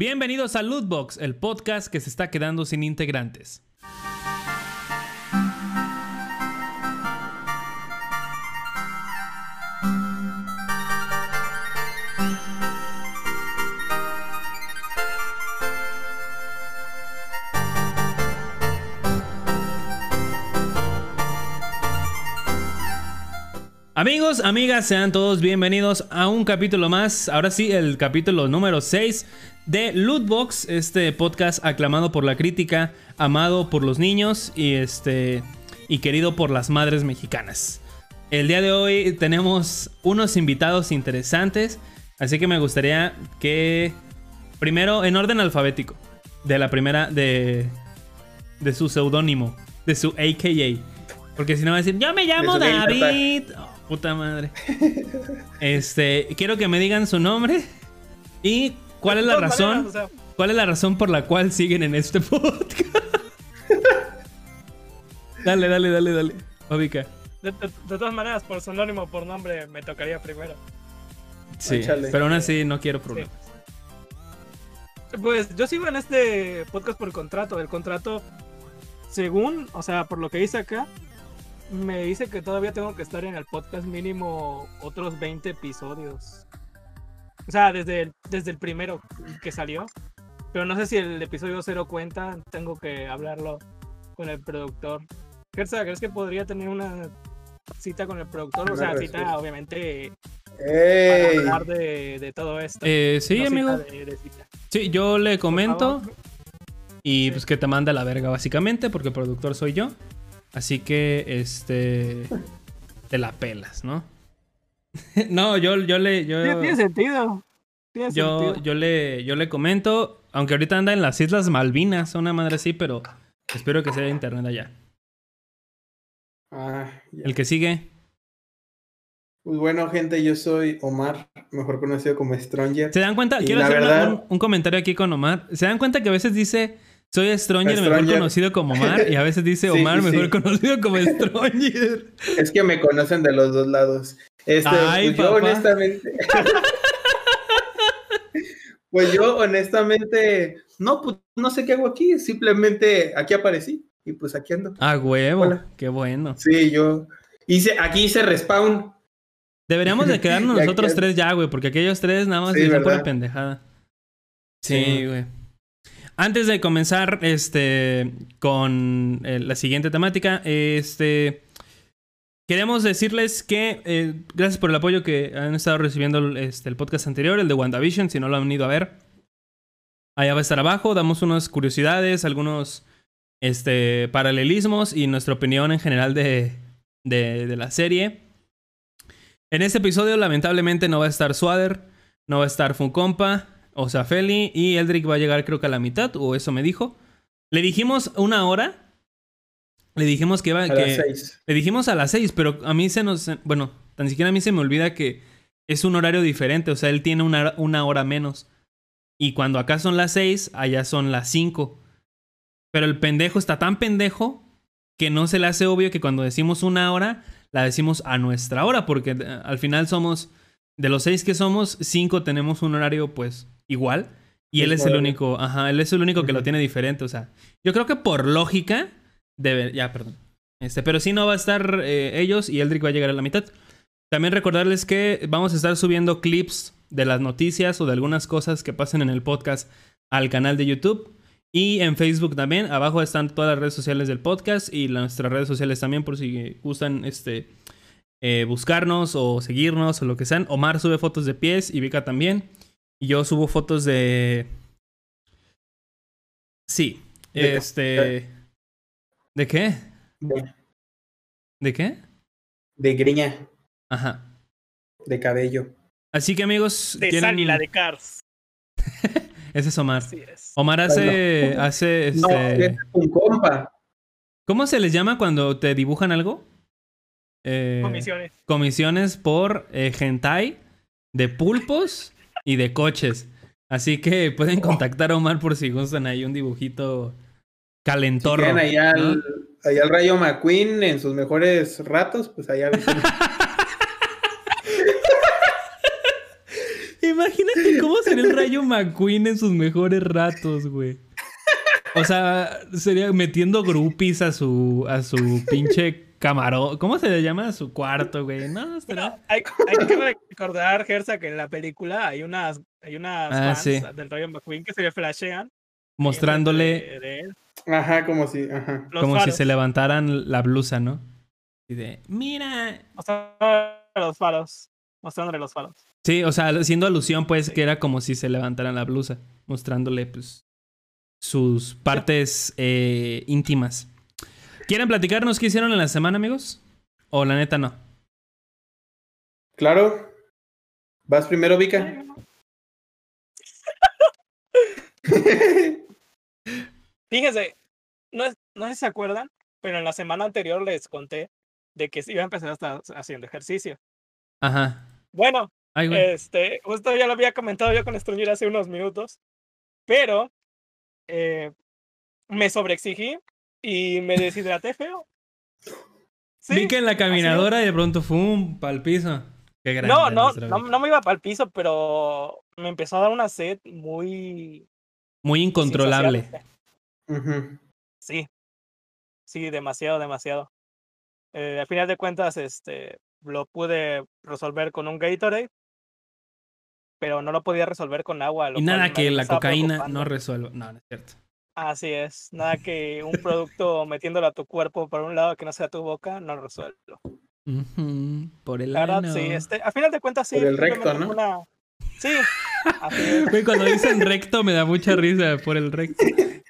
Bienvenidos a Lootbox, el podcast que se está quedando sin integrantes. Amigos, amigas, sean todos bienvenidos a un capítulo más. Ahora sí, el capítulo número 6 de Lootbox, este podcast aclamado por la crítica, amado por los niños y este y querido por las madres mexicanas. El día de hoy tenemos unos invitados interesantes, así que me gustaría que primero en orden alfabético de la primera de de su seudónimo, de su AKA, porque si no va a decir, "Yo me llamo David." Puta madre. Este, quiero que me digan su nombre y cuál es la razón. ¿Cuál es la razón por la cual siguen en este podcast? dale, dale, dale, dale. Ubica. De, todas maneras, por sinónimo, por nombre, me tocaría primero. Sí, pero aún así no quiero problemas. Pues yo sigo en este podcast por contrato. El contrato, según, o sea, por lo que dice acá, me dice que todavía tengo que estar en el podcast mínimo otros 20 episodios. O sea, desde el, desde el primero que salió. Pero no sé si el episodio cero cuenta, tengo que hablarlo con el productor. Gersa, ¿crees que podría tener una cita con el productor? O sea, cita obviamente para hablar de, todo esto. Eh, sí, amigo. Sí, yo le comento y pues que te manda la verga básicamente porque el productor soy yo. Así que, este. Te la pelas, ¿no? no, yo, yo le. Yo, tiene sentido. yo, yo, le, yo le comento, aunque ahorita anda en las Islas Malvinas, una madre así, pero espero que sea de internet allá. Ah, El que sigue. Pues bueno, gente, yo soy Omar, mejor conocido como Stranger. ¿Se dan cuenta? Quiero hacer un, comentario aquí con Omar. ¿Se dan cuenta que a veces dice soy Stronger, mejor conocido como Omar, y a veces dice Omar, mejor conocido como Stronger. Es que me conocen de los dos lados. Este, pues yo honestamente. pues yo honestamente, no, pues no sé qué hago aquí, simplemente aquí aparecí y pues aquí ando. Ah, huevo, qué bueno. Sí, yo hice, aquí hice respawn. Deberíamos de quedarnos nosotros tres ya, güey, porque aquellos tres nada más dicen por pendejada. Sí, güey. Antes de comenzar este, con eh, la siguiente temática, este, queremos decirles que eh, gracias por el apoyo que han estado recibiendo este, el podcast anterior, el de WandaVision, si no lo han ido a ver. Allá va a estar abajo, damos unas curiosidades, algunos este, paralelismos y nuestra opinión en general de, de, la serie. En este episodio lamentablemente no va a estar Swader, no va a estar Funcompa, o sea, Feli y Eldrick va a llegar creo que a la mitad, o eso me dijo. Le dijimos una hora. Le dijimos que iba... A las seis. Le dijimos a las seis, pero a mí se nos... Bueno, tan siquiera a mí se me olvida que es un horario diferente. O sea, él tiene una, una hora menos. Y cuando acá son las seis, allá son las cinco. Pero el pendejo está tan pendejo que no se le hace obvio que cuando decimos una hora, la decimos a nuestra hora, porque eh, al final somos, de los seis que somos, cinco tenemos un horario pues igual. Y él es el único, ajá, él es el único que lo tiene diferente, o sea. Yo creo que por lógica debe, ya, perdón. Este, pero sí no va a estar eh, ellos y Eldrick va a llegar a la mitad. También recordarles que vamos a estar subiendo clips de las noticias o de algunas cosas que pasen en el podcast al canal de YouTube y en Facebook también. Abajo están todas las redes sociales del podcast y nuestras redes sociales también por si gustan este eh, buscarnos o seguirnos o lo que sean. Omar sube fotos de pies y Vika también. Y yo subo fotos de. Sí. este. ¿De qué? De... qué? De griña. Ajá. De cabello. Así que amigos. De ¿tienen... la de Cars. Ese es Omar. Omar hace. hace este... No, es un compa. ¿Cómo se les llama cuando te dibujan algo? Eh, comisiones. Comisiones por eh, hentai de pulpos y de coches. Así que pueden contactar a Omar por si gustan ahí un dibujito calentorro. Si ahí al, al Rayo McQueen en sus mejores ratos, pues allá. Imagínate cómo sería el Rayo McQueen en sus mejores ratos, güey. O sea, sería metiendo groupies a su, a su pinche camarón. ¿Cómo se le llama? A su cuarto, güey. No, espera. hay, hay, que recordar, Gersa, que en la película hay unas, hay unas ah, fans del Rayo McQueen que se le flashean. Mostrándole. Ajá, como si. Ajá. Como si se levantaran la blusa, ¿no? Y de. ¡Mira! Mostrándole los faros. Mostrándole los faros. Sí, o sea, haciendo alusión, pues, que era como si se levantaran la blusa. Mostrándole, pues, sus partes eh, íntimas. ¿Quieren platicarnos qué hicieron en la semana, amigos? ¿O la neta no? Claro. ¿Vas primero, Vika? Fíjense, no, no sé si se acuerdan, pero en la semana anterior les conté de que iba a empezar a estar haciendo ejercicio. Ajá. Bueno, este, justo ya lo había comentado yo con Strunger hace unos minutos, pero eh, me sobreexigí y me deshidraté feo. Vi que en la caminadora y de pronto fum, pa'l piso. Qué no, no, no, me iba pa'l piso, pero me empezó a dar una sed muy... Muy incontrolable. Sí. Sí, demasiado, demasiado. Eh, al final de cuentas, este, lo pude resolver con un Gatorade, pero no lo podía resolver con agua. y nada que la cocaína no resuelva. No, no es cierto. Así es, nada que un producto metiéndolo a tu cuerpo por un lado que no sea tu boca no resuelve. Por el ano. sí, este, a final de cuentas sí. Por el recto, ¿no? Sí. cuando dicen recto me da mucha risa por el recto.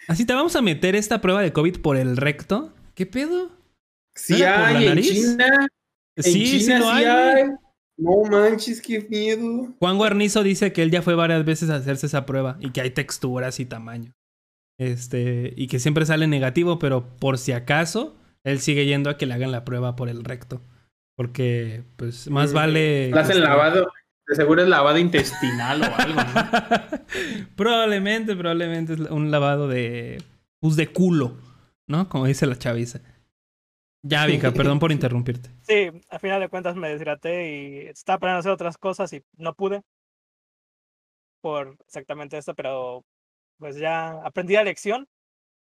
Así te vamos a meter esta prueba de COVID por el recto. ¿Qué pedo? Sí hay, en China. Sí, sí, lo hay. No manches, qué miedo. Juan Guarnizo dice que él ya fue varias veces a hacerse esa prueba y que hay texturas y tamaño. Este, y que siempre sale negativo, pero por si acaso, él sigue yendo a que le hagan la prueba por el recto. Porque, pues, más vale. Le hacen lavado, de seguro es lavado intestinal o algo, probablemente, probablemente es un lavado de. Pues de culo, ¿no? Como dice la chaviza. Ya, Vika, perdón por interrumpirte. Sí, al final de cuentas me deshidraté y estaba planeando hacer otras cosas y no pude. Por exactamente esto, pero pues ya aprendí la lección,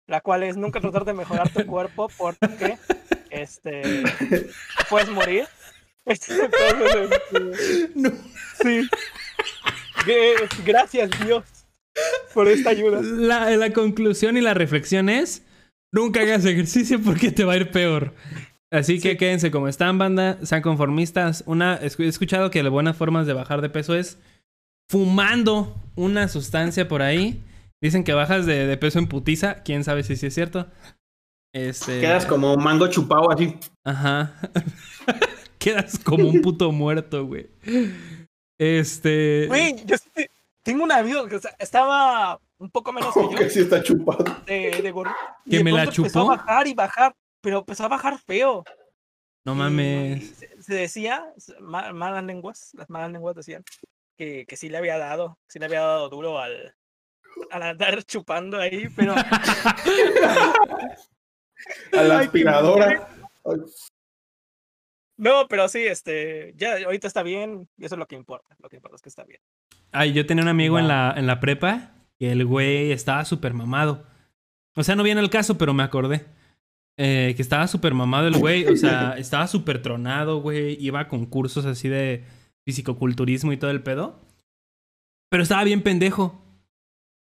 la cual es nunca tratar de mejorar tu cuerpo porque este puedes morir. no. Sí. Gracias Dios por esta ayuda. La, la conclusión y la reflexión es, nunca hagas ejercicio porque te va a ir peor. Así que quédense como están, banda, sean conformistas. Una, he escuchado que las buenas formas de bajar de peso es fumando una sustancia por ahí Dicen que bajas de, peso en putiza. Quién sabe si sí es cierto. Este... Quedas como un mango chupado así. Ajá. Quedas como un puto muerto, güey. Este. Güey, yo tengo un amigo que estaba un poco menos que yo. que sí está chupado. De, de que me la chupó. Empezó a bajar y bajar, pero empezó a bajar feo. No mames. Se, decía, malas lenguas, las malas lenguas decían que, que sí le había dado, sí le había dado duro al, al andar chupando ahí, pero. a la aspiradora. No, pero sí, este, ya ahorita está bien y eso es lo que importa. Lo que importa es que está bien. Ay, yo tenía un amigo en, la, en la prepa y el güey estaba súper mamado. O sea, no viene el caso, pero me acordé. Eh, que estaba súper mamado el güey. O sea, estaba súper tronado, güey. Iba a concursos así de fisicoculturismo y todo el pedo. Pero estaba bien pendejo.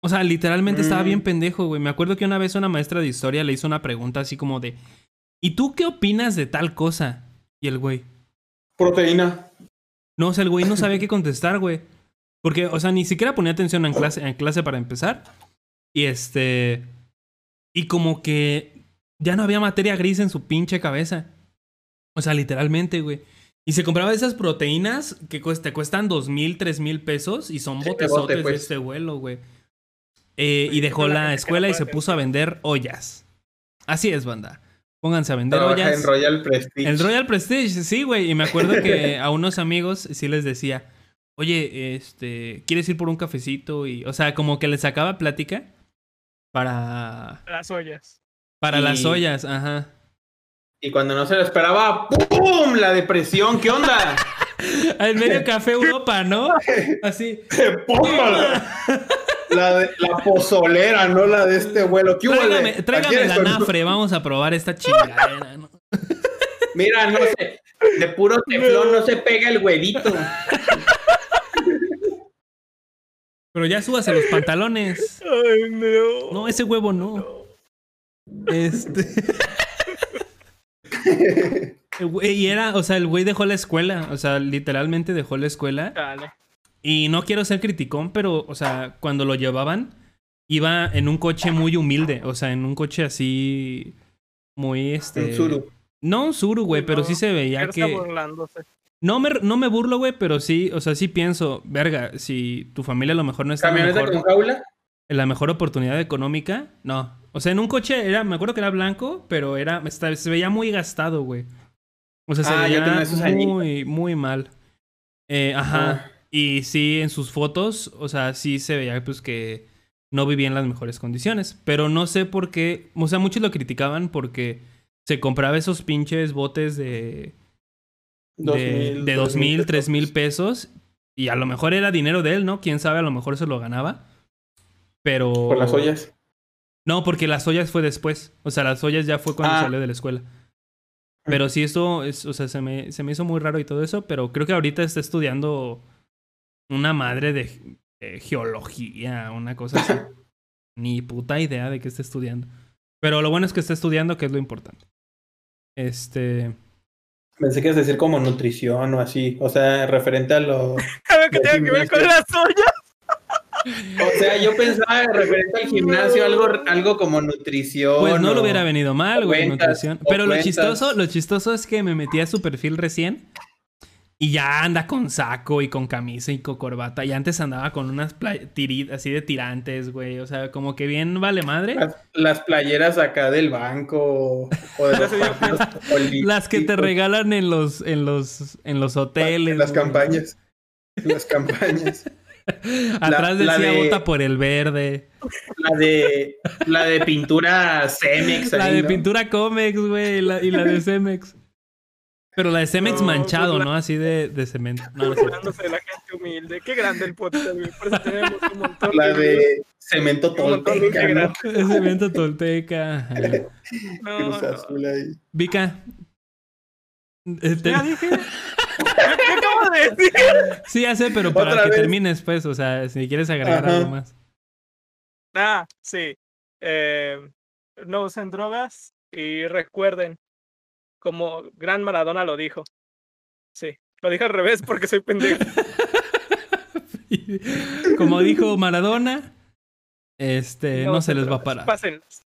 O sea, literalmente estaba bien mm. pendejo, güey. Me acuerdo que una vez una maestra de historia le hizo una pregunta así como de, ¿y tú qué opinas de tal cosa? Y el güey. Proteína. No, o sea, el güey no sabía qué contestar, güey. Porque, o sea, ni siquiera ponía atención en clase, en clase para empezar. Y este. Y como que ya no había materia gris en su pinche cabeza. O sea, literalmente, güey. Y se compraba esas proteínas que te cuestan dos mil, tres mil pesos y son botezotes de pues. este vuelo, güey. Eh, y dejó la escuela y se puso a vender ollas. Así es, banda. Pónganse a vender ollas. En Royal Prestige. El Royal Prestige, sí, güey. Y me acuerdo que a unos amigos sí les decía, oye, este, ¿quieres ir por un cafecito? Y, o sea, como que les sacaba plática para... Las ollas. Para las ollas, ajá. Y cuando no se lo esperaba, ¡pum! La depresión, ¿qué onda? El medio café Europa, ¿no? Así. La, de, la pozolera, no la de este vuelo. tráigame, tráigame la nafre, vamos a probar esta chingadera, ¿no? Mira, no sé, de puro teflón no se pega el huevito. Pero ya súbase los pantalones. Ay, no. No, ese huevo no. Este. y era, o sea, el güey dejó la escuela. O sea, literalmente dejó la escuela. Dale. Y no quiero ser criticón, pero, o sea, cuando lo llevaban, iba en un coche muy humilde. O sea, en un coche así. Muy este. Un suru. No un suru, güey, pero sí se veía que. burlándose. No me, no me burlo, güey, pero sí, o sea, sí pienso, verga, si tu familia a lo mejor no está en la mejor, con jaula? en la mejor oportunidad económica, no. O sea, en un coche era, me acuerdo que era blanco, pero era, se veía muy gastado, güey. O sea, se Ah, veía muy, muy mal. Eh, ajá. Ah. Y sí, en sus fotos, o sea, sí se veía pues que no vivía en las mejores condiciones. Pero no sé por qué, o sea, muchos lo criticaban porque se compraba esos pinches botes de de, mil, de dos dos mil mil, pesos. tres mil pesos. Y a lo mejor era dinero de él, ¿no? Quién sabe, a lo mejor se lo ganaba. Pero. Por las ollas. No, porque las ollas fue después. O sea, las ollas ya fue cuando Ah. salió de la escuela. Pero sí, esto es, o sea, se me, se me hizo muy raro y todo eso. Pero creo que ahorita está estudiando una madre de, de geología, una cosa así. Ni puta idea de qué está estudiando. Pero lo bueno es que está estudiando, que es lo importante. Este. Pensé que ibas a decir como nutrición o así. O sea, referente a lo. Algo que tenga que ver con las ollas. O sea, yo pensaba referente al gimnasio, algo, algo como nutrición. Pues no o- le hubiera venido mal, güey, nutrición. Pero lo chistoso, lo chistoso es que me metí a su perfil recién y ya anda con saco y con camisa y con corbata. Y antes andaba con unas play- tiri- así de tirantes, güey. O sea, como que bien vale madre. Las, las playeras acá del banco o de los Las que te regalan en los, en los, en los hoteles. En las güey. campañas. En las campañas. Atrás La- la decía de- vota por el verde. La de, la de pintura Cemex. La ahí, de ¿no? pintura Comex, güey, y la, y la de Cemex. Pero la de Cemex No, manchado, pues ¿no? Así de, de cemento. No, no de la gente humilde. Qué grande el podcast, güey. Por eso tenemos un montón La de... cemento tolteca, ¿no? cemento tolteca. No, Cruz no. azul ahí. Vika. eh, te- Ya dije. ¿Qué acabo de decir? Sí, ya sé, pero para Otra que vez. termines, pues, o sea, si quieres agregar Ajá. algo más. Ah, sí. Eh, no usen drogas y recuerden, como Gran Maradona lo dijo. Sí, lo dije al revés porque soy pendejo. Como dijo Maradona, este, no, se les va a parar. Pásenlas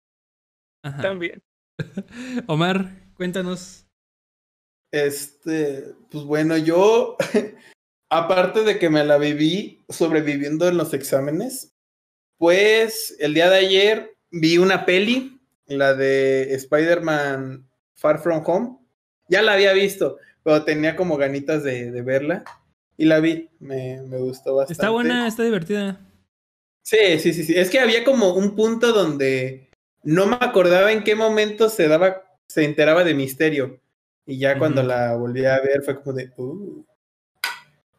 Ajá. también. Omar, cuéntanos. Este, pues bueno, yo, aparte de que me la viví sobreviviendo en los exámenes, pues el día de ayer vi una peli, la de Spider-Man Far From Home. Ya la había visto, pero tenía como ganitas de, de verla. Y la vi, me, me gustó bastante. Está buena, está divertida. Sí, sí, sí, sí. Es que había como un punto donde no me acordaba en qué momento se daba, se enteraba de misterio. Y ya cuando la volví a ver fue como de, uh.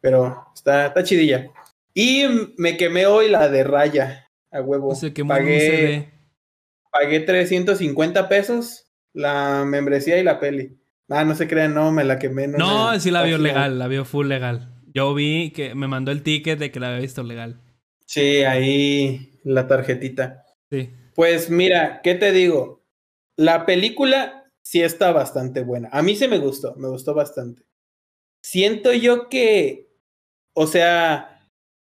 Pero está, está chidilla. Y me quemé hoy la de Raya, a huevo. Se quemó un pagué, CD. pagué 350 pesos la membresía y la peli. Ah, no se crean, no, me la quemé. No, una sí la vio legal, la vio full legal. Yo vi que me mandó el ticket de que la había visto legal. Sí, ahí la tarjetita. Sí. Pues mira, ¿qué te digo? La película sí está bastante buena. A mí sí me gustó, me gustó bastante. Siento yo que, o sea,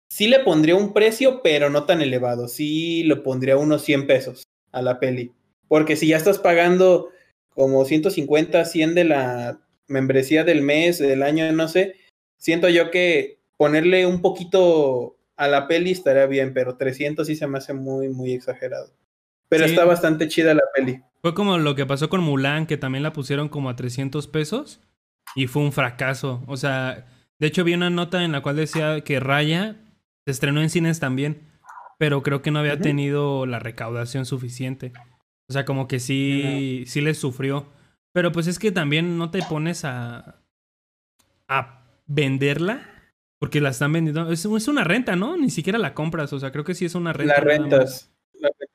sí le pondría un precio, pero no tan elevado. Sí le pondría unos 100 pesos a la peli. Porque si ya estás pagando como 150, 100 de la membresía del mes, del año, no sé, siento yo que ponerle un poquito a la peli estaría bien, pero 300 sí se me hace muy, muy exagerado. Pero Sí. está bastante chida la peli. Fue como lo que pasó con Mulan, que también la pusieron como a 300 pesos y fue un fracaso. O sea, de hecho vi una nota en la cual decía que Raya se estrenó en cines también, pero creo que no había tenido la recaudación suficiente. O sea, como que sí, sí le sufrió. Pero pues es que también no te pones a, a venderla porque la están vendiendo. Es, una renta, ¿no? Ni siquiera la compras. O sea, creo que sí es una renta. La rentas.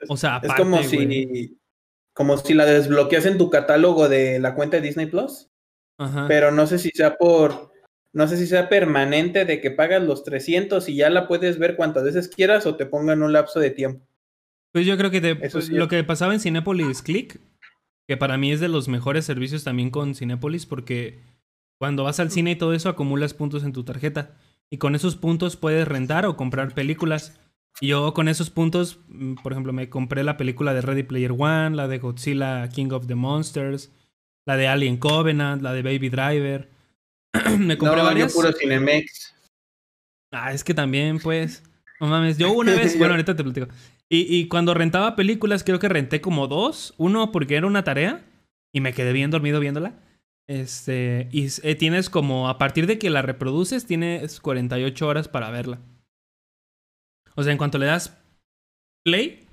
O sea, es como si, como si la desbloqueas en tu catálogo de la cuenta de Disney Plus. Ajá. Pero no sé si sea por. No sé si sea permanente de que pagas los 300 y ya la puedes ver cuantas veces quieras o te pongan un lapso de tiempo. Pues yo creo que pues, lo que pasaba en Cinepolis Click, que para mí es de los mejores servicios también con Cinepolis, porque cuando vas al cine y todo eso acumulas puntos en tu tarjeta. Y con esos puntos puedes rentar o comprar películas. Y yo con esos puntos, mm, por ejemplo, me compré la película de Ready Player One, la de Godzilla King of the Monsters, la de Alien Covenant, la de Baby Driver. me compré varias. Yo puro Cinemex. Ah, es que también, pues. No mames, yo una vez, bueno, ahorita te platico. Y, cuando rentaba películas, creo que renté como dos. Uno porque era una tarea y me quedé bien dormido viéndola. Este, y eh, tienes como, a partir de que la reproduces, tienes 48 horas para verla. O sea, en cuanto le das play,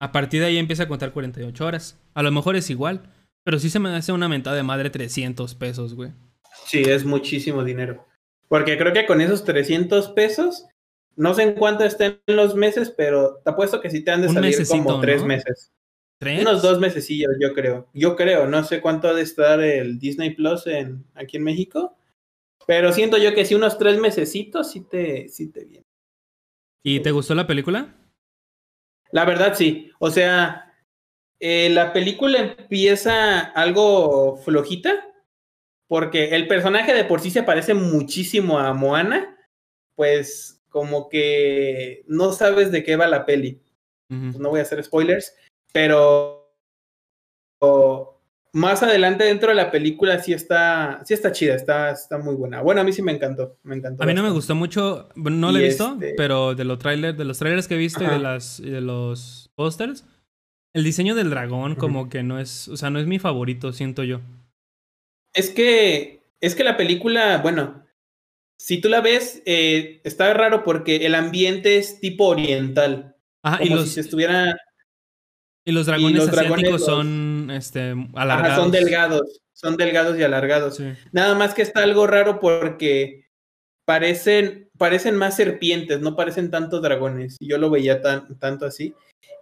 a partir de ahí empieza a contar 48 horas. A lo mejor es igual, pero sí se me hace una mentada de madre 300 pesos, güey. Sí, es muchísimo dinero. Porque creo que con esos 300 pesos no sé en cuánto estén los meses, pero te apuesto que sí te han de salir como tres meses. ¿Tres? Unos dos mesecillos, yo creo. Yo creo, no sé cuánto ha de estar el Disney Plus en, aquí en México, pero siento yo que sí, unos tres mesecitos sí te, sí te viene. ¿Y te gustó la película? La verdad sí. O sea, eh, la película empieza algo flojita, porque el personaje de por sí se parece muchísimo a Moana, pues como que no sabes de qué va la peli. Pues no voy a hacer spoilers, pero más adelante dentro de la película sí está, sí está chida, está, está muy buena. Bueno, a mí sí me encantó, me encantó. A mí no me gustó mucho, no lo he visto, este pero de los trailers, de los trailers que he visto y de las de los pósters, el diseño del dragón como que no es, o sea, no es mi favorito, siento yo. Es que es que la película, bueno, si tú la ves, eh, está raro porque el ambiente es tipo oriental. Ajá, y los, si estuviera... Y los dragones asiáticos son este, alargados. son delgados, son delgados y alargados. Nada más que está algo raro porque parecen, parecen más serpientes, no parecen tanto dragones. Yo lo veía tan, tanto así.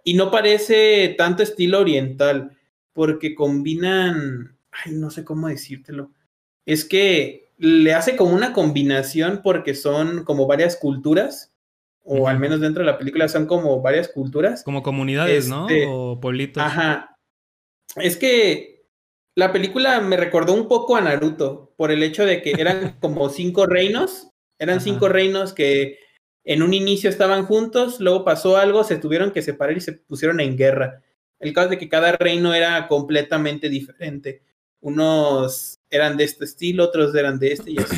Y no parece tanto estilo oriental, porque combinan, ay, no sé cómo decírtelo. Es que le hace como una combinación porque son como varias culturas, o al menos dentro de la película son como varias culturas. Como comunidades, ¿no? Este, o pueblitos. Ajá. Es que la película me recordó un poco a Naruto, por el hecho de que eran como cinco reinos, eran cinco reinos que en un inicio estaban juntos, luego pasó algo, se tuvieron que separar y se pusieron en guerra. El caso de que cada reino era completamente diferente. Unos eran de este estilo, otros eran de este y así.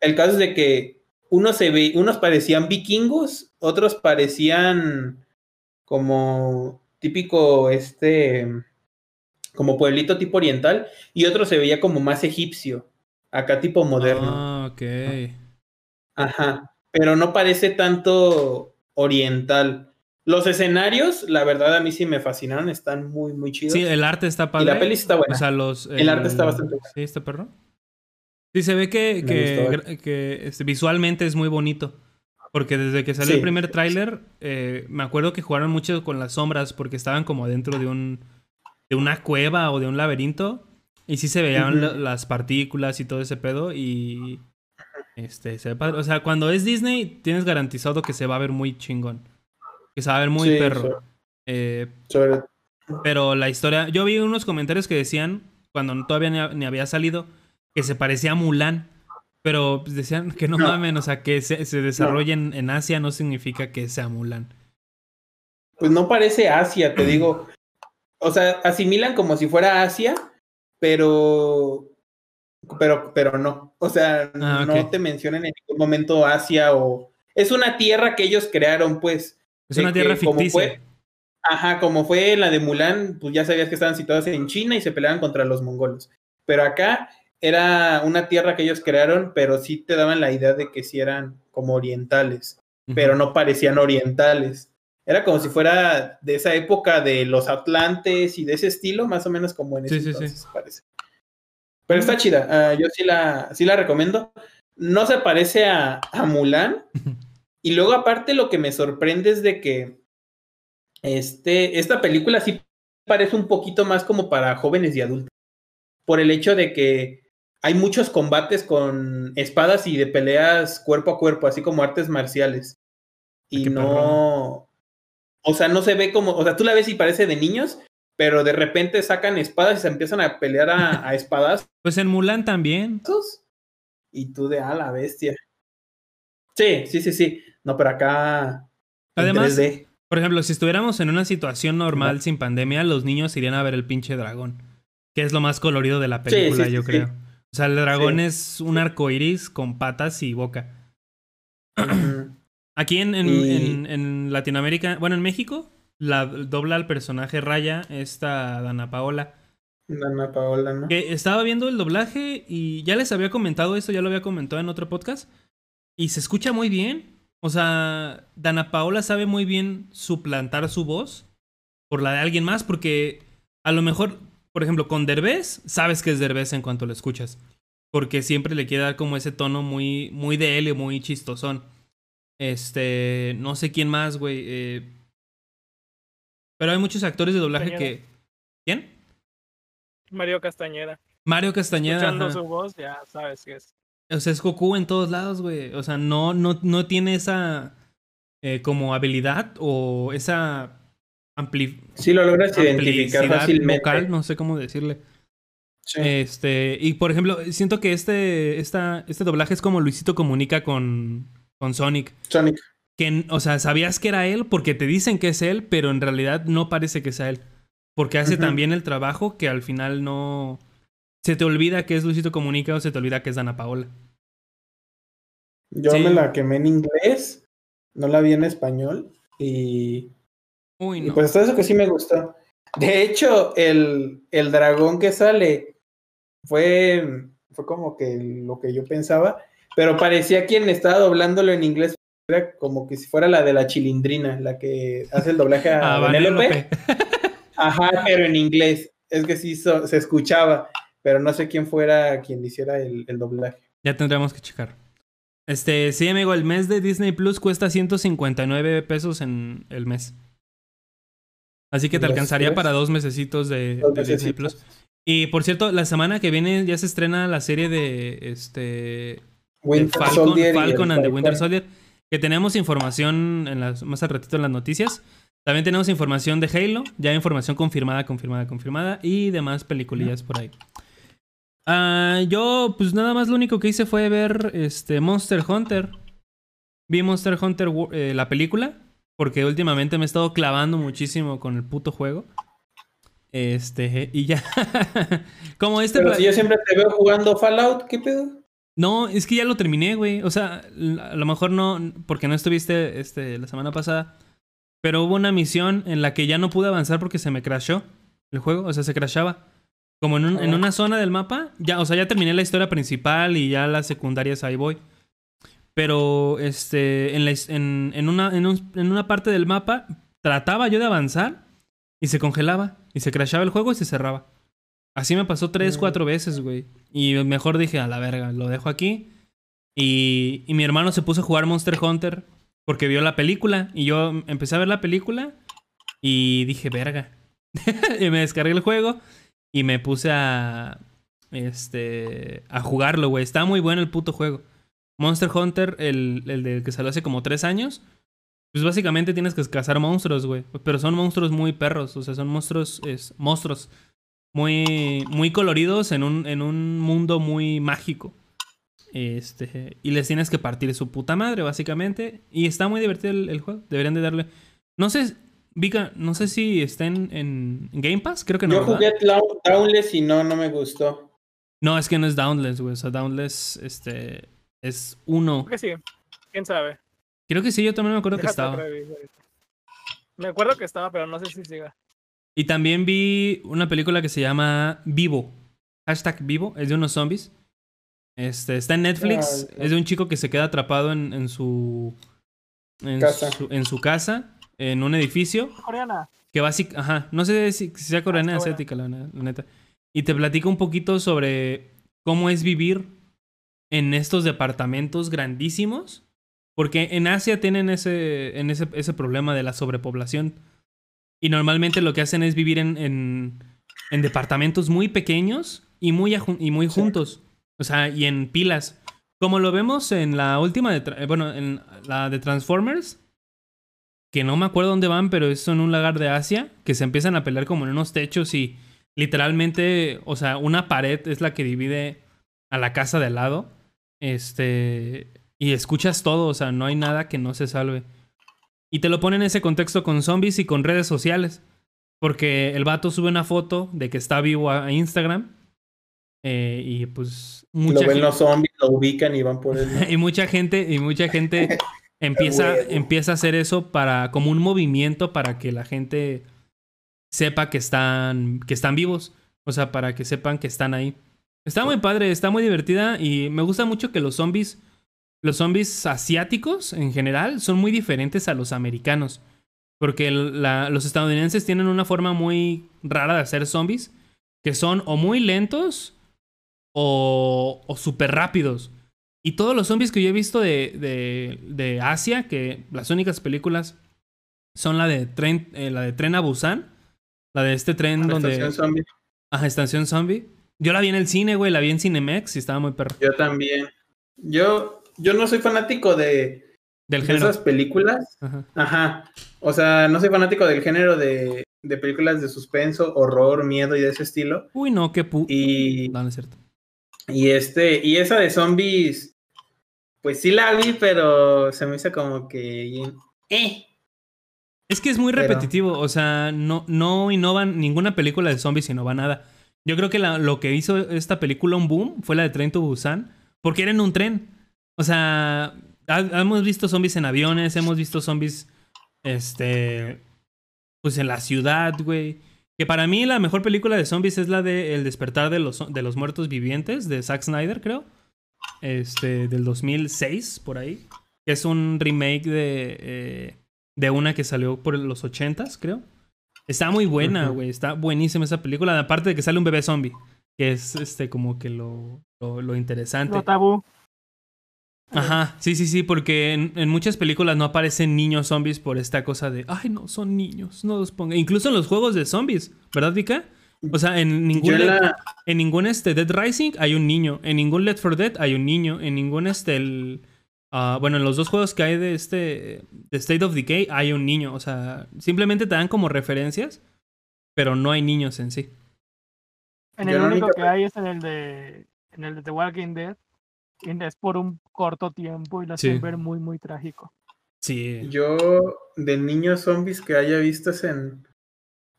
El caso es de que unos, se ve, unos parecían vikingos, otros parecían como típico, este, como pueblito tipo oriental, y otro se veía como más egipcio, acá tipo moderno. Ah, ok. Ajá, pero no parece tanto oriental. Los escenarios, la verdad, a mí sí me fascinaron, están muy, muy chidos. Sí, el arte está padre. Y la peli está buena. O sea, los, el, arte está bastante bueno. Sí, está perro. Sí, se ve que, que, que este, visualmente es muy bonito. Porque desde que salió el primer tráiler, eh, me acuerdo que jugaron mucho con las sombras porque estaban como dentro de un de una cueva o de un laberinto. Y sí se veían las partículas y todo ese pedo. Y este, se ve padre. O sea, cuando es Disney, tienes garantizado que se va a ver muy chingón que se va a ver muy perro. Eh, pero la historia, yo vi unos comentarios que decían, cuando todavía ni, había salido, que se parecía a Mulan. Pero decían que no, mamen, o sea, que se, se desarrolle en, Asia no significa que sea Mulan. Pues no parece Asia, te digo. O sea, asimilan como si fuera Asia, pero. Pero, pero no. O sea, ah, no te mencionan en ningún momento Asia o. Es una tierra que ellos crearon, pues. Es una tierra ficticia. ajá, como fue la de Mulan, pues ya sabías que estaban situados en China y se peleaban contra los mongolos. Pero acá era una tierra que ellos crearon, pero sí te daban la idea de que sí eran como orientales, pero no parecían orientales. Era como si fuera de esa época de los Atlantes y de ese estilo, más o menos como en ese sí, entonces, sí, parece. Pero está chida, ah, yo sí la, sí la recomiendo. no se parece a, a Mulan. y luego aparte lo que me sorprende es de que este, esta película sí parece un poquito más como para jóvenes y adultos. Por el hecho de que hay muchos combates con espadas y de peleas cuerpo a cuerpo, así como artes marciales. Y no. O sea, no se ve como. O sea, tú la ves y parece de niños, pero de repente sacan espadas y se empiezan a pelear a, a espadas. Pues en Mulan también. Y tú de a la bestia. Sí, sí, sí, sí. No, pero acá. Además, por ejemplo, si estuviéramos en una situación normal sin pandemia, los niños irían a ver el pinche dragón. Que es lo más colorido de la película, yo creo. O sea, el dragón es un arco iris con patas y boca. Aquí en, en, Latinoamérica, bueno, en México, la dobla al personaje Raya esta Dana Paola. Dana Paola, ¿no? Que estaba viendo el doblaje y ya les había comentado eso, ya lo había comentado en otro podcast. Y se escucha muy bien. O sea, Dana Paola sabe muy bien suplantar su voz por la de alguien más, porque a lo mejor, por ejemplo, con Derbez, sabes que es Derbez en cuanto lo escuchas. Porque siempre le quiere dar como ese tono muy, muy de él y muy chistosón. Este, no sé quién más, güey. Eh, pero hay muchos actores de doblaje que. ¿Quién? Mario Castañeda. Mario Castañeda. Escuchando su voz, ya sabes que es. O sea, es Goku en todos lados, güey. O sea, no, no, no tiene esa eh, como habilidad o esa ampli Sí, lo logras identificar fácilmente. Vocal, no sé cómo decirle. Sí. Este, y por ejemplo, siento que este, esta, este doblaje es como Luisito comunica con, con Sonic. Sonic. Que, o sea, sabías que era él porque te dicen que es él, pero en realidad no parece que sea él. Porque hace también el trabajo que al final no se te olvida que es Luisito Comunica o se te olvida que es Dana Paola. Yo me la quemé en inglés, no la vi en español y. Uy, no. Y pues hasta eso que sí me gustó. De hecho, el, el dragón que sale fue, fue como que lo que yo pensaba, pero parecía quien estaba doblándolo en inglés, era como que si fuera la de la chilindrina, la que hace el doblaje a ah, Ajá, pero en inglés. Es que sí se escuchaba pero no sé quién fuera quien hiciera el, doblaje. Ya tendríamos que checar. Este, sí, amigo, el mes de Disney Plus cuesta 159 pesos en el mes. Así que te alcanzaría para dos mesecitos de, Disney Plus. Y por cierto, la semana que viene ya se estrena la serie de este Falcon, Falcon and the Winter Soldier. Que tenemos información en las, más al ratito en las noticias. También tenemos información de Halo, ya información confirmada, confirmada, confirmada. Y demás peliculillas por ahí. Ah, yo, pues nada más lo único que hice fue ver este Monster Hunter. Vi Monster Hunter eh, la película. Porque últimamente me he estado clavando muchísimo con el puto juego. Este, y ya. Como este. Pero si yo siempre te veo jugando Fallout, ¿qué pedo? No, es que ya lo terminé, güey. O sea, a lo mejor no, porque no estuviste este, la semana pasada. Pero hubo una misión en la que ya no pude avanzar porque se me crashó el juego. O sea, se crashaba. Como en, en, una zona del mapa, ya, o sea, ya terminé la historia principal y ya las secundarias ahí voy. Pero este, en, la, en, en, una, en, en una parte del mapa trataba yo de avanzar y se congelaba y se crashaba el juego y se cerraba. Así me pasó tres, cuatro veces, güey. Y mejor dije, a la verga, lo dejo aquí. Y, y mi hermano se puso a jugar Monster Hunter porque vio la película. Y yo empecé a ver la película y dije, verga. y me descargué el juego y me puse a. Este. A jugarlo, güey. Está muy bueno el puto juego. Monster Hunter, el, el de que salió hace como tres años. Pues básicamente tienes que cazar monstruos, güey. Pero son monstruos muy perros. O sea, son monstruos. Es, monstruos. Muy. Muy coloridos en un, en un mundo muy mágico. Este. Y les tienes que partir su puta madre, básicamente. Y está muy divertido el, el juego. Deberían de darle. No sé. Vika, no sé si está en, Game Pass, creo que no. Yo jugué Downless y no, no me gustó. No, es que no es Downless, güey. O sea, Downless este, es uno. Creo que sí, quién sabe. Creo que sí, yo también me acuerdo que estaba. Me acuerdo que estaba, pero no sé si siga. Y también vi una película que se llama Vivo. Hashtag Vivo, es de unos zombies. Este, está en Netflix. Ah, es de un chico que se queda atrapado en, en su. En su, en su casa en un edificio. Coreana. Que básicamente, ajá, no sé si, sea coreana o asiática, la, neta. Y te platico un poquito sobre cómo es vivir en estos departamentos grandísimos. Porque en Asia tienen ese, en ese, ese problema de la sobrepoblación. Y normalmente lo que hacen es vivir en, en, departamentos muy pequeños y muy, y muy juntos. O sea, y en pilas. Como lo vemos en la última de... Bueno, en la de Transformers. Que no me acuerdo dónde van, pero es en un lagar de Asia. Que se empiezan a pelear como en unos techos y literalmente, o sea, una pared es la que divide a la casa de al lado. Este. Y escuchas todo, o sea, no hay nada que no se salve. Y te lo pone en ese contexto con zombies y con redes sociales. Porque el vato sube una foto de que está vivo a Instagram. Eh, y pues. Mucha lo ven los zombies, lo ubican y van por él. y mucha gente, y mucha gente empieza, empieza a hacer eso para. como un movimiento para que la gente sepa que están, que están vivos. O sea, para que sepan que están ahí. Está muy padre, está muy divertida y me gusta mucho que los zombies, los zombies asiáticos en general, son muy diferentes a los americanos. Porque los estadounidenses tienen una forma muy rara de hacer zombies, que son o muy lentos o, o súper rápidos. Y todos los zombies que yo he visto de, de, de Asia, que las únicas películas son la de Tren, eh, la de Tren a Busan, la de este tren donde... Estación Zombie. Ajá, Estación Zombie. Yo la vi en el cine, güey, la vi en Cinemex y estaba muy perro. Yo también. Yo, yo no soy fanático de, del género. esas películas. Ajá. O sea, no soy fanático del género de, de, películas de suspenso, horror, miedo y de ese estilo. Uy, no, qué pu... Y... No, no es cierto. Y este, y esa de zombies, pues sí la vi, pero se me hizo como que... Eh. Es que es muy repetitivo, o sea, no, no innovan, ninguna película de zombies innova nada. Yo creo que lo que hizo esta película un boom fue la de Tren to Busan, porque era en un tren. O sea, hemos visto zombies en aviones, hemos visto zombies, este, pues en la ciudad, güey. Que para mí la mejor película de zombies es la de El despertar de los, de los muertos vivientes, de Zack Snyder, creo. Este, del 2006, por ahí. Que es un remake de, eh, de una que salió por los 80s, creo. Está muy buena, güey. Está buenísima esa película. Aparte de que sale un bebé zombie. Que es este como que lo, lo, interesante. Lo tabú. Ajá, sí, sí, sí, porque en, muchas películas no aparecen niños zombies por esta cosa de, ay, no, son niños, no los pongan. Incluso en los juegos de zombies, ¿verdad, Vika? O sea, en ningún, en ningún este Dead Rising hay un niño, en ningún Let for Dead hay un niño, en ningún este el, Ah, bueno, en los dos juegos que hay de este de State of Decay hay un niño. O sea, simplemente te dan como referencias, pero no hay niños en sí. En el único que hay es en el de en el de The Walking Dead. Y es por un corto tiempo y lo hacen ver muy, muy trágico. Sí. Yo, de niños zombies que haya visto es en.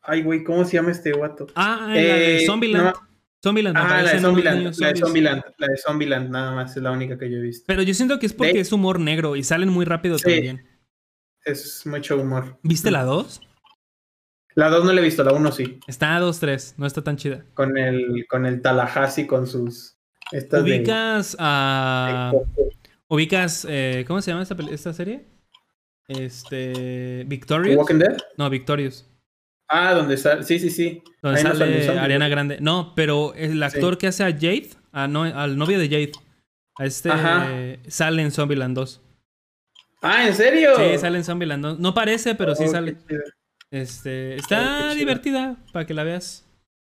Ay, güey, ¿cómo se llama este guato? Ah, en la de eh, Zombieland. Zombieland. Ah, la de Zombieland, la de Zombieland, la de Zombieland, nada más, es la única que yo he visto. Pero yo siento que es porque es humor negro y salen muy rápido también. Es mucho humor. ¿Viste la 2? La 2 no la he visto, la 1 sí. Está a 2, 3, no está tan chida. Con el, con el Tallahassee, con sus... ubicas a... ubicas, eh, ¿cómo se llama esta, esta serie? Este... Victorious. Walking Dead? No, Victorious. Ah, donde sale, sí, sí, sí. Donde sale Ariana Grande. No, pero el actor que hace a Jade, no, al novio de Jade, a este sale en Zombieland 2. Ah, ¿en serio? Sí, sale en Zombieland 2. No parece, pero sí oh, sale. Este, está oh, divertida para que la veas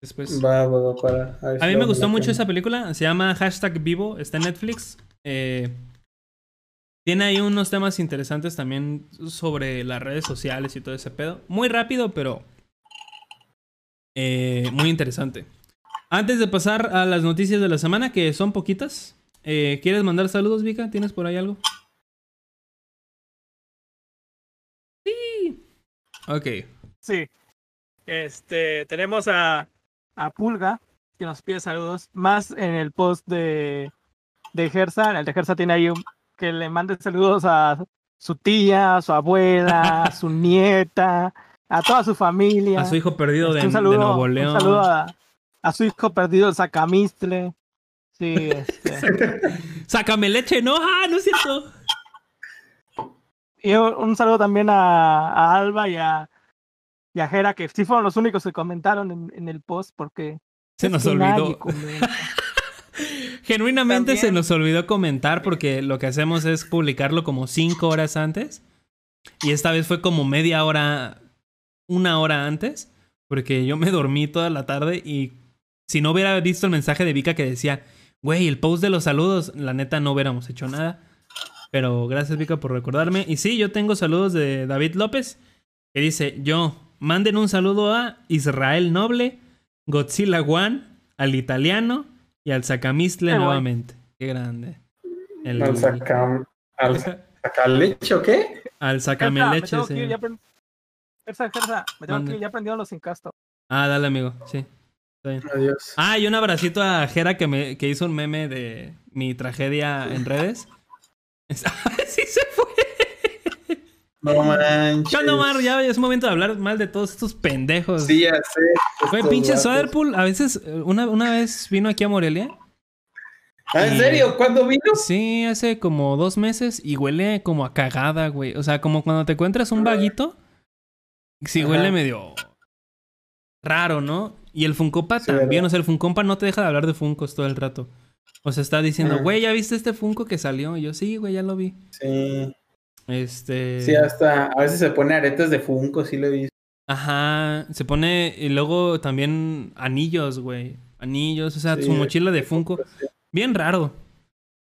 después. Va, va, va, para. A, mí me gustó mucho esa película. Se llama Hashtag Vivo. Está en Netflix. Eh, tiene ahí unos temas interesantes también sobre las redes sociales y todo ese pedo. Muy rápido, pero eh, muy interesante. Antes de pasar a las noticias de la semana, que son poquitas, eh, ¿quieres mandar saludos, Vika? ¿Tienes por ahí algo? Sí. Ok. Sí. Este, tenemos a, a Pulga, que nos pide saludos, más en el post de, de Gersa. El de Gersa tiene ahí un, que le mande saludos a su tía, a su abuela, a su nieta, a toda su familia. A su hijo perdido de, Nuevo León. Un saludo a, su hijo perdido de Sacamistle. Sí, este. Sácame leche, no, ah, no es cierto. Y un saludo también a, Alba y a, y a Jera, que sí fueron los únicos que comentaron en, el post porque se nos olvidó. Genuinamente se nos olvidó comentar porque lo que hacemos es publicarlo como cinco horas antes. Y esta vez fue como media hora, una hora antes. Porque yo me dormí toda la tarde y si no hubiera visto el mensaje de Vika que decía, güey, el post de los saludos, la neta no hubiéramos hecho nada. Pero gracias Vika por recordarme. Y sí, yo tengo saludos de David López que dice, yo, manden un saludo a Israel Noble, Godzilla One, al italiano y al Sacamistle nuevamente. Qué grande. El, al sacam, al sacaleche o qué? Al sacameleche, sí. Me tengo que ya aprendieron los incastos. Ah, dale, amigo, sí. Adiós. Ah, y un abracito a Jera que, me, que hizo un meme de mi tragedia en redes. sí se fue. No manches. Mar, ya es momento de hablar mal de todos estos pendejos. Sí, ya sé. Güey, pinche Soderpool, a veces, una, una vez vino aquí a Morelia. ¿Ah, ¿En serio? ¿Cuándo vino? Sí, hace como dos meses y huele como a cagada, güey. O sea, como cuando te encuentras un vaguito. Sí, huele medio raro, ¿no? Y el Funkopa también. O sea, el Funkopa no te deja de hablar de Funkos todo el rato. O sea, está diciendo, güey, ¿ya viste este Funko que salió? Y yo, sí, güey, ya lo vi. Sí. Este. Sí, hasta a veces se pone aretes de Funko, sí lo he visto. Ajá, se pone. Y luego también anillos, güey. Anillos, o sea, su mochila de Funko. Bien raro.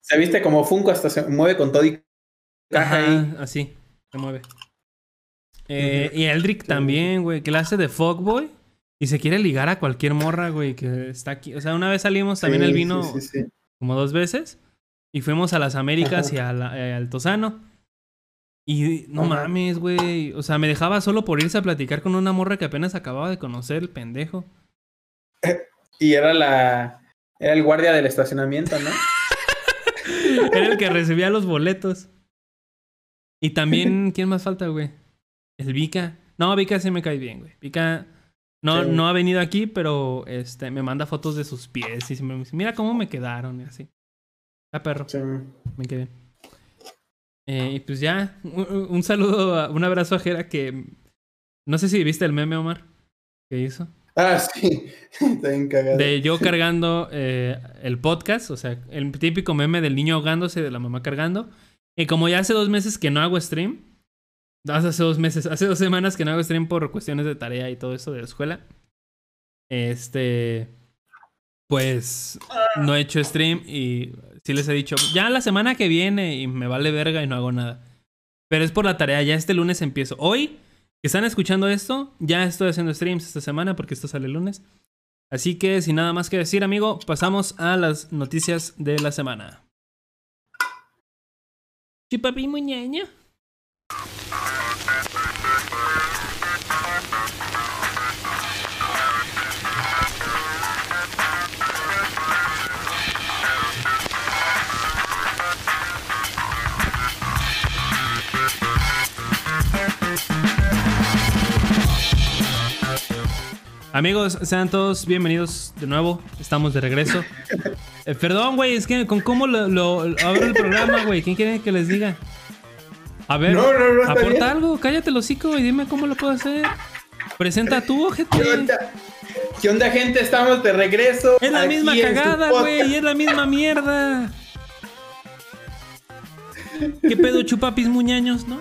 Se viste como Funko, hasta se mueve con todo y caja ahí. Así, se mueve. Eh, Y Eldrick también, güey, que la hace de Fogboy. Y se quiere ligar a cualquier morra, güey, que está aquí. O sea, una vez salimos, también él vino como dos veces. Y fuimos a las Américas y eh, al Tosano. Y no mames, güey. O sea, me dejaba solo por irse a platicar con una morra que apenas acababa de conocer, el pendejo. Y era la. Era el guardia del estacionamiento, ¿no? era el que recibía los boletos. Y también, ¿quién más falta, güey? El Vika. No, Vika sí me cae bien, güey. Vika no, no ha venido aquí, pero este, me manda fotos de sus pies y me dice, mira cómo me quedaron y así. Ah, perro. Me quedé. Eh, y pues ya, un, saludo, un abrazo a Jera que... No sé si viste el meme, Omar, que hizo. Ah, sí, está bien cagado. De yo cargando eh, el podcast, o sea, el típico meme del niño ahogándose, de la mamá cargando. Y como ya hace dos meses que no hago stream, hace dos meses, hace dos semanas que no hago stream por cuestiones de tarea y todo eso de la escuela. Este, pues no he hecho stream y sí les he dicho, ya la semana que viene y me vale verga y no hago nada. Pero es por la tarea, ya este lunes empiezo. Hoy, que están escuchando esto, ya estoy haciendo streams esta semana porque esto sale el lunes. Así que sin nada más que decir, amigo, pasamos a las noticias de la semana. Chipapi muñeño. Amigos, sean todos bienvenidos de nuevo. Estamos de regreso. Eh, perdón, güey, es que con cómo lo, lo abro el programa, güey. ¿Quién quiere que les diga? A ver, aporta algo, cállate el hocico y dime cómo lo puedo hacer. Presenta tú, ojete. ¿Qué onda? gente? Estamos de regreso. Es la misma cagada, güey, es la misma mierda. ¿Qué pedo, chupapis muñaños, no?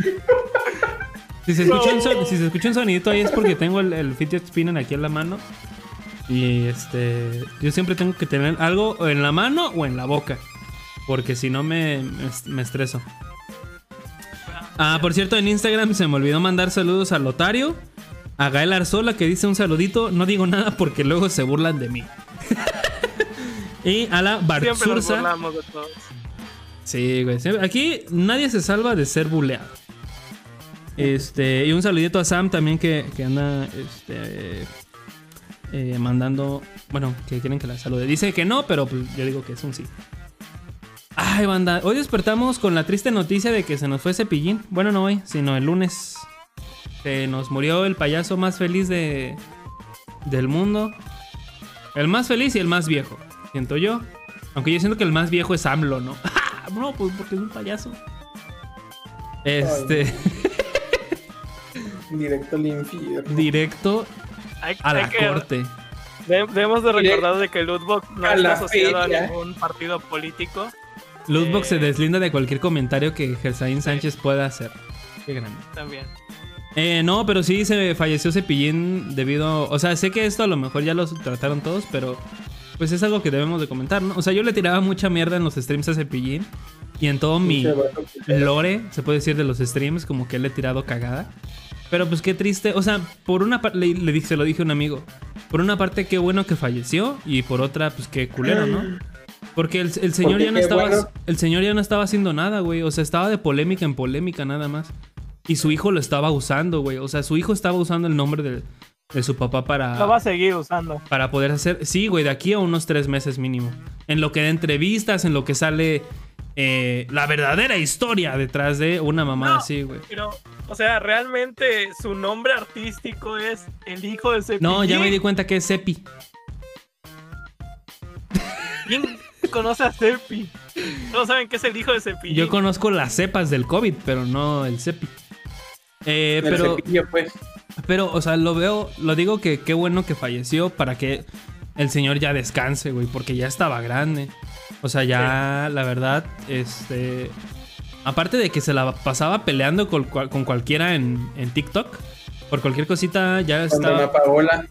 Si se, escucha un si se escucha un sonidito ahí es porque tengo el, el fidget spinner aquí en la mano. Y este. Yo siempre tengo que tener algo en la mano o en la boca. Porque si no me, me, estreso. Ah, por cierto, en Instagram se me olvidó mandar saludos a Lotario. A Gael Arzola que dice un saludito. No digo nada porque luego se burlan de mí. y a la Barzursa. Sí, güey. Aquí nadie se salva de ser buleado. Este, y un saludito a Sam también que, que anda este, eh, mandando. Bueno, que quieren que la salude. Dice que no, pero pues, yo digo que es un sí. Ay, banda. Hoy despertamos con la triste noticia de que se nos fue Cepillín. Bueno, no hoy, sino el lunes. Se nos murió el payaso más feliz de, del mundo. El más feliz y el más viejo. Siento yo. Aunque yo siento que el más viejo es AMLO, ¿no? no, pues porque es un payaso. Este. Directo al infierno. Directo a la corte. debemos de recordar de que Lootbox no está asociado a ningún partido político. Lootbox se eh, deslinda de cualquier comentario que Gersaín Sánchez pueda hacer. Qué grande. También. Eh, no, pero sí se falleció Cepillín debido. O sea, sé que esto a lo mejor ya lo trataron todos, pero pues es algo que debemos de comentar, ¿no? O sea, yo le tiraba mucha mierda en los streams a Cepillín y en todo mi lore, se puede decir, de los streams, como que le he tirado cagada. Pero pues qué triste, o sea, por una parte, le, le, se lo dije a un amigo, por una parte qué bueno que falleció y por otra, pues qué culero, ¿no? Porque el, señor ya no estaba, el señor ya no estaba haciendo nada, güey, o sea, estaba de polémica en polémica nada más. Y su hijo lo estaba usando, güey, o sea, su hijo estaba usando el nombre de, de su papá para... Lo va a seguir usando. Para poder hacer... Sí, güey, de aquí a unos tres meses mínimo. En lo que de entrevistas, en lo que sale eh, la verdadera historia detrás de una mamá así, güey. Pero, o sea, realmente su nombre artístico es el hijo de Cepi. No, ya me di cuenta que es Cepi. ¿Quién conoce a Cepi? No saben que es el hijo de Cepi. Yo conozco las cepas del COVID, pero no el Cepi. Eh, pero... pues. Pero, o sea, lo veo, lo digo que qué bueno que falleció para que el señor ya descanse, güey, porque ya estaba grande. O sea, ya, la verdad, este. Aparte de que se la pasaba peleando con, cualquiera en, TikTok, por cualquier cosita ya estaba. Con Dana Paola.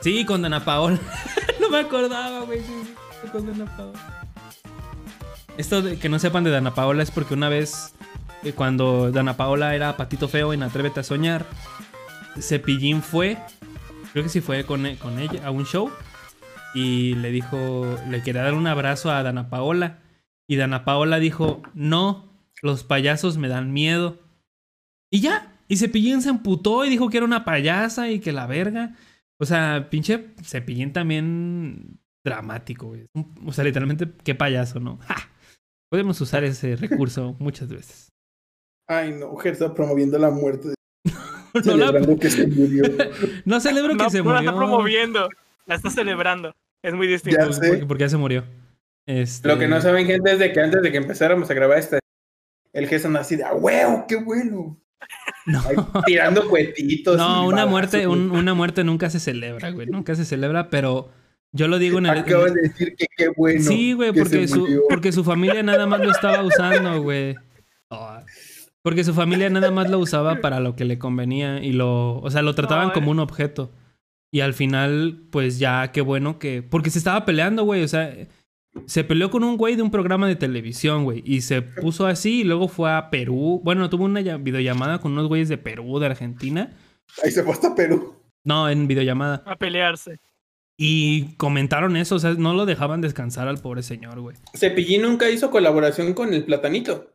Sí, con Dana Paola. no me acordaba, güey. con Dana Paola. Esto de que no sepan de Dana Paola es porque una vez, eh, cuando Dana Paola era patito feo en Atrévete a Soñar, Cepillín fue, creo que sí fue con, con ella, a un show. Y le dijo, le quería dar un abrazo a Dana Paola. Y Dana Paola dijo, no, los payasos me dan miedo. Y ya, y Cepillín se emputó y dijo que era una payasa y que la verga. O sea, pinche Cepillín también dramático, güey. O sea, literalmente, qué payaso, ¿no? Podemos usar ese recurso muchas veces. Ay, no, mujer está promoviendo la muerte Celebrando que se murió. no celebro que se murió. No la está promoviendo, la está celebrando. Es muy distinto. Porque, ya se murió. Este... Lo que no saben, gente, es de que antes de que empezáramos a grabar esta, el Gerson así de, ¡ah, huevo! ¡Qué bueno! No. tirando cuetitos. No, una muerte, una muerte nunca se celebra, güey. Nunca se celebra, pero yo lo digo en el. Acabo de decir que qué bueno. Sí, güey, porque su, porque su familia nada más lo estaba usando, güey. Oh. Porque su familia nada más lo usaba para lo que le convenía y lo, o sea, lo trataban como un objeto. Y al final, pues ya, qué bueno que... Porque se estaba peleando, güey, o sea, se peleó con un güey de un programa de televisión, güey, y se puso así y luego fue a Perú. Bueno, tuvo una videollamada con unos güeyes de Perú, de Argentina. Ahí se fue hasta Perú. No, en videollamada. A pelearse. Y comentaron eso, o sea, no lo dejaban descansar al pobre señor, güey. Cepillín nunca hizo colaboración con el Platanito.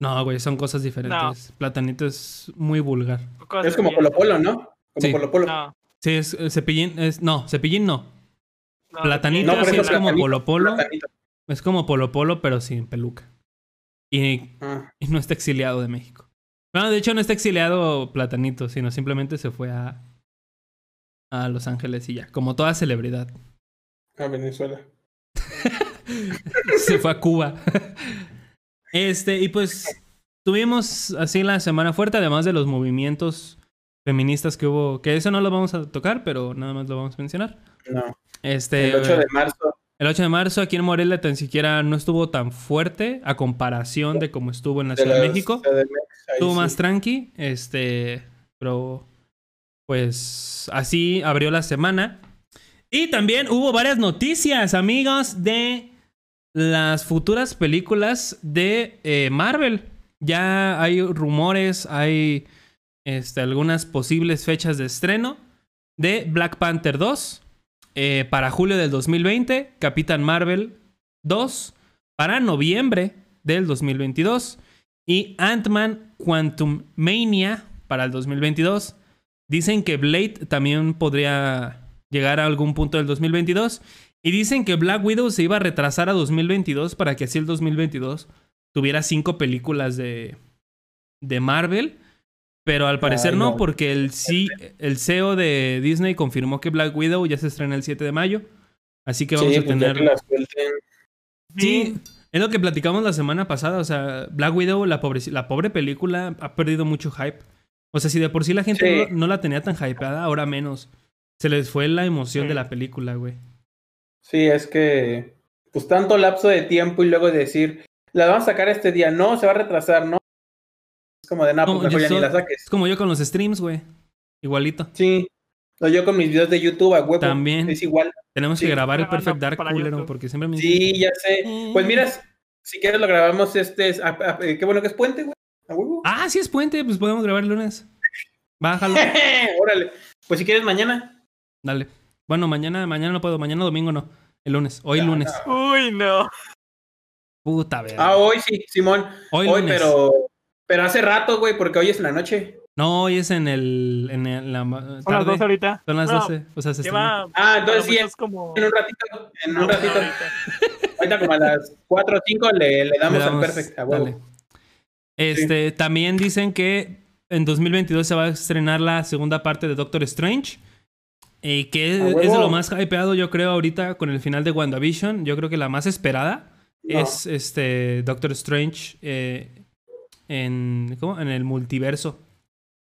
No, güey, son cosas diferentes. Platanito es muy vulgar. Es como Polo Polo, ¿no? Como sí. Polo Polo. Sí, es Cepillín, es, no, Cepillín no. Platanito sí es como Polo Polo. Es como Polo Polo, pero sin peluca. Ah. Y, no está exiliado de México. No, de hecho no está exiliado Platanito, sino simplemente se fue a, a Los Ángeles y ya, como toda celebridad. A Venezuela. se fue a Cuba. Este, y pues tuvimos así la semana fuerte, además de los movimientos feministas que hubo, que eso no lo vamos a tocar, pero nada más lo vamos a mencionar. No. Este, el 8 de marzo. El 8 de marzo aquí en Morelia tan siquiera no estuvo tan fuerte a comparación de como estuvo en la Ciudad de, México. estuvo más tranqui, este, pero pues así abrió la semana. Y también hubo varias noticias, amigos, de las futuras películas de eh, Marvel. Ya hay rumores, hay este, algunas posibles fechas de estreno de Black Panther 2 eh, para julio del 2020, Capitán Marvel 2 para noviembre del 2022 y Ant-Man Quantum Mania para el 2022. Dicen que Blade también podría llegar a algún punto del 2022 y dicen que Black Widow se iba a retrasar a 2022 para que así el 2022 tuviera cinco películas de, de Marvel. Pero al parecer no, porque el, C, el CEO de Disney confirmó que Black Widow ya se estrena el 7 de mayo. Así que vamos a pues tener. Sí, es lo que platicamos la semana pasada. O sea, Black Widow, la pobre, la pobre película, ha perdido mucho hype. O sea, si de por sí la gente no, no, la tenía tan hypeada, ahora menos. se les fue la emoción de la película, güey. Sí, es que, pues tanto lapso de tiempo y luego decir, la vamos a sacar este día, no, se va a retrasar, no. Es como de nada, pues mejor ya ni la saques. Es como yo con los streams, güey. Igualito. Sí. O yo con mis videos de YouTube a huevo. También. Es igual. Tenemos que grabar el Perfect Dark culero, porque siempre me Sí, ya sé. Pues mira, si quieres lo grabamos este. qué bueno que es puente, güey. A huevo. Ah, sí es puente, pues podemos grabar el lunes. Bájalo. Órale. Pues si quieres mañana. Dale. Bueno, mañana, mañana no puedo, mañana domingo no. El lunes, hoy lunes. Uy, no. Puta verga. Ah, hoy sí, Simón. Hoy, hoy pero. Pero hace rato, güey, porque hoy es en la noche. No, hoy es en el. En el, la tarde. Son las 12 ahorita. Son las 12. O sea, se lleva, Ah, entonces sí, es como... en un ratito. En un ratito. ahorita como a las 4 o 5 le, le damos, al perfecto. Dale. Este, también dicen que en 2022 se va a estrenar la segunda parte de Doctor Strange. Y que es, de lo más hypeado, yo creo, ahorita con el final de WandaVision. Yo creo que la más esperada es este Doctor Strange eh, en, ¿cómo? en el multiverso.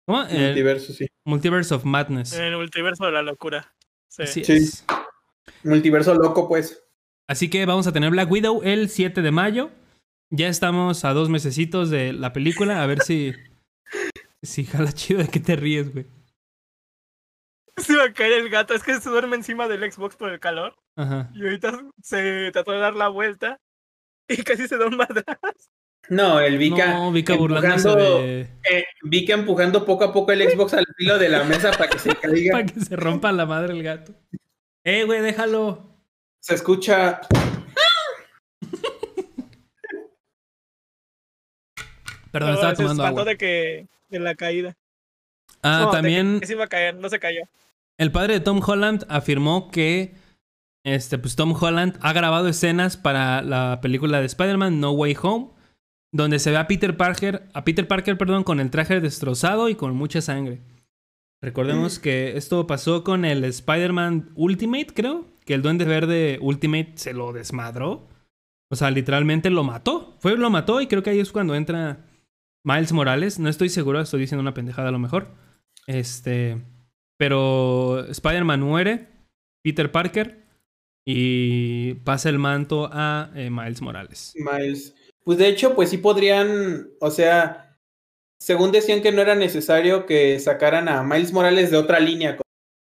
¿Cómo? Multiverso, sí. Multiverse of Madness. En el multiverso de la locura. Sí. sí. Multiverso loco, pues. Así que vamos a tener Black Widow el 7 de mayo. Ya estamos a dos mesecitos de la película. A ver si. si jala chido de qué te ríes, güey. Se va a caer el gato. Es que se duerme encima del Xbox por el calor. Ajá. Y ahorita se trató de dar la vuelta. Y casi se da un madrazo. No, el Vika. No, Vika empujando, eh, Vika empujando poco a poco el Xbox al filo de la mesa para que se caiga. para que se rompa la madre el gato. Eh, güey, déjalo. Se escucha. Perdón, estaba tomando se agua. de que de la caída. Ah, también. que se iba a caer, no se cayó. El padre de Tom Holland afirmó que este, pues Tom Holland ha grabado escenas para la película de Spider-Man No Way Home, donde se ve a Peter Parker, a Peter Parker, perdón, con el traje destrozado y con mucha sangre. Recordemos mm. que esto pasó con el Spider-Man Ultimate, creo, que el Duende Verde Ultimate se lo desmadró. O sea, literalmente lo mató. Fue lo mató y creo que ahí es cuando entra Miles Morales. No estoy seguro, estoy diciendo una pendejada a lo mejor. Este, pero Spider-Man muere, Peter Parker y pasa el manto a eh, Miles Morales. Miles. Pues de hecho, pues sí podrían, o sea, según decían que no era necesario que sacaran a Miles Morales de otra línea.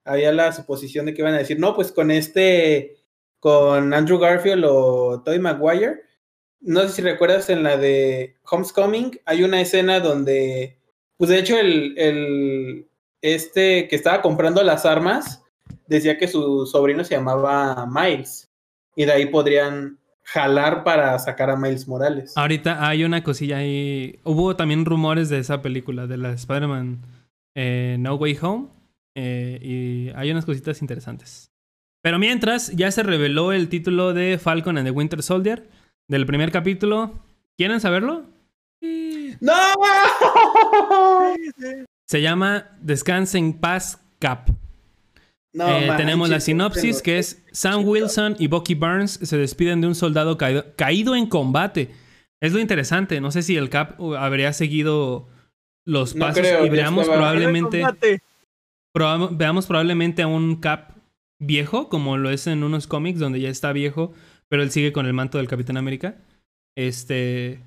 Había la suposición de que iban a decir, no, pues con este, con Andrew Garfield o Tobey Maguire. No sé si recuerdas en la de Homecoming, hay una escena donde, pues de hecho el, el este que estaba comprando las armas decía que su sobrino se llamaba Miles. Y de ahí podrían jalar para sacar a Miles Morales. Ahorita hay una cosilla ahí. Hubo también rumores de esa película, de la Spider-Man eh, No Way Home. Eh, y hay unas cositas interesantes. Pero mientras, ya se reveló el título de Falcon and the Winter Soldier del primer capítulo. ¿Quieren saberlo? ¡No! Se llama Descanse en paz Cap. Eh, tenemos la sinopsis que es Sam Wilson y Bucky Burns se despiden de un soldado caído, en combate. Es lo interesante. No sé si el Cap habría seguido los pasos y veamos probablemente veamos probablemente a un Cap viejo como lo es en unos cómics donde ya está viejo, pero él sigue con el manto del Capitán América. Este,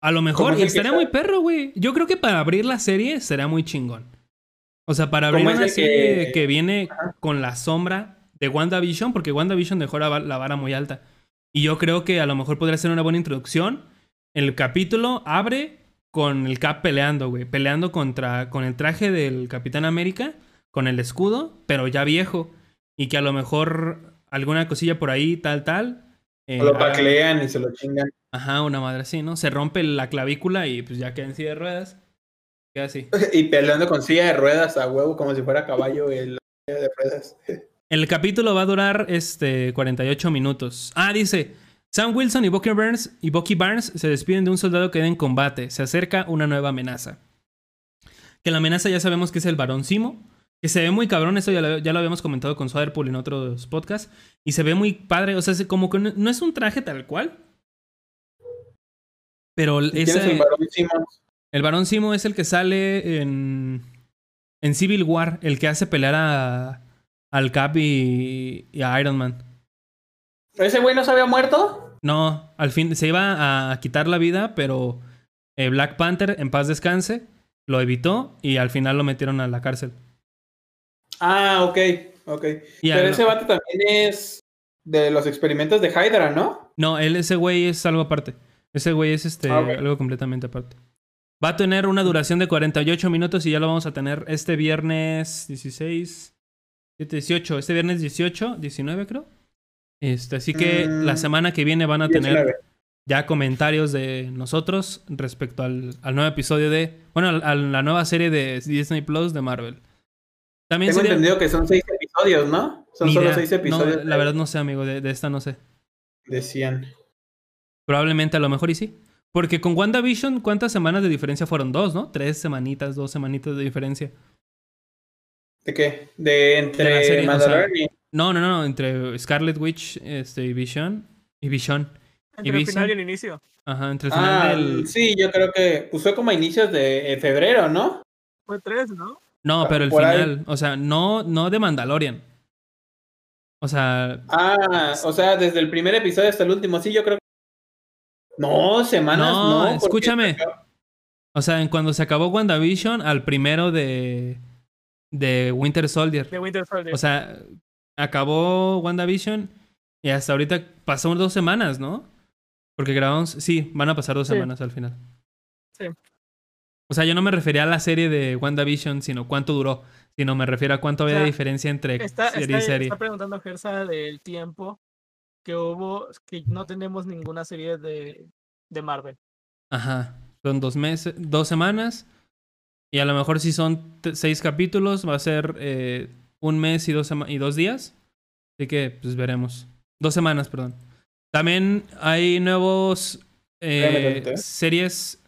a lo mejor estaría muy perro, güey. Yo creo que para abrir la serie será muy chingón. O sea, para abrir una serie que, viene con la sombra de WandaVision, porque WandaVision dejó la, vara muy alta. Y yo creo que a lo mejor podría ser una buena introducción. El capítulo abre con el Cap peleando, güey. Peleando contra, con el traje del Capitán América, con el escudo, pero ya viejo. Y que a lo mejor alguna cosilla por ahí, tal, tal. Eh, lo paclean y se lo chingan. Ajá, una madre así, ¿no? Se rompe la clavícula y pues ya queda en silla de ruedas. Y peleando con silla de ruedas a huevo como si fuera caballo el silla de ruedas. El capítulo va a durar este 48 minutos. Ah, dice, Sam Wilson y Bucky Barnes, y Bucky Barnes se despiden de un soldado que queda en combate. Se acerca una nueva amenaza. Que la amenaza ya sabemos que es el varón Simo. Que se ve muy cabrón, eso ya lo, ya lo habíamos comentado con Swaderpool en otros podcasts. Y se ve muy padre, o sea, como que no, es un traje tal cual. Pero ese... El varón Simo? El varón Simo es el que sale en, en Civil War, el que hace pelear a, al Cap y, a Iron Man. ¿Ese güey no se había muerto? No, al fin se iba a quitar la vida, pero eh, Black Panther, en paz descanse, lo evitó y al final lo metieron a la cárcel. Ah, ok, ok. pero ese vato también es de los experimentos de Hydra, ¿no? No, él, ese güey es algo aparte. Ese güey es este, ah, algo completamente aparte. Va a tener una duración de 48 minutos y ya lo vamos a tener este viernes 16, 18, este viernes 18, 19 creo. Este, así que la mm, semana que viene van a tener ya comentarios de nosotros respecto al, nuevo episodio de, bueno, a, la nueva serie de Disney Plus de Marvel. También Tengo entendido que son seis episodios, ¿no? Son solo seis episodios. la verdad no sé, amigo, de, esta no sé. Decían. Probablemente a lo mejor y sí. Porque con WandaVision, ¿cuántas semanas de diferencia fueron? Dos, ¿no? Tres semanitas, dos semanitas de diferencia. ¿De qué? ¿De entre No, no, no, entre Scarlet Witch este, y Vision. Y Vision. Entre el final y el inicio. Ajá, entre el final ah, del... Sí, yo creo que pues fue como a inicios de febrero, ¿no? Fue tres, ¿no? No, pero el final, o sea, no, no de Mandalorian. O sea. Ah, o sea, desde el primer episodio hasta el último, sí, yo creo. No, semanas, no. no escúchame. O sea, en cuando se acabó WandaVision, al primero de. de Winter Soldier. De Winter Soldier. O sea, acabó WandaVision y hasta ahorita pasó dos semanas, ¿no? Porque grabamos, sí, van a pasar dos semanas al final. Sí. O sea, yo no me refería a la serie de WandaVision, sino cuánto duró, sino me refiero a cuánto había de diferencia entre serie y serie. Está preguntando Gersa del tiempo que hubo, que no tenemos ninguna serie de, de Marvel. Ajá, son dos meses, dos semanas, y a lo mejor si son seis capítulos, va a ser eh, un mes y dos, y dos días. Así que, pues veremos. Dos semanas, perdón. También hay nuevos eh, series.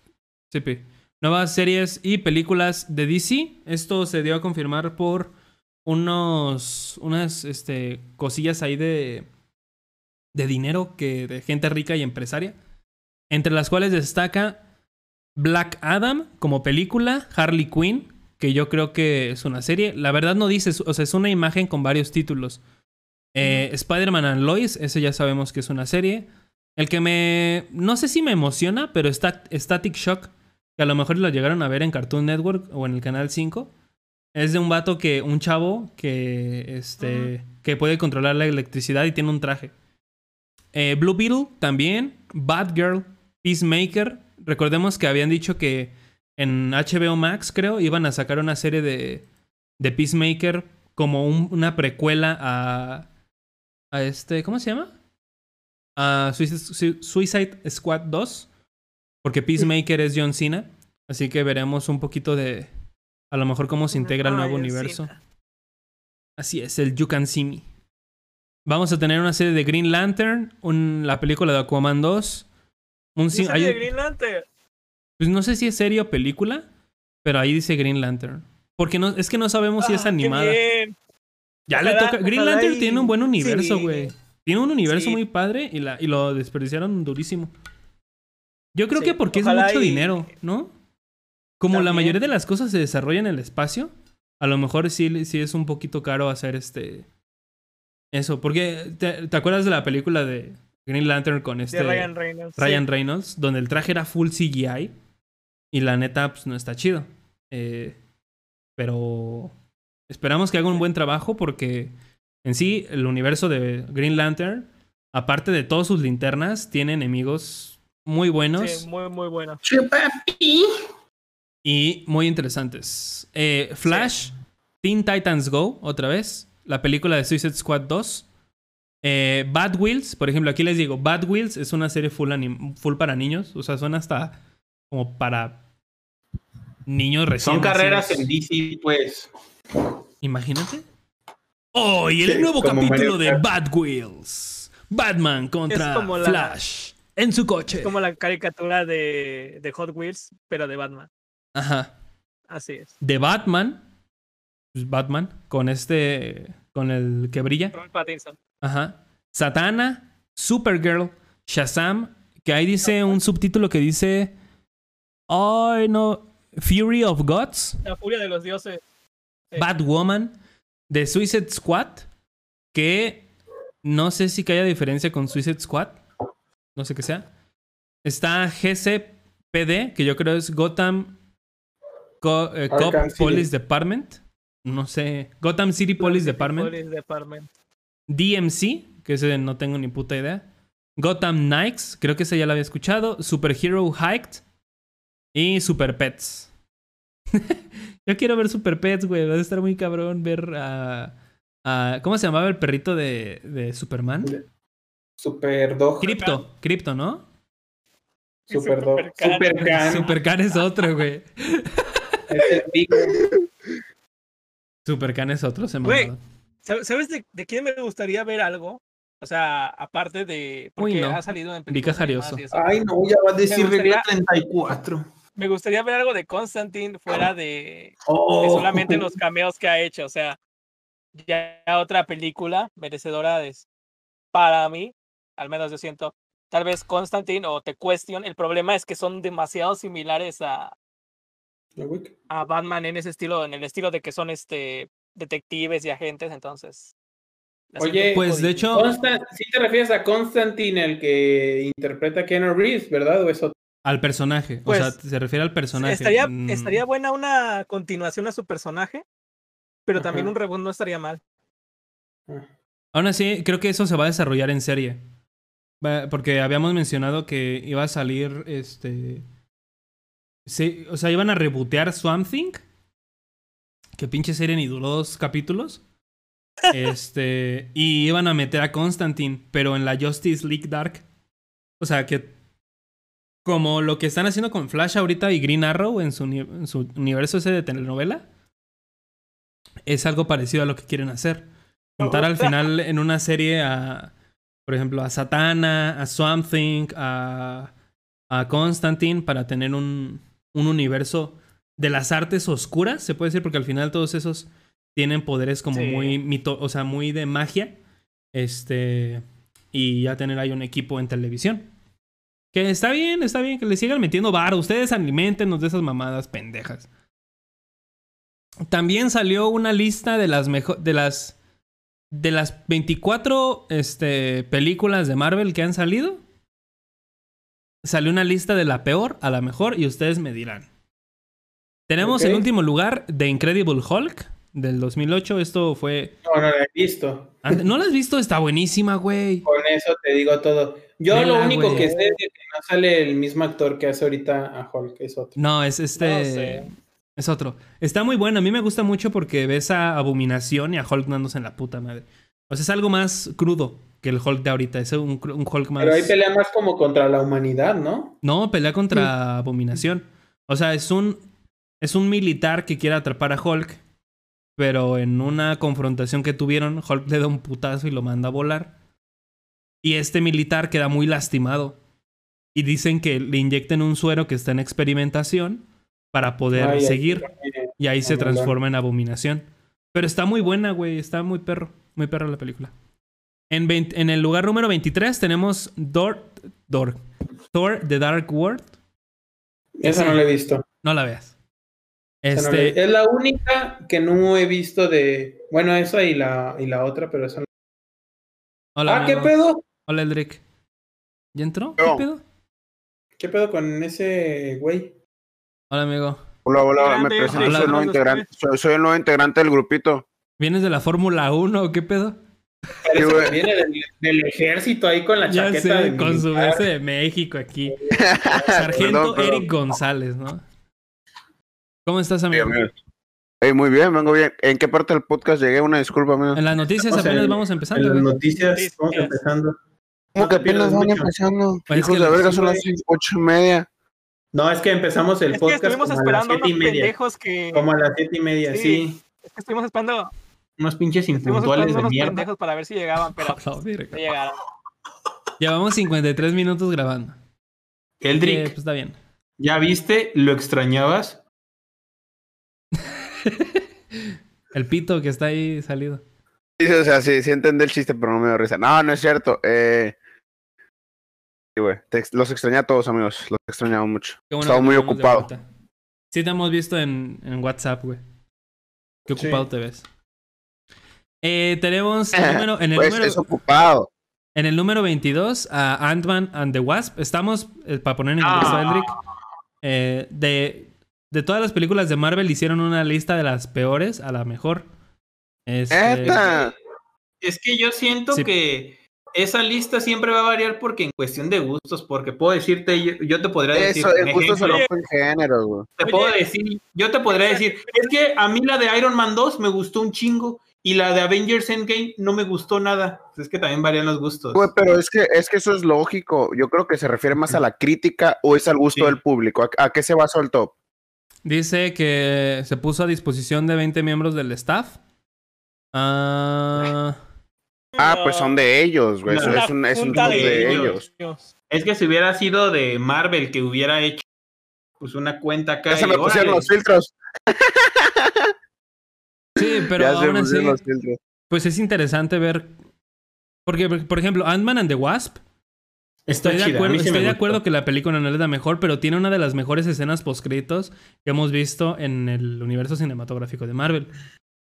nuevas series y películas de DC. Esto se dio a confirmar por unos. unas este, cosillas ahí de. De dinero que. de gente rica y empresaria. Entre las cuales destaca Black Adam como película, Harley Quinn, que yo creo que es una serie. La verdad no dice, o sea, es una imagen con varios títulos. Eh, Spider-Man and Lois, ese ya sabemos que es una serie. El que me. No sé si me emociona, pero está Static Shock, que a lo mejor lo llegaron a ver en Cartoon Network o en el canal 5. Es de un vato que. Un chavo que. Este. Que puede controlar la electricidad y tiene un traje. Eh, Blue Beetle también. Batgirl. Peacemaker. Recordemos que habían dicho que en HBO Max, creo, iban a sacar una serie de. de Peacemaker como una precuela a a este, ¿cómo se llama? A Suicide, Squad 2, porque Peacemaker es John Cena, así que veremos un poquito de, a lo mejor cómo se integra el nuevo universo. Así es, el You Can See Me. Vamos a tener una serie de Green Lantern, la película de Aquaman 2. Un serie de Green Lantern? Pues no sé si es serie o película, pero ahí dice Green Lantern. Porque no, es que no sabemos si es ah, animada. Ya le toca. Green Lantern tiene un buen universo, güey. Tiene un universo muy padre y, la, y lo desperdiciaron durísimo. Yo creo que porque es mucho dinero, ¿no? Como la mayoría de las cosas se desarrollan en el espacio, a lo mejor sí, sí es un poquito caro hacer este. Eso, porque ¿te, acuerdas de la película de Green Lantern con este. Ryan Reynolds. Ryan Reynolds, donde el traje era full CGI y la neta, pues no está chido. Eh, pero Esperamos que haga un buen trabajo porque en sí el universo de Green Lantern, aparte de todas sus linternas, tiene enemigos muy buenos. Sí, muy, muy buenos. Y muy interesantes. Eh, Flash, Teen Titans Go, otra vez. La película de Suicide Squad 2. Eh, Bad Wheels, por ejemplo, aquí les digo, Bad Wheels es una serie full, full para niños. O sea, son hasta como para niños recién. Son carreras en DC, pues. Imagínate. Oh, y el nuevo capítulo de Bad Wheels. Batman contra Flash en su coche. Es como la caricatura de, de, Hot Wheels, pero de Batman. Ajá. Así es. De Batman. Pues Batman con este. Con el que brilla. Robert Pattinson. Ajá. Satana, Supergirl, Shazam. Que ahí dice un subtítulo que dice. Ay, no. Fury of Gods. La furia de los dioses. Batwoman, de Suicide Squad, que no sé si que haya diferencia con Suicide Squad, no sé qué sea. Está GCPD, que yo creo es Gotham eh, Cop Police Department. No sé. Gotham City Police Department. DMC, que ese no tengo ni puta idea. Gotham Knights, creo que ese ya lo había escuchado. Superhero Hiked. Y Super Pets. Yo quiero ver Super Pets, güey. Va a estar muy cabrón ver a. ¿Cómo se llamaba el perrito de, de Superman? Super Dog. Crypto, Crypto, ¿no? Super Dog. Super Can. Super Can es otro, güey. es el pico. Super Can es otro, se Güey, ¿sabes de, de, quién me gustaría ver algo? O sea, aparte de. Porque ha salido en películas. Ay, no, ya va a decir regla 34. Me gustaría ver algo de Constantine fuera de, oh. solamente los cameos que ha hecho. O sea, ya otra película merecedora de. Para mí, al menos yo siento. Tal vez Constantine o The Question. El problema es que son demasiado similares a. A Batman en ese estilo, en el estilo de que son este detectives y agentes, entonces. Oye, pues de hecho. Si te refieres a Constantine, el que interpreta a Keanu Reeves, ¿verdad? ¿O eso? Al personaje. o sea, pues, se refiere al personaje. Estaría, mm. estaría buena una continuación a su personaje, pero también un reboot no estaría mal. Ah. Aún así, creo que eso se va a desarrollar en serie. Porque habíamos mencionado que iba a salir este. Sí, o sea, iban a rebotear Swamp Thing. Que pinche serie ni duró dos capítulos. Este, y iban a meter a Constantine, pero en la Justice League Dark. O sea, que como lo que están haciendo con Flash ahorita y Green Arrow en su, universo ese de telenovela, es algo parecido a lo que quieren hacer. Juntar al final en una serie a, por ejemplo, a Satana, a Swamp Thing, a, a Constantine para tener un, un universo de las artes oscuras, se puede decir, porque al final todos esos tienen poderes como muy mito, o sea, muy de magia. Este. Y ya tener ahí un equipo en televisión. Que está bien, está bien, que le sigan metiendo bar. Ustedes alimentenos de esas mamadas pendejas. También salió una lista de las mejor, de las de las 24 este, películas de Marvel que han salido. Salió una lista de la peor a la mejor y ustedes me dirán. Tenemos en último lugar The Incredible Hulk, del 2008. Esto fue. No, no la he visto. ¿No la has visto? Está buenísima, güey. Con eso te digo todo. Yo lo único que sé es que no sale el mismo actor que hace ahorita a Hulk, es otro. No, es este. Es otro. Está muy bueno. A mí me gusta mucho porque ves a Abominación y a Hulk dándose en la puta madre. O sea, es algo más crudo que el Hulk de ahorita. Es un, Hulk más. Pero ahí pelea más como contra la humanidad, ¿no? No, pelea contra Abominación. O sea, es un. Es un militar que quiere atrapar a Hulk pero en una confrontación que tuvieron, Hulk le da un putazo y lo manda a volar. Y este militar queda muy lastimado. Y dicen que le inyecten un suero que está en experimentación para poder seguir. Y ahí se transforma en abominación. Pero está muy buena, güey. Está muy perro. Muy perro la película. En, en el lugar número 23 tenemos Thor, Thor, Thor The Dark World. Esa no la he visto. No la veas. Este... es la única que no he visto de. Bueno, esa y la, y la otra, pero esa no. Hola, ah, ¿qué pedo? Hola, Eldrick. ¿Ya entró? ¿Qué pedo? ¿Qué pedo con ese güey? Hola, amigo. Hola, hola, me presento, soy, el nuevo integrante, soy, el nuevo integrante del grupito. ¿Vienes de la Fórmula 1 qué pedo? viene del, ejército ahí con la chaqueta. con su base de México aquí. Sargento Eric González, ¿no? ¿Cómo estás, amigo? muy bien, vengo bien. ¿En qué parte del podcast llegué? Una disculpa, amigo. En las noticias apenas vamos empezando. En las noticias vamos empezando. ¿Cómo que apenas van empezando? Pues Hijos de verga, son las ocho y media. No, es que empezamos el podcast estuvimos esperando a las siete y media. Que... Como a las siete y media, sí. Es que estuvimos esperando... Unos pinches impuntuales de mierda. pendejos para ver si llegaban, pero no, llegaron. Llevamos 53 minutos grabando. Eldrick, pues está bien. ¿Ya viste? ¿Lo extrañabas? el pito que está ahí salido. Sí, o sea, sí, sí entendí el chiste, pero no me da risa. No, no es cierto. Eh... Sí, güey. Los extrañé a todos, amigos. Los extrañaba mucho. Estaba muy ocupado. Sí, te hemos visto en, en WhatsApp, güey. Qué ocupado te ves. Eh, tenemos el número, en el pues número, es ocupado. En el número 22, a Ant-Man and the Wasp. Estamos, eh, para poner en contexto, Eldrick, eh, de, de todas las películas de Marvel hicieron una lista de las peores a la mejor. Este, es que yo siento que esa lista siempre va a variar porque en cuestión de gustos, porque puedo decirte, yo, te podría decir. Eso, el gusto se en género, güey. Te puedo decir, yo te podría decir, es que a mí la de Iron Man 2 me gustó un chingo y la de Avengers Endgame no me gustó nada. Es que también varían los gustos. Güey, pero es que, es que eso es lógico. Yo creo que se refiere más a la crítica o es al gusto del público. ¿A, qué se basó el top? Dice que se puso a disposición de 20 miembros del staff. Ah. Ah, pues son de ellos, güey. Es un, es un de, ellos. Es que si hubiera sido de Marvel que hubiera hecho pues una cuenta acá. Ya se me pusieron los filtros. Sí, pero aún así, pues es interesante ver. Porque, por ejemplo, Ant-Man and the Wasp. Estoy, de acuerdo, estoy de acuerdo que la película no es la mejor, pero tiene una de las mejores escenas postcritos que hemos visto en el universo cinematográfico de Marvel.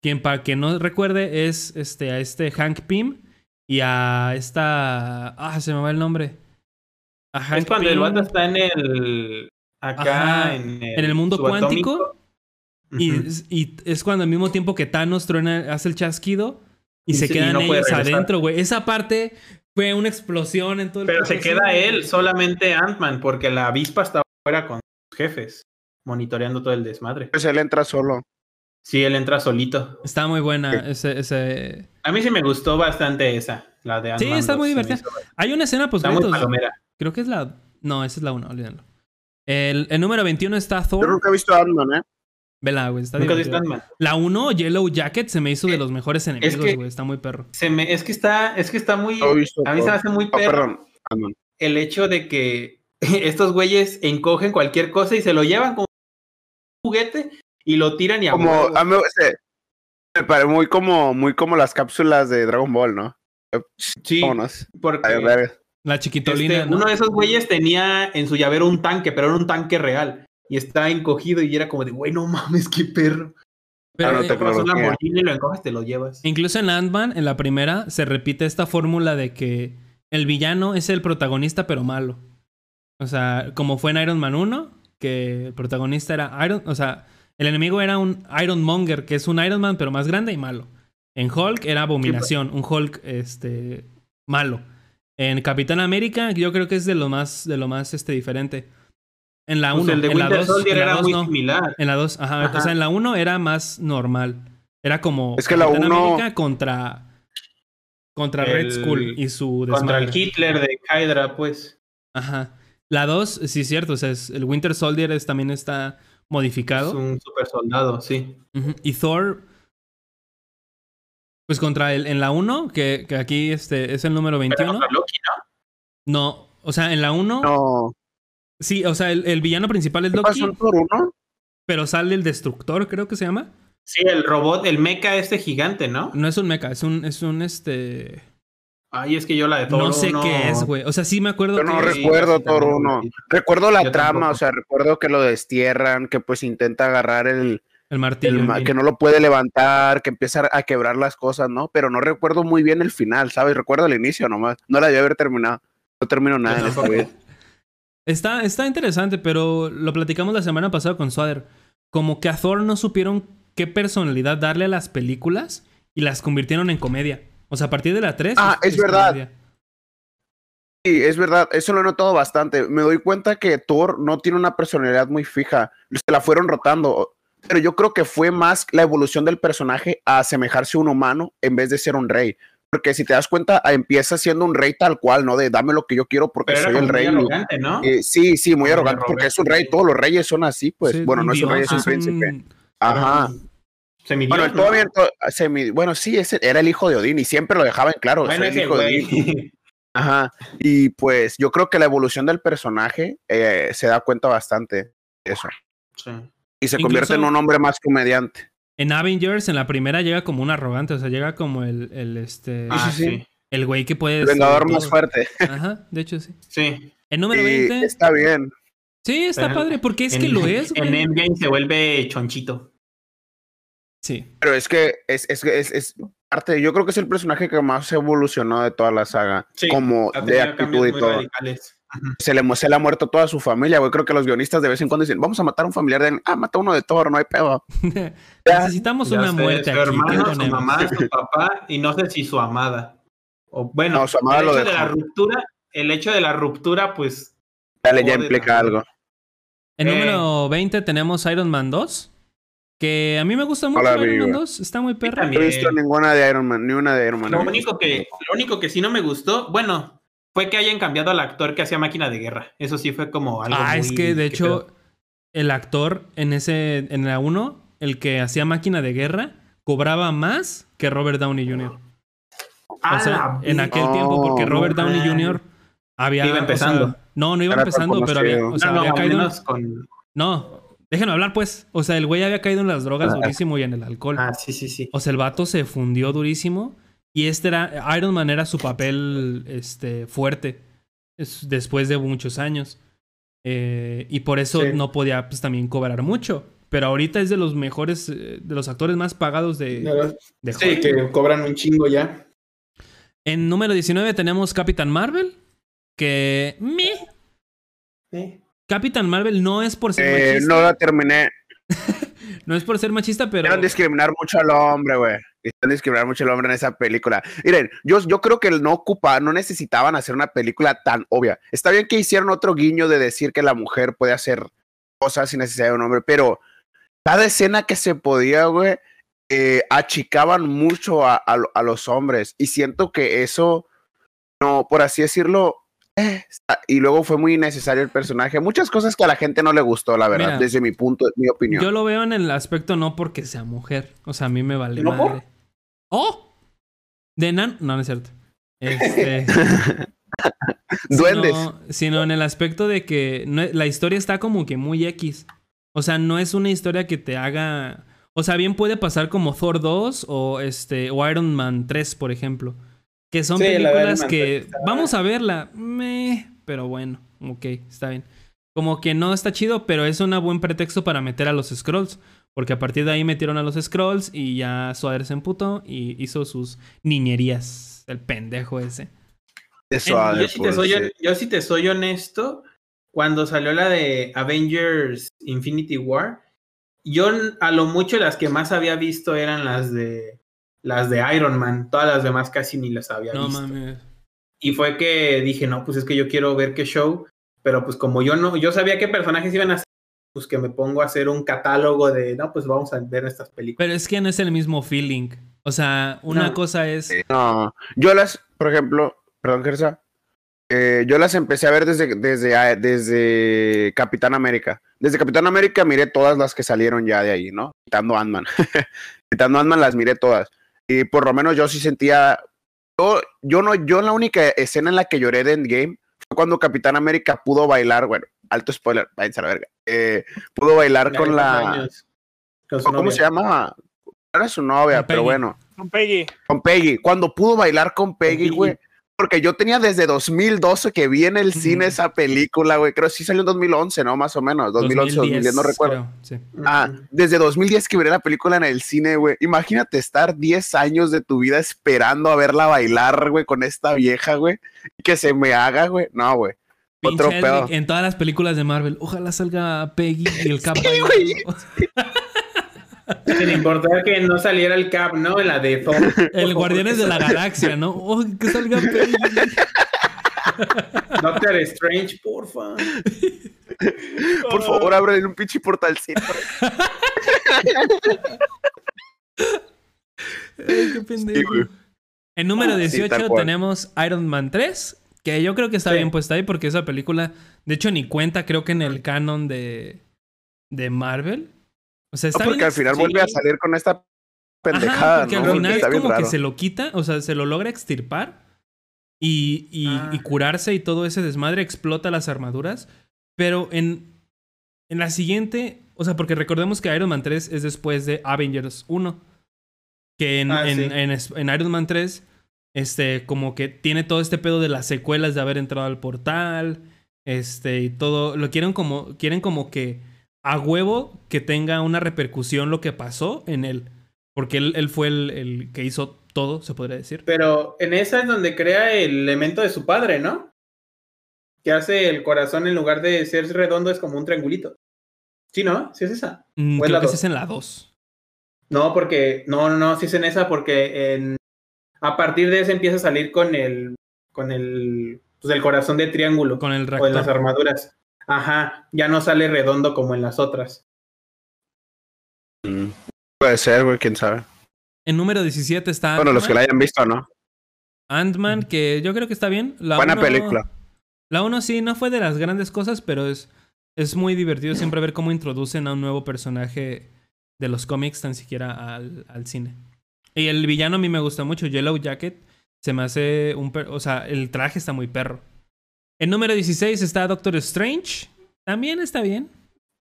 Quien para que no recuerde es este, a este Hank Pym y a esta. Ah, se me va el nombre. A Hank es cuando el banda está en el. Acá en, el, mundo cuántico. Y, y, es cuando al mismo tiempo que Thanos truena, hace el chasquido y, se quedan ellos adentro, güey. Esa parte fue una explosión en todo el Pero se queda él, solamente Ant-Man, porque la avispa está fuera con sus jefes, monitoreando todo el desmadre. Pues él entra solo. Sí, él entra solito. Está muy buena ese, ese... A mí sí me gustó bastante esa, la de Sí, está muy divertida. Hay una escena pues Creo que es la... No, esa es la 1, olvídenlo. El, el, número 21 está Thor. Yo nunca he visto a Ant-Man, ¿eh? Vela, güey, está Nunca visto Ant-Man. La 1, Yellow Jacket, se me hizo de los mejores enemigos, güey. Está muy perro. Se me, es que está, es que está muy... a mí se me hace muy perro. perdón, El hecho de que estos güeyes encogen cualquier cosa y se lo llevan como un juguete y lo tiran y a como, a mí, me parece muy como, muy como las cápsulas de Dragon Ball, ¿no? Sí, porque la chiquitolina. Este, uno de esos güeyes tenía en su llavero un tanque, pero era un tanque real. Y está encogido y era como de, güey, no mames, qué perro. Pero ah, no te la y lo encoges, te lo llevas. Incluso en Ant-Man, en la primera, se repite esta fórmula de que el villano es el protagonista, pero malo. O sea, como fue en Iron Man 1, que el protagonista era Iron, o sea, el enemigo era un Iron Monger, que es un Iron Man, pero más grande y malo. En Hulk era Abominación, un Hulk este, malo. En Capitán América, yo creo que es de lo más, de lo más este, diferente. En la 1, pues en la 2, era muy similar. En la 2, ajá, O sea, en la 1 era más normal. Era como es que la Capitán América contra contra Red Skull y su Contra el Hitler de Hydra, pues. Ajá. La 2, sí es cierto, o sea, el Winter Soldier es, también está modificado. Es un super soldado, sí. Y Thor, pues contra el, en la 1, que, que, aquí este, es el número 21. Loki, ¿no? No, o sea, en la 1. No. Sí, o sea, el, el villano principal es Loki. Pasó Thor 1? Pero sale el destructor, creo que se llama. Sí, el robot, el mecha este gigante, ¿no? No es un mecha, es un, es un este. Ay, es que yo la de Thor No sé qué es, güey. O sea, sí me acuerdo. Yo no recuerdo Thor 1. Recuerdo la trama, o sea, recuerdo que lo destierran, que pues intenta agarrar el. El martillo. que no lo puede levantar, que empieza a quebrar las cosas, ¿no? Pero no recuerdo muy bien el final, ¿sabes? Recuerdo el inicio nomás. No la debí haber terminado. No termino nada en esta vez. Está, está interesante, pero lo platicamos la semana pasada con Swader. Como que a Thor no supieron qué personalidad darle a las películas y las convirtieron en comedia. O sea, a partir de la 3. Ah, es, verdad. Sí, es verdad. Eso lo he notado bastante. Me doy cuenta que Thor no tiene una personalidad muy fija. Se la fueron rotando. Pero yo creo que fue más la evolución del personaje a asemejarse a un humano en vez de ser un rey. Porque si te das cuenta, empieza siendo un rey tal cual, ¿no? De dame lo que yo quiero porque soy el rey. Muy arrogante, ¿no? Eh, sí, sí, muy, arrogante, porque es un rey. Todos los reyes son así, pues. bueno, no es un rey, es un príncipe. Ajá bueno, todavía, bueno, sí, ese era el hijo de Odín y siempre lo dejaban claro. el hijo de Odín. Ajá. Y pues yo creo que la evolución del personaje eh, se da cuenta bastante de eso. Sí. Y se convierte en un hombre más comediante. En Avengers, en la primera llega como un arrogante, o sea, llega como el, el este. Ah, sí. El güey que puede. El vengador más fuerte. Ajá, de hecho sí. Sí. El número 20. Está bien. Sí, está padre, porque es que lo es, güey. En Endgame se vuelve chonchito. Sí. Pero es que es, es, es, parte, yo creo que es el personaje que más evolucionó de toda la saga, como de actitud y todo. Se le, se le ha muerto toda su familia, güey. Creo que los guionistas de vez en cuando dicen, vamos a matar a un familiar de... Ah, mata uno de Thor, no hay pedo. Necesitamos una muerte su Hermano, su mamá, su papá y no sé si su amada. O, bueno, su amada el hecho de la ruptura, el hecho de la ruptura, pues... Ya le ya implica algo. En número 20 tenemos Iron Man 2. Que a mí me gusta mucho Iron Man 2. Está muy perra. No he visto ninguna de Iron Man, ni una de Iron Man. Lo único, que, lo único que sí no me gustó, bueno, fue que hayan cambiado al actor que hacía máquina de guerra. Eso sí fue como algo. Ah, es que de hecho, el actor en ese, en la 1, el que hacía máquina de guerra, cobraba más que Robert Downey Jr. o sea, en aquel tiempo, porque Robert Downey Jr. había. Iba empezando. no, no iba empezando, pero había, o sea, no, había caído. No, déjenme hablar, pues. O sea, el güey había caído en las drogas durísimo y en el alcohol. Ah, sí, sí, sí. O sea, el vato se fundió durísimo. Y este era, Iron Man era su papel este, fuerte después de muchos años. Eh, y por eso no podía pues, también cobrar mucho. Pero ahorita es de los mejores, eh, de los actores más pagados de, de, Sí, que cobran un chingo ya. En número 19 tenemos Capitán Marvel. Que. Me. Capitán Marvel no es por ser eh, No la terminé. no es por ser machista, pero. Quieren discriminar mucho al hombre, güey. Quieren discriminar mucho al hombre en esa película. Miren, yo, yo creo que no ocupa, no necesitaban hacer una película tan obvia. Está bien que hicieron otro guiño de decir que la mujer puede hacer cosas sin necesidad de un hombre, pero cada escena que se podía, güey, eh, achicaban mucho a, a los hombres. Y siento que eso, no, por así decirlo, eh, y luego fue muy necesario el personaje. Muchas cosas que a la gente no le gustó, la verdad, desde mi punto, mi opinión. Yo lo veo en el aspecto no porque sea mujer. O sea, a mí me vale madre. ¡Oh! De Nan. No, no es cierto. Este. Duendes. Sino, en el aspecto de que la historia está como que muy X. O sea, no es una historia que te haga. O sea, bien puede pasar como Thor 2 o este. o Iron Man 3, por ejemplo. Que son películas que vamos a verla, me, pero bueno, ok, está bien. Como que no está chido, pero es un buen pretexto para meter a los Scrolls. Porque a partir de ahí metieron a los Scrolls y ya Suárez se emputó y hizo sus niñerías. El pendejo ese. yo, si te soy, yo si te soy honesto, cuando salió la de Avengers Infinity War, yo a lo mucho las que más había visto eran las de las de Iron Man, todas las demás casi ni las había no, visto. Mames. Y fue que dije, no, pues es que yo quiero ver qué show, pero pues como yo no, yo sabía qué personajes iban a ser, pues que me pongo a hacer un catálogo de, no, pues vamos a ver estas películas. Pero es que no es el mismo feeling. O sea, una cosa es... No, yo las, por ejemplo, perdón, Gersa, eh, yo las empecé a ver desde, desde, ah, desde Capitán América. Desde Capitán América miré todas las que salieron ya de ahí, ¿no? Quitando Ant-Man. Quitando Ant-Man las miré todas. Y por lo menos yo sí sentía. Yo, yo no, yo la única escena en la que lloré de Endgame fue cuando Capitán América pudo bailar, bueno, alto spoiler, váyanse a la verga. Eh, pudo bailar con la. ¿Cómo se llama? Era su novia, pero bueno. Con Peggy. Con Peggy. Cuando pudo bailar con Peggy, güey porque yo tenía desde 2012 que vi en el cine esa película, güey. Creo que sí salió en 2011, ¿no? Más o menos. 2011, 2010, no recuerdo. Ah, desde 2010 que vi la película en el cine, güey. Imagínate estar 10 años de tu vida esperando a verla bailar, güey, con esta vieja, güey. Y que se me haga, güey. No, güey. Otro pedo. En todas las películas de Marvel. Ojalá salga Peggy y el Cap. Sin importar que no saliera el Cap, ¿no? La de Thor. El Guardianes de la Galaxia, ¿no? Oh, que salga Peggy. Doctor Strange, porfa. Por favor, abren un pinche portalcito. Ay, qué pendejo. en número 18 tenemos Iron Man 3, que yo creo que está bien puesta ahí porque esa película, de hecho, ni cuenta, creo que en el canon de, de Marvel. O sea, está no, porque al final vuelve a salir con esta pendejada. porque al final es como que se lo quita, o sea, se lo logra extirpar y, y, y, ah. curarse y todo ese desmadre explota las armaduras. Pero en, en la siguiente, o sea, porque recordemos que Iron Man 3 es después de Avengers 1. Que en, ah, en, en, en, Iron Man 3, este, como que tiene todo este pedo de las secuelas de haber entrado al portal. Este, y todo. Lo quieren como. Quieren como que a huevo que tenga una repercusión lo que pasó en él. Porque él, fue el, que hizo todo, se podría decir. Pero en esa es donde crea el elemento de su padre, ¿no? Que hace el corazón en lugar de ser redondo es como un triangulito. Sí, ¿no? Sí es esa. Mm, creo que es en la 2. No, porque. No, no, no, sí es en esa porque en. A partir de ese empieza a salir con el. Con el. Pues el corazón de triángulo. Con el O en las armaduras. Ajá. Ya no sale redondo como en las otras. Mm, puede ser, güey, quién sabe. En número 17 está. Bueno, los que la hayan visto, ¿no? Ant-Man, que yo creo que está bien. La Buena película. La 1 sí, no fue de las grandes cosas, pero es, es muy divertido siempre ver cómo introducen a un nuevo personaje de los cómics, tan siquiera al, al cine. Y el villano a mí me gusta mucho, Yellow Jacket. Se me hace un... o sea, el traje está muy perro. En número 16 está Doctor Strange. También está bien.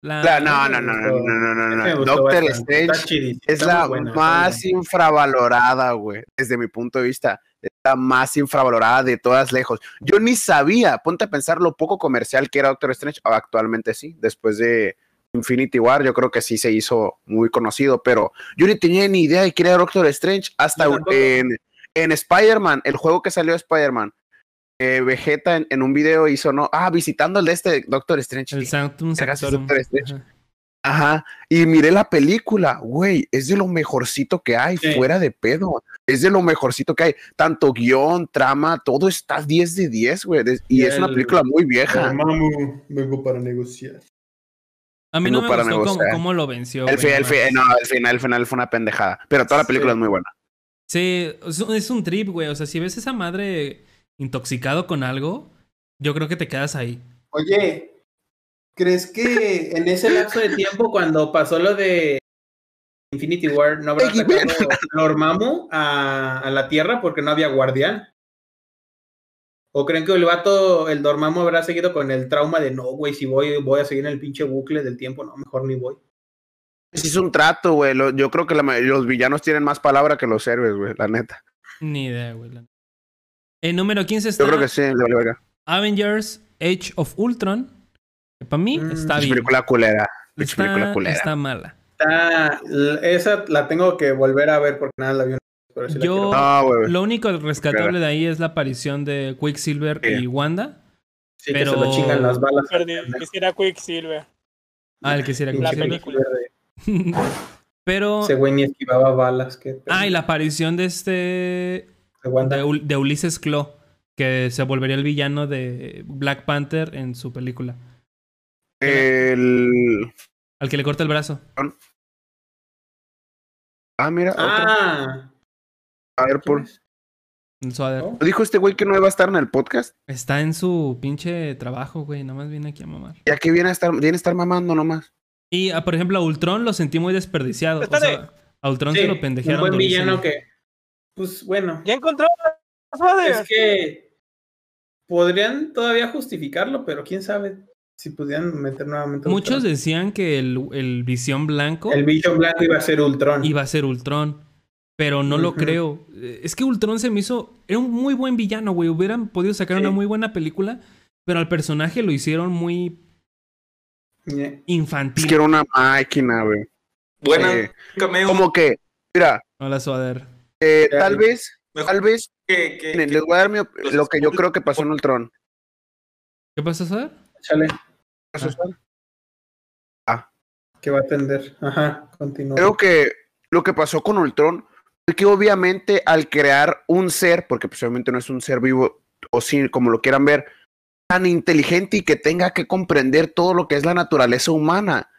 La... no, no, no, no, no, no, no, Doctor Strange es la más infravalorada, güey, desde mi punto de vista. Es la más infravalorada de todas lejos. Yo ni sabía, ponte a pensar lo poco comercial que era Doctor Strange. Actualmente sí, después de Infinity War, yo creo que sí se hizo muy conocido, pero yo ni tenía ni idea de que era Doctor Strange hasta en, en Spider-Man, el juego que salió de Spider-Man eh, Vegeta en, un video hizo, ¿no? Ah, visitando el de este Doctor Strange. El Doctor Strange. Ajá. Y miré la película, güey, es de lo mejorcito que hay, fuera de pedo. Es de lo mejorcito que hay. Tanto guion, trama, todo está 10 de 10, güey. Y, es una película muy vieja. vengo para negociar. A mí no me gustó cómo, lo venció. El, el, no, el final, el final fue una pendejada. Pero toda la película es muy buena. Sí, es un trip, güey. O sea, si ves esa madre intoxicado con algo, yo creo que te quedas ahí. Oye, ¿crees que en ese lapso de tiempo, cuando pasó lo de Infinity War, no habrá sacado Dormammu a, a la Tierra porque no había guardián? ¿O creen que el vato, el Dormammu, habrá seguido con el trauma de no, güey, si voy, voy a seguir en el pinche bucle del tiempo? No, mejor ni voy. Sí, es un trato, güey. Yo creo que los villanos tienen más palabra que los héroes, güey, la neta. Ni idea, güey. El número 15 está. Yo creo que sí, Avengers Age of Ultron. Que para mí mm, está bien. Película culera. Está, película culera. está mala. esa la tengo que volver a ver porque nada la vi. Yo, lo único rescatable de ahí es la aparición de Quicksilver y Wanda. Sí, pero... que se lo chingan las balas. quisiera Quicksilver. Ah, el que quisiera Quicksilver. pero. Ese güey ni esquivaba balas. Ah, y la aparición de este de, Ulises Claw, que se volvería el villano de Black Panther en su película. El. Al que le corta el brazo. Ah, mira. Ah. A ver, por. ¿Dijo este güey que no iba a estar en el podcast? Está en su pinche trabajo, güey. Nomás viene aquí a mamar. Ya que viene a estar, viene a estar mamando nomás. Y, ah, por ejemplo, a Ultron lo sentí muy desperdiciado. O sea, a Ultron se lo pendejearon. Un buen villano que pues bueno. Ya encontró. Es que podrían todavía justificarlo, pero quién sabe si pudieran meter nuevamente. Muchos decían que el, el, Visión Blanco. El Visión Blanco iba a ser Ultron. Iba a ser Ultron. Pero no lo creo. Es que Ultron se me hizo. Era un muy buen villano, güey. Hubieran podido sacar una muy buena película. Pero al personaje lo hicieron muy. Infantil. Es que era una máquina, güey. Buena. como que. Mira. Hola, Suader. Eh, tal vez, tal vez, les voy a dar lo que yo creo que pasó en Ultron. ¿Qué pasó, Sar? Chale. ¿Qué pasó, Ah. Que va a atender. Ajá, continúa. Creo que lo que pasó con Ultron fue que obviamente al crear un ser, porque pues obviamente no es un ser vivo, o sí, como lo quieran ver, tan inteligente y que tenga que comprender todo lo que es la naturaleza humana,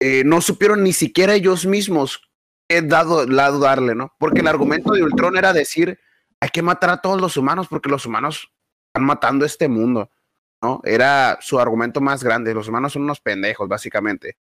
eh, no supieron ni siquiera ellos mismos dado lado darle, ¿no? Porque el argumento de Ultron era decir, hay que matar a todos los humanos porque los humanos están matando este mundo, ¿no? Era su argumento más grande, los humanos son unos pendejos, básicamente.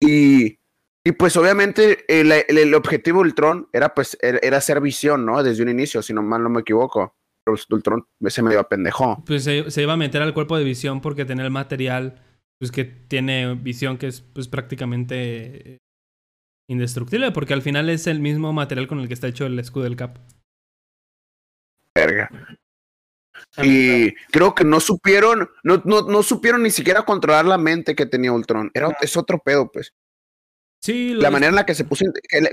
Y, y pues obviamente el, el, objetivo de Ultron era pues era hacer visión, ¿no? Desde un inicio, si no mal no me equivoco. Pues, Ultron se medio pendejo. Pues se, se, iba a meter al cuerpo de visión porque tenía el material pues que tiene visión que es pues prácticamente indestructible, porque al final es el mismo material con el que está hecho el escudo del Cap. Verga. Y creo que no supieron, no, no, no supieron ni siquiera controlar la mente que tenía Ultron. Era, es otro pedo, pues. Sí, la manera en la que se puso.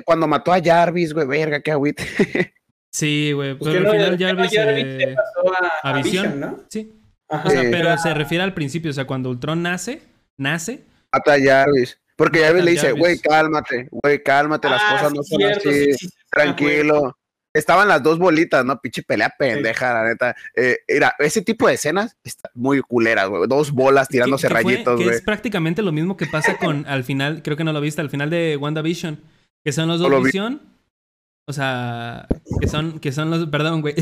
cuando mató a Jarvis, güey, verga, qué agüite. sí, güey. Pues pero al final Jarvis. Eh, pasó a, Visión, ¿no? Sí. O sea, pero se refiere al principio, o sea, cuando Ultron nace, nace. Mata a Jarvis. Porque Jarvis le dice, güey, cálmate, güey, cálmate, las ah, cosas no son así, tranquilo. Estaban las dos bolitas, ¿no? Pinche pelea pendeja, la neta. Eh, era, ese tipo de escenas está muy culeras, güey. Dos bolas tirándose rayitos, güey. es prácticamente lo mismo que pasa con, al final, creo que no lo viste, al final de WandaVision. Que son los dos Vision. O sea, que son, que son los, perdón, güey.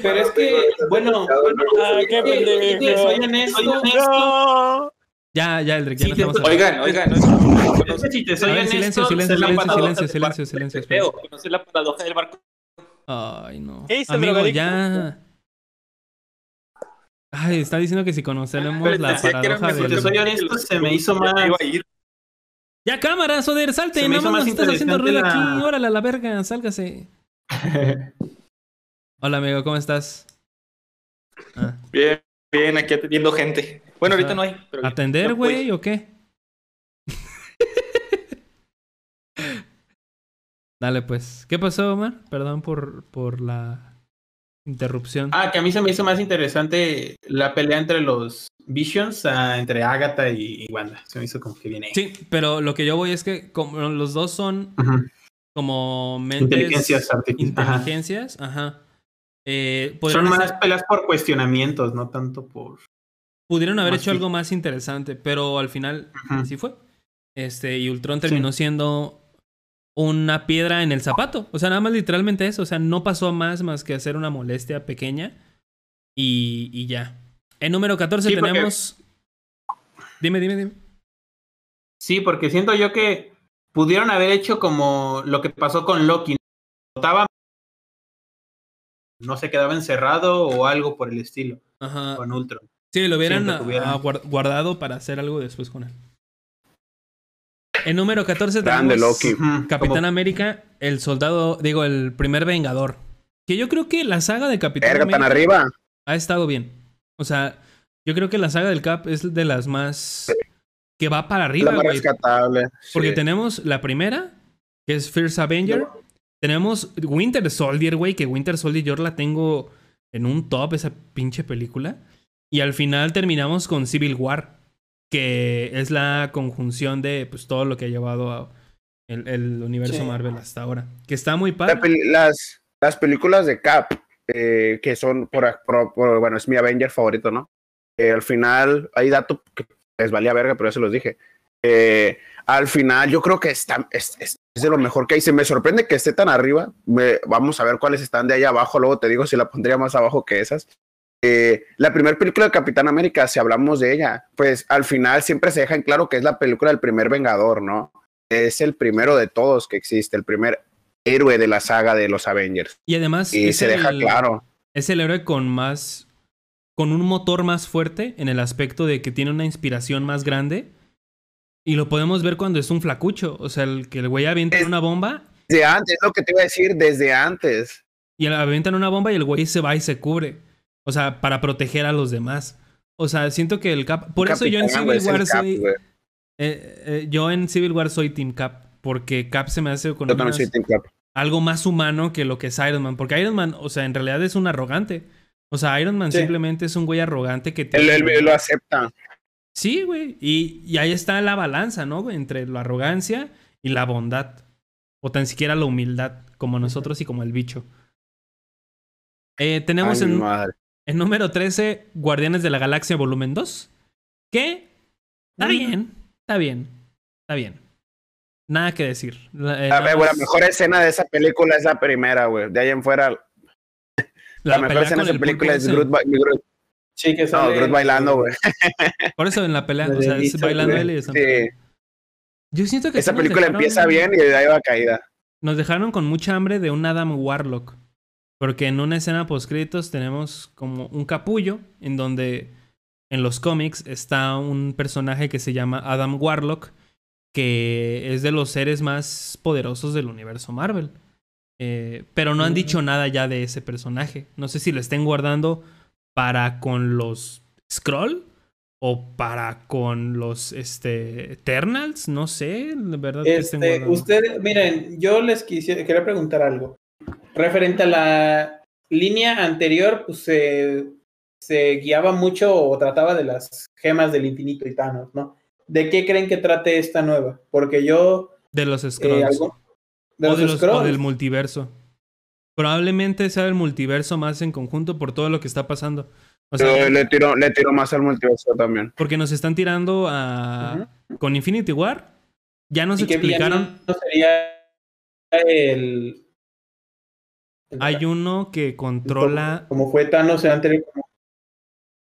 Pero es que, bueno, ah, qué pendejo. Soy honesto. Ya, ya, el ya no estamos Oigan, oigan, no, sé si te soy honesto. Silencio, silencio, silencio, silencio, silencio, silencio. Conocer la paradoja del barco. Ay, no. Amigo, ya. Ay, está diciendo que si conocemos la paradoja del... Si te soy honesto, se me hizo más... Ya cámara, Soder, salte, nada más estás haciendo ruido aquí. Órale a la verga, sálgase. Hola amigo, ¿cómo estás? Ah. Bien, bien, aquí atendiendo gente. Bueno, ahorita no hay. ¿Atender, güey, o qué? Dale, pues. ¿Qué pasó, Omar? Perdón por, por la interrupción. Ah, que a mí se me hizo más interesante la pelea entre los Visions, ah, entre Agatha y, Wanda. Se me hizo como que viene. Sí, pero lo que yo voy es que como los dos son como mentes. Inteligencias artificiales. Inteligencias, ajá. Eh, son más peleas por cuestionamientos, no tanto por. Pudieron haber hecho algo más interesante, pero al final así fue. Este, y Ultron terminó siendo una piedra en el zapato. O sea, nada más literalmente eso. O sea, no pasó más más que hacer una molestia pequeña. Y, y ya. En número 14 tenemos. Dime, dime, dime. Sí, porque siento yo que pudieron haber hecho como lo que pasó con Loki. No se quedaba encerrado o algo por el estilo. Ajá. Con Ultron. Sí, lo hubieran, guardado para hacer algo después con él. En número 14 tenemos Loki. Capitán América, el soldado, digo, el primer Vengador. Que yo creo que la saga de Capitán América arriba. ha estado bien. O sea, yo creo que la saga del Cap es de las más que va para arriba, güey. rescatable. Porque tenemos la primera, que es First Avenger. Tenemos Winter Soldier, güey, que Winter Soldier yo la tengo en un top, esa pinche película. Y al final terminamos con Civil War, que es la conjunción de pues, todo lo que ha llevado a el, universo Marvel hasta ahora. Que está muy padre. las, las películas de Cap, eh, que son, por, bueno, es mi Avenger favorito, ¿no? Eh, al final hay datos que les valía verga, pero ya se los dije. Eh, al final yo creo que está, es, es, de lo mejor que hay. Se me sorprende que esté tan arriba. vamos a ver cuáles están de ahí abajo. Luego te digo si la pondría más abajo que esas. Eh, la primera película de Capitán América, si hablamos de ella, pues al final siempre se deja en claro que es la película del primer Vengador, ¿no? Es el primero de todos que existe, el primer héroe de la saga de los Avengers. Y además. Y se deja claro. Es el héroe con más. con un motor más fuerte en el aspecto de que tiene una inspiración más grande. Y lo podemos ver cuando es un flacucho. O sea, el que el güey avienta una bomba. Desde antes, es lo que te iba a decir, desde antes. Y avientan una bomba y el güey se va y se cubre. O sea, para proteger a los demás. O sea, siento que el Cap. Por eso yo en Civil War soy. Eh, eh, yo en Civil War soy Team Cap. Porque Cap se me hace con algo más humano que lo que es Iron Man. Porque Iron Man, o sea, en realidad es un arrogante. O sea, Iron Man simplemente es un güey arrogante que. Él, él, lo acepta. Sí, güey. Y, y, ahí está la balanza, ¿no? Entre la arrogancia y la bondad. O tan siquiera la humildad, como nosotros y como el bicho. Eh, tenemos en, en número 13, Guardianes de la Galaxia Volumen 2. Que está bien, está bien, está bien. Nada que decir. Eh, la, mejor escena de esa película es la primera, güey. De ahí en fuera. La, mejor escena de esa película es Groot, Sí, que No, Groot bailando, güey. Por eso en la pelea, o sea, es bailando él y Sí. Yo siento que. Esa película empieza bien y de ahí va caída. Nos dejaron con mucha hambre de un Adam Warlock. Porque en una escena post-créditos tenemos como un capullo en donde en los cómics está un personaje que se llama Adam Warlock, que es de los seres más poderosos del universo Marvel. Eh, pero no han dicho nada ya de ese personaje. No sé si lo estén guardando para con los Scroll o para con los este, Eternals, no sé, de verdad. Este, ustedes, miren, yo les quisiera, quería preguntar algo. Referente a la línea anterior, pues se, se guiaba mucho o trataba de las gemas del infinito y Thanos, ¿no? ¿De qué creen que trate esta nueva? Porque yo... De los eh, Scrolls. ¿De los o, o del multiverso. Probablemente sea el multiverso más en conjunto por todo lo que está pasando. O sea, le tiro, le tiro más al multiverso también. Porque nos están tirando a. Con Infinity War. Ya nos explicaron. Sería el. Hay uno que controla. Como, fue Thanos anterior.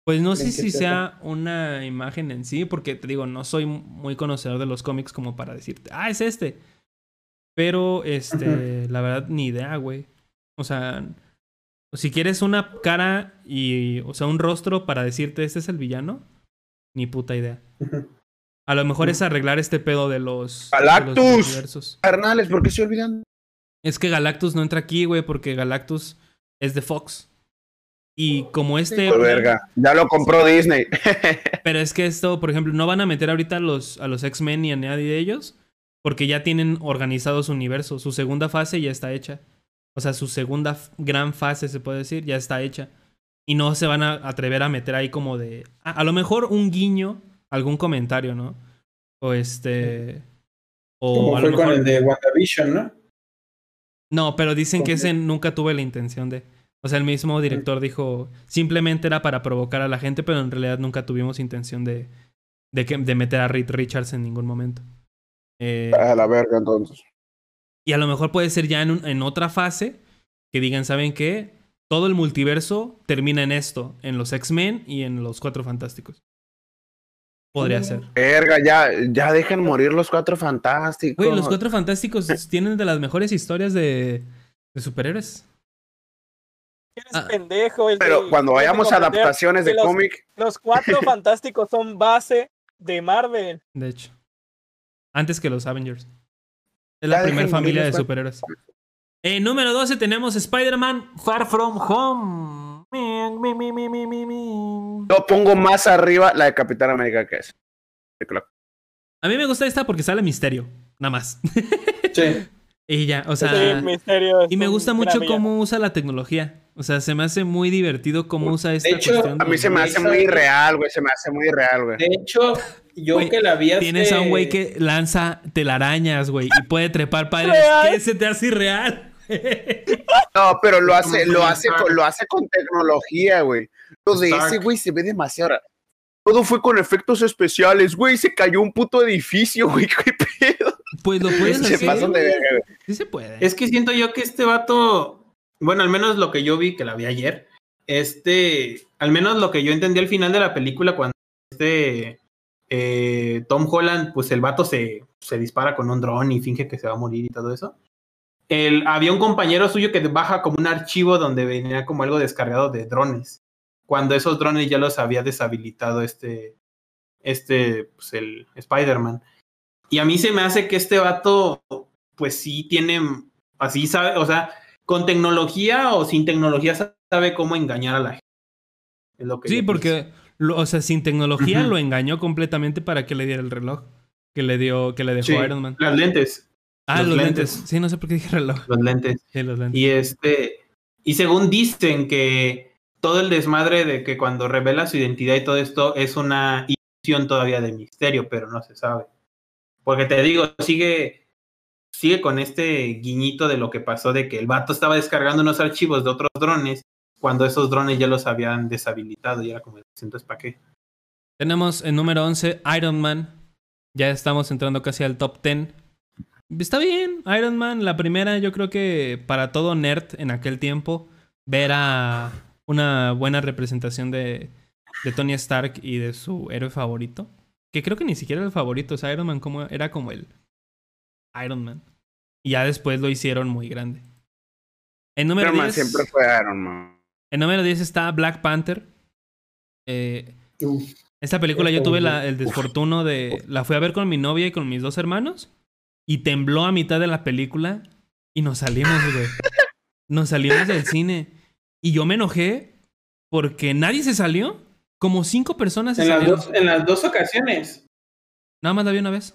Pues no sé si sea una imagen en sí, porque te digo, no soy muy conocedor de los cómics como para decirte, ah, es este. Pero, este, la verdad, ni idea, güey. O sea, si quieres una cara y, o sea, un rostro para decirte este es el villano, ni puta idea. A lo mejor es arreglar este pedo de los. ¡Galactus! Carnales, ¿por qué se olvidan? Es que Galactus no entra aquí, güey, porque Galactus es de Fox. Y como este. Verga, ya lo compró Disney. pero es que esto, por ejemplo, no van a meter ahorita a los, a los X-Men ni a nadie de ellos, porque ya tienen organizado su universo. Su segunda fase ya está hecha. O sea, su segunda gran fase, se puede decir, ya está hecha. Y no se van a atrever a meter ahí como de. A, lo mejor un guiño, algún comentario, ¿no? O este. O como fue con el de WandaVision, ¿no? No, pero dicen que ese nunca tuve la intención de. O sea, el mismo director dijo, simplemente era para provocar a la gente, pero en realidad nunca tuvimos intención de, de, que, de meter a Reed Richards en ningún momento. Eh, a la verga, entonces. Y a lo mejor puede ser ya en, en otra fase que digan, ¿saben qué? Todo el multiverso termina en esto, en los X-Men y en los Cuatro Fantásticos. Podría ser. Verga, ya, ya dejen morir los Cuatro Fantásticos. Güey, los Cuatro Fantásticos tienen de las mejores historias de, de superhéroes. Eres ah. pendejo. Pero cuando vayamos a adaptaciones de cómic. Los Cuatro Fantásticos son base de Marvel. De hecho. Antes que los Avengers. Es la primera familia de superhéroes. En número 12 tenemos Spider-Man Far From Home. Yo pongo más arriba la de Capitán América que es. A mí me gusta esta porque sale misterio, nada más. Sí. y ya, o sea. y me gusta mucho cómo usa la tecnología. O sea, se me hace muy divertido cómo usa esta de hecho, A mí se me hace muy real, güey. Se me hace muy real, güey. De hecho, yo que la vi Tienes a un güey que lanza telarañas, güey, y puede trepar padres. ¿Qué se te hace irreal? No, pero lo hace, lo hace, con, lo hace con tecnología, güey. Lo de ese güey se ve demasiado. Todo fue con efectos especiales, güey. Se cayó un puto edificio, güey. ¿Qué pedo? Pues lo pueden hacer. De Sí se puede. Es que siento yo que este vato bueno, al menos lo que yo vi, que la vi ayer, este, al menos lo que yo entendí al final de la película, cuando este eh, Tom Holland, pues el vato se, se dispara con un dron y finge que se va a morir y todo eso. El, había un compañero suyo que baja como un archivo donde venía como algo descargado de drones. Cuando esos drones ya los había deshabilitado este, este, pues el Spider-Man. Y a mí se me hace que este vato, pues sí tiene, así sabe, o sea, con tecnología o sin tecnología sabe cómo engañar a la gente. sí, porque, o sea, sin tecnología lo engañó completamente para que le diera el reloj que le dio, que le dejó Iron Man. Las lentes. Ah, los, lentes. Sí, no sé por qué dije reloj. Los lentes. Sí, los lentes. Y este, y según dicen que todo el desmadre de que cuando revela su identidad y todo esto es una ilusión todavía de misterio, pero no se sabe. Porque te digo, sigue sigue con este guiñito de lo que pasó de que el vato estaba descargando unos archivos de otros drones cuando esos drones ya los habían deshabilitado y era como, entonces, ¿para qué? Tenemos el número 11, Iron Man. Ya estamos entrando casi al top 10. Está bien, Iron Man, la primera, yo creo que para todo nerd en aquel tiempo, ver a una buena representación de, de Tony Stark y de su héroe favorito. Que creo que ni siquiera era el favorito, o sea, Iron Man como, era como el Iron Man. Y ya después lo hicieron muy grande. En número 10, siempre fue Iron Man. En número 10 está Black Panther. Eh, esta película yo tuve el desfortuno de... La fui a ver con mi novia y con mis dos hermanos. Y tembló a mitad de la película. Y nos salimos, güey. Nos salimos del cine. Y yo me enojé porque nadie se salió. Como cinco personas en, las dos, en las dos ocasiones. Nada más la vi una vez.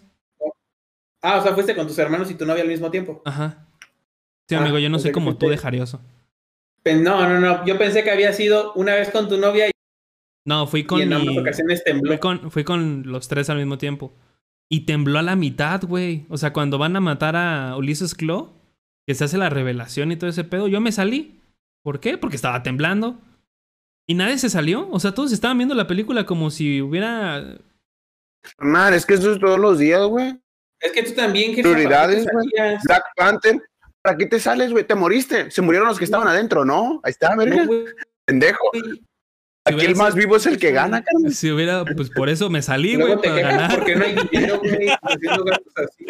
Ah, o sea, fuiste con tus hermanos y tu novia al mismo tiempo. Ajá. Sí, amigo, yo no soy como tú de jarioso. No, no, no. Yo pensé que había sido una vez con tu novia y. No, fui con. Y en ambas ocasiones tembló. Fui con, fui con los tres al mismo tiempo. Y tembló a la mitad, güey. O sea, cuando van a matar a Ulises Claw, que se hace la revelación y todo ese pedo, yo me salí. ¿Por qué? Porque estaba temblando. Y nadie se salió. O sea, todos estaban viendo la película como si hubiera. Man, es que eso es todos los días, güey. Es que tú también, que Prioridades, güey. Black Panther. ¿Para qué te sales, güey? Te moriste. Se murieron los que estaban adentro, ¿no? Ahí está, verga. Pendejo. Aquí el más vivo es el que gana, Carmen. Si hubiera, pues por eso me salí, güey, para ganar. Porque no hay dinero, güey, así.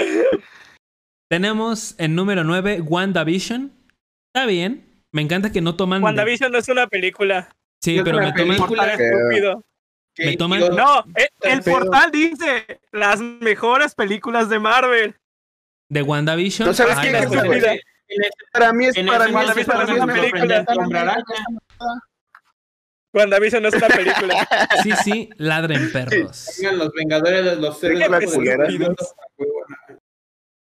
Tenemos en número 9 WandaVision. Está bien. Me encanta que no toman. WandaVision no es una película. Sí, pero me toman. Estúpido. Me toman. No, el, el portal dice las mejores películas de Marvel. De WandaVision. ¿No sabes qué es Para mí es para mí es una película. WandaVision no es una película. Sí, sí, ladren perros. los Vengadores de los seres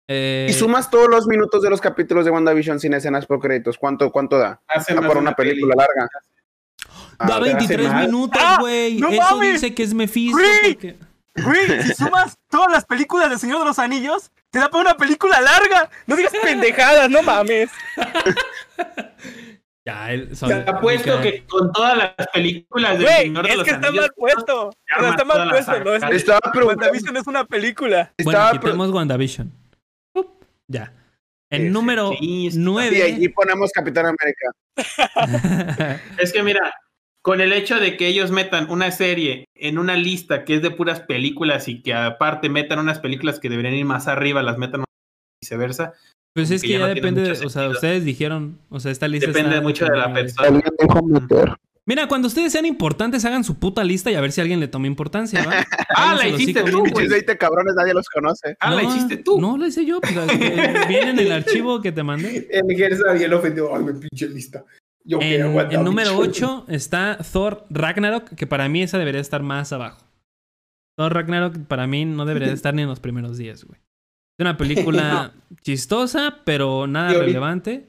eh... Y sumas todos los minutos de los capítulos de WandaVision sin escenas por créditos. ¿Cuánto, cuánto da? Hace para una película larga. Da 23 ah, minutos, ah, güey. Eso dice que es Mephisto. Güey, si sumas todas las películas del Señor de los Anillos, te da para una película larga. No digas pendejadas, no mames. Ya, él Se ha puesto que con todas las películas del Señor de los Anillos. Es que está mal puesto. está mal puesto. No, es, Estaba WandaVision es una película. Bueno, quitemos WandaVision. ya. En número 9. Y allí ponemos Capitán América. es que mira, con el hecho de que ellos metan una serie en una lista que es de puras películas y que aparte metan unas películas que deberían ir más arriba, las metan viceversa. Pues es que, ya, depende, de, o sea, ustedes dijeron, o sea, esta lista depende mucho de la persona. Mira, cuando ustedes sean importantes, hagan su puta lista y a ver si alguien le toma importancia, ¿va? ah, la hiciste tú, pues 20 cabrones, nadie los conoce. Ah, la hiciste tú. No, la hice yo, pues, viene en el archivo que te mandé. En Gersa y él ofendió, ay, me pinche lista. Yo en, en número 8 está Thor Ragnarok, que para mí esa debería estar más abajo. Thor Ragnarok para mí no debería estar ni en los primeros días, güey. Es una película chistosa, pero nada relevante.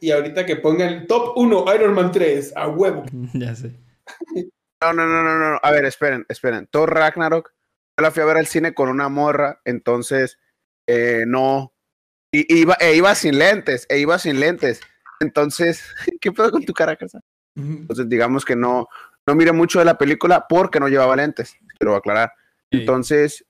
y ahorita que ponga el top 1 Iron Man 3, a huevo. ya sé. No, no, no, no, no. A ver, esperen, esperen. Thor Ragnarok, yo la fui a ver al cine con una morra, entonces eh, no. Y, iba, e iba sin lentes, e iba sin lentes. Entonces, ¿qué pedo con tu cara, casa? Entonces, digamos que no, no mire mucho de la película porque no llevaba lentes, quiero aclarar. Entonces,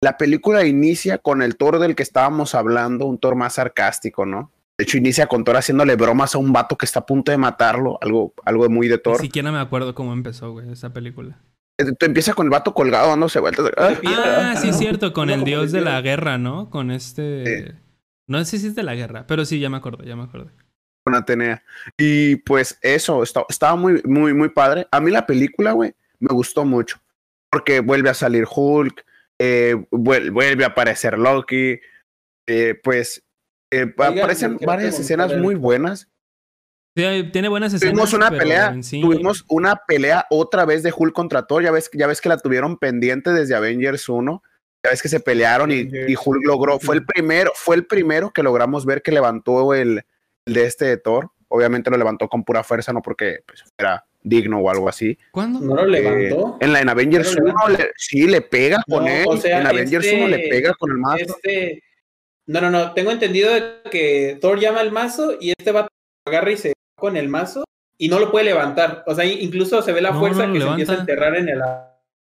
la película inicia con el Thor del que estábamos hablando, un Thor más sarcástico, ¿no? De hecho, inicia con Thor haciéndole bromas a un vato que está a punto de matarlo, algo, algo muy de Thor. Ni siquiera me acuerdo cómo empezó, güey, esa película. Eh, empieza con el vato colgado dándose vueltas. Ah, sí, cierto, con el dios de la guerra, ¿no? Con este. No sé si es de la guerra, pero sí, ya me acuerdo, ya me acuerdo con Atenea. Y pues eso, estaba, muy, muy, muy padre. A mí la película, güey, me gustó mucho. Porque vuelve a salir Hulk, eh, vuelve, a aparecer Loki, eh, pues eh, aparecen varias escenas muy buenas. tiene buenas escenas. Tuvimos una pelea, tuvimos una pelea otra vez de Hulk contra Thor. Ya ves, ya ves que la tuvieron pendiente desde Avengers 1. Ya ves que se pelearon y, y Hulk logró. Fue el primero, fue el primero que logramos ver que levantó el, de este de Thor. Obviamente lo levantó con pura fuerza, no porque pues, era digno o algo así. ¿Cuándo? ¿No lo levantó? en la en Avengers 1 sí le pega con él. en Avengers 1 le pega con el mazo. Este... No, no, no. Tengo entendido que Thor llama al mazo y este va agarra y se va con el mazo y no lo puede levantar. O sea, incluso se ve la fuerza que se empieza a enterrar en el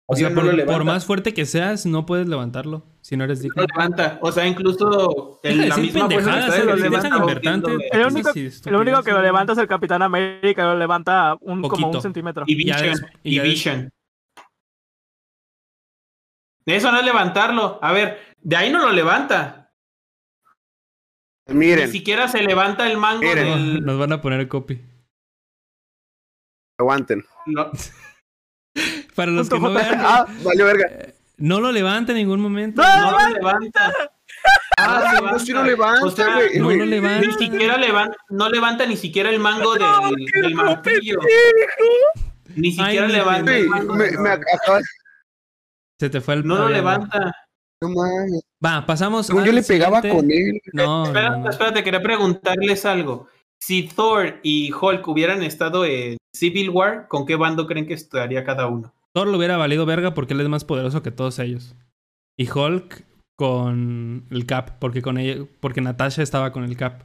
o sea, por, más fuerte que seas, no puedes levantarlo si no eres digno. No levanta. O sea, incluso en la misma fuerza que lo levanta. El único, el único que lo levanta es el Capitán América, lo levanta un, como un centímetro. Y Vision. Y, Vision. Eso no es levantarlo. A ver, de ahí no lo levanta. Miren. Ni siquiera se levanta el mango del... Nos van a poner el copy. Aguanten. No. Para los que no vean. Ah, vale, verga. Eh, no lo levanta en ningún momento. No, no lo levanta. Ah, ah no, si no levanta, o sea, no lo levanta. Ni siquiera levanta, no levanta ni siquiera el mango del, del martillo. Ni siquiera levanta. Se te fue el. No lo levanta. No mames. Va, pasamos. yo le pegaba con él. No, espérate, espérate, quería preguntarles algo. Si Thor y Hulk hubieran estado en Civil War, ¿con qué bando creen que estaría cada uno? Thor lo hubiera valido verga porque él es más poderoso que todos ellos. Y Hulk con el Cap, porque con ella, porque Natasha estaba con el Cap.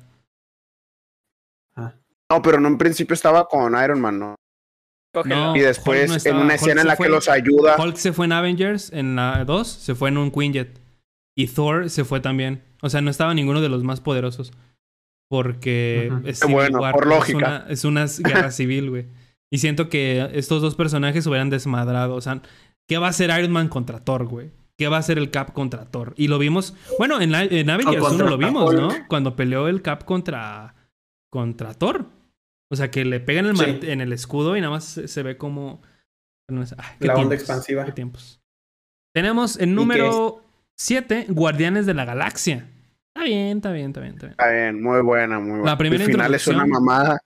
Ah. No, pero no en principio estaba con Iron Man, ¿no? y después en una escena en la que los ayuda. Hulk se fue en Avengers, en la 2, se fue en un Quinjet. Y Thor se fue también. O sea, no estaba ninguno de los más poderosos. Porque es, bueno, por lógica. es una, guerra civil, güey. Y siento que estos dos personajes hubieran desmadrado. O sea, ¿qué va a hacer Iron Man contra Thor, güey? ¿Qué va a hacer el Cap contra Thor? Y lo vimos. Bueno, en, en Avengers 1 lo vimos, ¿no? Cuando peleó el Cap contra. contra Thor. O sea, que le pegan el en el escudo y nada más se, ve como. la onda expansiva. Qué tiempos. Tenemos el número 7, Guardianes de la Galaxia. Está bien, está bien, está bien, está bien. Está bien, muy buena, muy buena. La primera el final es una mamada.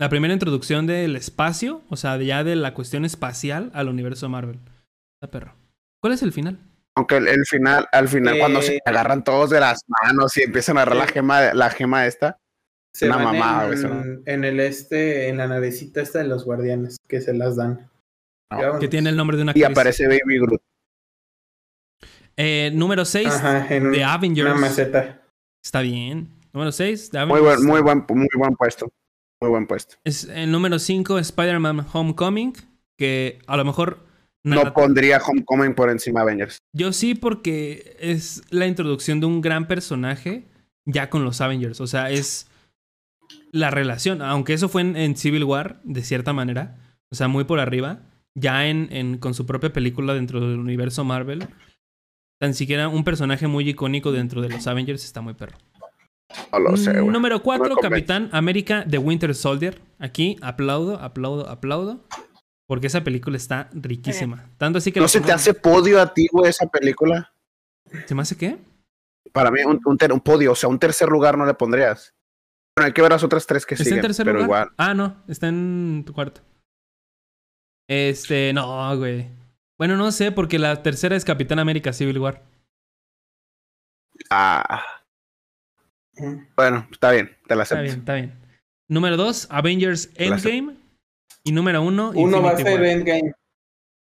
La primera introducción del espacio, o sea, ya de la cuestión espacial al universo Marvel. Está perro. ¿Cuál es el final? Aunque el, final, al final, cuando se eh, agarran todos de las manos y empiezan a agarrar la gema, la gema esta. una mamada, en, en el este, en la navecita esta de los guardianes, que se las dan. Que tiene el nombre de una Y aparece Baby Groot. Eh, número 6 de Avengers. Una maceta. Está bien. Número 6 de Avengers. Muy buen, muy buen, muy buen puesto. Muy buen puesto. Es el número 5, Spider-Man Homecoming. Que a lo mejor. No pondría Homecoming por encima de Avengers. Yo sí, porque es la introducción de un gran personaje ya con los Avengers. O sea, es la relación. Aunque eso fue en, Civil War, de cierta manera. O sea, muy por arriba. Ya en, en, con su propia película dentro del universo Marvel Tan siquiera un personaje muy icónico dentro de los Avengers está muy perro. No lo sé, güey. Número 4, Capitán América de Winter Soldier. Aquí aplaudo, aplaudo, aplaudo. Porque esa película está riquísima. Tanto así que. ¿No se te hace podio a ti, güey, esa película? ¿Se me hace qué? Para mí, un, un, podio, o sea, un tercer lugar no le pondrías. Bueno, hay que ver las otras tres que siguen. ¿Está en tercer pero lugar? Igual. Ah, no, está en tu cuarto. Este, no, güey. Bueno, no sé, porque la tercera es Capitán América Civil War. Ah. Bueno, está bien, te la acepto. Está bien, está bien. Número dos, Avengers Endgame. Y número uno, Uno va a ser Endgame.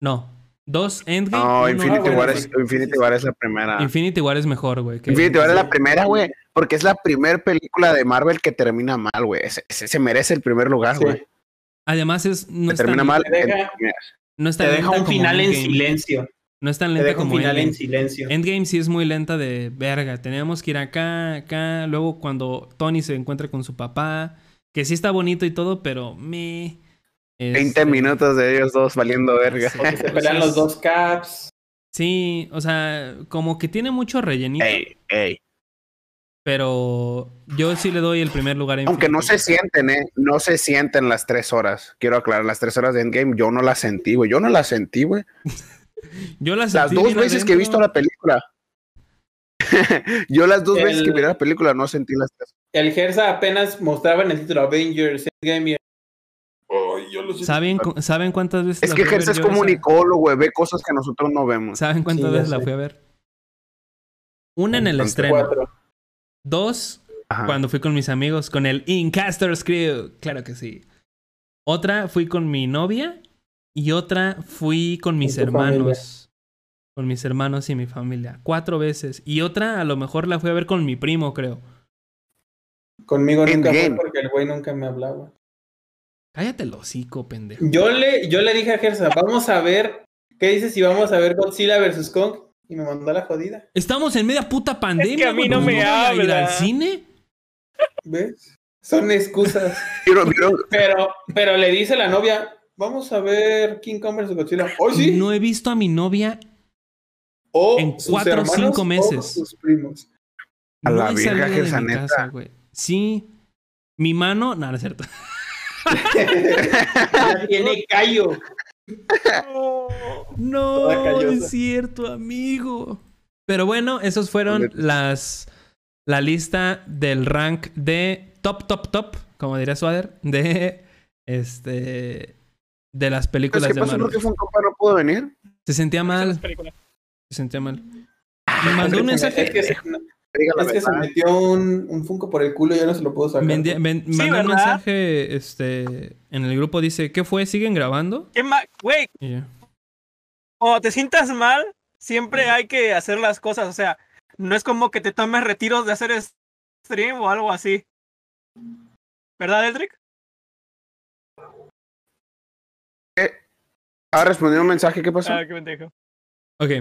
No. Dos, Endgame. No, Infinity, War es, Infinity War es la primera. Infinity War es mejor, güey. Infinity War es la primera, güey. Porque es la primera película de Marvel que termina mal, güey. Se, merece el primer lugar, güey. Además es... No termina mal. No está Te deja un final en silencio. No es tan lenta como final en silencio. Endgame sí es muy lenta de verga. Tenemos que ir acá, acá. Luego cuando Tony se encuentra con su papá, que sí está bonito y todo, pero me... 20 este, minutos de ellos dos valiendo verga. se pelean los dos caps. Sí, o sea, como que tiene mucho rellenito. Ey, ey. Pero yo sí le doy el primer lugar. Aunque no se sienten, ¿eh? No se sienten las tres horas. Quiero aclarar, las tres horas de Endgame yo no las sentí, güey. Yo no las sentí, güey. yo las sentí. Las dos veces que he visto la película. yo las dos veces que vi la película no sentí las tres. El Gersa apenas mostraba en el título Avengers Endgame ¿Saben, ¿Saben cuántas veces? Es que Gersa es comunicólogo, güey. Ve cosas que nosotros no vemos. ¿Saben cuántas veces la fui a ver? Una en el estreno. Dos, cuando fui con mis amigos, con el Incasters Crew. Claro que sí. Otra fui con mi novia y otra fui con mis hermanos. Con mis hermanos y mi familia. Cuatro veces. Y otra a lo mejor la fui a ver con mi primo, creo. Conmigo nunca fue porque el güey nunca me hablaba. Cállate el hocico, pendejo. Yo le, yo le dije a Gersa, vamos a ver, ¿qué dices si vamos a ver Godzilla vs. Kong? y me mandó a la jodida. Estamos en media puta pandemia. Es que a mí no me habla. ir al cine? ¿Ves? Son excusas. pero, pero le dice la novia, vamos a ver King Kong vs. Godzilla. Hoy sí. No he visto a mi novia en cuatro o cinco meses. sus primos. A la vieja que mi casa, güey. Sí. Mi mano, nada, no es cierto. ya tiene callo. No, es cierto, amigo. Pero bueno, esos fueron las la lista del rank de top, top, top, como diría Swader, de este de las películas ¿Qué pasó? ¿Por qué un compa no pudo venir? Se sentía mal. Se sentía mal. Me mandó un mensaje. Es que, se, metió un, un, Funko por el culo y ya no se lo puedo sacar. mandó un mensaje este, en el grupo. Dice: ¿Qué fue? ¿Siguen grabando? ¿Qué? Güey. O te sientas mal, siempre hay que hacer las cosas. O sea, no es como que te tomes retiros de hacer stream o algo así. ¿Verdad, Eldrick? Ha respondido un mensaje, ¿qué pasó? Ah, qué pendejo. Ok.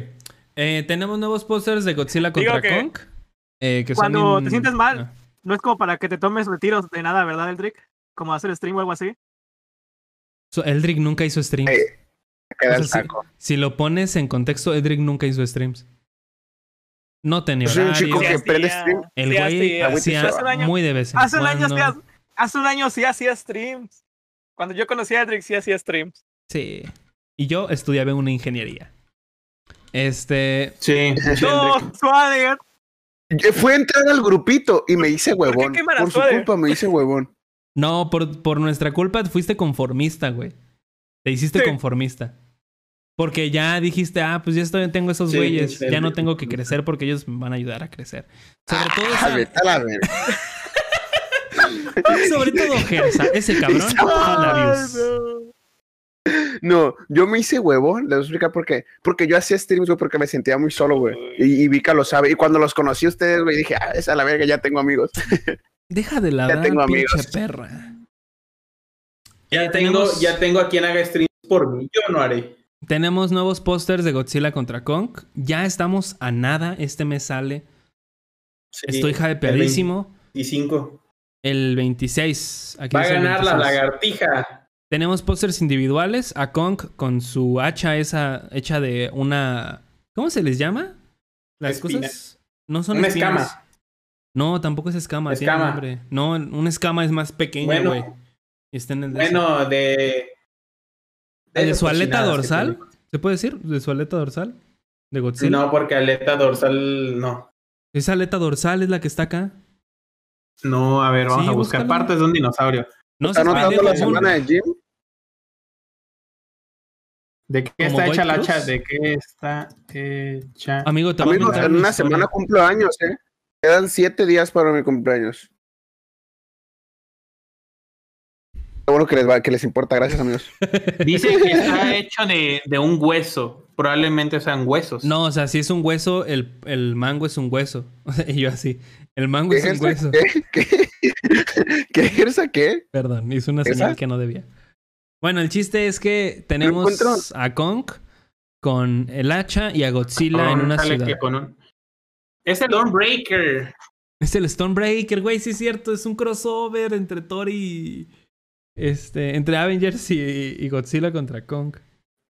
Eh, tenemos nuevos posters de Godzilla contra Kong. Eh, que cuando te sientes mal, ah. no es como para que te tomes retiros de nada, ¿verdad, Eldrick? Como hacer stream o algo así. Eldrick nunca hizo streams. si, lo pones en contexto, Eldrick nunca hizo streams. No tenía un chico que prende stream. El güey hacía muy de vez hace un año hace un año sí hacía streams. Cuando yo conocí a Eldrick sí hacía streams. Sí. Y yo estudiaba en una ingeniería. Este. Sí. No, Swader. Fue a entrar al grupito y me hice huevón. ¿Por, su culpa me hice huevón. No, por, por nuestra culpa fuiste conformista, güey. Te hiciste conformista. Porque ya dijiste, ah, pues ya estoy, tengo esos güeyes, ya no tengo que crecer porque ellos me van a ayudar a crecer. Sobre ah, todo esa... Sobre todo Gersa, ese cabrón. No, yo me hice huevo, les voy a explicar por qué. Porque yo hacía streams, güey, porque me sentía muy solo, güey. Y, y, Vika lo sabe. Y cuando los conocí a ustedes, güey, dije, ah, esa la verga, ya tengo amigos. Deja de la ya tengo amigos. perra. Ya tengo, ya tengo a quien haga streams por mí. Yo no haré. Tenemos nuevos pósters de Godzilla contra Kong. Ya estamos a nada. Este mes sale. Estoy hypeadísimo. Y 25. El 26. Aquí Va a ganar la lagartija. Tenemos pósters individuales. A Kong con su hacha esa hecha de una. ¿Cómo se les llama? Las cosas. No son una escama. No, tampoco es escama. escama. No, un escama es más pequeño, güey. Bueno, bueno de. De, su aleta dorsal. ¿Se puede decir? ¿De su aleta dorsal? ¿De Godzilla? No, porque aleta dorsal no. Esa aleta dorsal es la que está acá. No, a ver, vamos a buscar partes de un dinosaurio. ¿No ¿Está notando la semana de Jim? ¿De qué está hecha la hacha? ¿De qué está hecha? Amigo, te Amigo, en una semana cumplo años, ¿eh? Quedan siete días para mi cumpleaños. bueno que les, va, que les importa, gracias amigos. Dice que está hecho de, de, un hueso. Probablemente sean huesos. No, o sea, si es un hueso, el, el mango es un hueso. O sea, y yo así. El mango es un hueso. ¿Qué? ¿Qué? ¿Qué ejerza qué? Perdón, hizo una señal que no debía. Bueno, el chiste es que tenemos a Kong con el hacha y a Godzilla en una ciudad. Es el Stonebreaker. Es el Stonebreaker, güey, sí es cierto. Es un crossover entre Thor y... Este, entre Avengers y, y Godzilla contra Kong.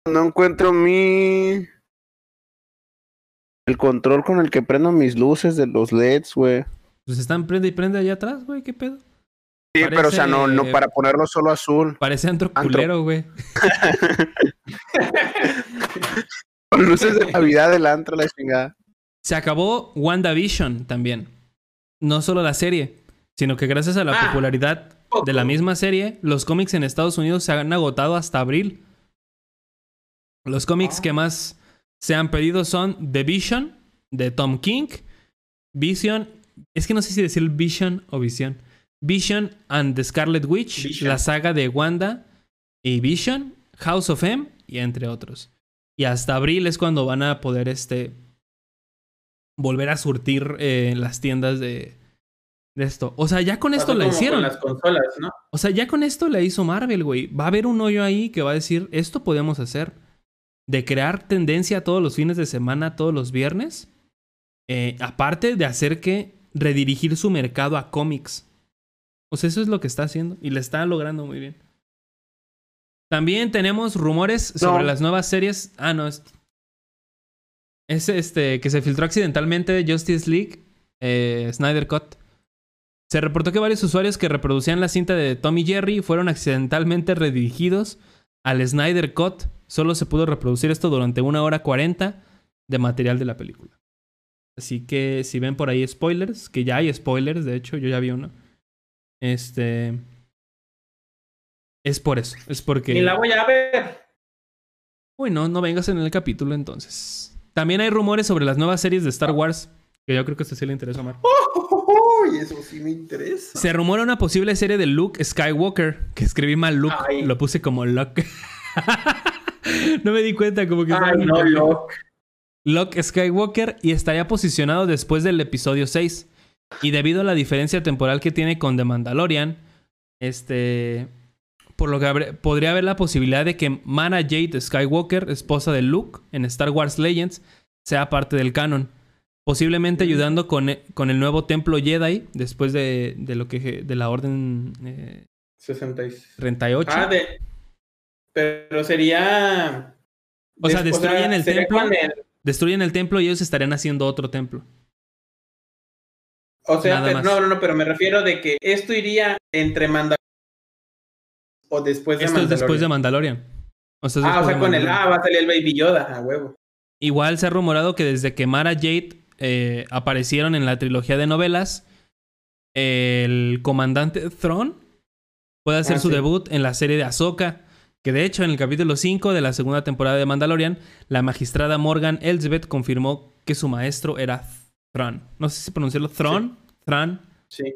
No encuentro mi... El control con el que prendo mis luces de los LEDs, güey. Pues están prende y prende allá atrás, güey, ¿qué pedo? Sí, pero o sea, no, no para ponerlo solo azul. Parece antro culero, güey. Con luces de Navidad del antro, la chingada. Se acabó WandaVision también. No solo la serie, sino que gracias a la ah, popularidad de la misma serie, los cómics en Estados Unidos se han agotado hasta abril. Los cómics ah. que más se han pedido son The Vision, de Tom King, Vision es que no sé si decir Vision o Vision. Vision and the Scarlet Witch, la saga de Wanda y Vision, House of M y entre otros. Y hasta abril es cuando van a poder este volver a surtir eh, las tiendas de, de esto. O sea, ya con esto la hicieron. las consolas, ¿no? O sea, ya con esto la hizo Marvel, güey. Va a haber un hoyo ahí que va a decir, esto podemos hacer. De crear tendencia todos los fines de semana, todos los viernes. Eh, aparte de hacer que redirigir su mercado a cómics. O sea, eso es lo que está haciendo y le está logrando muy bien. También tenemos rumores sobre las nuevas series. Ah, no, es. Es este que se filtró accidentalmente Justice League, eh, Snyder Cut. Se reportó que varios usuarios que reproducían la cinta de Tommy Jerry fueron accidentalmente redirigidos al Snyder Cut. Solo se pudo reproducir esto durante una hora cuarenta de material de la película. Así que si ven por ahí spoilers, que ya hay spoilers, de hecho, yo ya vi uno. Este. Es por eso, es porque... Ni la voy a ver. Uy, no, no vengas en el capítulo entonces. También hay rumores sobre las nuevas series de Star Wars, que yo creo que a este sí le interesa más. Oh, eso sí me interesa. Se rumora una posible serie de Luke Skywalker, que escribí mal Luke, lo puse como Luke. no me di cuenta como que... Ay, no, Luke. Luke Skywalker y estaría posicionado después del episodio 6. Y debido a la diferencia temporal que tiene con The Mandalorian, este por lo que podría haber la posibilidad de que Mana Jade Skywalker, esposa de Luke en Star Wars Legends, sea parte del canon. Posiblemente ayudando con, e, con el nuevo templo Jedi después de, de lo que de la orden eh, 38. Ah, de, pero sería o sea, destruyen el templo. Destruyen el templo y ellos estarían haciendo otro templo. O sea, no, no, no, pero me refiero de que esto iría entre Mandalorian o después de Esto es después de Mandalorian. ah, o sea, con el. Ah, va a salir el Baby Yoda, a huevo. Igual se ha rumorado que desde que Mara Jade eh, aparecieron en la trilogía de novelas, el comandante Thrawn puede hacer ah, su debut en la serie de Ahsoka. Que de hecho, en el capítulo 5 de la segunda temporada de Mandalorian, la magistrada Morgan Elsbeth confirmó que su maestro era Thrawn. No sé si pronunciarlo Thrawn. Thrawn. Sí.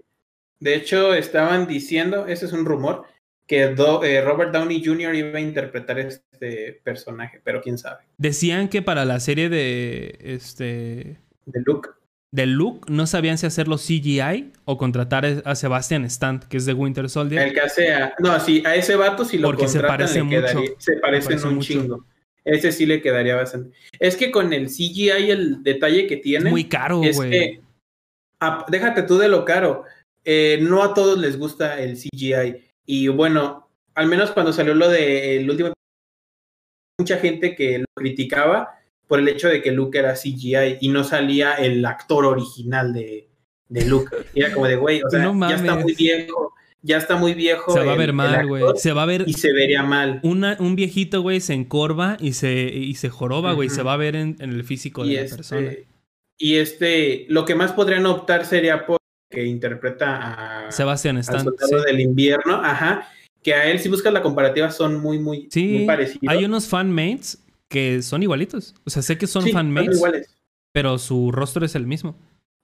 De hecho, estaban diciendo, ese es un rumor, que eh, Robert Downey Jr. iba a interpretar este personaje, pero quién sabe. Decían que para la serie de este de Luke de Luke no sabían si hacerlo CGI o contratar a Sebastian Stan, que es de Winter Soldier. El que hace no, sí, a ese vato si lo Porque se parece mucho. se parecen un chingo. Ese sí le quedaría bastante. Es que con el CGI el detalle que tiene es muy caro, güey. déjate tú de lo caro. Eh, no a todos les gusta el CGI. Y bueno, al menos cuando salió lo del último, mucha gente que lo criticaba por el hecho de que Luke era CGI y no salía el actor original de, de Luke. Y era como de, güey, o sea, ya está muy viejo. Ya está muy viejo. Se va a ver mal, güey. Se va a ver. Y se vería mal. un viejito, güey, se encorva y se, y se joroba, güey. Se va a ver en, el físico de la este, persona. Y este, lo que más podrían optar sería por que interpreta a Sebastián Stan del invierno, ajá, que a él si buscas la comparativa son muy muy, sí, parecidos. Hay unos fanmates que son igualitos, o sea, sé que son fanmates, pero su rostro es el mismo.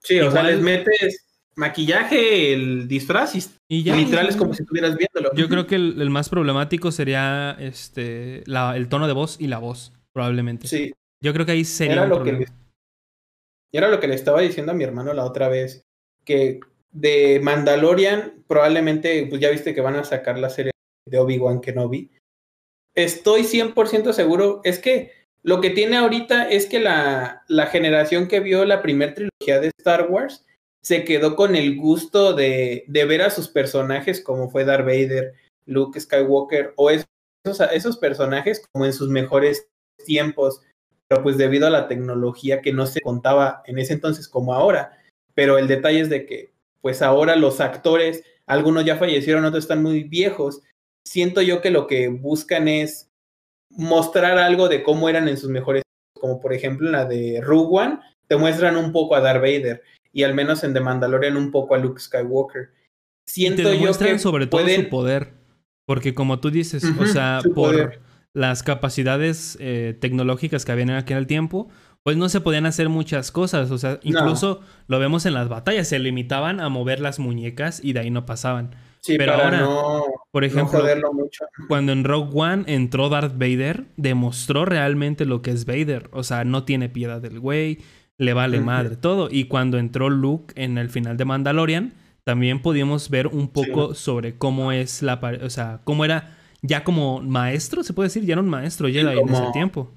Sí, o sea, les metes maquillaje, el disfraz y, ya, literal es como si estuvieras viéndolo. Yo creo que el, más problemático sería este el tono de voz y la voz, probablemente. Sí. Yo creo que ahí sería era lo que era lo que le estaba diciendo a mi hermano la otra vez que de Mandalorian, probablemente, pues ya viste que van a sacar la serie de Obi-Wan Kenobi. Estoy 100% seguro, es que lo que tiene ahorita es que la, generación que vio la primera trilogía de Star Wars se quedó con el gusto de, de, ver a sus personajes como fue Darth Vader, Luke Skywalker o esos, esos personajes como en sus mejores tiempos, pero pues debido a la tecnología que no se contaba en ese entonces como ahora, pero el detalle es de que, pues ahora los actores, algunos ya fallecieron, otros están muy viejos. Siento yo que lo que buscan es mostrar algo de cómo eran en sus mejores, como por ejemplo en la de Rogue One, te muestran un poco a Darth Vader y al menos en The Mandalorian un poco a Luke Skywalker. Siento yo que sobre todo su poder, porque como tú dices, o sea, por las capacidades eh, tecnológicas que habían en aquel tiempo, pues no se podían hacer muchas cosas. O sea, incluso lo vemos en las batallas, se limitaban a mover las muñecas y de ahí no pasaban. Sí, pero ahora, no, por ejemplo, mucho. cuando en Rogue One entró Darth Vader, demostró realmente lo que es Vader. O sea, no tiene piedad del güey, le vale madre todo. Y cuando entró Luke en el final de Mandalorian, también pudimos ver un poco sobre cómo es la, o sea, cómo era ya como maestro, se puede decir, ya era un maestro Jedi en ese tiempo.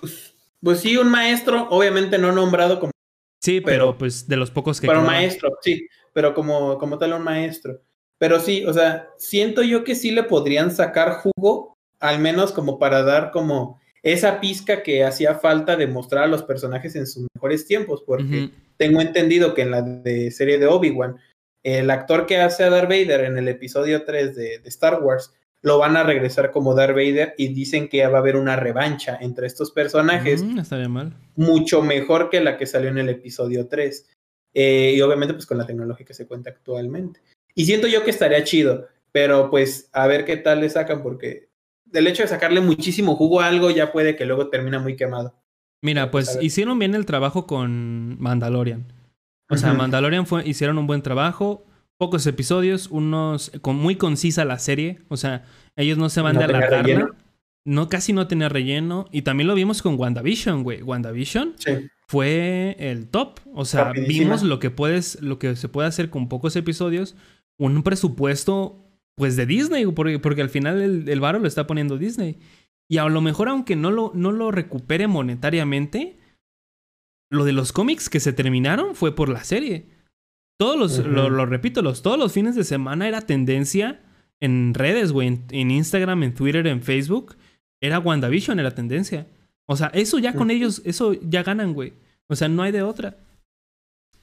Pues, pues sí, un maestro, obviamente no nombrado como. Sí, pero, pues de los pocos que. Pero maestro, sí, pero como, como tal un maestro. Pero sí, o sea, siento yo que sí le podrían sacar jugo, al menos como para dar como esa pizca que hacía falta de mostrar a los personajes en sus mejores tiempos, porque tengo entendido que en la de serie de Obi-Wan, el actor que hace a Darth Vader en el episodio 3 de, de Star Wars lo van a regresar como Darth Vader y dicen que va a haber una revancha entre estos personajes. Mm, estaría mal. Mucho mejor que la que salió en el episodio 3. Eh, y obviamente pues con la tecnología que se cuenta actualmente. Y siento yo que estaría chido, pero pues a ver qué tal le sacan, porque del hecho de sacarle muchísimo jugo a algo ya puede que luego termina muy quemado. Mira, pues hicieron bien el trabajo con Mandalorian. O sea, Mandalorian fue, hicieron un buen trabajo, pocos episodios, unos con muy concisa la serie, o sea, ellos no se van de alargarla. No, casi no tenía relleno. Y también lo vimos con WandaVision, güey. WandaVision fue el top. O sea, vimos lo que puedes, lo que se puede hacer con pocos episodios. Un presupuesto, pues, de Disney, porque, porque al final el, el varo lo está poniendo Disney. Y a lo mejor, aunque no lo, no lo recupere monetariamente, lo de los cómics que se terminaron fue por la serie. Todos los, lo, repito, los, todos los fines de semana era tendencia en redes, güey, en, Instagram, en Twitter, en Facebook. Era WandaVision, era tendencia. O sea, eso ya con ellos, eso ya ganan, güey. O sea, no hay de otra.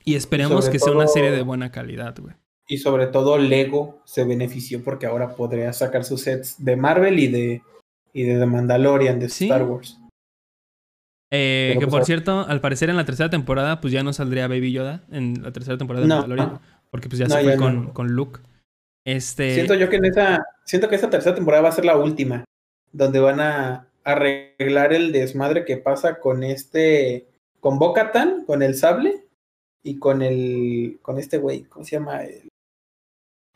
Y esperemos que sea una serie de buena calidad, güey. Y sobre todo Lego se benefició porque ahora podría sacar sus sets de Marvel y de, y de The Mandalorian de Star Wars. Eh, que pues por cierto, al parecer en la tercera temporada, pues ya no saldría Baby Yoda en la tercera temporada de Mandalorian. Porque pues ya se fue con, con Luke. Este... Siento yo que en esa, siento que esta tercera temporada va a ser la última, donde van a arreglar el desmadre que pasa con este, con Bocatan, con el sable y con el, con este güey, ¿cómo se llama? El,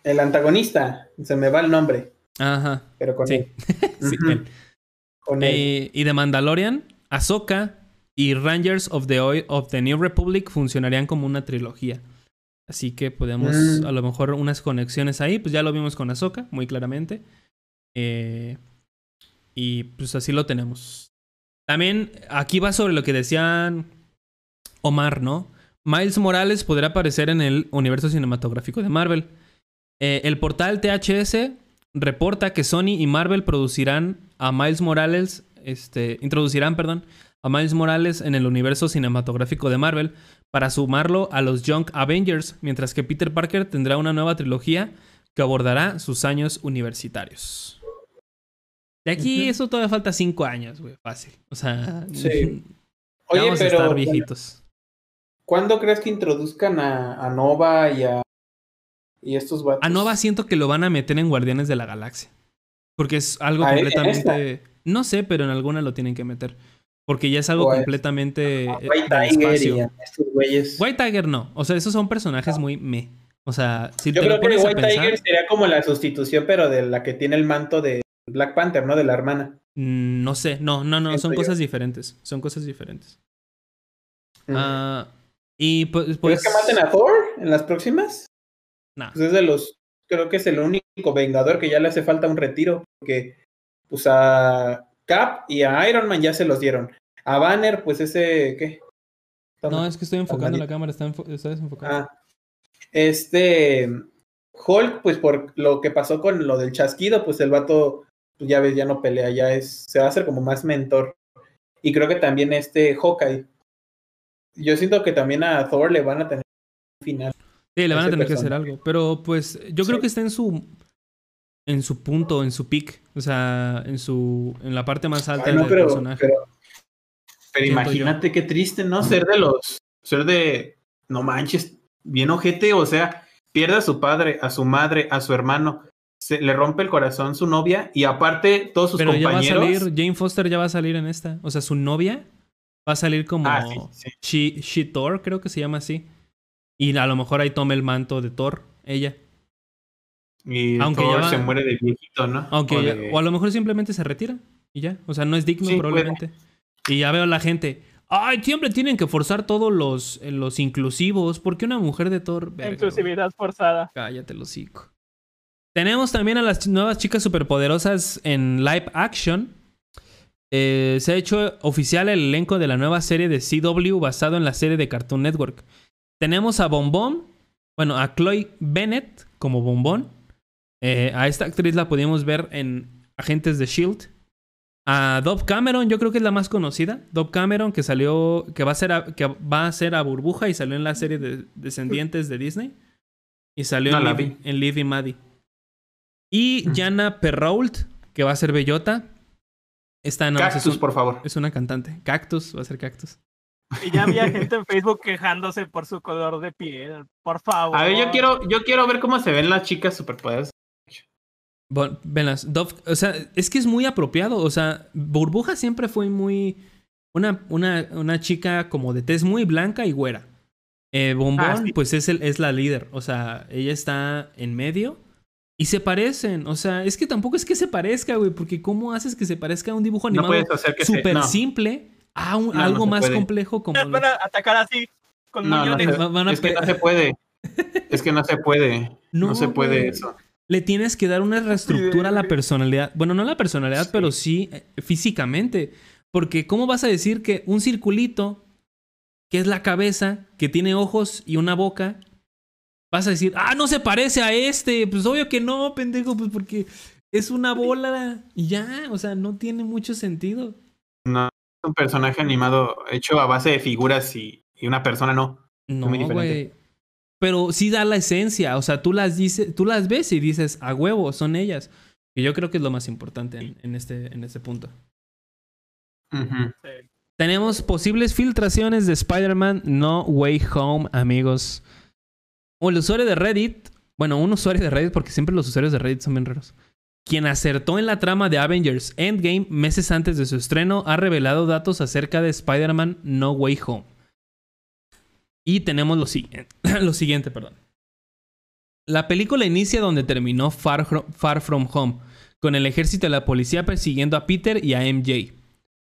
antagonista, se me va el nombre. Ajá. Pero con sí. él. Con eh, y de Mandalorian, Ahsoka y Rangers of the, of the New Republic funcionarían como una trilogía. Así que podemos, mm. a lo mejor, unas conexiones ahí. Pues ya lo vimos con Ahsoka, muy claramente. Eh, y pues así lo tenemos. También aquí va sobre lo que decían Omar, ¿no? Miles Morales podrá aparecer en el universo cinematográfico de Marvel. Eh, el portal THS reporta que Sony y Marvel producirán a Miles Morales, este, introducirán, perdón, a Miles Morales en el universo cinematográfico de Marvel para sumarlo a los Young Avengers, mientras que Peter Parker tendrá una nueva trilogía que abordará sus años universitarios. De aquí eso todavía falta cinco años, güey, fácil. O sea, sí. Oye, vamos pero, a estar viejitos. ¿Cuándo crees que introduzcan a, Nova y a y estos vatos? A Nova siento que lo van a meter en Guardianes de la Galaxia. Porque es algo completamente... No sé, pero en alguna lo tienen que meter. Porque ya es algo completamente. Eh, White Tiger White Tiger no. O sea, esos son personajes muy me. O sea, si Yo creo que White Tiger sería como la sustitución, pero de la que tiene el manto de Black Panther, ¿no? De la hermana. Mm, no sé. No, no, no. son cosas diferentes. Son cosas diferentes. Ah, y pues. pues... que maten a Thor en las próximas? Pues es de los. Creo que es el único vengador que ya le hace falta un retiro. Porque, pues a Cap y a Iron Man ya se los dieron. A Banner, pues ese, ¿qué? no, es que estoy enfocando la cámara, está, desenfocado. Ah, este Hulk, pues por lo que pasó con lo del chasquido, pues el vato, pues ya ves, ya no pelea, ya es, se va a hacer como más mentor. Y creo que también este Hawkeye. Yo siento que también a Thor le van a tener un final. Sí, le van a tener que hacer algo. Pero pues yo creo que está en su en su punto, en su peak. O sea, en su. en la parte más alta del personaje. Pero imagínate qué triste, ¿no? Ser de los. Ser de. No manches, bien ojete, o sea, pierde a su padre, a su madre, a su hermano. Se, le rompe el corazón su novia y aparte todos sus Pero compañeros. Ya va a salir, Jane Foster ya va a salir en esta. O sea, su novia va a salir como ah, She, Thor, creo que se llama así. Y a lo mejor ahí toma el manto de Thor, ella. Y Aunque Thor se muere de viejito, ¿no? Aunque o, a lo mejor simplemente se retira y ya. O sea, no es digno probablemente. Y ya veo a la gente. Ay, siempre tienen que forzar todos los, eh, los inclusivos. ¿Por qué una mujer de Thor? Inclusividad forzada. Cállate, los hocico. Tenemos también a las nuevas chicas superpoderosas en live action. Eh, se ha hecho oficial el elenco de la nueva serie de CW basado en la serie de Cartoon Network. Tenemos a Bombón, bueno, a Chloe Bennett como Bombón. Eh, a esta actriz la podíamos ver en Agentes de Shield. A Dove Cameron, yo creo que es la más conocida. Dove Cameron, que salió, que va a ser a, que va a ser a Burbuja y salió en la serie de Descendientes de Disney. Y salió en, Live, en, Live, y Maddie. Y Jana Perrault, que va a ser Bellota. Esta no, Cactus, por favor. Es una cantante. Cactus, va a ser Cactus. Y ya había gente en Facebook quejándose por su color de piel. Por favor. A ver, yo quiero, yo quiero ver cómo se ven las chicas superpoderosas. Bueno, o sea, es que es muy apropiado. O sea, Burbuja siempre fue muy. Una, una, una chica como de tez muy blanca y güera. Eh, Bombón, ah, pues es, el, es la líder. O sea, ella está en medio. Y se parecen. O sea, es que tampoco es que se parezca, güey. Porque ¿cómo haces que se parezca a un dibujo animado súper simple a algo más complejo como. Van a atacar así con millones. es que no se puede. Es que no se puede. No, se puede eso. Le tienes que dar una reestructura a la personalidad. Bueno, no a la personalidad, pero sí eh, físicamente. Porque ¿cómo vas a decir que un circulito, que es la cabeza, que tiene ojos y una boca, vas a decir, ah, no se parece a este? Pues obvio que no, pendejo, pues porque es una bola y ya, o sea, no tiene mucho sentido. No, un personaje animado hecho a base de figuras y, una persona no. No, güey. Pero sí da la esencia, o sea, tú las dices, tú las ves y dices, a huevo, son ellas. Y yo creo que es lo más importante en, este, en este punto. Tenemos posibles filtraciones de Spider-Man No Way Home, amigos. O el usuario de Reddit, bueno, un usuario de Reddit, porque siempre los usuarios de Reddit son bien raros, quien acertó en la trama de Avengers Endgame meses antes de su estreno, ha revelado datos acerca de Spider-Man No Way Home. Y tenemos lo siguiente, lo siguiente, perdón. La película inicia donde terminó Far, Far From Home, con el ejército de la policía persiguiendo a Peter y a MJ.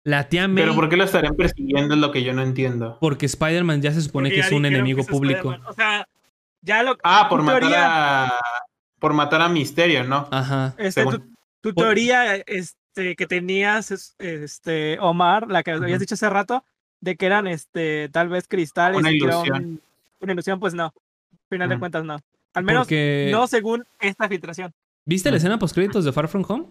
La tía May. Pero ¿por qué lo estarían persiguiendo? Es lo que yo no entiendo. Porque Spider-Man ya se supone que es un enemigo público. O sea, ya lo. Ah, por matar a. Por matar a Misterio, ¿no? Ajá. Este, tu, teoría este, que tenías, este, Omar, la que habías dicho hace rato, de que eran este tal vez cristales. Una ilusión. una ilusión, pues no. Final de cuentas, no. Al menos no según esta filtración. ¿Viste la escena post créditos de Far From Home?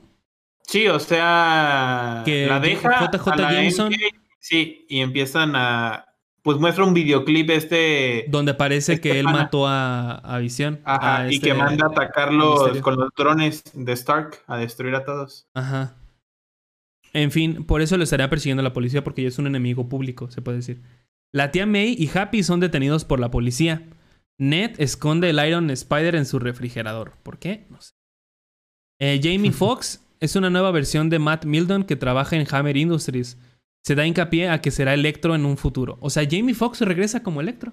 Sí, o sea, que la deja JJ Jameson. sí, y empiezan a pues muestra un videoclip este donde parece este que él mató a, a Visión. Ajá, y que este manda a atacarlos con los drones de Stark a destruir a todos. Ajá. En fin, por eso lo estaría persiguiendo la policía porque ella es un enemigo público, se puede decir. La tía May y Happy son detenidos por la policía. Ned esconde el Iron Spider en su refrigerador. ¿Por qué? No sé. Eh, Jamie Foxx es una nueva versión de Matt Mildon que trabaja en Hammer Industries. Se da hincapié a que será Electro en un futuro. O sea, Jamie Foxx regresa como Electro.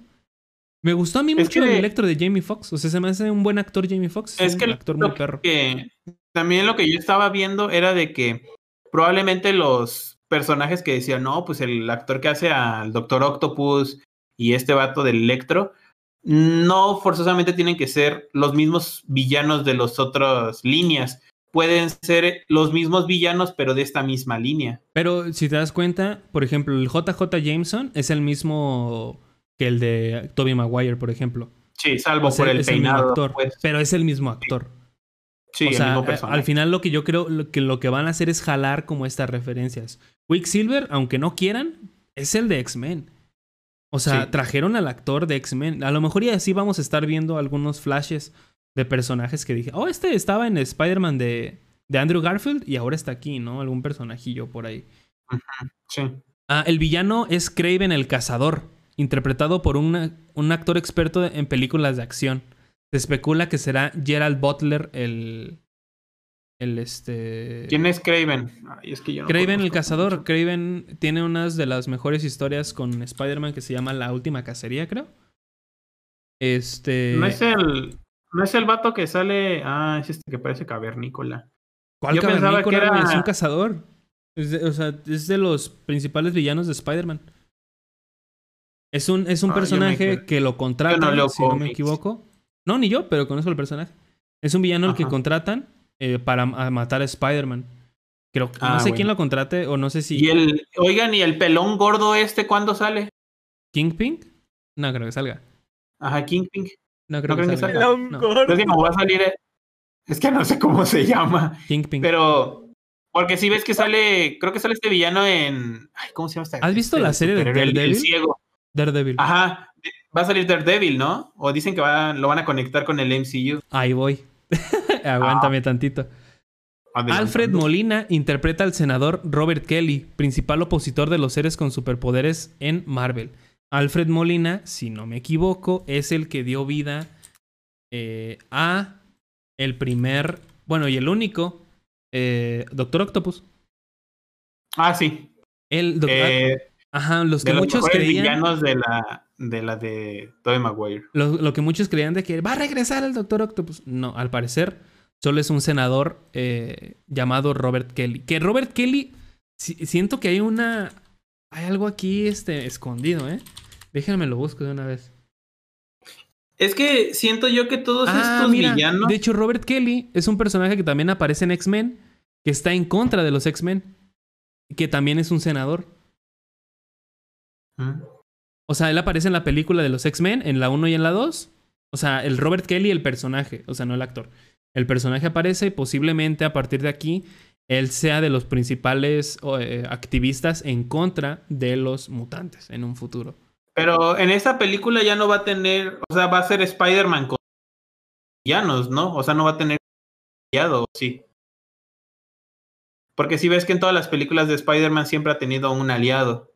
Me gustó a mí mucho el Electro de Jamie Foxx. O sea, se me hace un buen actor Jamie Foxx. Es, que el actor muy perro. Que también lo que yo estaba viendo era de que probablemente los personajes que decían, no, pues el actor que hace al Doctor Octopus y este vato del Electro, no forzosamente tienen que ser los mismos villanos de las otras líneas. Pueden ser los mismos villanos, pero de esta misma línea. Pero si te das cuenta, por ejemplo, el JJ Jameson es el mismo que el de Tobey Maguire, por ejemplo. Sí, salvo por el peinado. actor, pues. Pero es el mismo actor. Sí, o sea, al final lo que yo creo que lo que van a hacer es jalar como estas referencias. Quicksilver, aunque no quieran, es el de X-Men. O sea, trajeron al actor de X-Men. A lo mejor y así vamos a estar viendo algunos flashes de personajes que dije, oh, este estaba en Spider-Man de, de Andrew Garfield y ahora está aquí, ¿no? Algún personajillo por ahí. Sí. Ah, el villano es Craven el Cazador, interpretado por un actor experto en películas de acción. Se especula que será Gerald Butler el. El este. ¿Quién es Craven? es que yo Craven el cazador. Craven tiene unas de las mejores historias con Spider-Man que se llama La última cacería, creo. Este. No es el. No es el vato que sale. Ah, es este que parece cavernícola. ¿Cuál cavernícola? Era... Es un cazador. o sea, es de los principales villanos de Spider-Man. Es un, es un ah, personaje que lo contrata, si no me equivoco. No, ni yo, pero conozco el personaje. Es un villano el que contratan eh, para matar a Spider-Man. Creo que no ah, sé quién lo contrate o no sé si. Y el, oigan, ¿y el pelón gordo este cuándo sale? ¿Kingpin? No creo que salga. Ajá, Kingpin. No creo, que, salga. Pelón gordo. Es que va a salir. Eh, es que no sé cómo se llama. Kingpin. Pero. Porque si ves que sale. Creo que sale este villano en. Ay, ¿cómo se llama esta? ¿Has visto la serie de Daredevil? El ciego. Daredevil. Ajá va a salir Daredevil, ¿no? O dicen que lo van a conectar con el MCU. Ahí voy. Aguántame ah. tantito. Alfred Molina interpreta al senador Robert Kelly, principal opositor de los seres con superpoderes en Marvel. Alfred Molina, si no me equivoco, es el que dio vida eh, a el primer Bueno, y el único, eh, Doctor Octopus. Ah, sí. El doctor, eh, ajá, los que muchos creían. villanos de la de la de Tobey Maguire. Lo, que muchos creían de que va a regresar el Doctor Octopus. No, al parecer solo es un senador eh, llamado Robert Kelly. Que Robert Kelly, siento que hay una, hay algo aquí este escondido, ¿eh? Déjenme lo busco de una vez. Es que siento yo que todos ah, estos villanos. De hecho, Robert Kelly es un personaje que también aparece en X-Men, que está en contra de los X-Men, que también es un senador. Mm. O sea, él aparece en la película de los X-Men, en la 1 y en la 2. O sea, el Robert Kelly, el personaje, o sea, no el actor. El personaje aparece y posiblemente a partir de aquí él sea de los principales eh, activistas en contra de los mutantes en un futuro. Pero en esta película ya no va a tener, o sea, va a ser Spider-Man con villanos, ¿no? O sea, no va a tener aliado, sí. Porque si ves que en todas las películas de Spider-Man siempre ha tenido un aliado.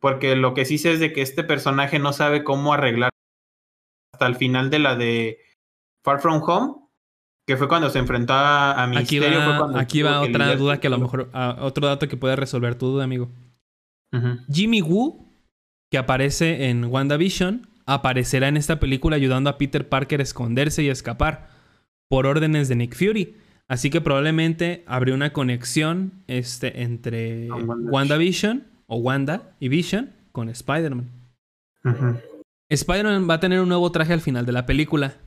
Porque lo que sí sé es de que este personaje no sabe cómo arreglar hasta el final de la de Far From Home, que fue cuando se enfrentó a, Misterio. Aquí va, otra duda que a lo mejor, otro dato que puede resolver tu duda, amigo. Jimmy Woo, que aparece en WandaVision, aparecerá en esta película ayudando a Peter Parker a esconderse y a escapar por órdenes de Nick Fury. Así que probablemente habría una conexión este, entre WandaVision o Wanda y Vision con Spider-Man. Spider-Man va a tener un nuevo traje al final de la película.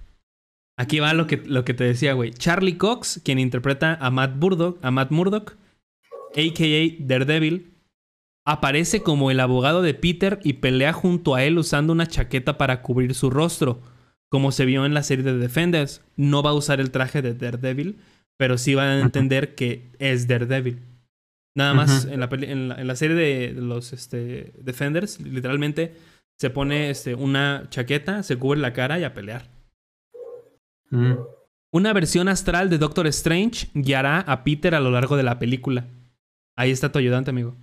Aquí va lo que, lo que te decía, güey. Charlie Cox, quien interpreta a Matt Murdock, a Matt Murdock, a.k.a. Daredevil, aparece como el abogado de Peter y pelea junto a él usando una chaqueta para cubrir su rostro. Como se vio en la serie de Defenders, no va a usar el traje de Daredevil, pero sí va a entender que es Daredevil. Nada más en, la, en, la, serie de los este, Defenders, literalmente se pone este, una chaqueta, se cubre la cara y a pelear. Mm. Una versión astral de Doctor Strange guiará a Peter a lo largo de la película. Ahí está tu ayudante, amigo.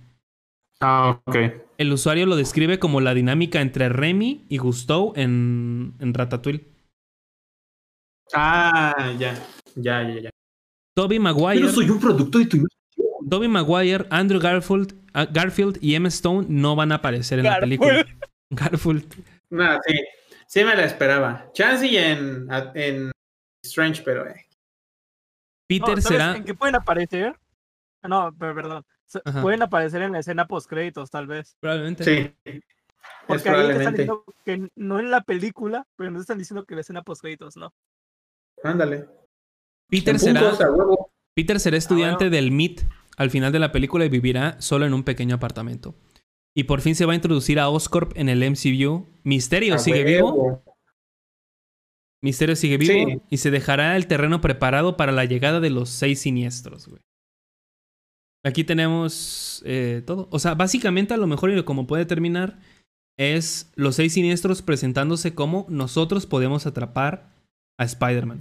Ah, ok. El usuario lo describe como la dinámica entre Remy y Gusteau en, en Ratatouille. Ah, ya. Ya, ya, ya. Toby Maguire. Yo soy un producto de tu Toby Maguire, Andrew Garfield, ah, Garfield y Emma Stone no van a aparecer en la película. Garfield. No, sí. Sí me la esperaba. Chansey en, en Strange, pero... Eh. Peter será... ¿En qué pueden aparecer? No, pero Pueden aparecer en la escena post créditos, tal vez. Probablemente. Sí. Porque ahí te están diciendo que no en la película, pero nos están diciendo que la escena post créditos, ¿no? Ándale. Peter será, Peter será estudiante ah, del MIT al final de la película y vivirá solo en un pequeño apartamento. Y por fin se va a introducir a Oscorp en el MCU. Misterio sigue vivo. Misterio sigue vivo y se dejará el terreno preparado para la llegada de los seis siniestros, güey. Aquí tenemos eh, todo. O sea, básicamente a lo mejor y como puede terminar es los seis siniestros presentándose como nosotros podemos atrapar a Spider-Man.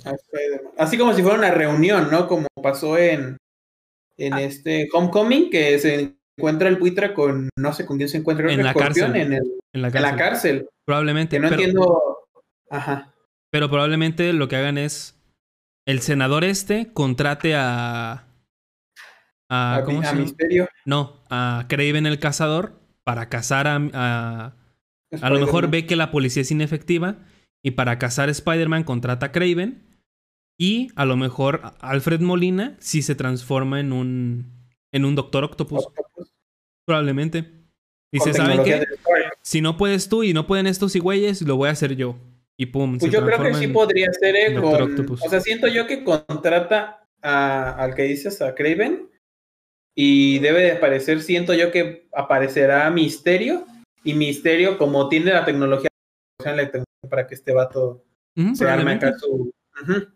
Así como si fuera una reunión, ¿no? Como pasó en, en ah. este Homecoming, que se encuentra el buitre con, no sé con quién se encuentra, en la cárcel. En, la cárcel. Probablemente. Que no entiendo. Ajá. Pero probablemente lo que hagan es el senador este contrate a a, ¿cómo a Misterio. No, a Craven el cazador para cazar a a, a lo mejor ve que la policía es inefectiva y para cazar a Spider-Man contrata a Craven y a lo mejor Alfred Molina sí se transforma en un en un Doctor Octopus. Probablemente. Dice, ¿saben qué? Si no puedes tú y no pueden estos y güeyes, lo voy a hacer yo. Y pum. Pues yo creo que sí podría ser eh, O sea, siento yo que contrata a, al que dices, a Craven. Y debe de aparecer, siento yo que aparecerá Misterio. Y Misterio, como tiene la tecnología, para que este vato se arme acá su,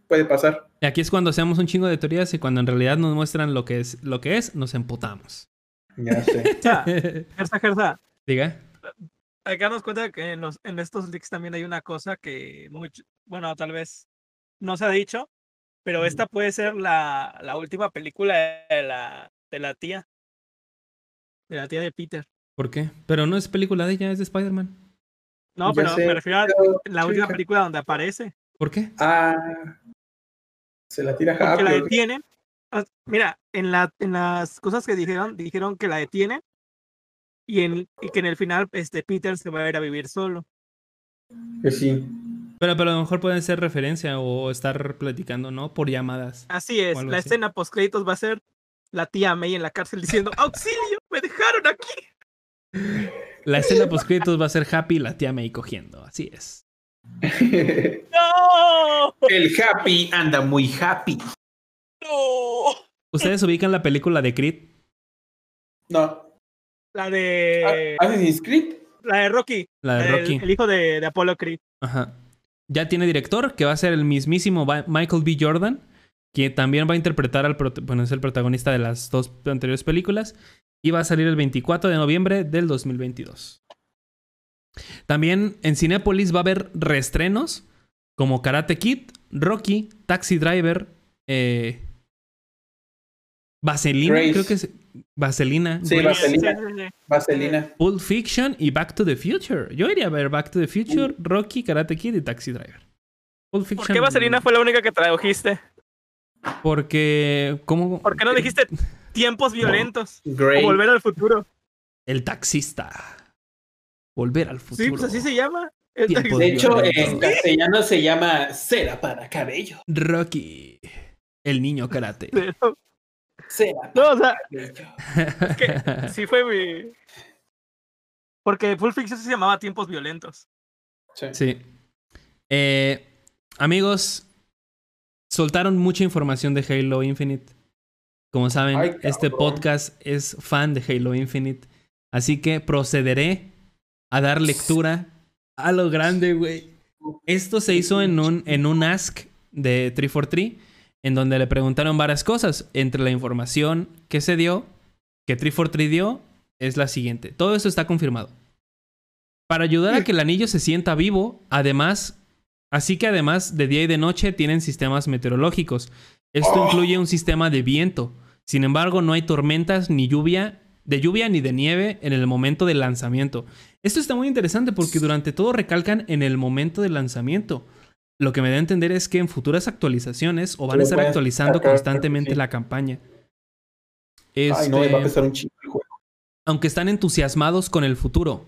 puede pasar. Y aquí es cuando hacemos un chingo de teorías y cuando en realidad nos muestran lo que es, lo que es nos emputamos. Ya sé. Gersa, Gersa. Diga. Hay que darnos cuenta que en, los, en estos leaks también hay una cosa que, mucho, bueno, tal vez no se ha dicho, pero esta puede ser la, la última película de la, de la tía. De la tía de Peter. ¿Por qué? Pero no es película de ella, es de Spider-Man. No, pero me refiero a la última película donde aparece. ¿Por qué? Ah. Se la tira Happy. Que la detienen. Mira, en, la, en las cosas que dijeron, dijeron que la detienen y, en, y que en el final este Peter se va a ir a vivir solo. Que sí. Pero, pero a lo mejor pueden ser referencia o estar platicando, ¿no? Por llamadas. Así es, la escena post créditos va a ser la tía May en la cárcel diciendo, ¡Auxilio! ¡Me dejaron aquí! La escena post créditos va a ser Happy y la tía May cogiendo, así es. ¡No! El Happy anda muy happy. ¡No! ¿Ustedes ubican la película de Creed? No. La de. ¿Assassin's Creed? La de Rocky. La de Rocky. El, hijo de, de Apollo Creed. Ajá. Ya tiene director, que va a ser el mismísimo Michael B. Jordan, que también va a interpretar al bueno, es el protagonista de las dos anteriores películas, y va a salir el 24 de noviembre del 2022. También en Cinepolis va a haber reestrenos como Karate Kid, Rocky, Taxi Driver, eh, Vaselina, creo que es Vaselina. Sí, Vaselina. Vaselina. Pulp Fiction y Back to the Future. Yo iría a ver Back to the Future, Rocky, Karate Kid y Taxi Driver. Pulp Fiction. ¿Por qué Vaselina fue la única que tradujiste? Porque. ¿Cómo? ¿Por qué no dijiste tiempos violentos? volver al futuro. El taxista. Volver al futuro. Sí, pues así se llama. de hecho, en castellano se llama Cera para cabello. Rocky. El niño karate. No, o sea, que sí fue mi. Porque Full Fiction se llamaba Tiempos Violentos. Sí. Eh, amigos, soltaron mucha información de Halo Infinite. Como saben, este podcast es fan de Halo Infinite. Así que procederé a dar lectura a lo grande, güey. Esto se hizo en un, en un ask de 343 en donde le preguntaron varias cosas. Entre la información que se dio, que 343 dio, es la siguiente. Todo esto está confirmado. Para ayudar a que el anillo se sienta vivo, además, así que además de día y de noche tienen sistemas meteorológicos. Esto oh. incluye un sistema de viento. Sin embargo, no hay tormentas ni lluvia, de lluvia ni de nieve en el momento del lanzamiento. Esto está muy interesante porque durante todo recalcan en el momento del lanzamiento lo que me da a entender es que en futuras actualizaciones o van a estar actualizando constantemente la campaña. Ay, no, va a este, empezar un chingo el juego. Aunque están entusiasmados con el futuro.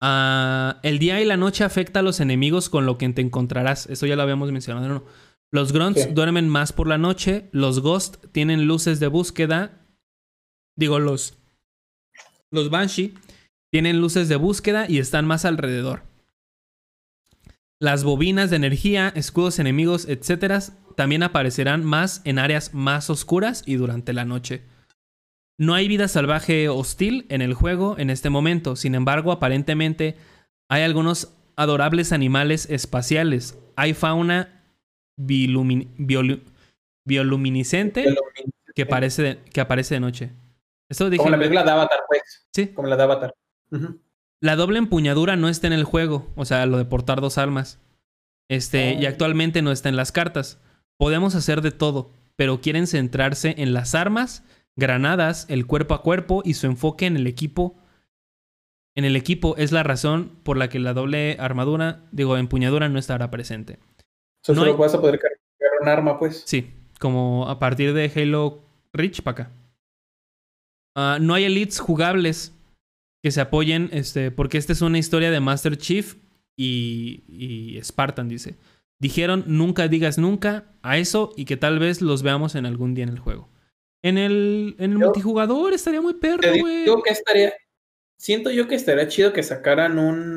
Ah, el día y la noche afecta a los enemigos con lo que te encontrarás. Eso ya lo habíamos mencionado. No, Los grunts duermen más por la noche. Los ghosts tienen luces de búsqueda. Digo, los. Los banshee tienen luces de búsqueda y están más alrededor. Las bobinas de energía, escudos enemigos, etc. también aparecerán más en áreas más oscuras y durante la noche. No hay vida salvaje hostil en el juego en este momento, sin embargo, aparentemente hay algunos adorables animales espaciales. Hay fauna bioluminiscente que, parece que aparece de noche. Esto dije, Como la película de Avatar, pues. Sí. Como la de Avatar. La doble empuñadura no está en el juego, o sea, lo de portar dos almas. Este, y oh. actualmente no está en las cartas. Podemos hacer de todo, pero quieren centrarse en las armas, granadas, el cuerpo a cuerpo y su enfoque en el equipo. En el equipo es la razón por la que la doble armadura, digo, empuñadura no estará presente. solo vas a poder cargar un arma, pues. Sí, como a partir de Halo Reach para acá. Ah, no hay elites jugables que se apoyen, este, porque esta es una historia de Master Chief y, y Spartan, dice. Dijeron nunca digas nunca a eso y que tal vez los veamos en algún día en el juego. En el, en el multijugador estaría muy perro, güey. que estaría. Siento yo que estaría chido que sacaran un.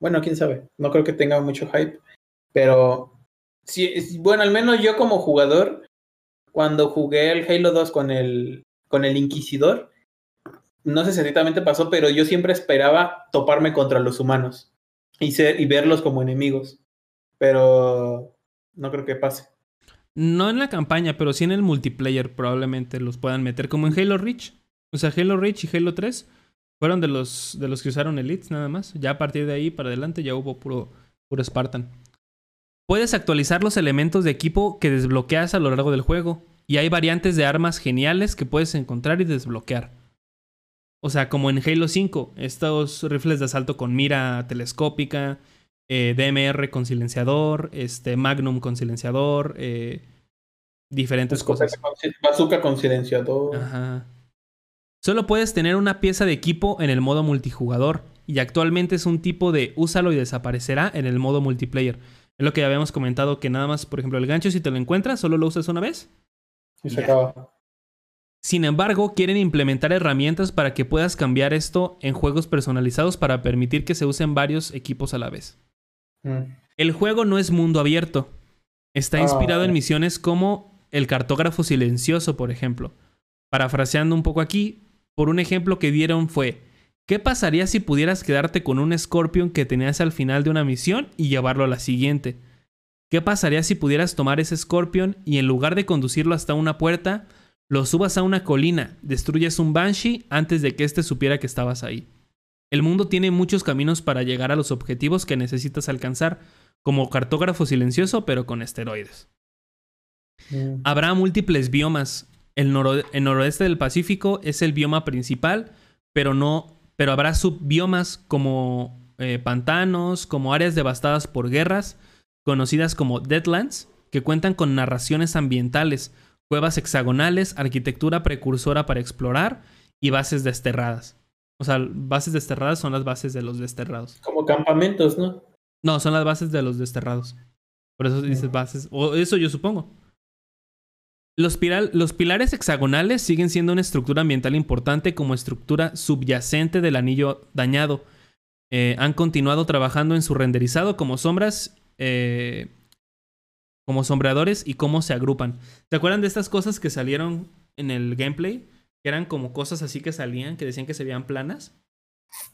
Bueno, quién sabe. No creo que tenga mucho hype. Pero. Sí, bueno, al menos yo como jugador, cuando jugué el Halo 2 con el, con el Inquisidor, no sé si exactamente pasó, pero yo siempre esperaba toparme contra los humanos y, ser, y verlos como enemigos. Pero no creo que pase. No en la campaña, pero sí en el multiplayer probablemente los puedan meter, como en Halo Reach. O sea, Halo Reach y Halo 3 fueron de los, de los que usaron Elites nada más. Ya a partir de ahí para adelante ya hubo puro, puro Spartan. Puedes actualizar los elementos de equipo que desbloqueas a lo largo del juego. Y hay variantes de armas geniales que puedes encontrar y desbloquear. O sea, como en Halo 5, estos rifles de asalto con mira telescópica, eh, DMR con silenciador, este, Magnum con silenciador, eh, diferentes cosas. Bazooka con silenciador. Ajá. Solo puedes tener una pieza de equipo en el modo multijugador y actualmente es un tipo de úsalo y desaparecerá en el modo multiplayer. Es lo que ya habíamos comentado que nada más, por ejemplo, el gancho si te lo encuentras, solo lo usas una vez. Y se acaba. Sin embargo, quieren implementar herramientas para que puedas cambiar esto en juegos personalizados para permitir que se usen varios equipos a la vez. Mm. El juego no es mundo abierto. Está ah, inspirado en misiones como el cartógrafo silencioso, por ejemplo. Parafraseando un poco aquí, por un ejemplo que dieron fue, ¿qué pasaría si pudieras quedarte con un Scorpion que tenías al final de una misión y llevarlo a la siguiente? ¿Qué pasaría si pudieras tomar ese Scorpion y en lugar de conducirlo hasta una puerta, lo subas a una colina, destruyes un Banshee antes de que éste supiera que estabas ahí? El mundo tiene muchos caminos para llegar a los objetivos que necesitas alcanzar, como cartógrafo silencioso pero con esteroides. Mm. Habrá múltiples biomas. El, noroeste del Pacífico es el bioma principal, pero no, pero habrá subbiomas como eh, pantanos, como áreas devastadas por guerras, conocidas como Deadlands, que cuentan con narraciones ambientales, cuevas hexagonales, arquitectura precursora para explorar y bases desterradas. O sea, bases desterradas son las bases de los desterrados. Como campamentos, ¿no? No, son las bases de los desterrados. Por eso dices bases. O eso yo supongo. Los, los, pilares hexagonales siguen siendo una estructura ambiental importante como estructura subyacente del anillo dañado. Eh, han continuado trabajando en su renderizado como sombras, eh, como sombreadores y cómo se agrupan. ¿Se acuerdan de estas cosas que salieron en el gameplay? Que eran como cosas así que salían, que decían que se veían planas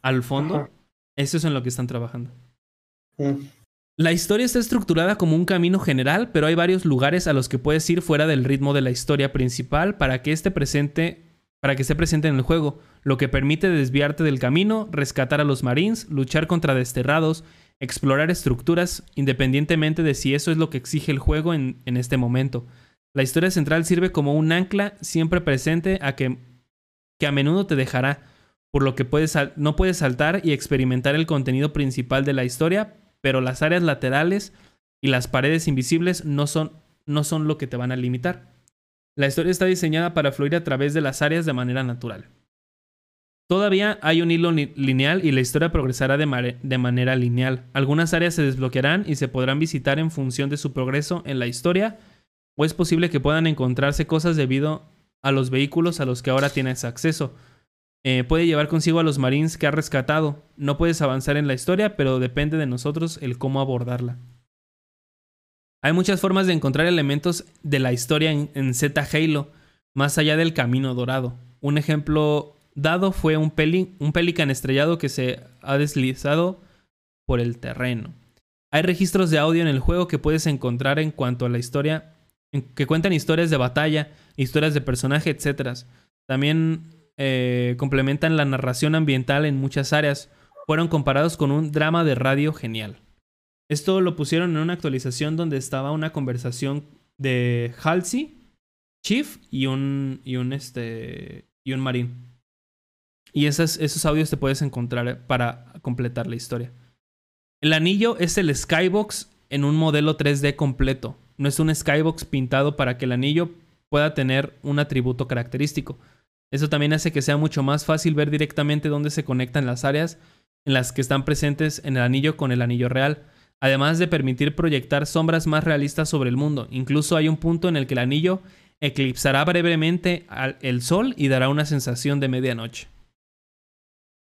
al fondo. Eso es en lo que están trabajando. Mm. La historia está estructurada como un camino general, pero hay varios lugares a los que puedes ir fuera del ritmo de la historia principal para que esté presente, para que esté presente en el juego, lo que permite desviarte del camino, rescatar a los marines, luchar contra desterrados, explorar estructuras, independientemente de si eso es lo que exige el juego en, este momento. La historia central sirve como un ancla siempre presente a que, que a menudo te dejará, por lo que puedes, no puedes saltar y experimentar el contenido principal de la historia, pero las áreas laterales y las paredes invisibles no son, no son lo que te van a limitar. La historia está diseñada para fluir a través de las áreas de manera natural. Todavía hay un hilo lineal y la historia progresará de, de, manera lineal. Algunas áreas se desbloquearán y se podrán visitar en función de su progreso en la historia, o es posible que puedan encontrarse cosas debido a los vehículos a los que ahora tienes acceso, eh, puede llevar consigo a los marines que ha rescatado. No puedes avanzar en la historia, pero depende de nosotros el cómo abordarla. Hay muchas formas de encontrar elementos de la historia en, Z Halo, más allá del camino dorado. Un ejemplo dado fue un, un pelican estrellado que se ha deslizado por el terreno. Hay registros de audio en el juego que puedes encontrar en cuanto a la historia, que cuentan historias de batalla, historias de personaje, etc. También eh, complementan la narración ambiental en muchas áreas, fueron comparados con un drama de radio genial. Esto lo pusieron en una actualización donde estaba una conversación de Halsey, Chief y un, y un, este, y un marín. Y esos, esos audios te puedes encontrar para completar la historia. El anillo es el Skybox en un modelo 3D completo. No es un Skybox pintado para que el anillo pueda tener un atributo característico. Eso también hace que sea mucho más fácil ver directamente dónde se conectan las áreas en las que están presentes en el anillo con el anillo real, además de permitir proyectar sombras más realistas sobre el mundo. Incluso hay un punto en el que el anillo eclipsará brevemente el sol y dará una sensación de medianoche.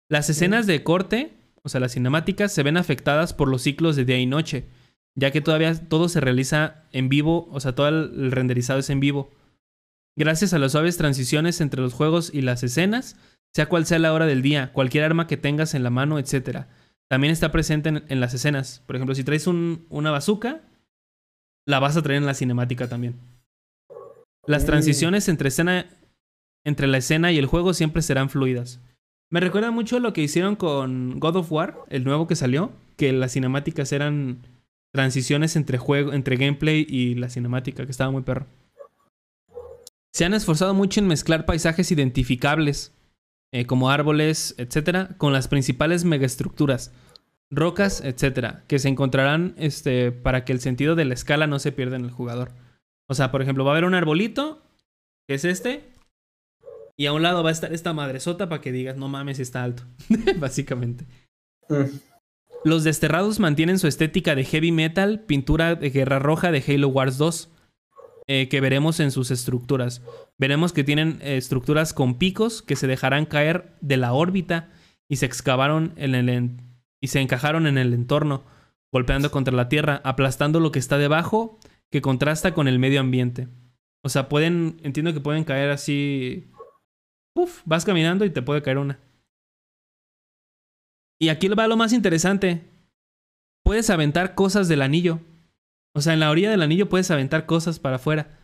Las escenas de corte, o sea, las cinemáticas, se ven afectadas por los ciclos de día y noche, ya que todavía todo se realiza en vivo, o sea, todo el renderizado es en vivo. Gracias a las suaves transiciones entre los juegos y las escenas, sea cual sea la hora del día, cualquier arma que tengas en la mano, etc. También está presente en, las escenas. Por ejemplo, si traes una bazooka, la vas a traer en la cinemática también. Las transiciones entre, escena, entre la escena y el juego siempre serán fluidas. Me recuerda mucho lo que hicieron con God of War, el nuevo que salió, que las cinemáticas eran transiciones entre juego, entre gameplay y la cinemática, que estaba muy perro. Se han esforzado mucho en mezclar paisajes identificables, eh, como árboles, etcétera, con las principales megaestructuras, rocas, etcétera, que se encontrarán este, para que el sentido de la escala no se pierda en el jugador. O sea, por ejemplo, va a haber un arbolito, que es este, y a un lado va a estar esta madresota para que digas, no mames, está alto. Básicamente. Mm. Los desterrados mantienen su estética de heavy metal, pintura de guerra roja de Halo Wars 2, eh, que veremos en sus estructuras. Veremos que tienen eh, estructuras con picos que se dejarán caer de la órbita y se excavaron en el y se encajaron en el entorno, golpeando contra la Tierra, aplastando lo que está debajo, que contrasta con el medio ambiente. O sea, pueden, entiendo que pueden caer así Uf, vas caminando y te puede caer una. Y aquí va lo más interesante. Puedes aventar cosas del anillo. O sea, en la orilla del anillo puedes aventar cosas para afuera.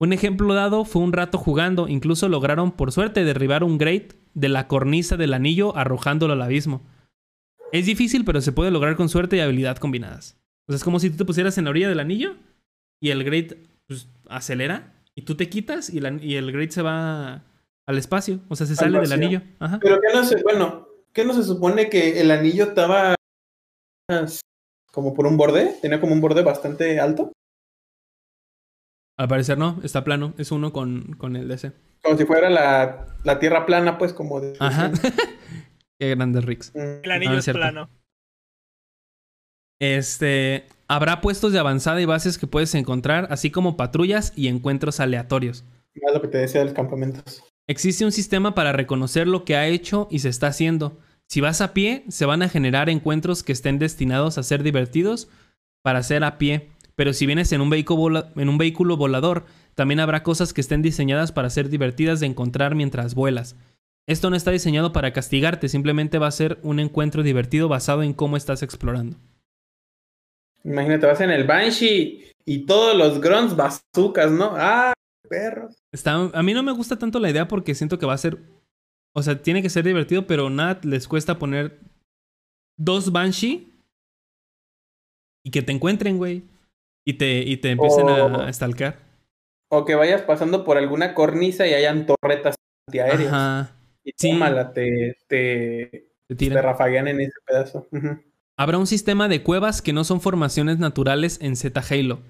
Un ejemplo dado fue un rato jugando, incluso lograron por suerte derribar un Great de la cornisa del anillo arrojándolo al abismo. Es difícil, pero se puede lograr con suerte y habilidad combinadas. O sea, es como si tú te pusieras en la orilla del anillo y el Great pues, acelera y tú te quitas y, y el Great se va al espacio. O sea, se sale del anillo. Pero que no se, bueno, ¿qué no se supone que el anillo estaba como por un borde? Tenía como un borde bastante alto. Al parecer no, está plano. Es uno con, con el DC. Como si fuera la, la tierra plana, pues, como de. Ajá. Qué grande Rix. Mm. El anillo es, plano. Este. Habrá puestos de avanzada y bases que puedes encontrar, así como patrullas y encuentros aleatorios. Es lo que te decía del campamentos. Existe un sistema para reconocer lo que ha hecho y se está haciendo. Si vas a pie, se van a generar encuentros que estén destinados a ser divertidos para hacer a pie. Pero si vienes en un, vehículo en un vehículo volador, también habrá cosas que estén diseñadas para ser divertidas de encontrar mientras vuelas. Esto no está diseñado para castigarte, simplemente va a ser un encuentro divertido basado en cómo estás explorando. Imagínate, vas en el Banshee y todos los grunts bazookas, ¿no? ¡Ah! perros. Está, a mí no me gusta tanto la idea porque siento que va a ser. O sea, tiene que ser divertido, pero nada les cuesta poner dos Banshee y que te encuentren, güey. Y te, y te empiecen a, stalkear. O que vayas pasando por alguna cornisa y hayan torretas antiaéreas. Ajá. Y sí. tómala, te, te, te, rafaguean en ese pedazo. Habrá un sistema de cuevas que no son formaciones naturales en Z Halo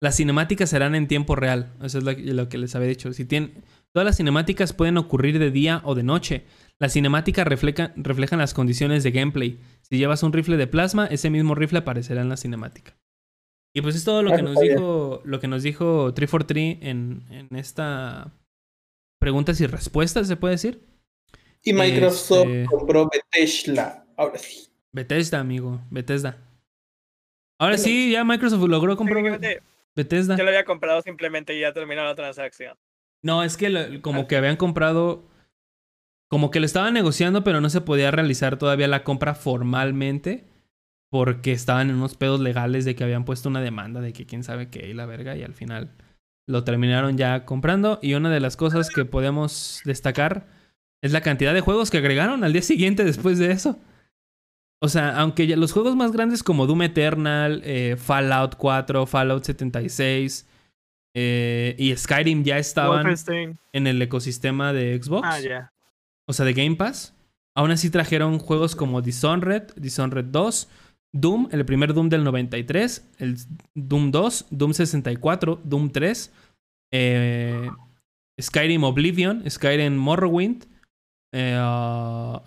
las cinemáticas serán en tiempo real. Eso es lo, que les había dicho. Si tienen, todas las cinemáticas pueden ocurrir de día o de noche. Las cinemáticas reflejan las condiciones de gameplay. Si llevas un rifle de plasma, ese mismo rifle aparecerá en la cinemática. Y pues es todo lo que nos dijo, lo que nos dijo 343 en, en esta preguntas y respuestas, se puede decir. Y Microsoft este compró Bethesda. Ahora sí. Bethesda, amigo. Bethesda. Ahora sí, ya Microsoft logró comprar. Bethesda. Yo lo había comprado simplemente y ya terminó la transacción. No, es que como que habían comprado. Como que lo estaban negociando, pero no se podía realizar todavía la compra formalmente. Porque estaban en unos pedos legales de que habían puesto una demanda de que quién sabe qué y la verga. Y al final lo terminaron ya comprando. Y una de las cosas que podemos destacar es la cantidad de juegos que agregaron al día siguiente después de eso. O sea, aunque los juegos más grandes como Doom Eternal, eh, Fallout 4, Fallout 76 eh, y Skyrim ya estaban en el ecosistema de Xbox. Ah, O sea, de Game Pass. Aún así trajeron juegos como Dishonored, Dishonored 2, Doom, el primer Doom del 93, el Doom 2, Doom 64, Doom 3, eh, Skyrim Oblivion, Skyrim Morrowind uh,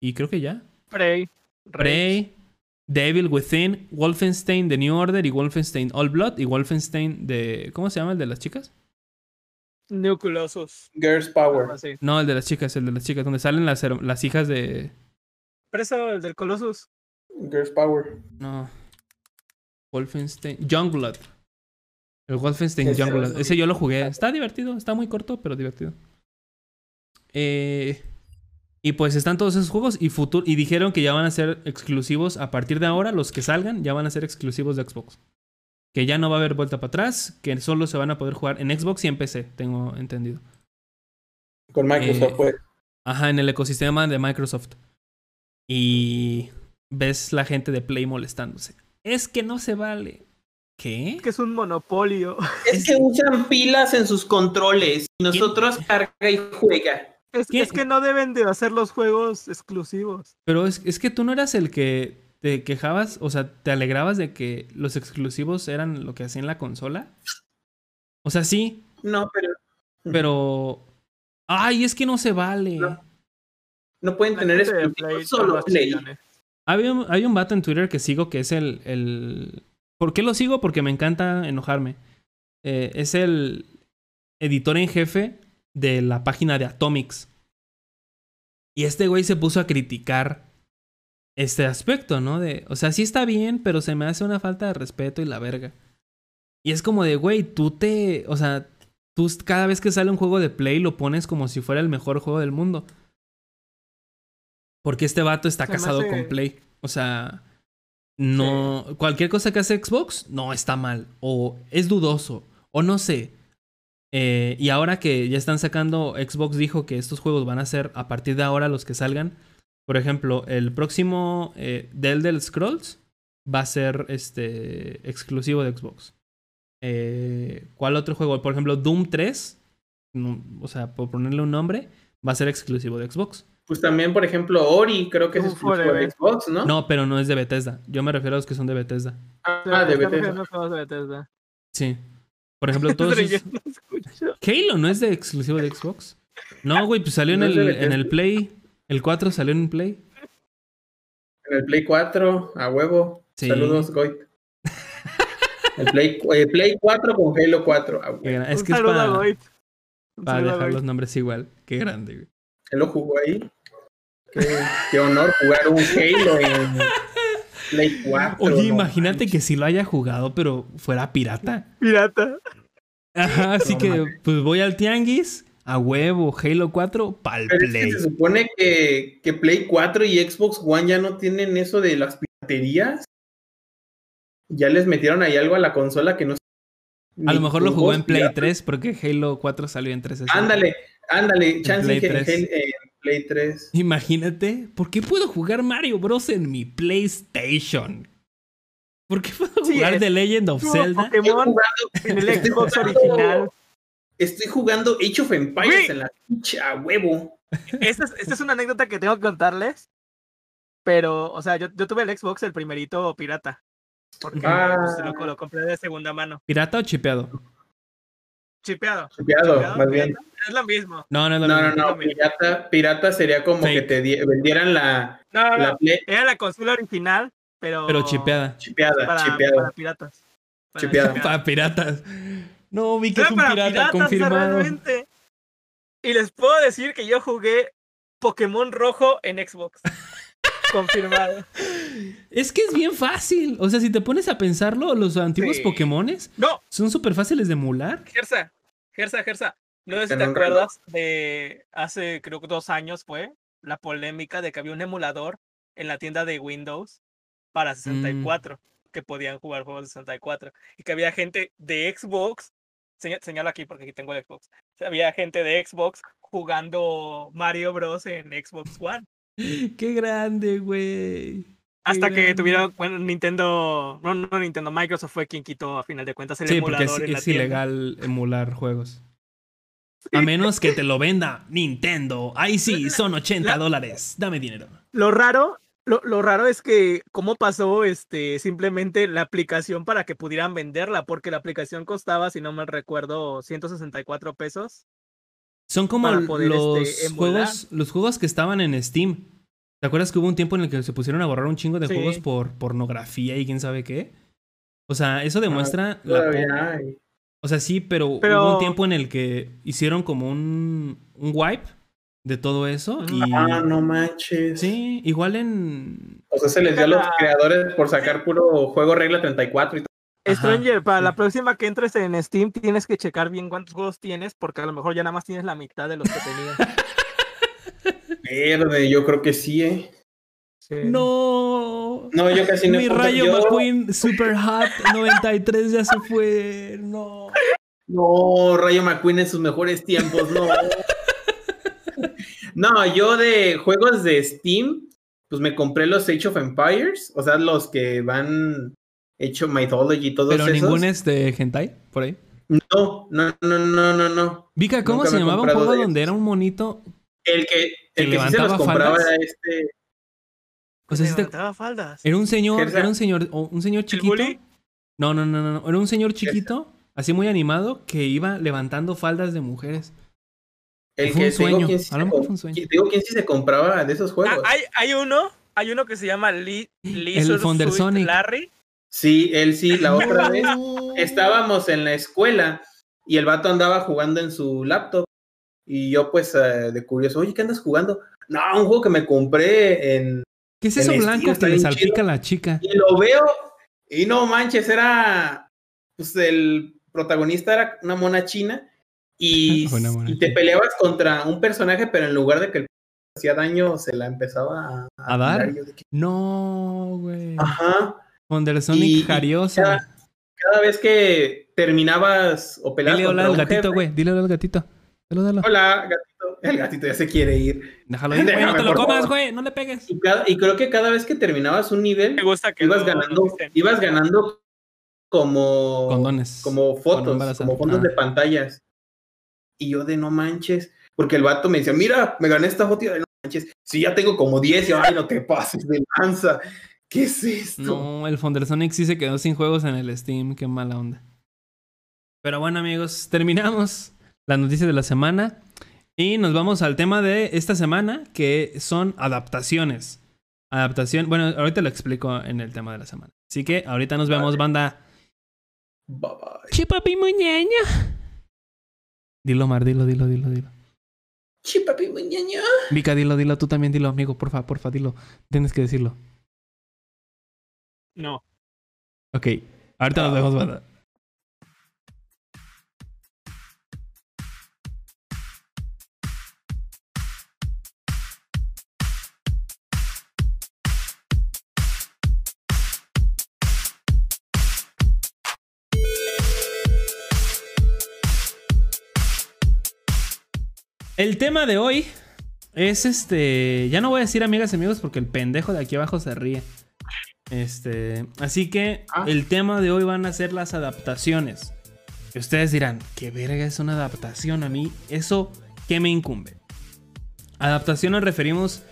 y creo que ya. Prey. Prey, Devil Within, Wolfenstein The New Order y Wolfenstein All Blood y Wolfenstein de. ¿Cómo se llama el de las chicas? New Colossus. Girls Power. No, el de las chicas, el de las chicas, donde salen las, las hijas de. Preso, el del Colossus. Girls Power. No. Wolfenstein. Youngblood. El Wolfenstein Youngblood. Ese yo lo jugué. Está divertido, está muy corto, pero divertido. Eh. Y pues están todos esos juegos y, futuro, y dijeron que ya van a ser exclusivos a partir de ahora, los que salgan ya van a ser exclusivos de Xbox. Que ya no va a haber vuelta para atrás, que solo se van a poder jugar en Xbox y en PC, tengo entendido. Con Microsoft, pues. Ajá, en el ecosistema de Microsoft. Y ves la gente de Play molestándose. Es que no se vale. ¿Qué? Es que es un monopolio. Es que usan pilas en sus controles y nosotros carga y juega. Es, que no deben de hacer los juegos exclusivos. Pero es, es, que tú no eras el que te quejabas, o sea, te alegrabas de que los exclusivos eran lo que hacía en la consola. O sea, sí. No, pero. Pero. Ay, es que no se vale. No, pueden tener exclusivos solo Play. Había, hay un vato en Twitter que sigo que es el, el. ¿Por qué lo sigo? Porque me encanta enojarme. Eh, es el editor en jefe de la página de Atomics. Y este güey se puso a criticar este aspecto, ¿no? De, o sea, sí está bien, pero se me hace una falta de respeto y la verga. Y es como de, güey, tú te, o sea, tú cada vez que sale un juego de Play lo pones como si fuera el mejor juego del mundo. Porque este vato está casado con Play. O sea, no, cualquier cosa que hace Xbox no está mal o es dudoso o no sé. Eh, y ahora que ya están sacando, Xbox dijo que estos juegos van a ser a partir de ahora los que salgan. Por ejemplo, el próximo eh, Del Scrolls va a ser este exclusivo de Xbox. Eh, ¿Cuál otro juego? Por ejemplo, Doom 3, o sea, por ponerle un nombre, va a ser exclusivo de Xbox. Pues también, por ejemplo, Ori creo que es exclusivo de Xbox, ¿no? No, pero no es de Bethesda. Yo me refiero a los que son de Bethesda. Ah, de Bethesda. Sí. Por ejemplo, todos. Halo no es de exclusivo de Xbox. No, güey, pues salió en, el, en el Play. El 4 salió en Play. En el Play 4, a huevo. Saludos, Goit. El Play, eh, Play 4 con Halo 4. Es que es para, para dejar los nombres igual. Qué grande, güey. Él lo jugó ahí. Qué, qué honor jugar un Halo en Play 4. Oye, imagínate que si lo haya jugado, pero fuera pirata. Pirata. Ajá, así que pues voy al tianguis, a huevo, Halo 4, pa'l Play. se supone que, que Play 4 y Xbox One ya no tienen eso de las piraterías. Ya les metieron ahí algo a la consola que no a lo mejor lo jugó en Play 3 porque Halo 4 salió en 3. Ándale, ándale, chance Play 3. Play 3. Imagínate, ¿por qué puedo jugar Mario Bros. en mi PlayStation? ¿Por qué puedo jugar The Legend of Zelda? Pokémon en el Xbox original. Estoy jugando Age of Empires en la pincha huevo. Esta es, una anécdota que tengo que contarles. Pero, o sea, yo, yo tuve el Xbox, el primerito pirata. Porque ah. pues, lo, lo, compré de segunda mano. ¿Pirata o chipeado? Chipeado. Chipeado, más bien. Es lo mismo. No, no, no. No, no, Pirata, pirata sería como que te vendieran la. No, la Era la consola original, pero. Pero chipeada. Chipeada, para, chipeada. Para piratas. Para chipeada. Para piratas. No, vi que es un pirata confirmado. Realmente. Y les puedo decir que yo jugué Pokémon rojo en Xbox. Confirmado. Es que es bien fácil. O sea, si te pones a pensarlo, los antiguos Pokémones no. son súper fáciles de emular. Gersa, Gersa, Gersa. No sé si te acuerdas de hace, creo que dos años fue, la polémica de que había un emulador en la tienda de Windows para 64, mm. que podían jugar juegos de 64. Y que había gente de Xbox, señalo aquí porque aquí tengo el Xbox, había gente de Xbox jugando Mario Bros. en Xbox One. Qué grande, güey. Hasta que tuvieron, bueno, Nintendo, no, no Nintendo, Microsoft fue quien quitó a final de cuentas el emulador. Sí, porque es, ilegal emular juegos. A menos que te lo venda Nintendo. Ahí sí, son 80 dólares. Dame dinero. Lo raro, lo, lo, raro es que cómo pasó este simplemente la aplicación para que pudieran venderla, porque la aplicación costaba, si no me recuerdo, 164 pesos. Son como este, los juegos, los juegos que estaban en Steam. ¿Te acuerdas que hubo un tiempo en el que se pusieron a borrar un chingo de juegos por pornografía y quién sabe qué? O sea, eso demuestra la O sea, sí, pero, hubo un tiempo en el que hicieron como un, un wipe de todo eso. Y... Ah, no manches. Sí, igual en. O sea, se les dio a los creadores por sacar puro juego regla 34 y Stranger, para la próxima que entres en Steam tienes que checar bien cuántos juegos tienes, porque a lo mejor ya nada más tienes la mitad de los que tenías. Verde, yo creo que sí, ¿eh? No. No, yo casi no. Mi Rayo McQueen Super Hot 93 ya se fue. No. No, Rayo McQueen en sus mejores tiempos, no. no, yo de juegos de Steam, pues me compré los Age of Empires, o sea, los que van hecho Mythology y todo eso. ¿Pero ningún es de Hentai, por ahí? No, no, no, no, no, no. Vika, ¿cómo se llamaba un juego donde era un monito? El que, el que, se los compraba era este. O sea, levantaba faldas. Era un señor, era un señor, un señor chiquito. No, no, no, no, era un señor chiquito así muy animado, que iba levantando faldas de mujeres. El que sueño. Digo, a lo mejor fue un sueño. Digo, ¿quién sí se compraba de esos ah, juegos? hay, hay uno, hay uno que se llama Lee, Lee El Sonic. Larry. Sí, él sí, la otra vez estábamos en la escuela y el vato andaba jugando en su laptop y yo pues eh, de curioso, oye, ¿qué andas jugando? No, un juego que me compré en... ¿Qué es eso blanco que le salpica a la chica? Y lo veo y no manches, era... Pues el protagonista era una mona china y, y te peleabas contra un personaje, pero en lugar de que el hacía daño, se la empezaba a, dar. No, güey. Ajá. Sonic Jariosa. Cada, vez que terminabas o peleabas Dile hola al gatito, güey. Dile hola al gatito. Hola, gatito. El gatito ya se quiere ir. Déjalo ir, güey. No te lo comas, güey. No le pegues. Y, creo que cada vez que terminabas un nivel, ibas, ganando, ibas ganando como. Condones. Como fotos, como fondos de pantallas. Y yo de no manches. Porque el vato me decía, mira, me gané esta foto de no manches. Si ya tengo como 10, y ay, no te pases de lanza. ¿Qué es esto? No, el Fondersonic sí se quedó sin juegos en el Steam. Qué mala onda. Pero bueno, amigos, terminamos la noticia de la semana. Y nos vamos al tema de esta semana, que son adaptaciones. Adaptación. Bueno, ahorita lo explico en el tema de la semana. Así que ahorita nos vemos, banda. Bye bye. Chipapi muñeña. Dilo, Mar, dilo, dilo, dilo, dilo. Chipapi muñeña. Vika, dilo, dilo, tú también dilo, amigo, porfa, porfa, dilo. Tienes que decirlo. No. Ok, ahorita nos vemos, banda. El tema de hoy es este. Ya no voy a decir amigas y amigos porque el pendejo de aquí abajo se ríe. Este. Así que ah. el tema de hoy van a ser las adaptaciones. Y ustedes dirán, ¿qué verga es una adaptación a mí? Eso, ¿qué me incumbe? Adaptación nos referimos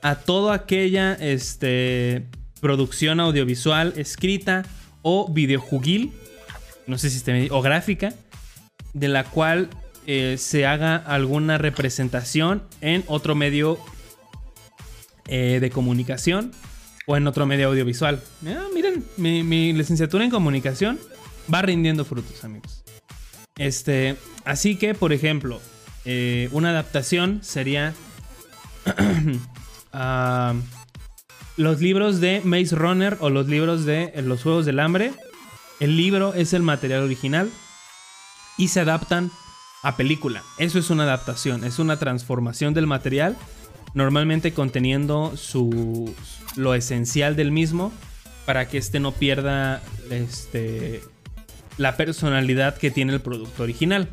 a toda aquella este, producción audiovisual escrita o videojuguil, no sé si esté o gráfica, de la cual eh, se haga alguna representación en otro medio eh, de comunicación o en otro medio audiovisual. Ah, miren, mi, licenciatura en comunicación va rindiendo frutos, amigos. Este, así que, por ejemplo, eh, una adaptación sería ah, los libros de Maze Runner o los libros de Los Juegos del Hambre. El libro es el material original y se adaptan a película. Eso es una adaptación, es una transformación del material, normalmente conteniendo su, lo esencial del mismo para que este no pierda este, la personalidad que tiene el producto original.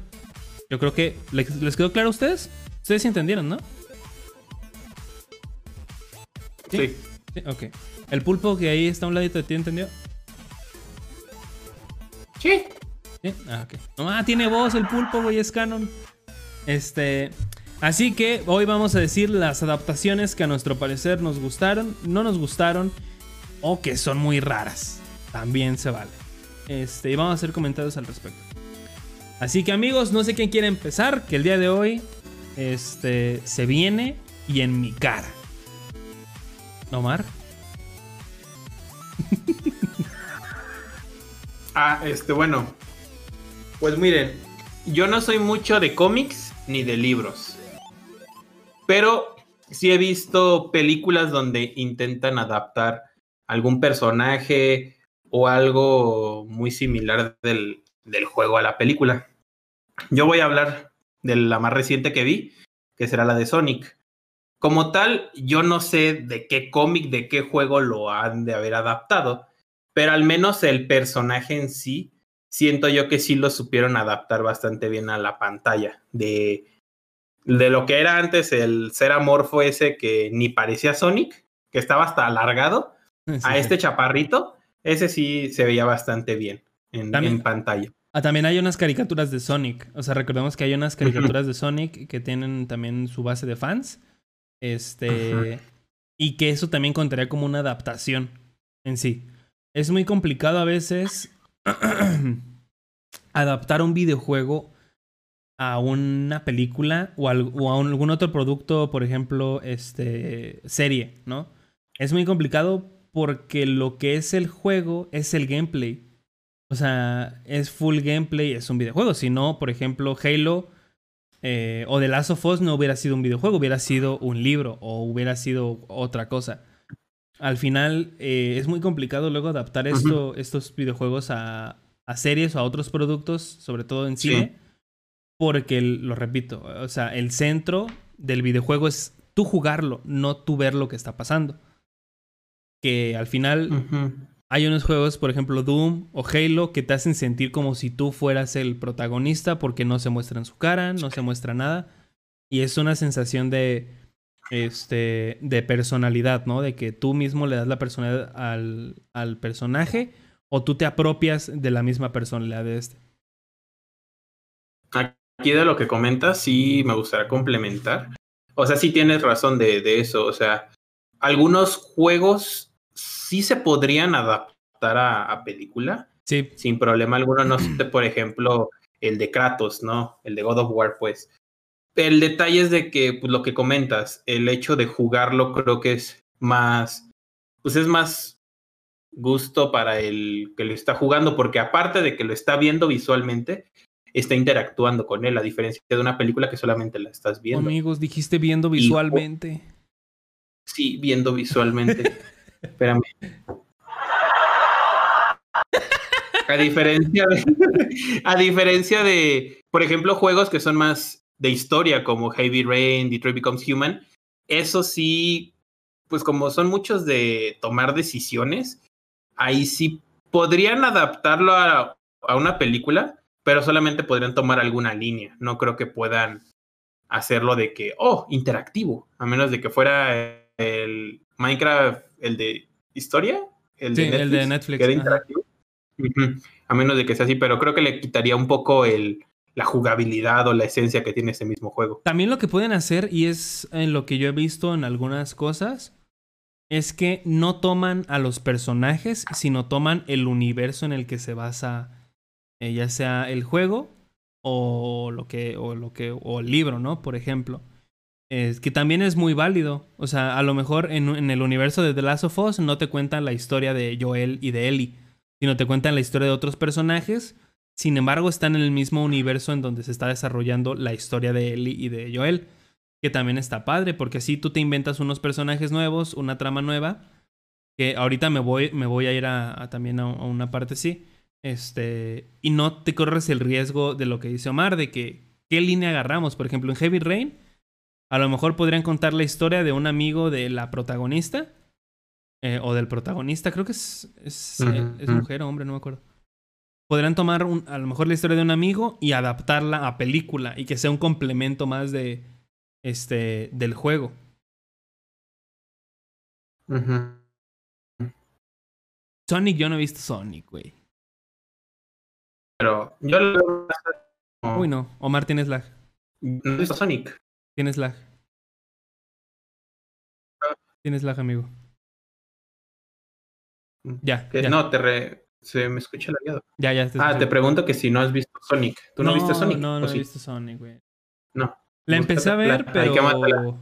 Yo creo que les, quedó claro a ustedes. Ustedes sí entendieron, ¿no? Sí. sí. Ok. El pulpo que ahí está a un ladito de ti, ¿entendió? Sí. Ah, ah, tiene voz el pulpo, güey, es canon. Este. Así que hoy vamos a decir las adaptaciones que a nuestro parecer nos gustaron, no nos gustaron o que son muy raras. También se vale. Este, y vamos a hacer comentarios al respecto. Así que amigos, no sé quién quiere empezar, que el día de hoy este, se viene y en mi cara. Omar. ah, este, bueno, pues miren, yo no soy mucho de cómics ni de libros. Pero sí he visto películas donde intentan adaptar algún personaje o algo muy similar del, juego a la película. Yo voy a hablar de la más reciente que vi, que será la de Sonic. Como tal, yo no sé de qué cómic, de qué juego lo han de haber adaptado, pero al menos el personaje en sí siento yo que sí lo supieron adaptar bastante bien a la pantalla. De, de lo que era antes el ser amorfo ese que ni parecía Sonic, que estaba hasta alargado, a este chaparrito, ese sí se veía bastante bien en, pantalla. Ah, también hay unas caricaturas de Sonic. O sea, recordemos que hay unas caricaturas de Sonic que tienen también su base de fans. Este. Y que eso también contaría como una adaptación en sí. Es muy complicado a veces adaptar un videojuego a una película o, a algún otro producto, por ejemplo, este, serie, ¿no? Es muy complicado porque lo que es el juego es el gameplay. O sea, es full gameplay, es un videojuego. Si no, por ejemplo, Halo eh, o The Last of Us no hubiera sido un videojuego, hubiera sido un libro o hubiera sido otra cosa. Al final eh, es muy complicado luego adaptar esto, estos videojuegos a, a, series o a otros productos, sobre todo en cine, porque, lo repito, o sea, el centro del videojuego es tú jugarlo, no tú ver lo que está pasando. Que al final hay unos juegos, por ejemplo Doom o Halo, que te hacen sentir como si tú fueras el protagonista porque no se muestra en su cara, no se muestra nada. Y es una sensación de, este, de personalidad, ¿no? De que tú mismo le das la personalidad al, al personaje o tú te apropias de la misma personalidad de este. Aquí de lo que comentas, sí me gustaría complementar. O sea, sí tienes razón de, de eso. O sea, algunos juegos sí se podrían adaptar a, película. Sí. Sin problema alguno. No sé, por ejemplo, el de Kratos, ¿no? El de God of War, pues. El detalle es de que, pues, lo que comentas, el hecho de jugarlo creo que es más, pues es más gusto para el que lo está jugando, porque aparte de que lo está viendo visualmente, está interactuando con él, a diferencia de una película que solamente la estás viendo. Amigos, dijiste viendo visualmente. sí, viendo visualmente. Espérame. A diferencia de, a diferencia de, por ejemplo, juegos que son más de historia como Heavy Rain, Detroit Becomes Human, eso sí, pues como son muchos de tomar decisiones, ahí sí podrían adaptarlo a, a una película, pero solamente podrían tomar alguna línea. No creo que puedan hacerlo de que, oh, interactivo, a menos de que fuera el Minecraft, el de historia, el, de, Netflix, el de Netflix, que era interactivo. A menos de que sea así, pero creo que le quitaría un poco el, la jugabilidad o la esencia que tiene ese mismo juego. También lo que pueden hacer, y es en lo que yo he visto en algunas cosas, es que no toman a los personajes, sino toman el universo en el que se basa, eh, ya sea el juego o lo que, o lo que, o el libro, ¿no? Por ejemplo. que también es muy válido. O sea, a lo mejor en, en, el universo de The Last of Us no te cuentan la historia de Joel y de Ellie, sino te cuentan la historia de otros personajes sin embargo, están en el mismo universo en donde se está desarrollando la historia de Ellie y de Joel. Que también está padre, porque así tú te inventas unos personajes nuevos, una trama nueva. Que ahorita me voy, me voy a ir a, también a, una parte así. Este. Y no te corres el riesgo de lo que dice Omar, de que qué línea agarramos. Por ejemplo, en Heavy Rain, a lo mejor podrían contar la historia de un amigo de la protagonista. Eh, o del protagonista, creo que es, es, eh, es mujer o hombre, no me acuerdo podrían tomar a lo mejor la historia de un amigo y adaptarla a película y que sea un complemento más de este del juego. Sonic, yo no he visto Sonic, güey. Pero yo lo... Uy, no. Omar, tienes lag. No he visto Sonic. Tienes lag. Tienes lag, amigo. Mm. Ya, ya. No, te re... Se me escucha lagueado. Ya, ya. Te ah, te pregunto que si no has visto Sonic. ¿Tú no, viste Sonic? No, no he visto Sonic, güey. No. La empecé a ver, pero... Hay que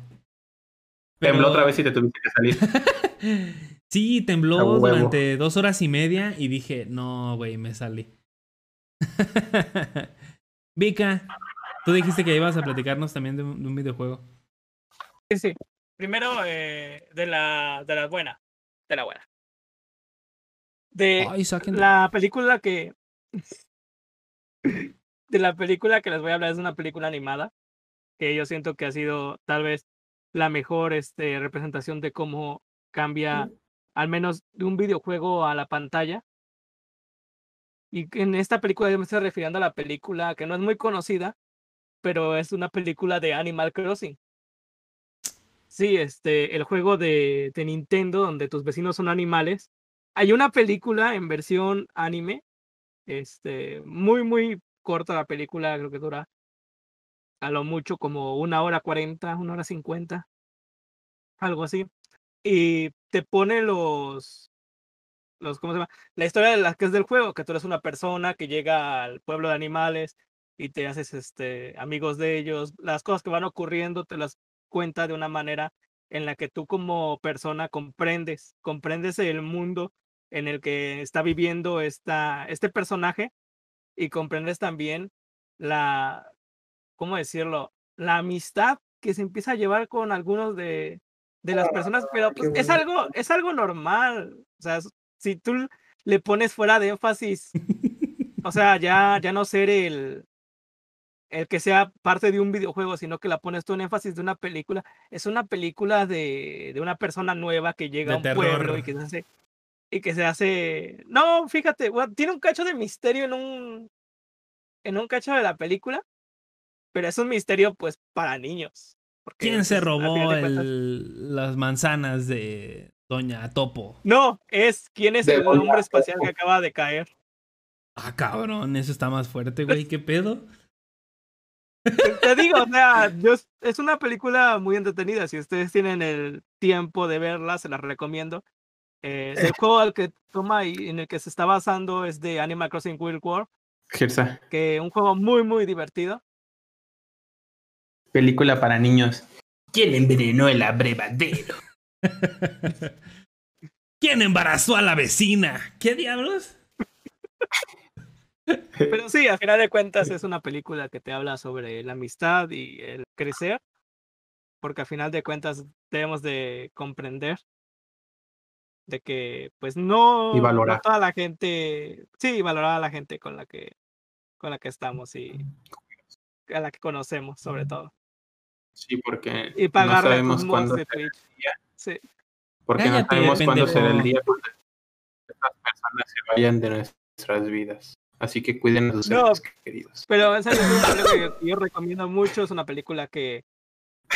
Tembló otra vez y te tuviste que salir. sí, tembló durante dos horas y media y dije, no, güey, me salí. Vika, tú dijiste que ibas a platicarnos también de un, videojuego. Sí, sí. Primero, eh, de la de la buena. De la buena de la película que de la película que les voy a hablar es una película animada que yo siento que ha sido tal vez la mejor este, representación de cómo cambia al menos de un videojuego a la pantalla. Y en esta película yo me estoy refiriendo a la película que no es muy conocida, pero es una película de Animal Crossing. Sí, este, el juego de, de Nintendo donde tus vecinos son animales hay una película en versión anime, este, muy, muy corta la película, creo que dura a lo mucho como una hora cuarenta, una hora cincuenta, algo así. Y te pone los, los, ¿cómo se llama? La historia de la que es del juego, que tú eres una persona que llega al pueblo de animales y te haces este, amigos de ellos. Las cosas que van ocurriendo te las cuenta de una manera en la que tú como persona comprendes, comprendes el mundo en el que está viviendo esta, este personaje y comprendes también la, ¿cómo decirlo? La amistad que se empieza a llevar con algunos de, de las personas, pero pues, es algo, es algo normal. O sea, si tú le pones fuera de énfasis, o sea, ya, ya no ser el, el que sea parte de un videojuego, sino que la pones tú en énfasis de una película, es una película de, de una persona nueva que llega a un pueblo y que se hace, y que se hace, no, fíjate, tiene un cacho de misterio en un, en un cacho de la película, pero es un misterio pues para niños. ¿Quién se pues, robó las manzanas de Doña Topo? No, es quién es el hombre espacial que acaba de caer. Ah, cabrón, eso está más fuerte, güey, ¿qué pedo? Te digo, o sea, es una película muy entretenida. Si ustedes tienen el tiempo de verla, se la recomiendo. Eh, el juego al que toma y en el que se está basando es de Animal Crossing Wild War. Que un juego muy, muy divertido. Película para niños. ¿Quién envenenó el abrevadero? ¿Quién embarazó a la vecina? ¿Qué diablos? Pero sí, a final de cuentas es una película que te habla sobre la amistad y el crecer, porque a final de cuentas debemos de comprender de que pues no, y valorar. toda la gente, sí, valorar a la gente con la que con la que estamos y a la que conocemos sobre todo. Sí, porque y no sabemos cuándo será el día. Sí. Porque no sabemos cuándo será el día cuando estas personas se vayan de nuestras vidas. Así que cuiden a sus seres queridos. Pero esa es una película que yo recomiendo mucho. Es una película que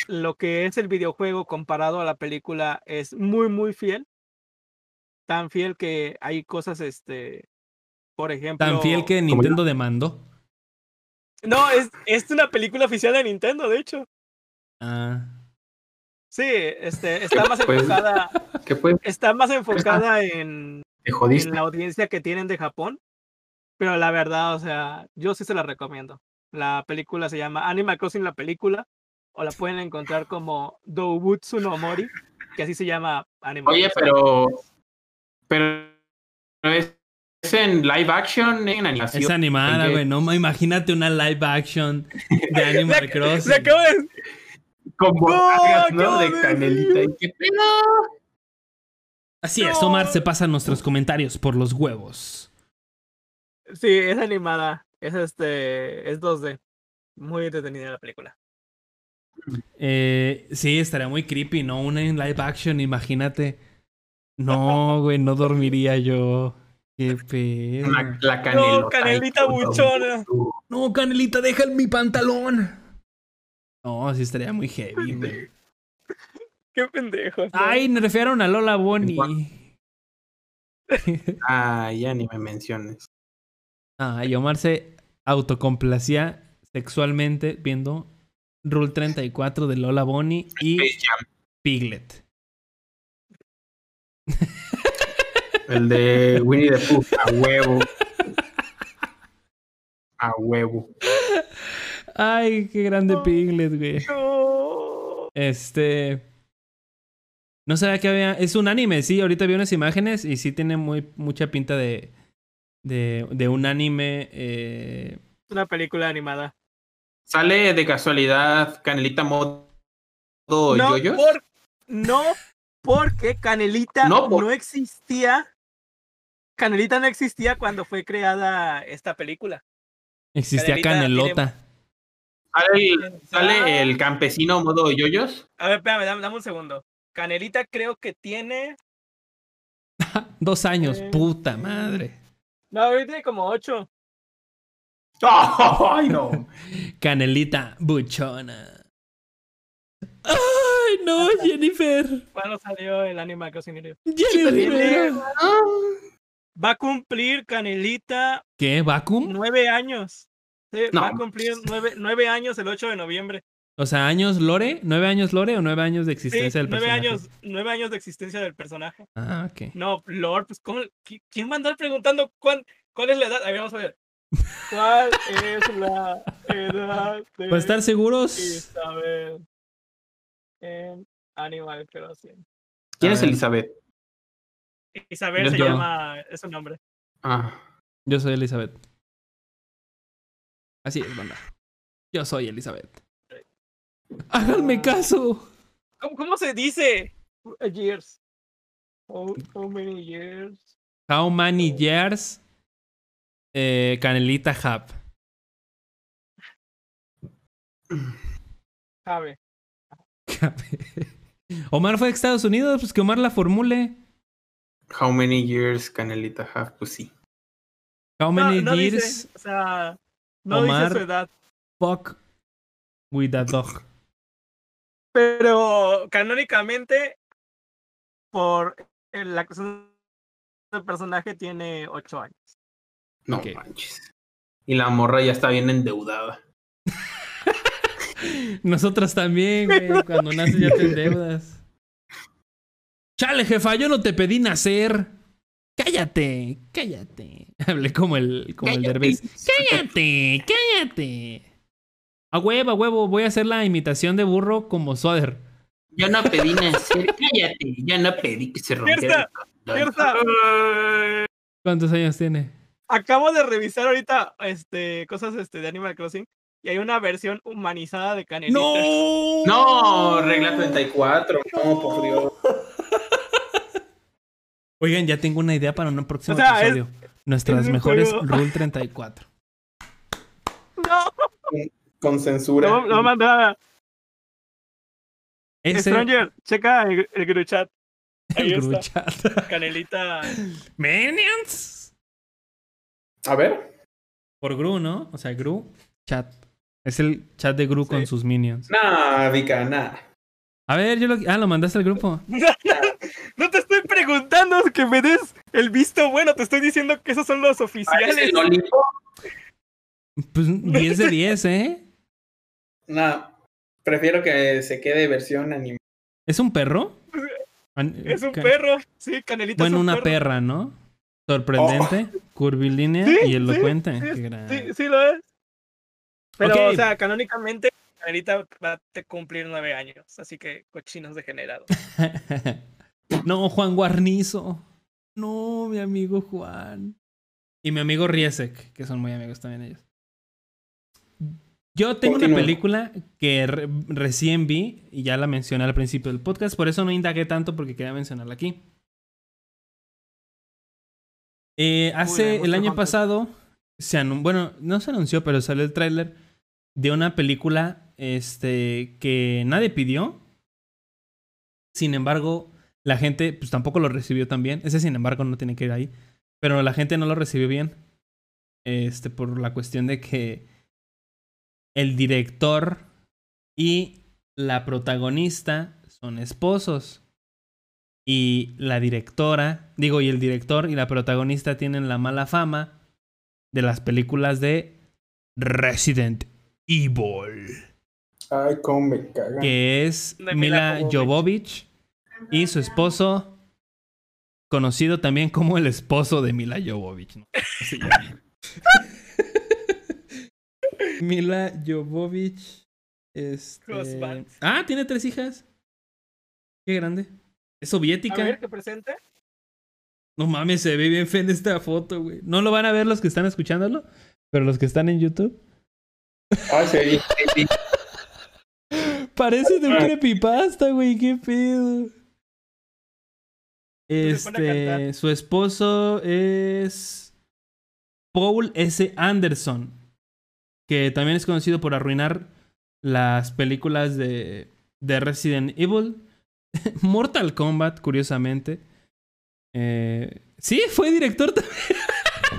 lo que es el videojuego comparado a la película es muy, muy fiel. Tan fiel que hay cosas, este, por ejemplo. Tan fiel que Nintendo demandó. No, es, es una película oficial de Nintendo, de hecho. Ah. Sí, este, está más pues, enfocada. Está más enfocada en, en la audiencia que tienen de Japón. Pero la verdad, o sea, yo sí se la recomiendo. La película se llama Animal Crossing la película. O la pueden encontrar como Doubutsu no Mori, que así se llama Animal Oye, pero. Pero. Es en live action, en animación. Es animada, güey. No, imagínate una live action de Animal Crossing. Se de con bocagas, ¿no? De canelita. ¿Y qué pedo? Así es, Omar se pasa nuestros comentarios por los huevos. Sí, es animada. Es este. Es 2D. Muy entretenida la película. Eh, sí, estaría muy creepy, ¿no? Una en live action, imagínate. No, güey, no dormiría yo. Qué pedo. La, canelita. No, canelita buchona. No, canelita, deja mi pantalón. No, sí estaría muy heavy, güey. Qué pendejo. Ay, me refiero a Lola Bonnie. ah, ya ni me menciones. Ah, y Omar se autocomplacía sexualmente viendo Rule 34 de Lola Bonnie y Piglet. El de Winnie the Pooh, a huevo. A huevo. Ay, qué grande Piglet, güey. Este. No sabía que había. Es un anime, sí. Ahorita vi unas imágenes y sí tiene muy, mucha pinta de. De, de un anime. Eh... Una película animada. ¿Sale de casualidad Canelita Modo no, no, porque Canelita no, no existía. Canelita no existía cuando fue creada esta película. Existía Canelota. ¿Sale, el campesino modo yoyos? A ver, espérame, dame, un segundo. Canelita creo que tiene. Dos años, eh, puta madre. No, ahorita tiene como ocho. ¡Ay, no! Canelita buchona. ¡Ay, no, Jennifer! ¿Cuándo salió el Animal Crossing? Jennifer. Va a cumplir Canelita. ¿Qué? ¿Vacum? Nueve años. Sí, va a cumplir nueve, nueve, años el 8 de noviembre. O sea, años Lore, nueve años Lore o nueve años de existencia del personaje. Nueve años, nueve años de existencia del personaje. Ah, ok. No, Lore, pues ¿cómo, ¿quién va a andar preguntando cuál, cuál es la edad? A ver, vamos a ver. ¿Cuál es la edad de Para estar seguros. Isabel en Animal Crossing? ¿Quién es Elizabeth? Isabel se llama, es su nombre. Ah. Yo soy Elizabeth. Así es, banda. Yo soy Elizabeth. Háganme ah. caso. ¿Cómo, se dice? Years. How, many years? How many years? Eh, Canelita Hub. Cabe. Omar fue a Estados Unidos, pues que Omar la formule. How many years Canelita Hub? Pues sí. How many years? o sea, no dice su edad. Fuck with a dog. Pero canónicamente, por la cuestión del personaje, tiene 8 años. No manches. Y la morra ya está bien endeudada. Nosotras también, güey. Cuando naces ya te endeudas. Chale, jefa, yo no te pedí nacer. Cállate, cállate. Hablé como el, como el derbez. Cállate, cállate. A huevo, a huevo, voy a hacer la imitación de burro como Soder. Yo no pedí nacer, cállate. Yo no pedí que se rompiera. ¿Cuántos años tiene? Acabo de revisar ahorita este, cosas este, de Animal Crossing y hay una versión humanizada de Canelita. ¡No! No, regla 34. No, por Dios. Oigan, ya tengo una idea para un próximo episodio. Nuestras mejores Rule 34. No. Con, censura. No, no manda. Stranger, checa el, el chat. Ahí el está. chat. Canelita. Minions. A ver. Por Gru, ¿no? O sea, Gru, chat. Es el chat de Gru con sus minions. Nah, Vika, nah. A ver, yo lo... Ah, lo mandaste al grupo. no te estoy que me des el visto bueno, te estoy diciendo que esos son los oficiales. ¿El pues 10 de 10, ¿eh? No, prefiero que se quede versión animada. ¿Es un perro? Es un perro, sí, Canelita Bueno, es un una perra, ¿no? Sorprendente, oh. curvilínea y elocuente. Sí, sí, lo es. Pero, o sea, canónicamente Canelita va a cumplir nueve años, así que cochinos degenerados. no, Juan Guarnizo. No, mi amigo Juan. Y mi amigo Riesek, que son muy amigos también ellos. Yo tengo una película que recién vi y ya la mencioné al principio del podcast, por eso no indagué tanto porque quería mencionarla aquí. Eh, hace el año pasado, se bueno, no se anunció, pero salió el tráiler de una película este, que nadie pidió. Sin embargo, la gente pues tampoco lo recibió tan bien. Ese, sin embargo, no tiene que ir ahí. Pero la gente no lo recibió bien. Este, por la cuestión de que el director y la protagonista son esposos. Y la directora, digo, y el director y la protagonista tienen la mala fama de las películas de Resident Evil. Ay, cómo me cagan. Que es Mila Jovovich y su esposo, conocido también como el esposo de Mila Jovovich. Mila Jovovich. Este... Ah, tiene tres hijas. Qué grande. Es soviética. A ver, que presente. No mames, se ve bien fe en esta foto, güey. No lo van a ver los que están escuchándolo, pero los que están en YouTube. Ay, sí, sí. Parece de un creepypasta, güey. Qué pedo. Este, su esposo es Paul S. Anderson, que también es conocido por arruinar las películas de, de Resident Evil, Mortal Kombat, curiosamente. Eh, sí, fue director también.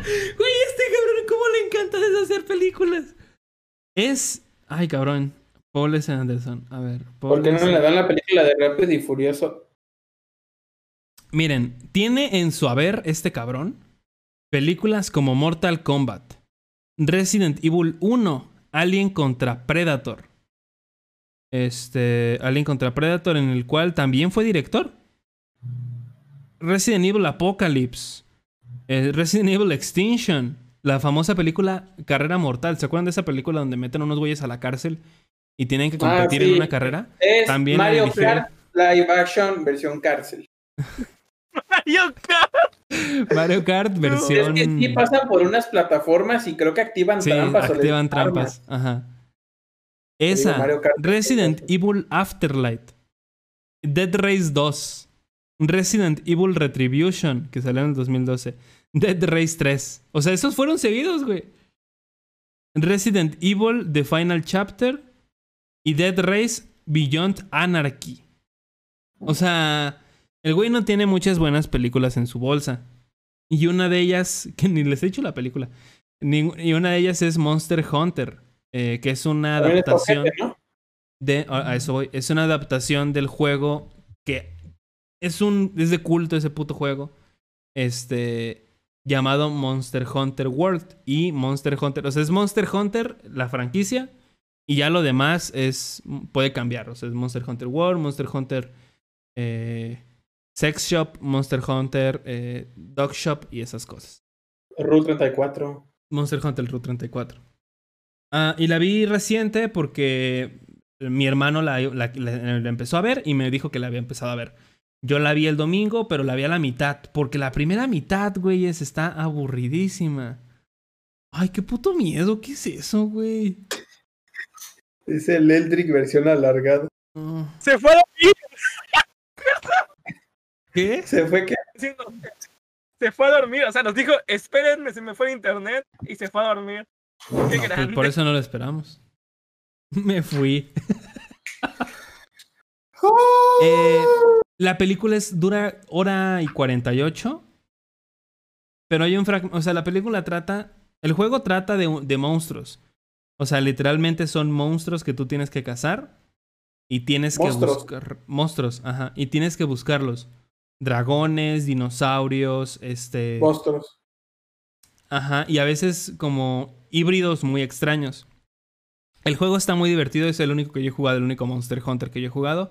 Güey, este cabrón, ¿cómo le encanta deshacer películas? Es. Ay, cabrón. Paul S. Anderson. A ver. ¿Por qué no le dan la película de Rápido y Furioso? Miren, tiene en su haber este cabrón películas como Mortal Kombat, Resident Evil 1, Alien contra Predator, Este, Alien contra Predator, en el cual también fue director. Resident Evil Apocalypse. Eh, Resident Evil Extinction. La famosa película Carrera Mortal. ¿Se acuerdan de esa película donde meten unos güeyes a la cárcel y tienen que ah, competir en una carrera? También Mario Kart Live Action versión cárcel. Mario Kart. Mario Kart versión. Es que sí pasan por unas plataformas y creo que activan sí, trampas. Activan trampas. Ajá. Esa. Resident Evil Afterlight. Dead Race 2. Resident Evil Retribution, que salió en el 2012. Dead Race 3. O sea, esos fueron seguidos, güey. Resident Evil The Final Chapter y Dead Race Beyond Anarchy. O sea, el güey no tiene muchas buenas películas en su bolsa. Y una de ellas, que ni les he dicho la película, y una de ellas es Monster Hunter, eh, que es una adaptación de... A eso voy, es una adaptación del juego que es un... es de culto ese puto juego. Este... Llamado Monster Hunter World y Monster Hunter. O sea, es Monster Hunter, la franquicia, y ya lo demás es. puede cambiar. O sea, es Monster Hunter World, Monster Hunter eh, Sex Shop, Monster Hunter, eh, Dog Shop y esas cosas. Rule 34. Monster Hunter Rule 34. Ah, y la vi reciente porque mi hermano la, empezó a ver y me dijo que la había empezado a ver. Yo la vi el domingo, pero la vi a la mitad. Porque la primera mitad, güeyes, está aburridísima. Ay, qué puto miedo. ¿Qué es eso, güey? Es el Eldrick versión alargada. Se fue a dormir. ¿Qué? ¿Se fue qué? Se fue a dormir, o sea, nos dijo, espérenme, se me fue el internet y se fue a dormir. Qué pues por eso no lo esperamos. Me fui. eh, la película es dura hora y 48. Pero hay un fragmento. O sea, la película trata. El juego trata de, de monstruos. O sea, literalmente son monstruos que tú tienes que cazar. Y tienes que buscar. Monstruos, ajá. Y tienes que buscarlos dragones, dinosaurios, este... Monstruos. Ajá, y a veces como híbridos muy extraños. El juego está muy divertido, es el único que yo he jugado, el único Monster Hunter que yo he jugado.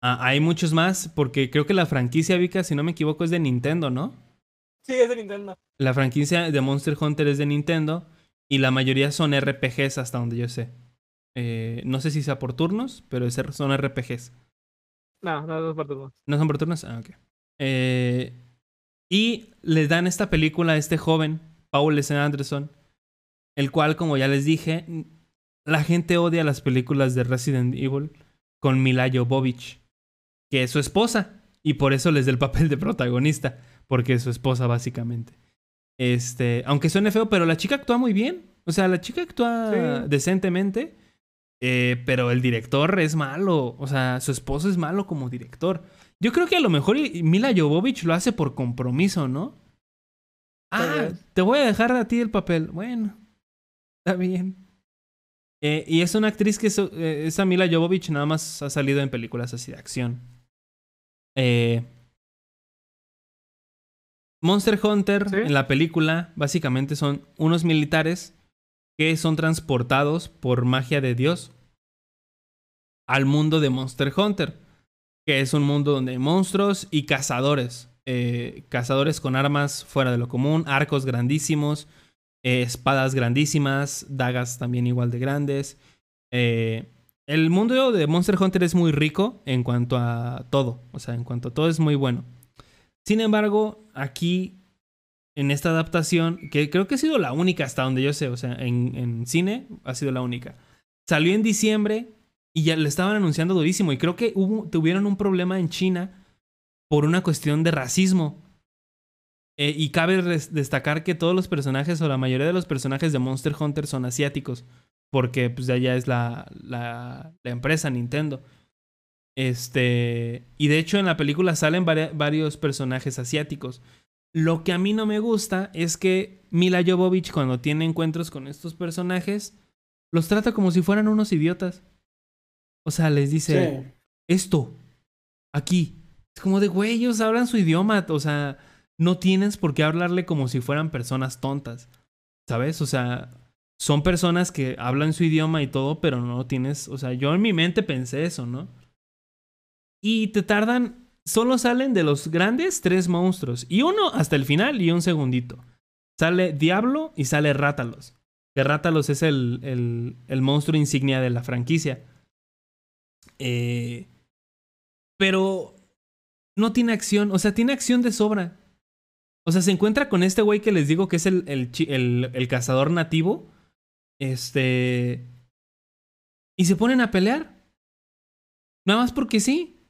Ah, hay muchos más, porque creo que la franquicia Vika, si no me equivoco, es de Nintendo, ¿no? Sí, es de Nintendo. La franquicia de Monster Hunter es de Nintendo y la mayoría son RPGs hasta donde yo sé. Eh, no sé si sea por turnos, pero son RPGs. No, no son por turnos. ¿No son por turnos? Ah, ok. Eh, y le dan esta película a este joven, Paul S. Anderson, el cual, como ya les dije, la gente odia las películas de Resident Evil con Mila Jovovich, que es su esposa, y por eso les da el papel de protagonista, porque es su esposa, básicamente. Este, aunque suene feo, pero la chica actúa muy bien. O sea, la chica actúa decentemente. Eh, pero el director es malo. O sea, su esposo es malo como director. Yo creo que a lo mejor Mila Jovovich lo hace por compromiso, ¿no? Ah, te voy a dejar a ti el papel. Bueno, está bien. Eh, y es una actriz que eh, esa Mila Jovovich nada más ha salido en películas así de acción. Monster Hunter en la película básicamente son unos militares que son transportados por magia de Dios al mundo de Monster Hunter, que es un mundo donde hay monstruos y cazadores. Eh, cazadores con armas fuera de lo común, arcos grandísimos, eh, espadas grandísimas, dagas también igual de grandes. Eh, el mundo de Monster Hunter es muy rico en cuanto a todo, o sea, en cuanto a todo es muy bueno. Sin embargo, aquí en esta adaptación, que creo que ha sido la única hasta donde yo sé, o sea, en, cine ha sido la única. Salió en diciembre y ya le estaban anunciando durísimo y creo que hubo, tuvieron un problema en China por una cuestión de racismo. Eh, y cabe destacar que todos los personajes o la mayoría de los personajes de Monster Hunter son asiáticos, porque pues de allá es la, la, la empresa Nintendo. Este, y de hecho en la película salen varios personajes asiáticos. Lo que a mí no me gusta es que Mila Jovovich cuando tiene encuentros con estos personajes los trata como si fueran unos idiotas. O sea, les dice esto aquí. Es como de güey, ellos hablan su idioma, o sea, no tienes por qué hablarle como si fueran personas tontas. ¿Sabes? O sea, son personas que hablan su idioma y todo, pero no tienes, o sea, yo en mi mente pensé eso, ¿no? Y te tardan, solo salen de los grandes tres monstruos, y uno hasta el final y un segundito. Sale Diablo y sale Rátalos. Que Rátalos es el, el, el monstruo insignia de la franquicia. Eh, pero no tiene acción, o sea, tiene acción de sobra. O sea, se encuentra con este güey que les digo que es el, el, el, cazador nativo. Este. Y se ponen a pelear. Nada más porque sí.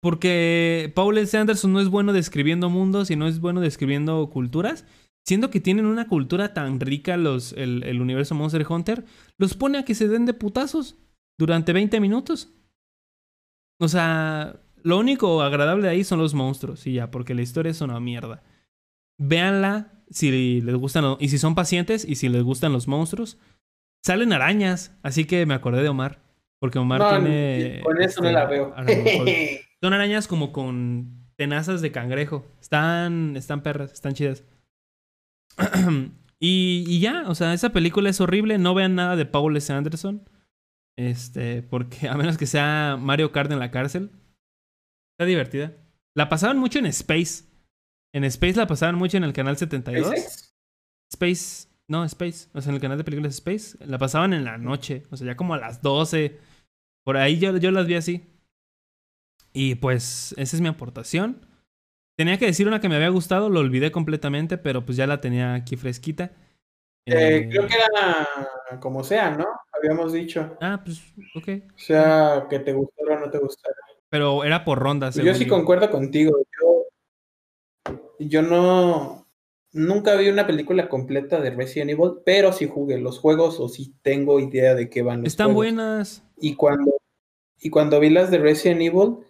Porque Paul S. Anderson no es bueno describiendo mundos y no es bueno describiendo culturas. Siendo que tienen una cultura tan rica los, el, el universo Monster Hunter, los pone a que se den de putazos durante 20 minutos. O sea, lo único agradable de ahí son los monstruos y ya, porque la historia es una mierda. Véanla si les gustan y si son pacientes y si les gustan los monstruos. Salen arañas, así que me acordé de Omar. Porque Omar tiene. Con eso no la este, veo. son arañas como con tenazas de cangrejo. Están, están perras, están chidas. y, y, ya, o sea, esa película es horrible. No vean nada de Paul S. Anderson. Este, porque a menos que sea Mario Kart en la cárcel. Está divertida. La pasaban mucho en Space. En Space la pasaban mucho en el canal 72. Space, no, Space. O sea, en el canal de películas Space. La pasaban en la noche. O sea, ya como a las 12. Por ahí yo, yo las vi así. Y pues, esa es mi aportación. Tenía que decir una que me había gustado, lo olvidé completamente, pero pues ya la tenía aquí fresquita. Eh, eh, creo que era como sea, ¿no? Habíamos dicho. Ah, pues, ok. O sea, que te gustara o no te gustara. Pero era por rondas. Yo sí concuerdo contigo. Yo, yo no. Nunca vi una película completa de Resident Evil, pero sí jugué los juegos o sí tengo idea de qué van los Están buenas. Y cuando, y cuando vi las de Resident Evil,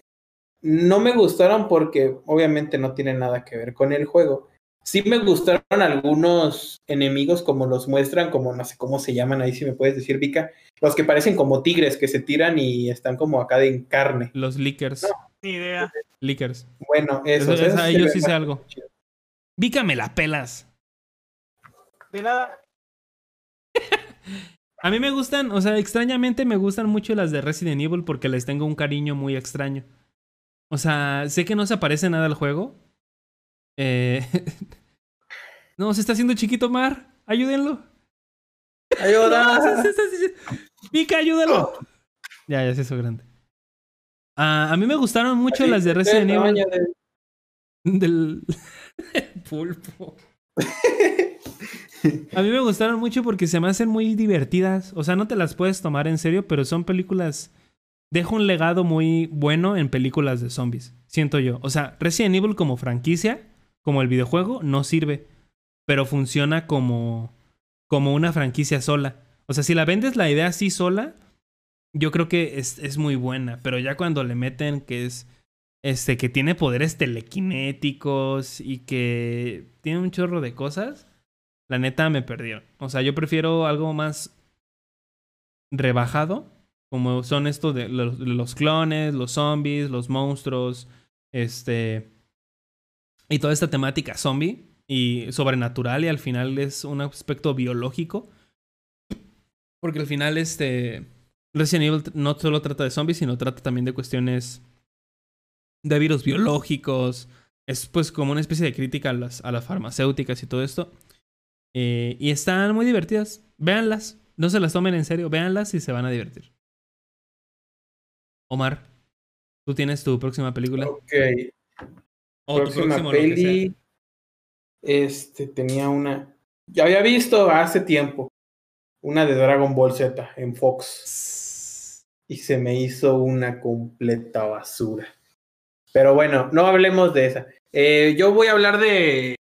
no me gustaron porque obviamente no tienen nada que ver con el juego. Sí me gustaron algunos enemigos como los muestran, como no sé cómo se llaman, ahí si me puedes decir, Vika, los que parecen como tigres que se tiran y están como acá de carne. Los lickers. Ni idea. Lickers. Bueno, eso. eso, ellos sí sé algo. Vika me la pelas. De nada. A mí me gustan, o sea, extrañamente me gustan mucho las de Resident Evil porque les tengo un cariño muy extraño. O sea, sé que no se aparece nada al juego, eh, no, se está haciendo chiquito Mar. Ayúdenlo. Ayuda. Mika, ayúdalo. Ya, ya se hizo grande. Ah, a mí me gustaron mucho las de Resident Evil. Del pulpo. A mí me gustaron mucho porque se me hacen muy divertidas. O sea, no te las puedes tomar en serio, pero son películas. Dejo un legado muy bueno en películas de zombies. Siento yo. O sea, Resident Evil como franquicia como el videojuego, no sirve. Pero funciona como, como una franquicia sola. O sea, si la vendes la idea así sola, yo creo que es, es muy buena. Pero ya cuando le meten que es. Este, que tiene poderes telequinéticos y que tiene un chorro de cosas, la neta me perdió. O sea, yo prefiero algo más rebajado, como son estos de los, clones, los zombies, los monstruos, este, y toda esta temática zombie y sobrenatural y al final es un aspecto biológico. Porque al final este Resident Evil no solo trata de zombies, sino trata también de cuestiones de virus biológicos. Es pues como una especie de crítica a las, a las farmacéuticas y todo esto. Eh, y están muy divertidas. Véanlas. No se las tomen en serio. Véanlas y se van a divertir. Omar, ¿tú tienes tu próxima película? Ok próxima peli. Este tenía una. Ya había visto hace tiempo una de Dragon Ball Z en Fox. Y se me hizo una completa basura. Pero bueno, no hablemos de esa. Eh, yo voy a hablar de.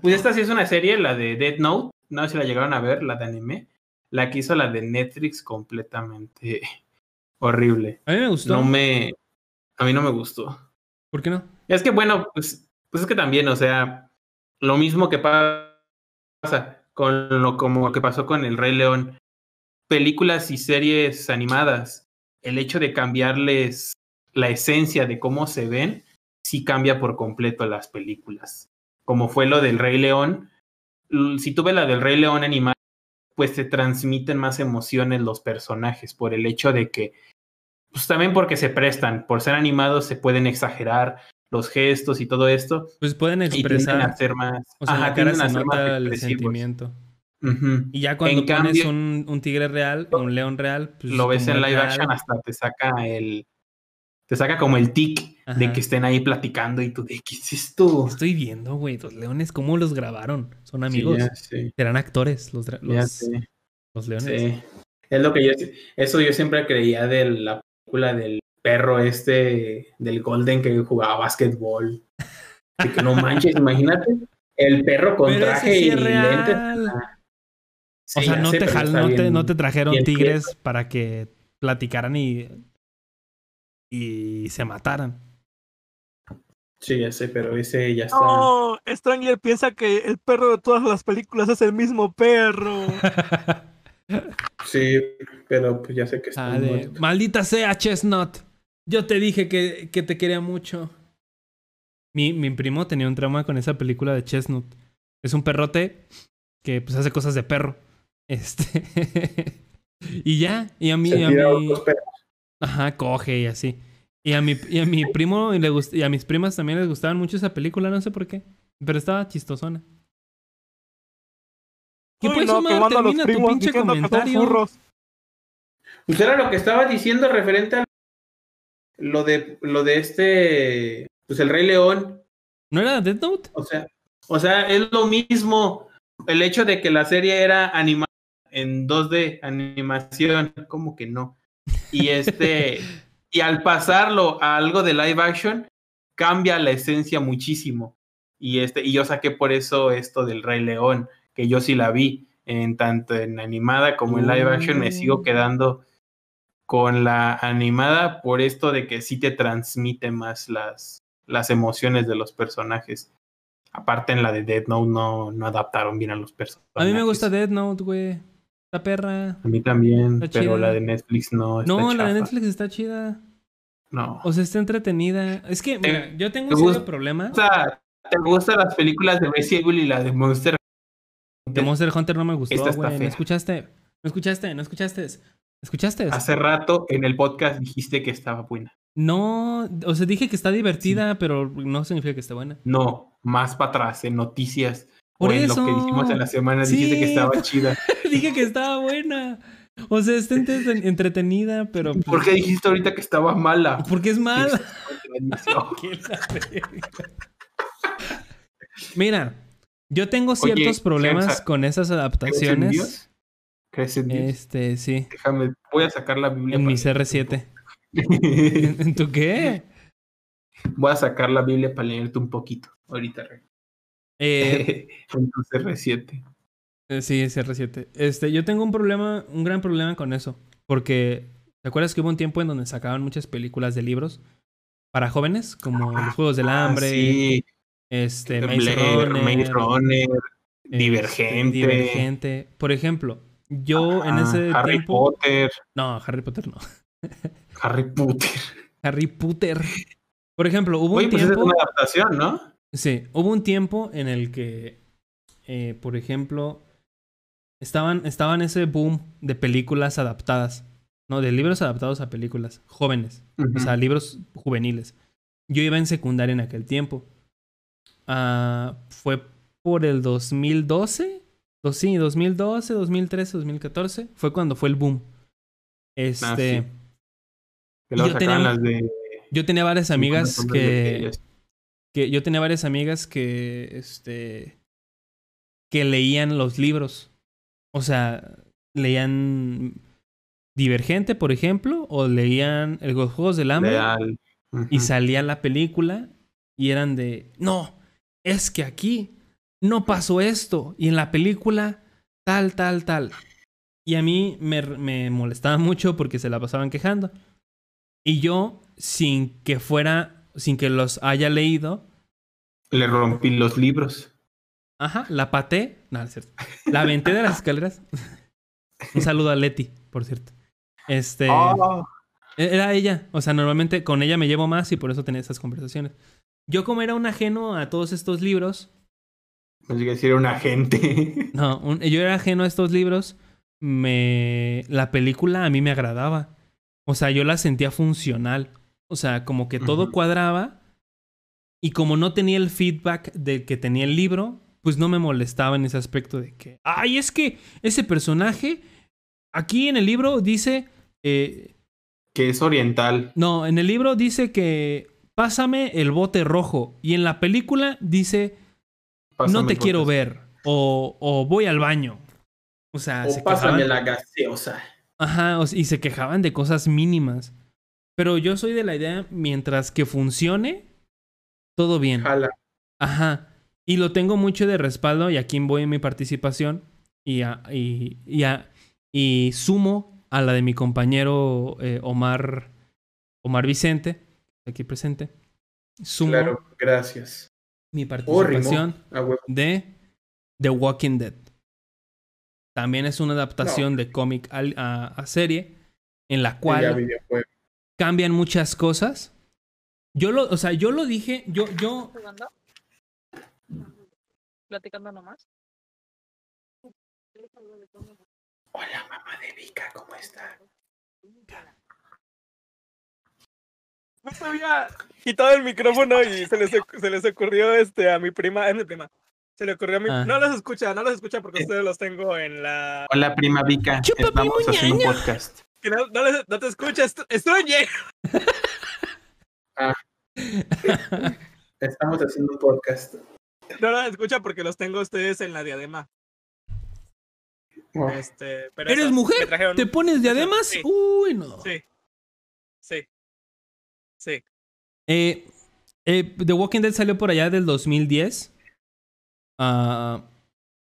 Pues esta sí es una serie, la de Dead Note. No sé si la llegaron a ver, la de anime. La que hizo la de Netflix completamente horrible. A mí me gustó. No me. A mí no me gustó. ¿Por qué no? Es que bueno, pues, pues es que también, o sea, lo mismo que pasa con lo como que pasó con El Rey León, películas y series animadas, el hecho de cambiarles la esencia de cómo se ven, sí cambia por completo las películas. Como fue lo del Rey León, si tuve la del Rey León animada, pues se transmiten más emociones los personajes por el hecho de que, pues también porque se prestan, por ser animados se pueden exagerar los gestos y todo esto. Pues pueden expresar. hacer más. O sea, la cara se nota el sentimiento. Y ya cuando pones un, un, tigre real, un león real, pues lo ves en live action hasta te saca el te saca como el tic de que estén ahí platicando y tú de qué es esto. Estoy viendo, güey, los leones cómo los grabaron. Son amigos. Eran actores los, los, los leones. Es lo que yo eso yo siempre creía de la película del perro este del Golden que jugaba básquetbol. que no manches, imagínate el perro con traje y lentes. o sea, no, te, no, te, trajeron tigres para que platicaran y, y se mataran. Sí, ya sé, pero ese ya está. Oh, Stranger piensa que el perro de todas las películas es el mismo perro. sí, pero pues ya sé que está. Maldita sea, Chestnut. Yo te dije que, que te quería mucho. Mi, mi primo tenía un trauma con esa película de Chestnut. Es un perrote que pues hace cosas de perro. Este. y ya. Y a mí. a mí... Ajá, coge y así. Y a mi, y a mi primo y, le y a mis primas también les gustaban mucho esa película, no sé por qué. Pero estaba chistosona. ¿Qué Uy, no, Termina tu pinche comentario. Pues era lo que estaba diciendo referente a lo de lo de este pues el Rey León. ¿No era Death Note? O sea, o sea, es lo mismo. El hecho de que la serie era animada en 2D, animación, como que no. Y este, y al pasarlo a algo de live action, cambia la esencia muchísimo. Y este, y yo saqué por eso esto del Rey León, que yo sí la vi, en tanto en animada como en live action, me sigo mm. quedando con la animada por esto de que sí te transmite más las, las emociones de los personajes. Aparte en la de Dead Note no, no adaptaron bien a los personajes. A mí me gusta Dead Note, güey. La perra. A mí también, pero la de Netflix no. Está no, la de Netflix está chida. No. O sea, está entretenida. Es que, mira, yo tengo un serio problema. O sea, ¿te gustan las películas de Resident Evil y la de Monster De Monster Hunter no me gustó, güey. ¿No escuchaste? ¿No escuchaste? ¿No escuchaste? ¿Escuchaste? Hace rato en el podcast dijiste que estaba buena. No, o sea, dije que está divertida, pero no significa que esté buena. No, más para atrás, en noticias. Por o en lo que dijimos en la semana, dijiste que estaba chida. dije que estaba buena. O sea, está entretenida, pero. ¿Por pues qué dijiste ahorita que estaba mala? Porque es mala. Mira, yo tengo ciertos problemas con esas adaptaciones. ¿Crees en Dios? Este, sí. Déjame, voy a sacar la Biblia. En mi CR7. ¿En tu qué? Voy a sacar la Biblia para leerte un poquito. Ahorita, eh, en tu CR7. Eh, sí, CR7. Este, yo tengo un problema, un gran problema con eso. Porque, ¿te acuerdas que hubo un tiempo en donde sacaban muchas películas de libros para jóvenes? Como Los Juegos del ah, Hambre. Sí. Este, Maze Runner. Divergente. Divergente. Por ejemplo, yo en ese Harry tiempo. Potter. No, Harry Potter no. Harry Potter. Harry Potter. Por ejemplo, hubo un pues tiempo. Es una adaptación, ¿no? Sí, hubo un tiempo en el que, eh, por ejemplo, estaban, estaban ese boom de películas adaptadas, ¿no? De libros adaptados a películas, jóvenes, o sea, libros juveniles. Yo iba en secundaria en aquel tiempo. Uh, fue por el 2012, sí, 2012, 2013, 2014, fue cuando fue el boom. Ah, este. yo, tenía, yo tenía varias amigas que, que. Yo tenía varias amigas que. Este. Que leían los libros. O sea, leían. Divergente, por ejemplo, o leían Los Juegos del Hambre. Y salía la película y eran de. No, es que aquí no pasó esto. Y en la película, tal, tal, tal. Y a mí me, me molestaba mucho porque se la pasaban quejando. Y yo, sin que fuera, sin que los haya leído. Le rompí los libros. Ajá, la paté. No, es cierto. La aventé de las escaleras. Un saludo a Leti, por cierto. Este. Oh. Era ella. O sea, normalmente con ella me llevo más y por eso tenía esas conversaciones. Yo, como era un ajeno a todos estos libros. No sé que era un agente. No, yo era ajeno a estos libros me la película a mí me agradaba. O sea, yo la sentía funcional. O sea, como que todo cuadraba. Y como no tenía el feedback de que tenía el libro, pues no me molestaba en ese aspecto de que, ay, es que ese personaje, aquí en el libro dice... Eh, que es oriental. No, en el libro dice que pásame el bote rojo. Y en la película dice, no te quiero ver. O, o, voy al baño. O sea, o pásame la gaseosa. Ajá, y se quejaban de cosas mínimas. Pero yo soy de la idea, mientras que funcione, todo bien. Jala. Ajá. Y lo tengo mucho de respaldo y aquí voy en mi participación y, y, y, sumo a la de mi compañero eh, Omar, Omar Vicente, aquí presente. Sumo claro, gracias. Mi participación de The Walking Dead. También es una adaptación de cómic a, serie en la cual cambian muchas cosas. Yo lo, o sea, yo lo dije, yo, yo, platicando nomás. Hola, mamá de Vika, ¿cómo está? Justo había quitado el micrófono y se les, se les ocurrió este a mi prima, es mi prima. Se le ocurrió a mi ah. No los escucha, no los escucha porque ustedes los tengo en la. La prima Vika. Estamos haciendo un podcast. Que no, no, les, no te escuchas, estoy ah. Estamos haciendo un podcast. No la escucha porque los tengo ustedes en la diadema. Este, pero ¿Eres mujer? ¿Te pones diademas? Uy, no. Sí. Sí. Sí. Eh, eh, The Walking Dead salió por allá del 2010. Ah,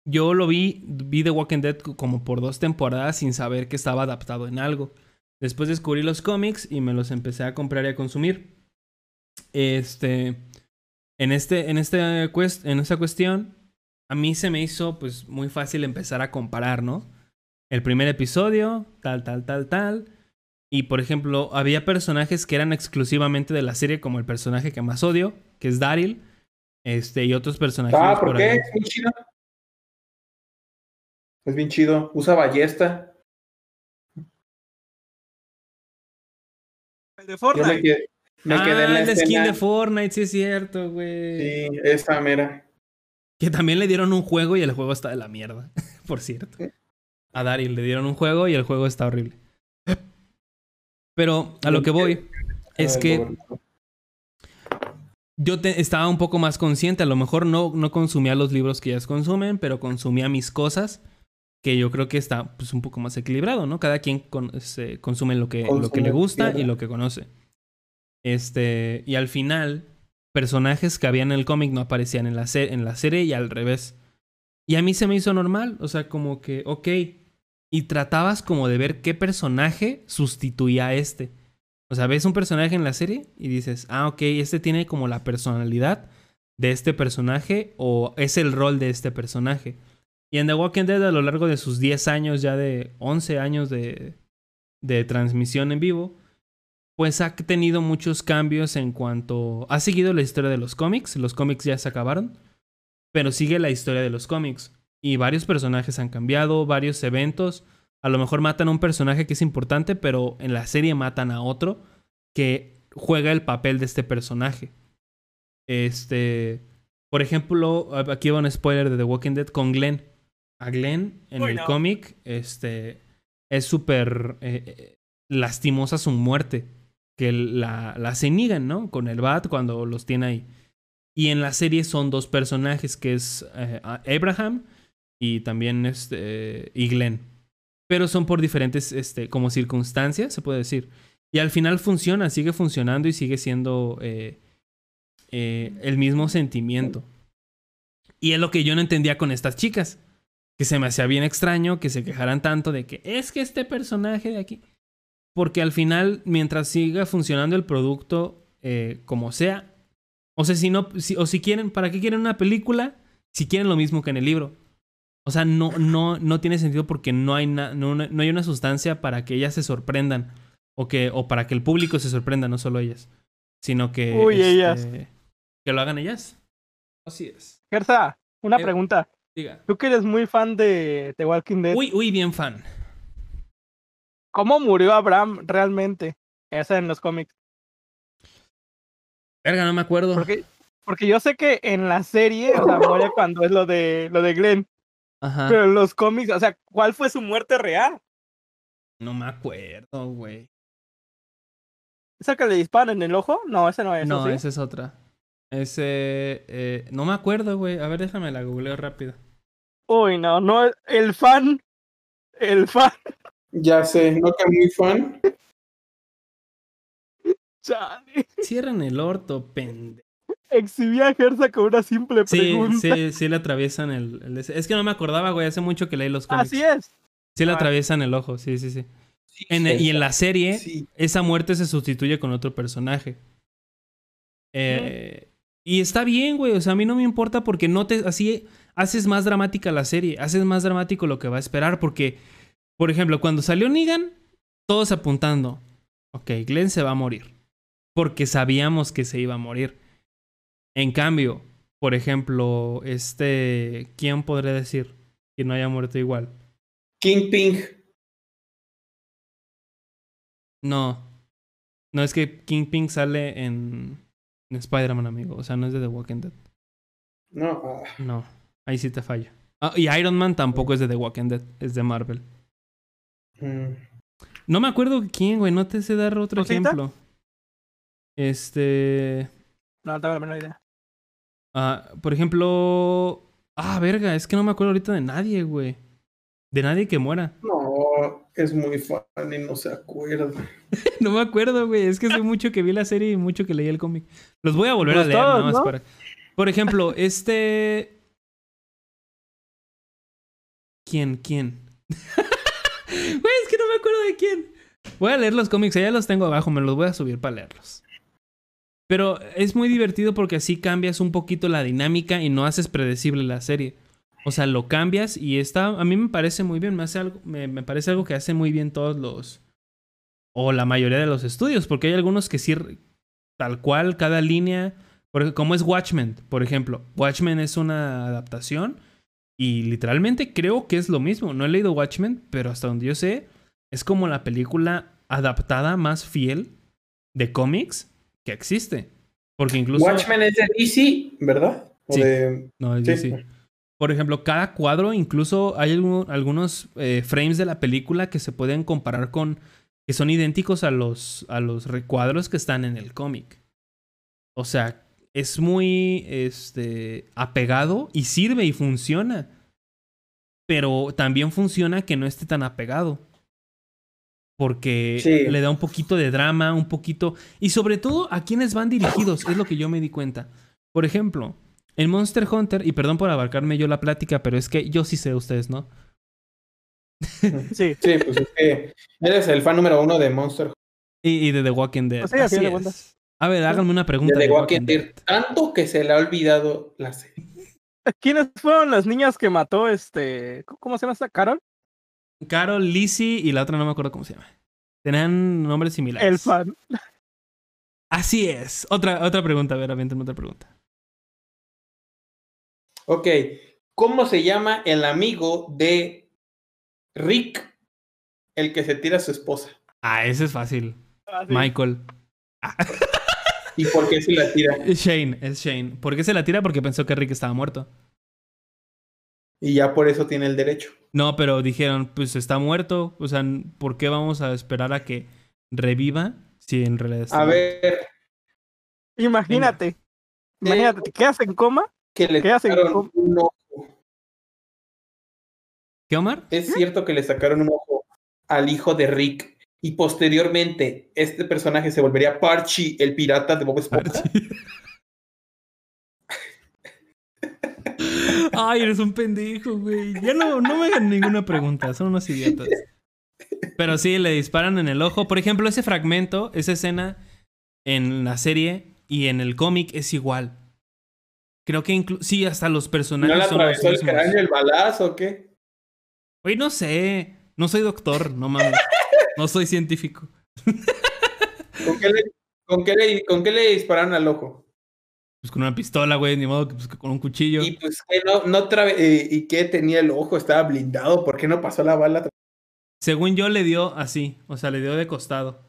yo lo vi, vi The Walking Dead como por dos temporadas sin saber que estaba adaptado en algo. Después descubrí los cómics y me los empecé a comprar y a consumir. Este en, este, en, este en esta cuestión, a mí se me hizo pues muy fácil empezar a comparar, ¿no? El primer episodio, tal, tal, tal, tal. Y por ejemplo, había personajes que eran exclusivamente de la serie, como el personaje que más odio, que es Daryl. Este, y otros personajes. Ah, ¿por, qué? Es bien chido. Es bien chido. Usa ballesta. El de Fortnite. Me ah, quedé en la el skin de Fortnite, sí es cierto, güey. Sí, esa mera. Que también le dieron un juego y el juego está de la mierda, por cierto. A Daryl le dieron un juego y el juego está horrible. Pero a lo que voy es que yo estaba un poco más consciente. A lo mejor no, no consumía los libros que ellas consumen, pero consumía mis cosas. Que yo creo que está pues, un poco más equilibrado, ¿no? Cada quien consume lo que, lo que le gusta y lo que conoce. Este, y al final, personajes que había en el cómic no aparecían en la, en la serie y al revés. Y a mí se me hizo normal, o sea, como que, ok. Y tratabas como de ver qué personaje sustituía a este. O sea, ves un personaje en la serie y dices, ah, ok, este tiene como la personalidad de este personaje o es el rol de este personaje. Y en The Walking Dead a lo largo de sus 10 años, ya de 11 años de, de transmisión en vivo, pues ha tenido muchos cambios en cuanto... Ha seguido la historia de los cómics, los cómics ya se acabaron, pero sigue la historia de los cómics. Y varios personajes han cambiado, varios eventos. A lo mejor matan a un personaje que es importante, pero en la serie matan a otro que juega el papel de este personaje. Este... Por ejemplo, aquí va un spoiler de The Walking Dead con Glenn. A Glenn en el cómic, este... Es súper eh, eh, lastimosa su muerte que la, la se ¿no? Con el Bat cuando los tiene ahí. Y en la serie son dos personajes, que es eh, Abraham y también este, y Glenn. Pero son por diferentes, este, como circunstancias, se puede decir. Y al final funciona, sigue funcionando y sigue siendo eh, el mismo sentimiento. Y es lo que yo no entendía con estas chicas. Que se me hacía bien extraño que se quejaran tanto de que es que este personaje de aquí. Porque al final, mientras siga funcionando el producto eh, como sea, o sea, si no, o si quieren, ¿para qué quieren una película? Si quieren lo mismo que en el libro. O sea, no, no, no tiene sentido porque no hay, no, no, hay una sustancia para que ellas se sorprendan. O, que, o para que el público se sorprenda, no solo ellas. Sino que. Uy, ellas. Este, que lo hagan ellas. Así es. Gerza, una pregunta. Diga. Tú que eres muy fan de The Walking Dead. Uy, uy, bien fan. ¿Cómo murió Abraham realmente? Esa en los cómics. Verga, no me acuerdo. Porque, porque yo sé que en la serie, o sea, muere cuando es lo de lo de Glenn. Ajá. Pero en los cómics, o sea, ¿cuál fue su muerte real? No me acuerdo, güey. ¿Esa que le disparan en el ojo? No, ese no es. No, esa es otra. Ese. Eh, no me acuerdo, güey. A ver, déjame la googleo rápido. Uy, no, no. El fan. El fan. Ya sé, no que muy fan. Chale. Cierran el orto, pendejo. Exhibía a Gersa con una simple pregunta. Sí, sí, sí le atraviesan el, Es que no me acordaba, güey. Hace mucho que leí los cómics. Así es. Sí le atraviesan el ojo, sí, sí, sí. y en la serie, esa muerte se sustituye con otro personaje. Eh, y está bien, güey. O sea, a mí no me importa porque no te. Así haces más dramática la serie. Haces más dramático lo que va a esperar. Porque, por ejemplo, cuando salió Negan, todos apuntando. Ok, Glenn se va a morir. Porque sabíamos que se iba a morir. En cambio, por ejemplo, este. ¿Quién podría decir que no haya muerto igual? Kingpin. No. No, es que Kingpin sale en Spider-Man, amigo. O sea, no es de The Walking Dead. No. No, ahí sí te fallo. Ah, y Iron Man tampoco es de The Walking Dead, es de Marvel. Mm. No me acuerdo quién, güey. No te sé dar otro ejemplo. Este. No, tengo la menor idea. Ah, por ejemplo. Ah, verga, es que no me acuerdo ahorita de nadie, güey. De nadie que muera. No, es muy fan y no se acuerda. no me acuerdo, güey. Es que hace mucho que vi la serie y mucho que leí el cómic. Los voy a volver a pues leer nada más para. Por ejemplo, este. ¿Quién? ¿Quién? Güey, es que no me acuerdo de quién. Voy a leer los cómics, ya los tengo abajo, me los voy a subir para leerlos. Pero es muy divertido porque así cambias un poquito la dinámica y no haces predecible la serie. O sea, lo cambias y está. A mí me parece muy bien. Me, hace algo, me, me parece algo que hacen muy bien todos los. O la mayoría de los estudios. Porque hay algunos que sí. Tal cual, cada línea. Porque como es Watchmen, por ejemplo. Watchmen es una adaptación. Y literalmente creo que es lo mismo. No he leído Watchmen, pero hasta donde yo sé, es como la película adaptada más fiel de cómics que existe. Porque incluso. Watchmen es de DC, ¿verdad? sí. No, es DC. Por ejemplo, cada cuadro, incluso hay algunos eh, frames de la película que se pueden comparar con. que son idénticos a los, a los recuadros que están en el cómic. O sea, es muy este, apegado y sirve y funciona. Pero también funciona que no esté tan apegado. Porque le da un poquito de drama, un poquito. Y sobre todo a quienes van dirigidos, es lo que yo me di cuenta. Por ejemplo, en Monster Hunter, y perdón por abarcarme yo la plática, pero es que yo sí sé ustedes, ¿no? Sí. Sí, pues es que eres el fan número uno de Monster Hunter. Y, de The Walking Dead. Pues Así A ver, háganme una pregunta. De The Walking, Dead. Tanto que se le ha olvidado la serie. ¿Quiénes fueron las niñas que mató este. ¿Cómo se llama esta? ¿Carol? Carol, Lizzie y la otra no me acuerdo cómo se llama. Tenían nombres similares. El fan. Así es. Otra, otra pregunta, a ver, aviéntame otra pregunta. Ok, ¿cómo se llama el amigo de Rick, el que se tira a su esposa? Ah, ese es fácil. Michael. ¿Y por qué se la tira? Es Shane, es Shane. ¿Por qué se la tira? Porque pensó que Rick estaba muerto. Y ya por eso tiene el derecho. No, pero dijeron, pues está muerto. O sea, ¿por qué vamos a esperar a que reviva si en realidad está A ver. Imagínate. Imagínate, ¿te quedas en coma? Que le sacaron un ojo. ¿Qué, Omar? Es cierto que le sacaron un ojo al hijo de Rick y posteriormente este personaje se volvería Parchi, el pirata de Bob Esponja. Ay, eres un pendejo, güey. Ya no, no me hagan ninguna pregunta, son unos idiotas. Pero sí, le disparan en el ojo. Por ejemplo, ese fragmento, esa escena en la serie y en el cómic es igual. Creo que incluso. Sí, hasta los personajes. ¿No la atravesó el cráneo el balazo o qué? Oye, no sé. No soy doctor, no mames. no soy científico. ¿Con qué, le, con, qué le, ¿Con qué le dispararon al ojo? Pues con una pistola, güey, ni modo que pues, con un cuchillo. Y pues que no, no eh, y qué tenía el ojo, estaba blindado, ¿por qué no pasó la bala? según yo le dio así, o sea, le dio de costado.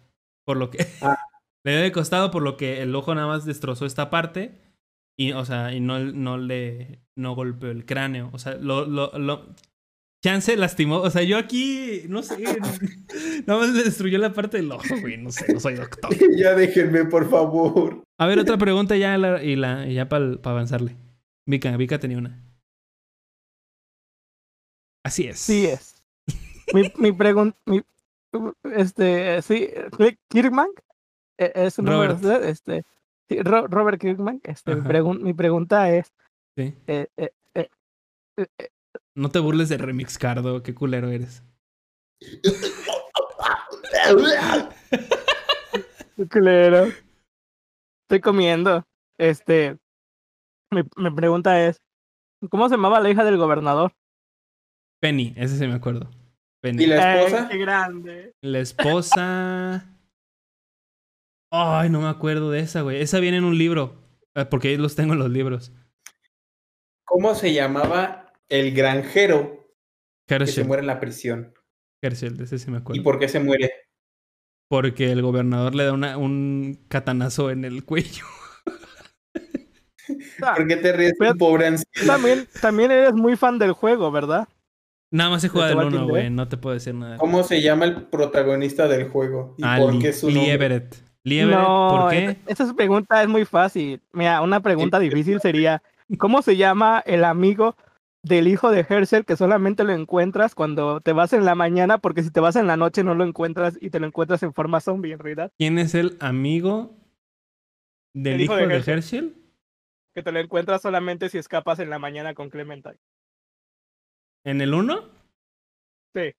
Por lo que. Ah. le dio de costado por lo que el ojo nada más destrozó esta parte. Y, o sea, y no, no le. No golpeó el cráneo. O sea, lo, lo, lo. Chance lastimó. O sea, yo aquí. No sé. nada más le destruyó la parte del ojo, güey. No sé, no soy doctor. ya déjenme, por favor. A ver, otra pregunta ya y, la, ya para avanzarle. Vika, Vika tenía una. Así es. Sí es. mi, mi pregunta. Este, sí, Kirkman. E, es un Robert. Número, este, sí, Robert Kirkman. Este, mi, pregunta es. Sí. Eh, eh, eh, no te burles de Remix Cardo, qué culero eres. culero. Estoy comiendo. Este. Mi, mi pregunta es: ¿Cómo se llamaba la hija del gobernador? Penny, ese sí me acuerdo. Penny. ¿Y la esposa? qué grande. La esposa. Ay, no me acuerdo de esa, güey. Esa viene en un libro. Eh, porque ahí los tengo en los libros. ¿Cómo se llamaba el granjero que se muere en la prisión? Herschel, ese sí me acuerdo. ¿Y por qué se muere? Porque el gobernador le da una, un catanazo en el cuello. ¿Por qué te ríes, pobre anciano? También, también eres muy fan del juego, ¿verdad? Nada más se juega del uno, güey. No te puedo decir nada. ¿Cómo se llama el protagonista del juego? ¿Y ah, por qué su Lee Everett. Lee Everett, ¿por qué? Esa pregunta es muy fácil. Mira, una pregunta difícil sería: ¿Cómo se llama el amigo del hijo de Herschel que solamente lo encuentras cuando te vas en la mañana? Porque si te vas en la noche no lo encuentras y te lo encuentras en forma zombie, en realidad. ¿Quién es el amigo del hijo, de, Herschel? Que te lo encuentras solamente si escapas en la mañana con Clementine. ¿En el 1? Sí.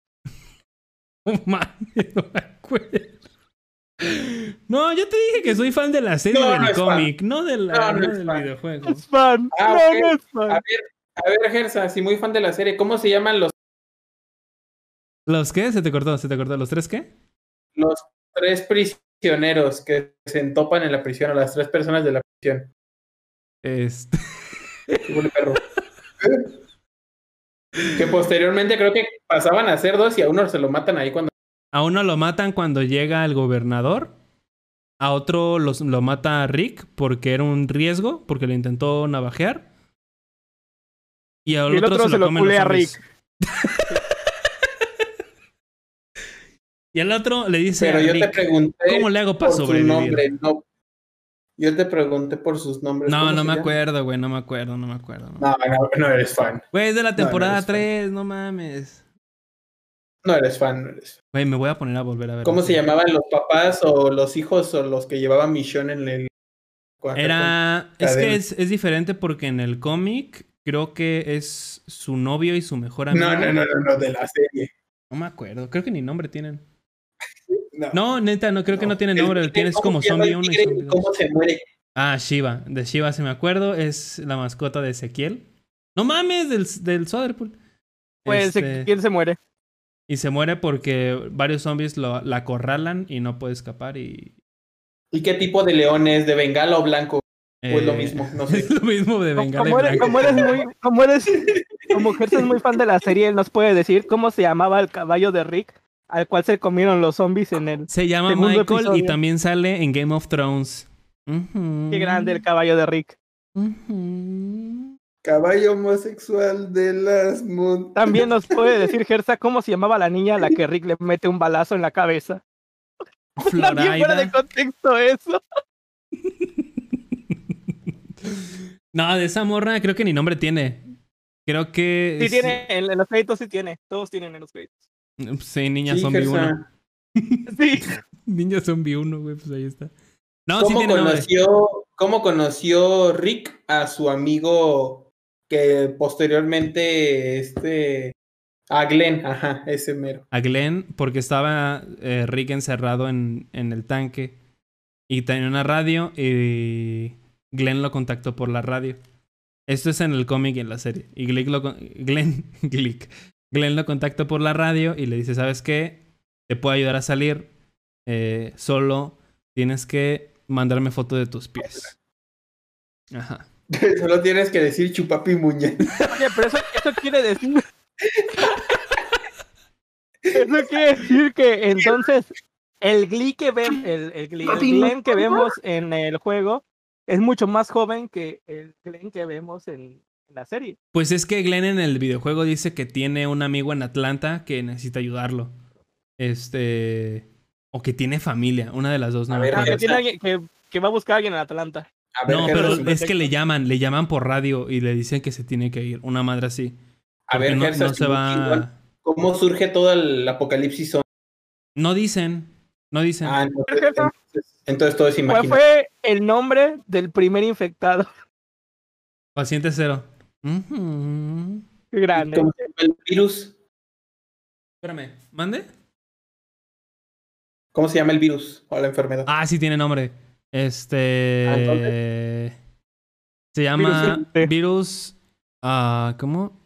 no me acuerdo. No, yo te dije que soy fan de la serie del cómic, no, de la, no, del videojuego. Es fan. Ah, no, no es fan. A ver, a ver, Gersa, si muy fan de la serie, ¿cómo se llaman los. ¿Los qué? Se te cortó, se te cortó. ¿Los tres qué? Los tres prisioneros que se entopan en la prisión, o las tres personas de la prisión. Este. perro. Que posteriormente creo que pasaban a ser dos y a uno se lo matan ahí cuando. A uno lo matan cuando llega el gobernador. A otro lo mata Rick porque era un riesgo, porque le intentó navajear. Y al otro, se, lo, come a Rick. y al otro le dice Pero yo te pregunté ¿cómo le hago para sobrevivir? Nombre, no, yo te pregunté por sus nombres. No, no me acuerdo, güey, no me acuerdo, no me acuerdo. No, no, no eres fan. Güey, es de la temporada 3, no mames. No eres fan, no eres fan. Güey, me voy a poner a volver a ver. ¿Cómo se llamaban los papás o los hijos o los que llevaban misión en el... Era... Es que es, es diferente porque en el cómic creo que es su novio y su mejor amigo. No, no, no, no, no, de la serie. No me acuerdo, creo que ni nombre tienen. No, neta, no creo que no tiene nombre. Tienes como zombie 1 y zombie ¿Cómo se muere? Ah, Shiva. De Shiva se me acuerdo. Es la mascota de Ezequiel. No mames, del, del Soderpool. Pues este, Ezequiel se muere. Y se muere porque varios zombies lo, la acorralan y no puede escapar y... ¿Y qué tipo de león es? ¿De bengala o blanco? Pues lo eh, mismo, no sé. Es lo mismo de bengala como, eres, como eres muy... Como eres... Como es muy fan de la serie, él nos puede decir cómo se llamaba el caballo de Rick al cual se comieron los zombies en el. Se llama Michael y también sale en Game of Thrones. Qué grande el caballo de Rick. Caballo homosexual de las montañas. También nos puede decir Gersa cómo se llamaba la niña a la que Rick le mete un balazo en la cabeza. Floraida. fuera de contexto eso. no, de esa morra creo que ni nombre tiene. Creo que. Sí, tiene, en, los créditos sí tiene. Todos tienen en los créditos. Sí, Niña Zombie 1. sí. Niña Zombie 1, güey, pues ahí está. No, ¿Cómo, sí conoció, ¿Cómo conoció Rick a su amigo que posteriormente este a Glenn, ajá, ese mero. A Glenn, porque estaba eh, Rick encerrado en, en, el tanque y tenía una radio y Glenn lo contactó por la radio. Esto es en el cómic y en la serie. Y Glick lo, Glenn, Glick, Glenn lo contacta por la radio y le dice, ¿sabes qué? Te puedo ayudar a salir. Eh, solo tienes que mandarme foto de tus pies. Ajá. Solo tienes que decir chupapi muñe. Oye, pero eso, quiere decir... Eso quiere decir que entonces el Glee que vemos, el, el, Glenn que vemos en el juego es mucho más joven que el Glenn que vemos en, la serie. Pues es que Glenn en el videojuego dice que tiene un amigo en Atlanta que necesita ayudarlo. Este. O que tiene familia, una de las dos. No que, tiene alguien, que, va a buscar a alguien en Atlanta. No, pero es que le llaman, le llaman por radio y le dicen que se tiene que ir. Una madre así. A ver, no, se va. ¿Cómo surge todo el apocalipsis? No dicen. No dicen. Ah, entonces, todo es imaginario. ¿Cuál fue el nombre del primer infectado? Paciente cero. Grande. ¿Cómo se llama el virus? Espérame, ¿mande? ¿Cómo se llama el virus o la enfermedad? Ah, sí tiene nombre. Este. Ah, se llama virus. Ah, ¿Cómo?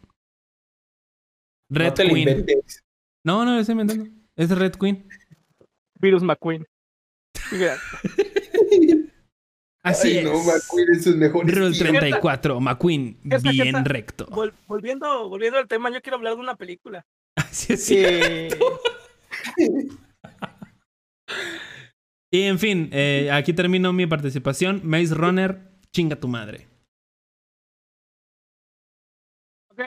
Red Queen. No, no, lo estoy inventando. Es Red Queen. Virus McQueen. Así es. No, McQueen es mejor. Rule 34, McQueen, bien recto. volviendo, volviendo al tema, yo quiero hablar de una película. Así es y en fin, eh, aquí termino mi participación. Maze Runner, chinga tu madre. Ok,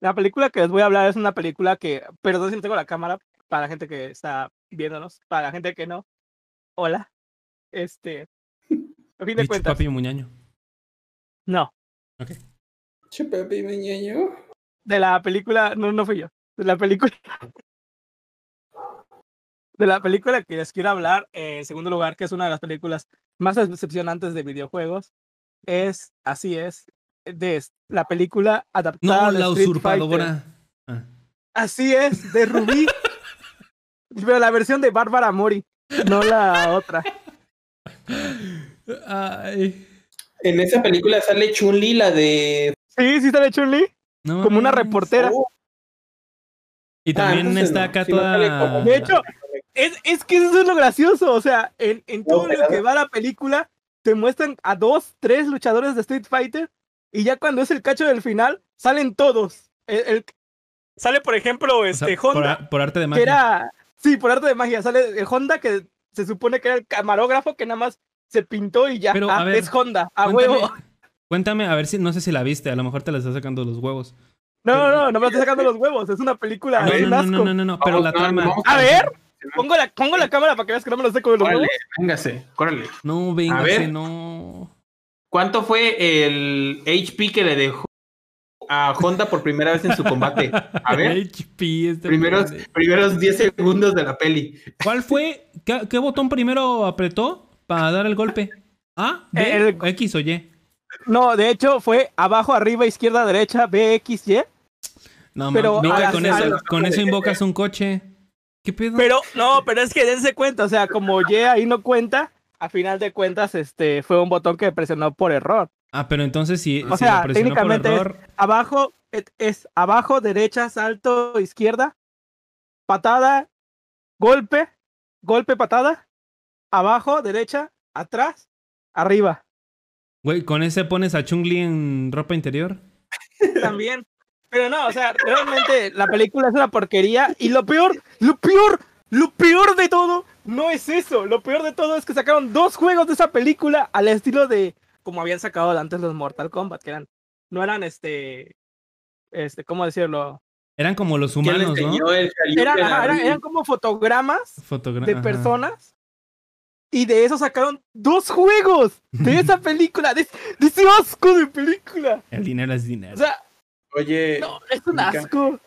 la película que les voy a hablar es una película que, perdón si no tengo la cámara, para la gente que está viéndonos, para la gente que no. Hola. Este. A fin de cuentas. Papi Muñaño. No. Ok. Chupapi Muñaño. De la película. No, no fui yo. De la película. De la película que les quiero hablar, en segundo lugar, que es una de las películas más decepcionantes de videojuegos, es, así es, de la película adaptada no, la usurpadora. Ah. Así es, de Rubí. Pero la versión de Bárbara Mori, no la otra. En esa película sale Chun-Li, la de. Sí, sí sale Chun-Li. como una reportera. Oh. Y también ah, está acá toda. De hecho, es, es, que eso es lo gracioso. O sea, en, en todo lo que va la película, te muestran a dos, tres luchadores de Street Fighter. Y ya cuando es el cacho del final, salen todos. El, sale, por ejemplo, este Honda. Por, arte de magia. era, Sí, por arte de magia. Sale el Honda que se supone que era el camarógrafo que nada más se pintó y ya. Pero, ah, es Honda, a huevo. Cuéntame, a ver si, no sé si la viste, a lo mejor te la estás sacando los huevos. No, no, no, no me estoy sacando los huevos, es una película. No, no, no, no, no, no, pero la trama. A ver, pongo la, pongo la cámara para que veas que no me lo saco de los huevos. Véngase, córrele. No, véngase, no. ¿Cuánto fue el HP que le dejó a Honda por primera vez en su combate. A ver. HP, este primeros, primeros 10 segundos de la peli. ¿Cuál fue? ¿Qué, botón primero apretó para dar el golpe? ¿A? ¿B? ¿X o Y? No, de hecho fue abajo, arriba, izquierda, derecha, B, X, Y. No, pero con, eso, con eso invocas un coche. ¿Qué pedo? Pero, no, pero es que dense cuenta, o sea, como Y ahí no cuenta, a final de cuentas, este, fue un botón que presionó por error. Ah, pero entonces si, o sea, técnicamente es abajo, es, abajo, derecha, salto, izquierda, patada, golpe, golpe, patada, abajo, derecha, atrás, arriba. Güey, ¿con ese pones a Chungli en ropa interior? También. Pero no, o sea, realmente la película es una porquería y lo peor, lo peor, lo peor de todo no es eso. Lo peor de todo es que sacaron dos juegos de esa película al estilo de como habían sacado antes los Mortal Kombat, que eran, no eran este, este, ¿cómo decirlo? Eran como los humanos, ¿no? Eran, como fotogramas de personas. Y de eso sacaron dos juegos de esa película, de, ese asco de película. El dinero es dinero. O sea, Oye, no, es un asco.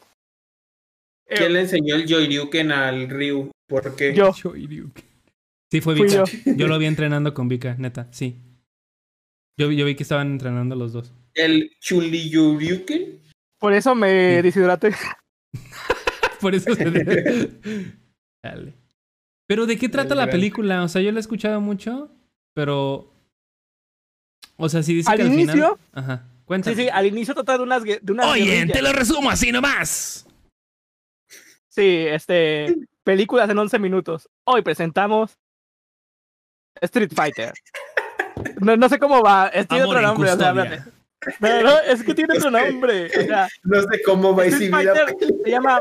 ¿Quién le enseñó el Joyryuken al Ryu? ¿Por qué? Yo. Sí, fue Vika. yo. lo vi entrenando con Vika, neta, sí. Yo, vi que estaban entrenando los dos. ¿El Chuliyuryuken? Por eso me sí. deshidraté. Por eso se... Dale. Pero ¿de qué trata la película? O sea, yo la he escuchado mucho, pero... O sea, si dice ¿Al que al inicio? final... Ajá. Cuéntame. Sí, sí, al inicio trata de unas... De unas Oye, te lo resumo así nomás. Sí, este... Películas en 11 minutos. Hoy presentamos Street Fighter. No, no sé cómo va. Es, tiene otro nombre. O sea, no, es que tiene otro nombre. O sea, no sé cómo va a Se llama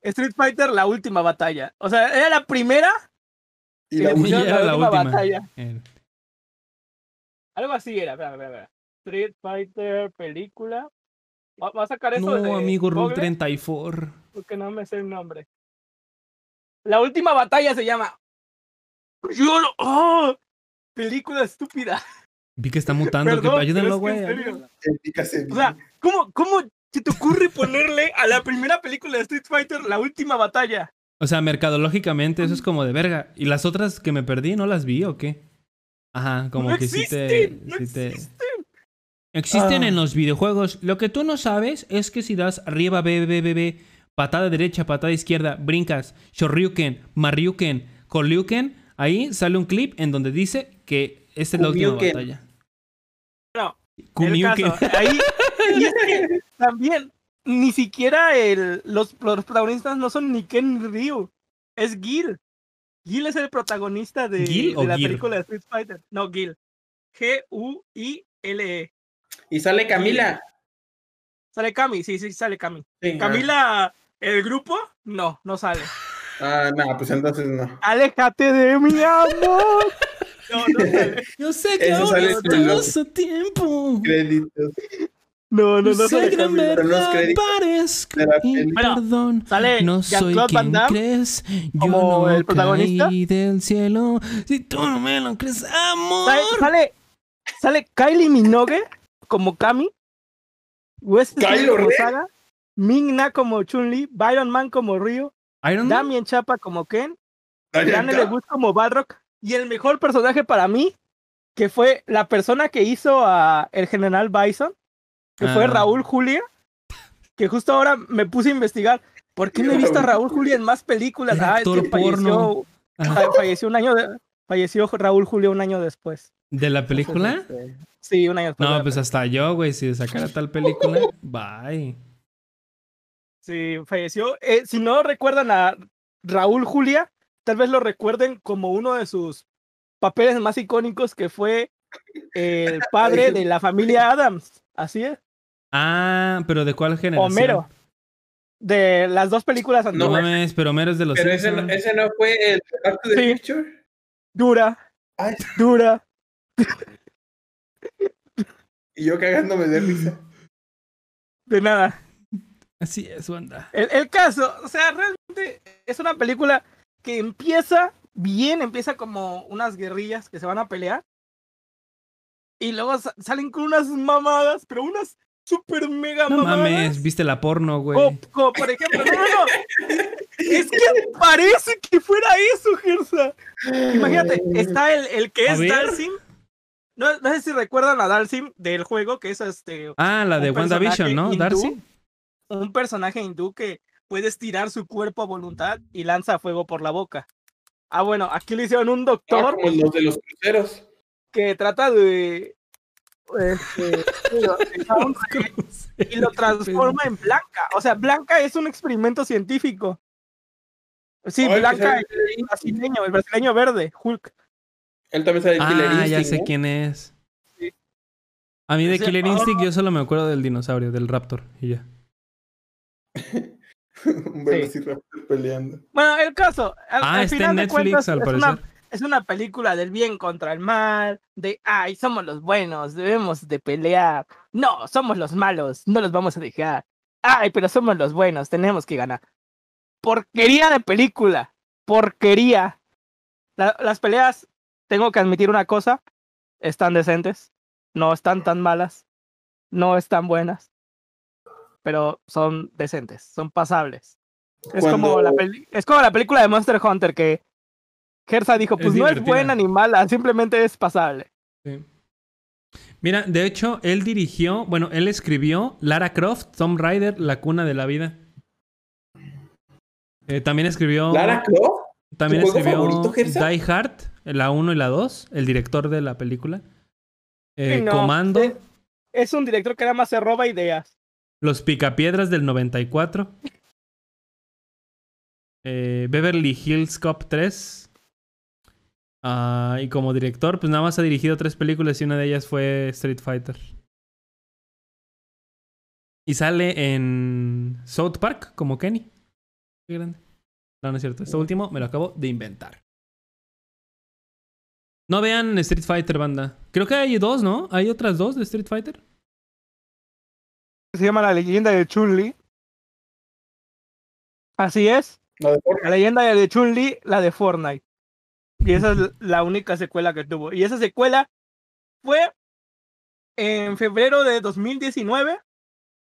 Street Fighter, la última batalla. O sea, era la primera. Y la, última, batalla. Algo así era, espera, espera, espera. Street Fighter, película. Va, a sacar eso no, amigo, Rule 34. Porque no me sé el nombre. La última batalla se llama. Yo no. ¡Oh! Película estúpida. Vi que está mutando, que ayúdenlo, güey. O sea, ¿cómo, ¿cómo se te ocurre ponerle a la primera película de Street Fighter la última batalla? O sea, mercadológicamente eso es como de verga. ¿Y las otras que me perdí no las vi o qué? Ajá, como que sí te. No Existen en ah. los videojuegos. Lo que tú no sabes es que si das arriba, B, B, B, B, patada derecha, patada izquierda, brincas, Shoryuken, Maryuken, Koryuken, ahí sale un clip en donde dice que esta es la última batalla. No. ahí, también, ni siquiera el, los, protagonistas no son ni Ken ni Ryu, es Gil. Gil es el protagonista de, de la película de Street Fighter. No, Gil. G-U-I-L-E. Y sale Camila. Sale Cami, sí, sí, sale Cami. Camila, ¿el grupo? No, no sale. Ah, no, pues entonces no. Aléjate de mi amor. No, no sale. Yo sé que ahora es todo su tiempo. Créditos. No, no, no sale Camila. Verdad, parezco perdón, sale no soy quien crees. Yo no el protagonista. caí del cielo. Si tú no me lo crees, amor. Sale, sale Kylie Minogue como Kami, Wesley como Saga, Ming-Na como Chun-Li, Byron Man como Ryu, Damien Chapa como Ken, Daniel Legus como Balrock, y el mejor personaje para mí, que fue la persona que hizo a el general Bison, que fue ah. Raúl Julia, que justo ahora me puse a investigar. ¿Por qué no he visto a Raúl Julia en más películas? Ah, falleció, falleció un año falleció Raúl Julia un año después. ¿De la película? Este, sí, un año después. No, pues hasta yo, güey, si sacara tal película, bye. Sí, falleció. Eh, si no recuerdan a Raúl Julia, tal vez lo recuerden como uno de sus papeles más icónicos que fue el padre de la familia Adams. Así es. Ah, pero ¿de cuál generación? Homero. De las dos películas anteriores. No mames, pero Homero es de los Pero ese no, ese no, fue el Back de Picture. Dura. Ay. Dura. Y yo cagándome de risa. De nada. Así es, banda. El, el, caso, o sea, realmente es una película que empieza bien, empieza como unas guerrillas que se van a pelear. Y luego salen con unas mamadas, pero unas super mega no mames, viste la porno, güey. Como, por ejemplo, no, no, no. Es que parece que fuera eso, Gersa. Imagínate, está el, el que es Dalsim. No, no, sé si recuerdan a Dalsim del juego, que es este. Ah, la de WandaVision, ¿no? Darcy. Un personaje hindú que puede estirar su cuerpo a voluntad y lanza fuego por la boca. Ah, bueno, aquí le hicieron un doctor. Ah, como los de los cruceros. Que trata de este, y lo transforma en Blanca. O sea, Blanca es un experimento científico. Sí, Blanca, el brasileño, el brasileño verde, Hulk. Él también sabe Ah, ya sé quién es. A mí de Killer Instinct yo solo me acuerdo del dinosaurio, del Raptor, y ya. un Raptor peleando. Bueno, el caso. ah, está en Netflix, al parecer es una película del bien contra el mal, de, ay, somos los buenos, debemos de pelear. No, somos los malos, no los vamos a dejar. Ay, pero somos los buenos, tenemos que ganar. Porquería de película, porquería. las peleas, tengo que admitir una cosa, están decentes, no están tan malas, no están buenas, pero son decentes, son pasables. Es, como la es como la película de Monster Hunter que Gersa dijo, pues no es buena ni mala, simplemente es pasable. Sí. Mira, de hecho, él dirigió, bueno, él escribió Lara Croft, Tomb Raider, La cuna de la vida. Eh, también escribió... ¿Lara Croft? También escribió Die Hard, la 1 y la 2, el director de la película. Eh, Comando. Es, un director que nada más se roba ideas. Los Picapiedras del 94. Eh, Beverly Hills Cop 3. Ah, y como director, pues nada más ha dirigido tres películas y una de ellas fue Street Fighter. Y sale en South Park como Kenny. Qué grande. No, no es cierto. Esto último me lo acabo de inventar. No vean Street Fighter, banda. Creo que hay dos, ¿no? ¿Hay otras dos de Street Fighter? Se llama La leyenda de Chun-Li. Así es. La, leyenda de Chun-Li, la de Fortnite. Y esa es la única secuela que tuvo. Y esa secuela fue en febrero de 2019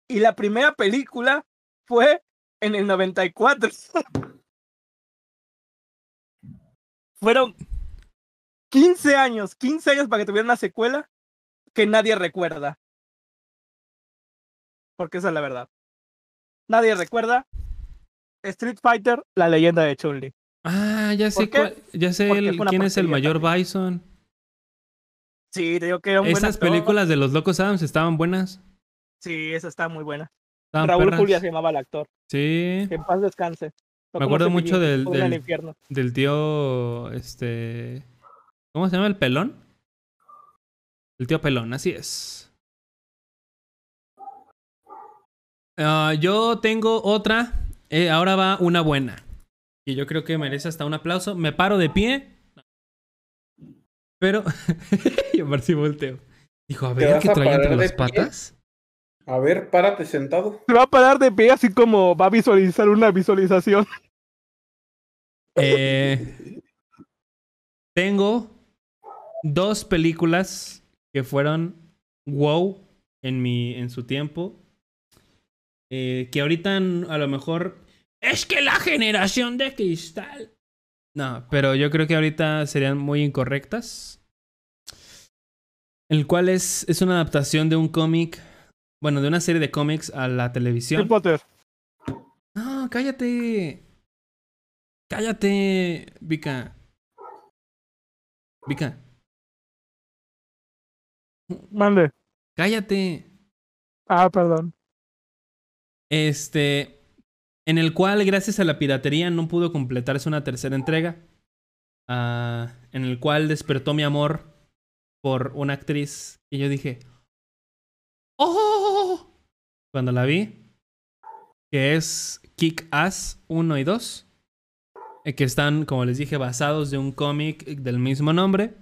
y la primera película fue en el 94. Fueron 15 años, 15 años para que tuviera una secuela que nadie recuerda. Porque esa es la verdad. Nadie recuerda Street Fighter, la leyenda de Chun-Li. Ah, ya sé, ya sé quién es el mayor Bison. Sí, te digo que era un Esas películas de los Locos Adams estaban buenas. Sí, esa está muy buena. Raúl Julia se llamaba el actor. Sí. Que en paz descanse. Me acuerdo mucho del, del, del, tío, este... ¿Cómo se llama el pelón? El tío pelón, así es. Ah, yo tengo otra. Eh, ahora va una buena. Y yo creo que merece hasta un aplauso. Me paro de pie. Pero. yo si volteo. Dijo, a ver, ¿qué trae entre las patas? A ver, párate sentado. Se va a parar de pie así como va a visualizar una visualización. Eh, tengo dos películas que fueron wow en, mi, en su tiempo. Eh, que ahorita a lo mejor es que la generación de cristal. No, pero yo creo que ahorita serían muy incorrectas. El cual es, es una adaptación de un cómic bueno, de una serie de cómics a la televisión. Harry Potter. No, cállate. Cállate, Vika. Vika. Mande. Cállate. Ah, perdón. Este. En el cual, gracias a la piratería, no pudo completarse una tercera entrega. Uh, en el cual despertó mi amor por una actriz. Y yo dije, ¡Oh! Cuando la vi, que es Kick Ass 1 y 2, eh, que están, como les dije, basados de un cómic del mismo nombre.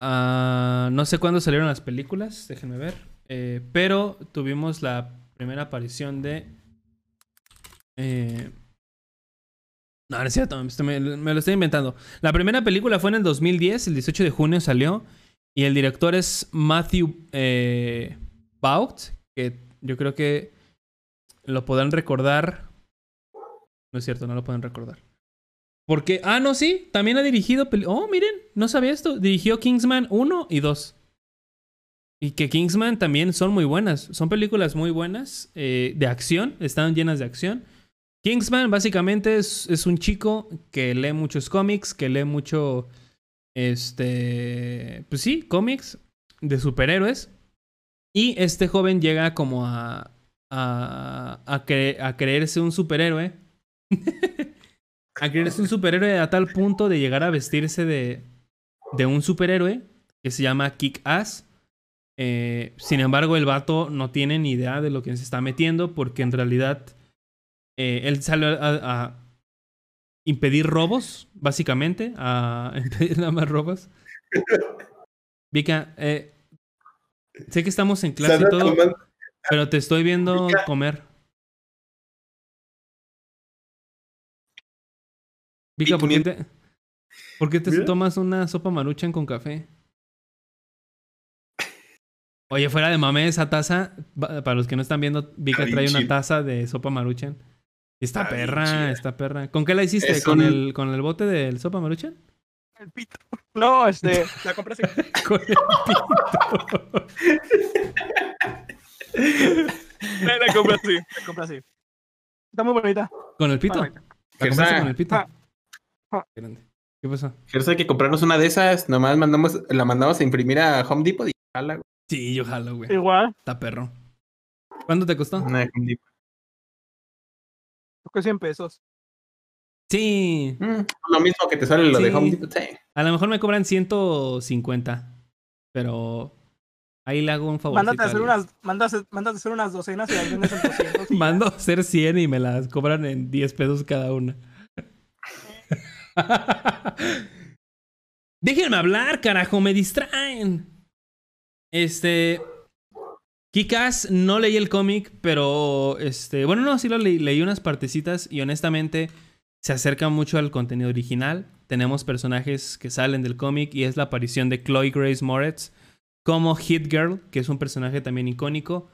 Uh, no sé cuándo salieron las películas, déjenme ver. Eh, pero tuvimos la primera aparición de. Eh... No, no es cierto, me, lo estoy inventando. La primera película fue en el 2010, el 18 de junio salió. Y el director es Matthew eh, que yo creo que lo podrán recordar. No es cierto, no lo pueden recordar. Porque, ah, no, sí, también ha dirigido. Oh, miren, no sabía esto. Dirigió Kingsman 1 y 2. Y que Kingsman también son muy buenas. Son películas muy buenas eh, de acción, están llenas de acción. Kingsman básicamente es, es, un chico que lee muchos cómics, que lee mucho, este, pues sí, cómics de superhéroes. Y este joven llega como a, a, a, a creerse un superhéroe. a creerse un superhéroe a tal punto de llegar a vestirse de, de un superhéroe que se llama Kick Ass. Eh, sin embargo, el vato no tiene ni idea de lo que se está metiendo porque en realidad eh, él sale a, a, impedir robos, básicamente, a impedir nada más robos. Vika, eh, Sé que estamos en clase y todo, pero te estoy viendo comer. Vika, ¿por qué te, ¿por qué te tomas una sopa maruchan con café? Oye, fuera de mame, esa taza, para los que no están viendo, Vika trae una taza de sopa maruchan. Esta perra, esta perra. ¿Con qué la hiciste? ¿Con, el, ¿Con el bote del sopa maruchan? El pito. No, este, la compré así. Con el pito. la compré así, la compré así. Está muy bonita. ¿Con el pito? ¿La compraste con el pito? Ah. Ah. ¿Qué pasó? Gersa, hay que comprarnos una de esas. Nomás mandamos, la mandamos a imprimir a Home Depot y jala, güey. Sí, yo jalo, güey. Igual. Está perro. ¿Cuánto te costó? Una de Home Depot. Creo que 100 pesos. Sí. Mm, lo mismo que te sale lo de Home Depot. A lo mejor me cobran 150. Pero. Ahí le hago un favor. Mándate a hacer unas, mándate, a hacer unas docenas y las vendes en 200. Mando a hacer 100 y me las cobran en 10 pesos cada una. Déjenme hablar, carajo, me distraen. Este. Kikas, no leí el cómic, pero este. Bueno, no, sí lo leí, leí unas partecitas y honestamente se acerca mucho al contenido original. Tenemos personajes que salen del cómic y es la aparición de Chloe Grace Moretz como Hit Girl, que es un personaje también icónico,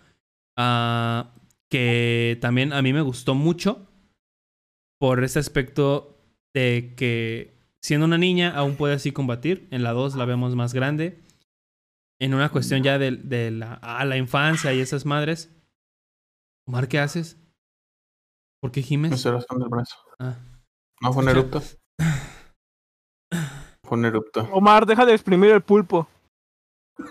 uh, que también a mí me gustó mucho por ese aspecto de que siendo una niña aún puede así combatir. En la 2 la vemos más grande. En una cuestión ya de, la, a la infancia y esas madres. Omar, ¿qué haces? ¿Por qué gimes? Me estoy rascando el brazo. Ah. No fue un erupto. fue un erupto. Omar, deja de exprimir el pulpo.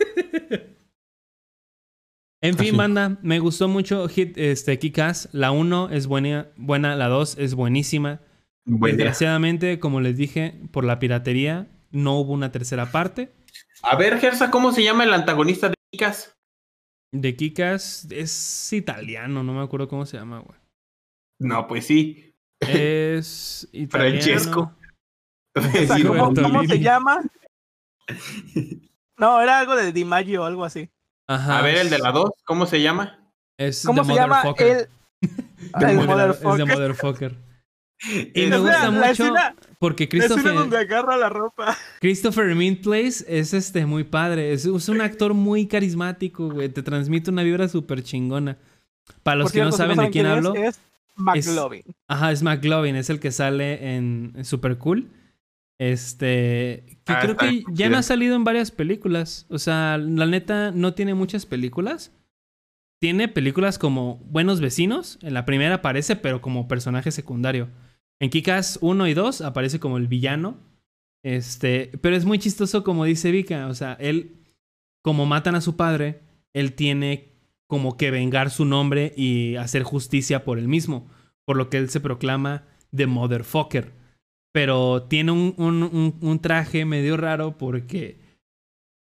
en fin, banda, me gustó mucho Hit este, Kikas. La 1 es buena, buena, la 2 es buenísima. Desgraciadamente, como les dije, por la piratería no hubo una tercera parte. A ver, Gersa, ¿cómo se llama el antagonista de Kikas? De Kikas es italiano, no me acuerdo cómo se llama, güey. No, pues sí. Es italiano. Francesco. ¿Cómo, se llama? No, era algo de DiMaggio o algo así. Ajá. A ver, el de la 2, ¿cómo se llama? Es ¿Cómo se llama? El, el motherfucker. Es de Motherfucker. Y me gusta mucho porque Christopher. donde agarra la ropa. Christopher Place es este muy padre. Es, un actor muy carismático, güey. Te transmite una vibra súper chingona. Para los que no saben de quién, hablo. Es, McLovin. ajá, es McLovin, es el que sale en, Super Cool. Este. Que ah, creo que ya no ha salido en varias películas. O sea, la neta no tiene muchas películas. Tiene películas como Buenos Vecinos. En la primera aparece, pero como personaje secundario. En Kikas 1 y 2 aparece como el villano. Este, pero es muy chistoso como dice Vika, o sea, él como matan a su padre, él tiene como que vengar su nombre y hacer justicia por él mismo, por lo que él se proclama The Motherfucker. Pero tiene un, un, un traje medio raro porque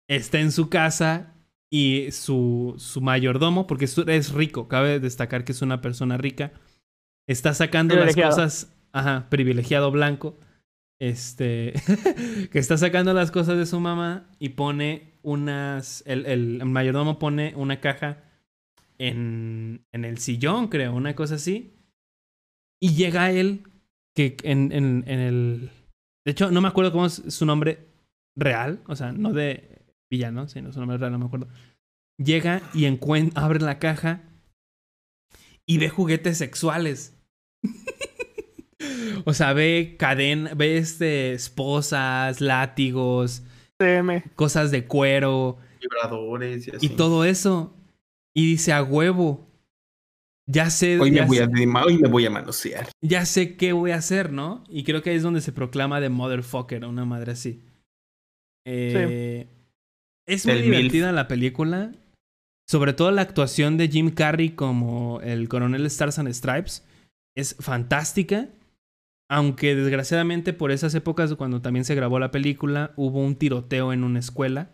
está en su casa y su, su mayordomo, porque es rico, cabe destacar que es una persona rica, está sacando las cosas Ajá, privilegiado blanco. Este. que está sacando las cosas de su mamá y pone unas. El, el, mayordomo pone una caja en, en el sillón, creo, una cosa así. Y llega él, que en, en, en el. De hecho, no me acuerdo cómo es su nombre real, o sea, no de villano, sino su nombre real, no me acuerdo. Llega y abre la caja y ve juguetes sexuales. O sea, ve cadena, ve este, esposas, látigos, cosas de cuero. Vibradores y así. Y todo eso. Y dice a huevo. Ya sé. Hoy, me, voy a, hoy me voy a manosear. Ya sé qué voy a hacer, ¿no? Y creo que ahí es donde se proclama de motherfucker, una madre así. Eh, es muy divertida la película. Sobre todo la actuación de Jim Carrey como el coronel Stars and Stripes. Es fantástica. Aunque desgraciadamente por esas épocas, cuando también se grabó la película, hubo un tiroteo en una escuela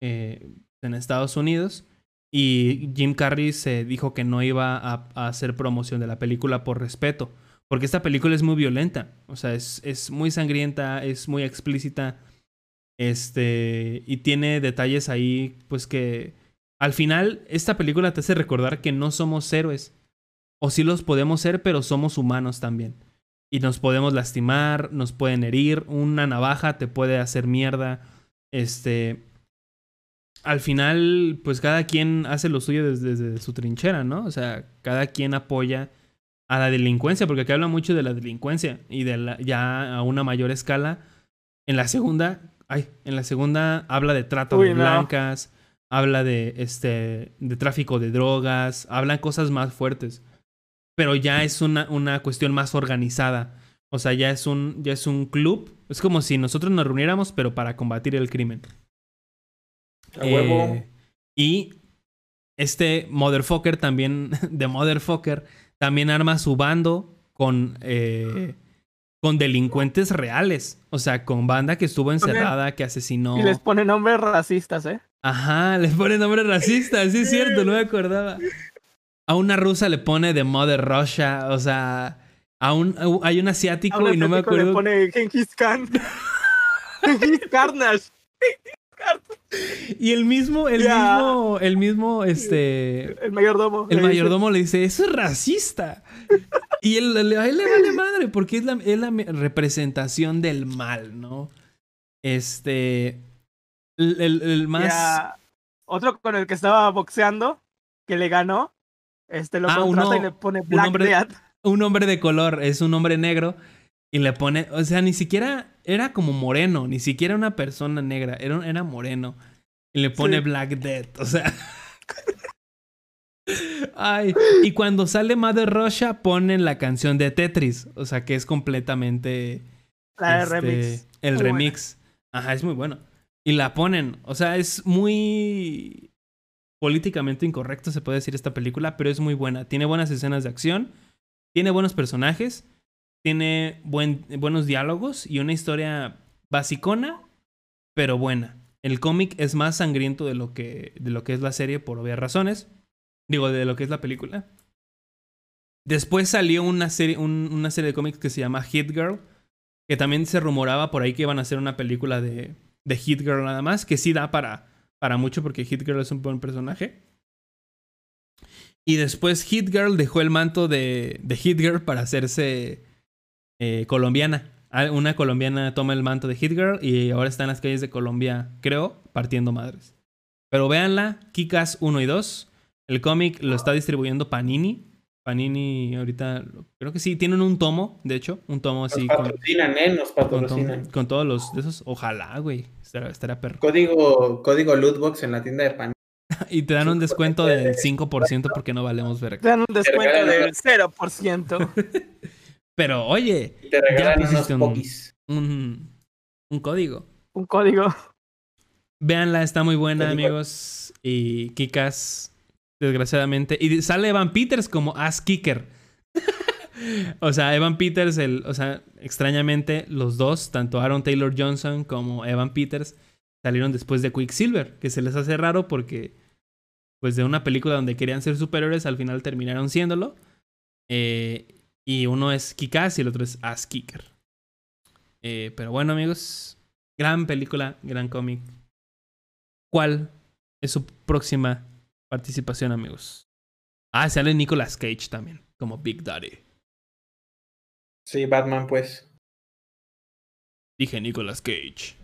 eh, en Estados Unidos. Y Jim Carrey se dijo que no iba a, hacer promoción de la película por respeto. Porque esta película es muy violenta. O sea, es, es muy sangrienta, es muy explícita. Este. Y tiene detalles ahí, pues que. Al final, esta película te hace recordar que no somos héroes. O sí los podemos ser, pero somos humanos también y nos podemos lastimar, nos pueden herir, una navaja te puede hacer mierda. Este, al final, pues cada quien hace lo suyo desde, su trinchera, ¿no? O sea, cada quien apoya a la delincuencia, porque aquí habla mucho de la delincuencia y de la, ya a una mayor escala. En la segunda, ay, en la segunda habla de trata de blancas, habla de este de tráfico de drogas, hablan cosas más fuertes pero ya es una, una cuestión más organizada. O sea, ya es un, ya es un club. Es como si nosotros nos reuniéramos, pero para combatir el crimen. Eh, y este Motherfucker también, de Motherfucker, también arma su bando con, eh, con delincuentes reales. O sea, con banda que estuvo encerrada, que asesinó. Y les pone nombres racistas, ¿eh? Ajá, le pone nombre racista, sí es cierto, no me acordaba. A una rusa le pone de Mother Russia, o sea, a un, hay un asiático y no me acuerdo. Le pone Genghis Khan. Genghis Carnage. Y el mismo, el mismo, el mismo, este. El mayordomo. El mayordomo le dice, eso es racista. Y él, a él le vale madre, porque es la, es la representación del mal, ¿no? Este. El, más. Otro con el que estaba boxeando, que le ganó, este lo ah, contrata y le pone Black un hombre, un hombre de color, es un hombre negro, y le pone, o sea, ni siquiera era como moreno, ni siquiera una persona negra, era, era moreno. Y le pone Black Death, o sea. Ay, y cuando sale Mother Russia ponen la canción de Tetris, o sea que es completamente la este, remix. El remix. Ajá, es muy bueno. Y la ponen, o sea, es muy políticamente incorrecto se puede decir esta película, pero es muy buena. Tiene buenas escenas de acción, tiene buenos personajes tiene buen, buenos diálogos y una historia basicona, pero buena. El cómic es más sangriento de lo, que, de lo que es la serie por obvias razones. Digo, de lo que es la película. Después salió una serie, una serie de cómics que se llama Hit Girl, que también se rumoraba por ahí que iban a hacer una película de, de Hit Girl nada más, que sí da para, para mucho porque Hit Girl es un buen personaje. Y después Hit Girl dejó el manto de, de Hit Girl para hacerse eh, colombiana. Ah, una colombiana toma el manto de Hit Girl y ahora está en las calles de Colombia, creo, partiendo madres. Pero véanla, Kikas 1 y 2. El cómic lo está distribuyendo Panini. Panini ahorita, creo que sí, tienen un tomo, de hecho, un tomo así. Nos patrocinan, ¿eh? Nos patrocinan. Con, todos los de esos, ojalá, güey. Estará, perro. Código, código Lootbox en la tienda de Panini. y te dan un descuento del 5% porque no valemos ver. Te dan un descuento del 0%. Pero oye, ya pusiste un, un, código. Un código. Véanla, está muy buena, amigos. Y Kikas, desgraciadamente. Y sale Evan Peters como Ass Kicker. o sea, Evan Peters, el, o sea, extrañamente, los dos, tanto Aaron Taylor Johnson como Evan Peters, salieron después de Quicksilver, que se les hace raro porque, pues, de una película donde querían ser superiores, al final terminaron siéndolo. Eh, y uno es Kikas y el otro es Ass Kicker. Eh, pero bueno, amigos, gran película, gran cómic. ¿Cuál es su próxima participación, amigos? Ah, sale Nicolas Cage también, como Big Daddy. Sí, Batman, pues. Dije Nicolas Cage.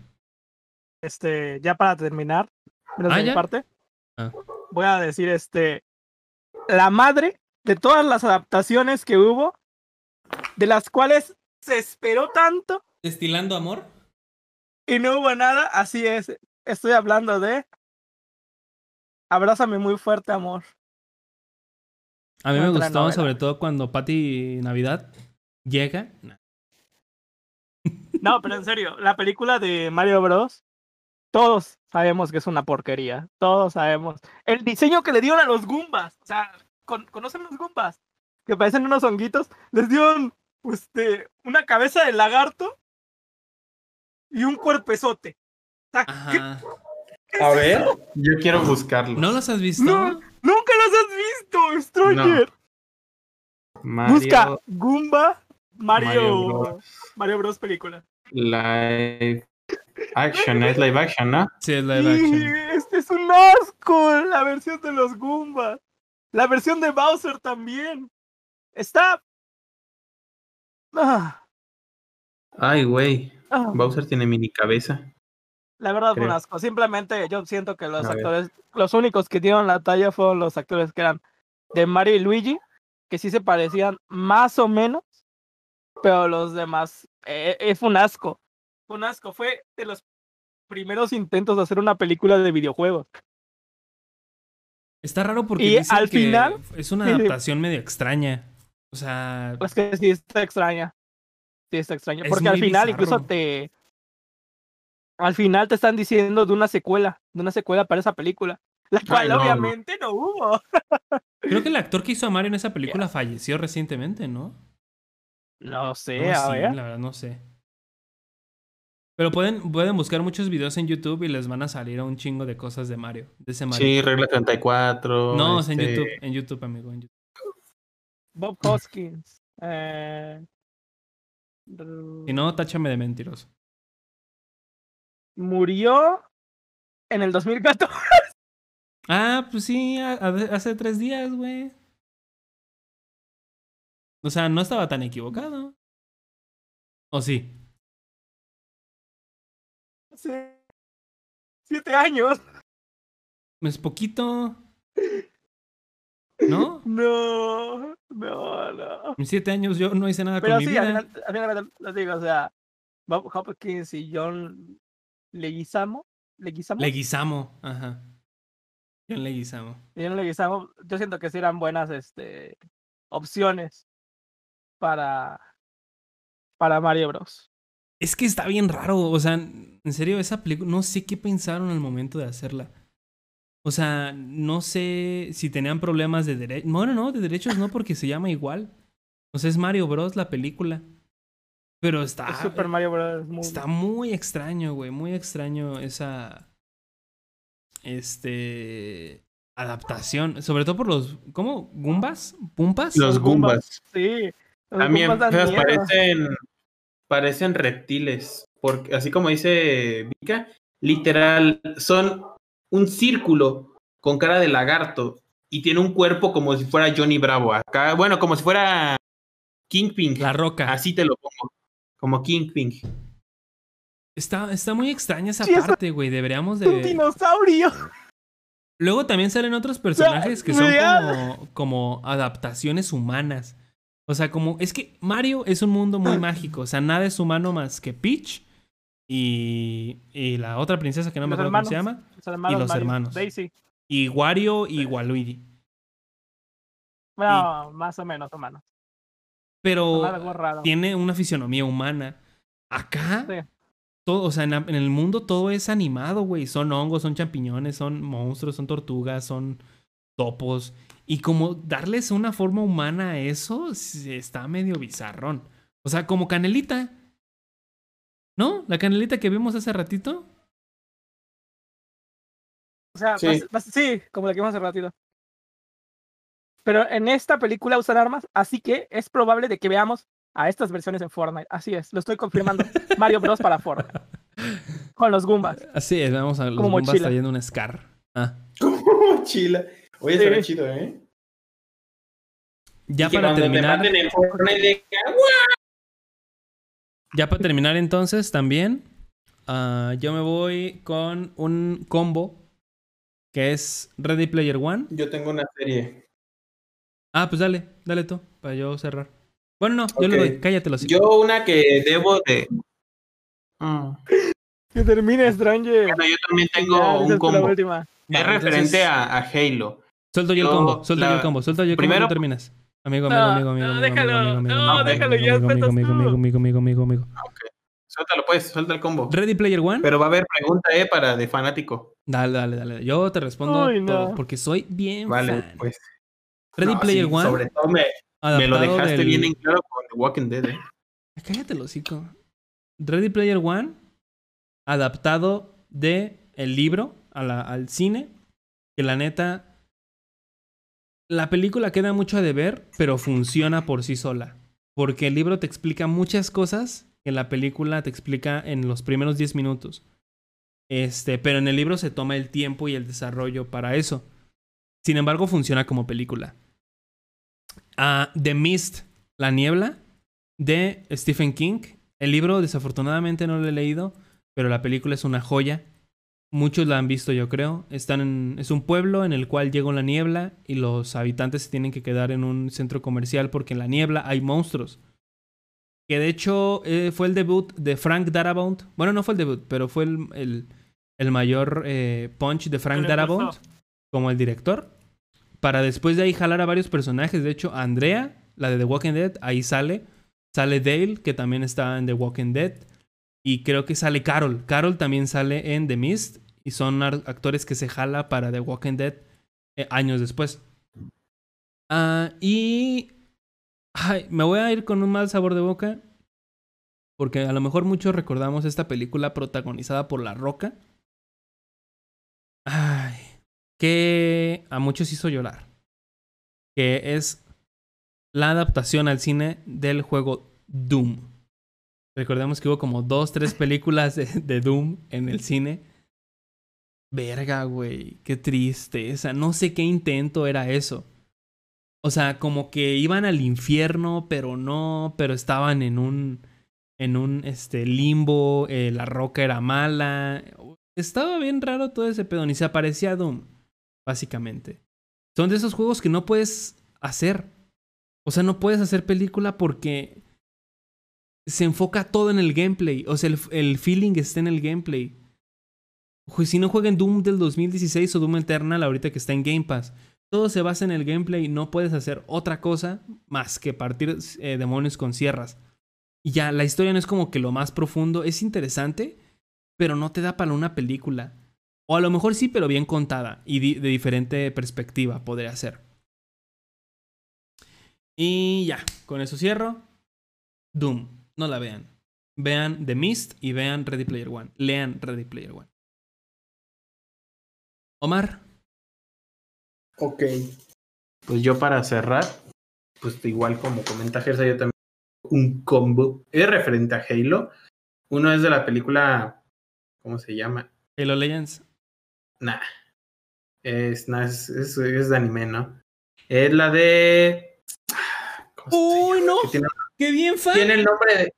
Este, ya para terminar, menos ¿Ah, mi parte, ah. voy a decir este. La madre de todas las adaptaciones que hubo de las cuales se esperó tanto. ¿Destilando amor? Y no hubo nada, así es. Estoy hablando de Abrázame muy fuerte, amor. A mí me gustó, sobre todo cuando Patty Navidad llega. No, pero en serio, la película de Mario Bros. Todos sabemos que es una porquería. Todos sabemos. El diseño que le dieron a los Goombas. O sea, ¿conocen los Goombas? que parecen unos honguitos, les dieron este, una cabeza de lagarto y un cuerpezote. A ver, yo quiero buscarlo. ¿No los has visto? nunca los has visto, Stranger. Busca Goomba Mario, Mario Bros. película. Live action, es live action, ¿no? Sí, es live action. este es un asco, la versión de los Goombas. La versión de Bowser también. Está. Ah. Ay, güey. Ah. Bowser tiene mini cabeza. La verdad, fue un asco. Simplemente yo siento que los actores, los únicos que dieron la talla fueron los actores que eran de Mario y Luigi, que sí se parecían más o menos, pero los demás, eh, eh, fue un asco. Fue un asco. Fue de los primeros intentos de hacer una película de videojuegos. Está raro porque al final es una adaptación medio extraña. O sea. Es que sí está extraña. Sí está extraña. Porque al final incluso te. Al final te están diciendo de una secuela. De una secuela para esa película. La cual obviamente no. hubo. Creo que el actor que hizo a Mario en esa película falleció recientemente, ¿no? No sé, a ver. La verdad, no sé. Pero pueden, pueden buscar muchos videos en YouTube y les van a salir un chingo de cosas de Mario. De ese Mario. Sí, regla 34. No, es en este YouTube, en YouTube, amigo. En YouTube. Bob Hoskins. Eh... Si no, táchame de mentiroso. Murió en el 2014. Ah, pues sí, hace tres días, güey. O sea, no estaba tan equivocado. ¿O sí? Hace siete años. Es poquito. ¿No? No, no, no. En siete años yo no hice nada con mi vida. Pero sí, al final, lo digo, o sea, Bob Hopkins y John Leguizamo. Leguizamo. Leguizamo, ajá. John Leguizamo. John Leguizamo, yo siento que sí eran buenas este, opciones para, para Mario Bros. Es que está bien raro, o sea, en serio, esa película, no sé qué pensaron al momento de hacerla. O sea, no sé si tenían problemas de derechos. Bueno, no, de derechos no, porque se llama igual. O sea, es Mario Bros. la película. Pero está. Super Mario Bros. Está muy extraño, güey. Muy extraño esa. Este. Adaptación. Sobre todo por los. ¿Cómo? ¿Gumbas? ¿Pumpas? Los Gumbas. Sí. También parecen. Parecen reptiles. Porque, así como dice Vika, literal, son un círculo con cara de lagarto y tiene un cuerpo como si fuera Johnny Bravo. Acá, bueno, como si fuera Kingpin. La roca. Así te lo pongo. Como Kingpin. Está, está muy extraña esa parte, güey. Deberíamos de. Un dinosaurio. Luego también salen otros personajes que son como, como adaptaciones humanas. O sea, como. Es que Mario es un mundo muy mágico. O sea, nada es humano más que Peach y, y la otra princesa que no me acuerdo cómo se llama. y los hermanos. Daisy. Y Wario y Waluigi. Bueno, más o menos humanos. Pero tiene una fisionomía humana. Acá, todo, o sea, en, el mundo todo es animado, güey. Son hongos, son champiñones, son monstruos, son tortugas, son topos. Y como darles una forma humana a eso está medio bizarrón. O sea, como Canelita. ¿No? La canelita que vimos hace ratito. O sea, sí, como la que vimos hace ratito. Pero en esta película usan armas, así que es probable de que veamos a estas versiones en Fortnite. Así es, lo estoy confirmando. Mario Bros para Fortnite. Con los Goombas. Así es, vamos a los como Goombas trayendo un Scar. Ah. Como mochila. Oye, sí. se chido, ¿eh? Ya para terminar. Ya para terminar entonces también, uh, yo me voy con un combo que es Ready Player One. Yo tengo una serie. Ah, pues dale, dale tú, para yo cerrar. Bueno, no, yo le doy, cállate los Yo una que debo de... Mm. Que termine Stranger. Bueno, yo también tengo un combo. Es referente a, Halo. Suelto yo, el combo, suelto yo el combo, suelto yo el combo. Primero terminas. Amigo, amigo, amigo, amigo. No, déjalo. No, déjalo, ya amigo, amigo, amigo, amigo, amigo, amigo, amigo. Ok. Suéltalo pues, suelta el combo. Ready Player One. Pero va a haber pregunta, eh, para de fanático. Dale, dale, dale. Yo te respondo todo porque soy bien Vale, pues. Ready Player One. Sobre todo me, me lo dejaste bien en claro con The Walking Dead, eh. Cállate el hocico. Ready Player One, adaptado de el libro a la, al cine, que la neta la película queda mucho a deber, pero funciona por sí sola. Porque el libro te explica muchas cosas que la película te explica en los primeros 10 minutos. Este, pero en el libro se toma el tiempo y el desarrollo para eso. Sin embargo, funciona como película. Uh, The Mist, La Niebla, de Stephen King. El libro, desafortunadamente, no lo he leído, pero la película es una joya. Muchos la han visto, yo creo. Están en, es un pueblo en el cual llega la niebla y los habitantes se tienen que quedar en un centro comercial porque en la niebla hay monstruos. Que de hecho eh, fue el debut de Frank Darabont. Bueno, no fue el debut, pero fue el, el, mayor eh, punch de Frank Darabont como el director. Para después de ahí jalar a varios personajes. De hecho, Andrea, la de The Walking Dead, ahí sale. Sale Dale, que también está en The Walking Dead. Y creo que sale Carol. Carol también sale en The Mist. Y son actores que se jala para The Walking Dead eh, años después. Ah, y. Ay, me voy a ir con un mal sabor de boca. porque a lo mejor muchos recordamos esta película protagonizada por La Roca. Ay, que a muchos hizo llorar. Que es la adaptación al cine del juego Doom. Recordemos que hubo como dos, tres películas de, Doom en el cine. Verga, güey, qué tristeza. No sé qué intento era eso. O sea, como que iban al infierno, pero no, pero estaban en un, en un este, limbo, eh, la roca era mala. Estaba bien raro todo ese pedo, ni se aparecía Doom, básicamente. Son de esos juegos que no puedes hacer. O sea, no puedes hacer película porque se enfoca todo en el gameplay. O sea, el, feeling está en el gameplay. Si no jueguen Doom del 2016 o Doom Eternal ahorita que está en Game Pass, todo se basa en el gameplay. No puedes hacer otra cosa más que partir eh, demonios con sierras. Y ya, la historia no es como que lo más profundo. Es interesante, pero no te da para una película. O a lo mejor sí, pero bien contada y de diferente perspectiva podría ser. Y ya, con eso cierro. Doom no la vean. Vean The Mist y vean Ready Player One. Lean Ready Player One. Omar. Ok. Pues yo para cerrar, pues igual como comenta Gersa, yo también un combo. Es referente a Halo. Uno es de la película. ¿Cómo se llama? Halo Legends. Nah. Es, es, es, de anime, ¿no? Es la de. Uy, no. ¡Qué bien fan! Tiene el nombre de.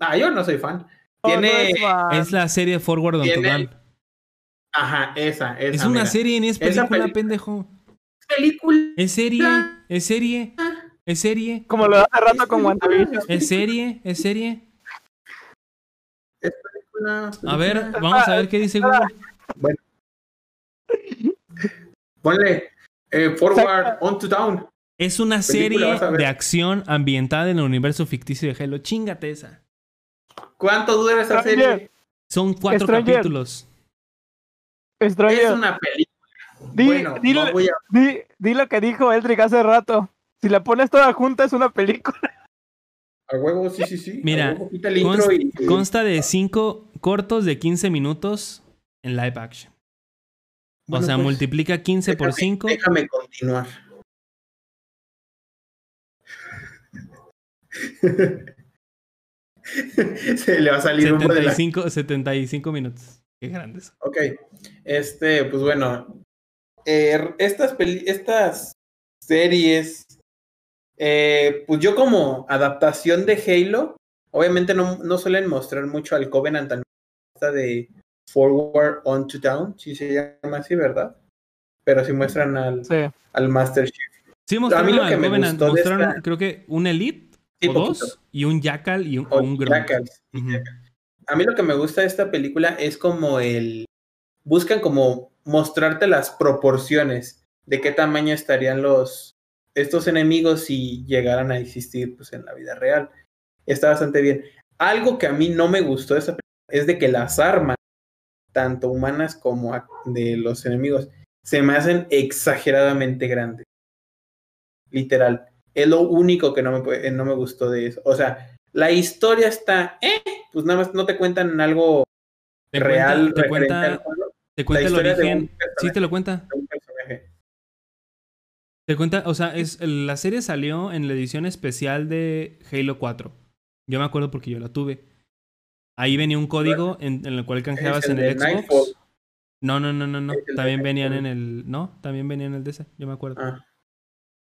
Ah, yo no soy fan. Tiene. es, la serie Forward on Tiene... Ajá, esa, esa. Es una serie, ni es película, pendejo. Película. Es serie, es serie, es serie. Como lo hace rato con WandaVision. Es serie, es serie. Es película. A ver, vamos a ver qué dice Google. Bueno. Ponle eh, Forward on to Down. Es una serie de acción ambientada en el universo ficticio de Halo. Chingate esa. ¿Cuánto dura esa serie? Son cuatro capítulos. Es una película. Di, bueno, di, lo que dijo Eldrick hace rato. Si la pones toda junta es una película. A huevo, sí, sí, sí. Mira, consta, de cinco cortos de 15 minutos en live action. O sea, pues, multiplica 15 por 5. Déjame continuar. Se le va a salir 75, un 75 minutos. Qué grandes. Ok. Este, pues bueno. Eh, estas, estas series. Eh, pues yo como adaptación de Halo. Obviamente no, no suelen mostrar mucho al Covenant de Forward on to Down, si se llama así, ¿verdad? Pero sí muestran al, al Master Chief. Sí, mostraron a mí lo que me mostraron, creo que un Elite o dos, y un Jackal y un, A mí lo que me gusta de esta película es como el... Buscan como mostrarte las proporciones de qué tamaño estarían los estos enemigos si llegaran a existir pues, en la vida real. Está bastante bien. Algo que a mí no me gustó de esta película es de que las armas, tanto humanas como de los enemigos, se me hacen exageradamente grandes. Literal. Es lo único que no me, no me gustó de eso. O sea, la historia está, eh, pues nada más no te cuentan algo real. te cuenta, te cuenta el origen. Sí, te lo cuenta. Te cuenta, o sea, es, la serie salió en la edición especial de Halo 4. Yo me acuerdo porque yo la tuve. Ahí venía un código en, el cual canjeabas en el Xbox. No, no, no, no, no. También venían en el. No, también venían en el DC, yo me acuerdo. Ah.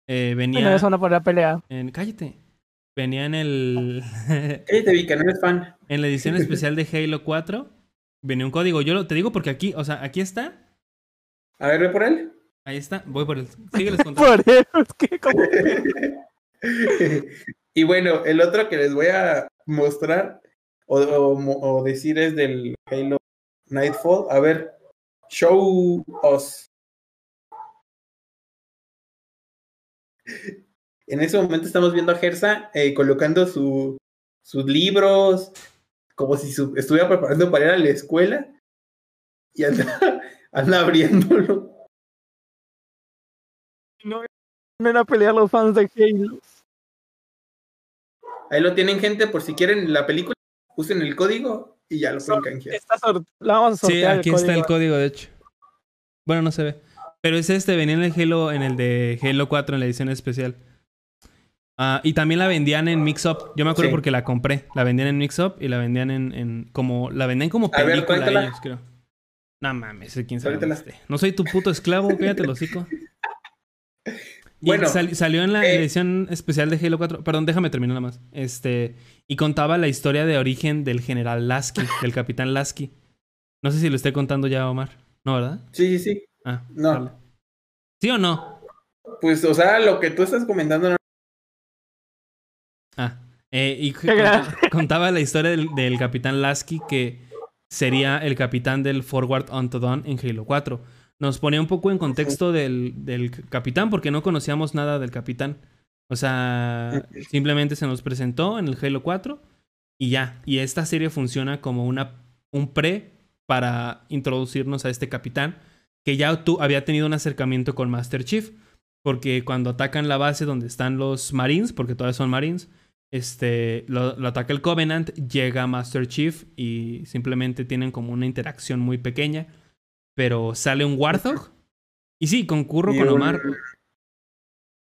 Eh, venía. eso no podría pelear. En, cállate. Venía en el. cállate, Vika, no eres fan. En la edición especial de Halo 4 venía un código. Yo lo, te digo porque aquí, o sea, aquí está. A ver, ve por él. Ahí está, voy por él. Sígueles contando. por él, ¿qué? ¿Cómo? y bueno, el otro que les voy a mostrar o, o decir es del Halo Nightfall. A ver, show us. En ese momento estamos viendo a Gersa eh, colocando su, sus libros, como si estuviera preparando para ir a la escuela y anda, anda abriéndolo. No van a pelear los fans de Halo. Ahí lo tienen, gente, por si quieren la película. Usen el código y ya lo pueden canjear. vamos a sí, aquí está el código, de hecho. Bueno, no se ve. Pero es este, venía en el Halo, en el de Halo 4, en la edición especial. Ah, y también la vendían en Mix Up. Yo me acuerdo porque la compré. La vendían en Mix Up y la vendían en, como. La vendían como película a ellos, creo. No mames, quién sabe. No soy tu puto esclavo, cállate el hocico. Bueno, salió en la eh, edición especial de Halo 4. Perdón, déjame terminar nada más. Este. Y contaba la historia de origen del general Lasky, del capitán Lasky. No sé si lo estoy contando ya, Omar. ¿No, verdad? Sí, sí, sí. Ah, no. ¿Sí o no? Pues, o sea, lo que tú estás comentando. Ah. Eh, y contaba la historia del, capitán Lasky, que sería el capitán del Forward Unto Dawn en Halo 4 nos ponía un poco en contexto del, del, capitán, porque no conocíamos nada del capitán. O sea, simplemente se nos presentó en el Halo 4 y ya. Y esta serie funciona como una, un pre para introducirnos a este capitán, que ya tú había tenido un acercamiento con Master Chief. Porque cuando atacan la base donde están los Marines, porque todavía son Marines, este, lo, lo, ataca el Covenant, llega Master Chief y simplemente tienen como una interacción muy pequeña pero sale un Warthog. Y sí, concurro con Omar.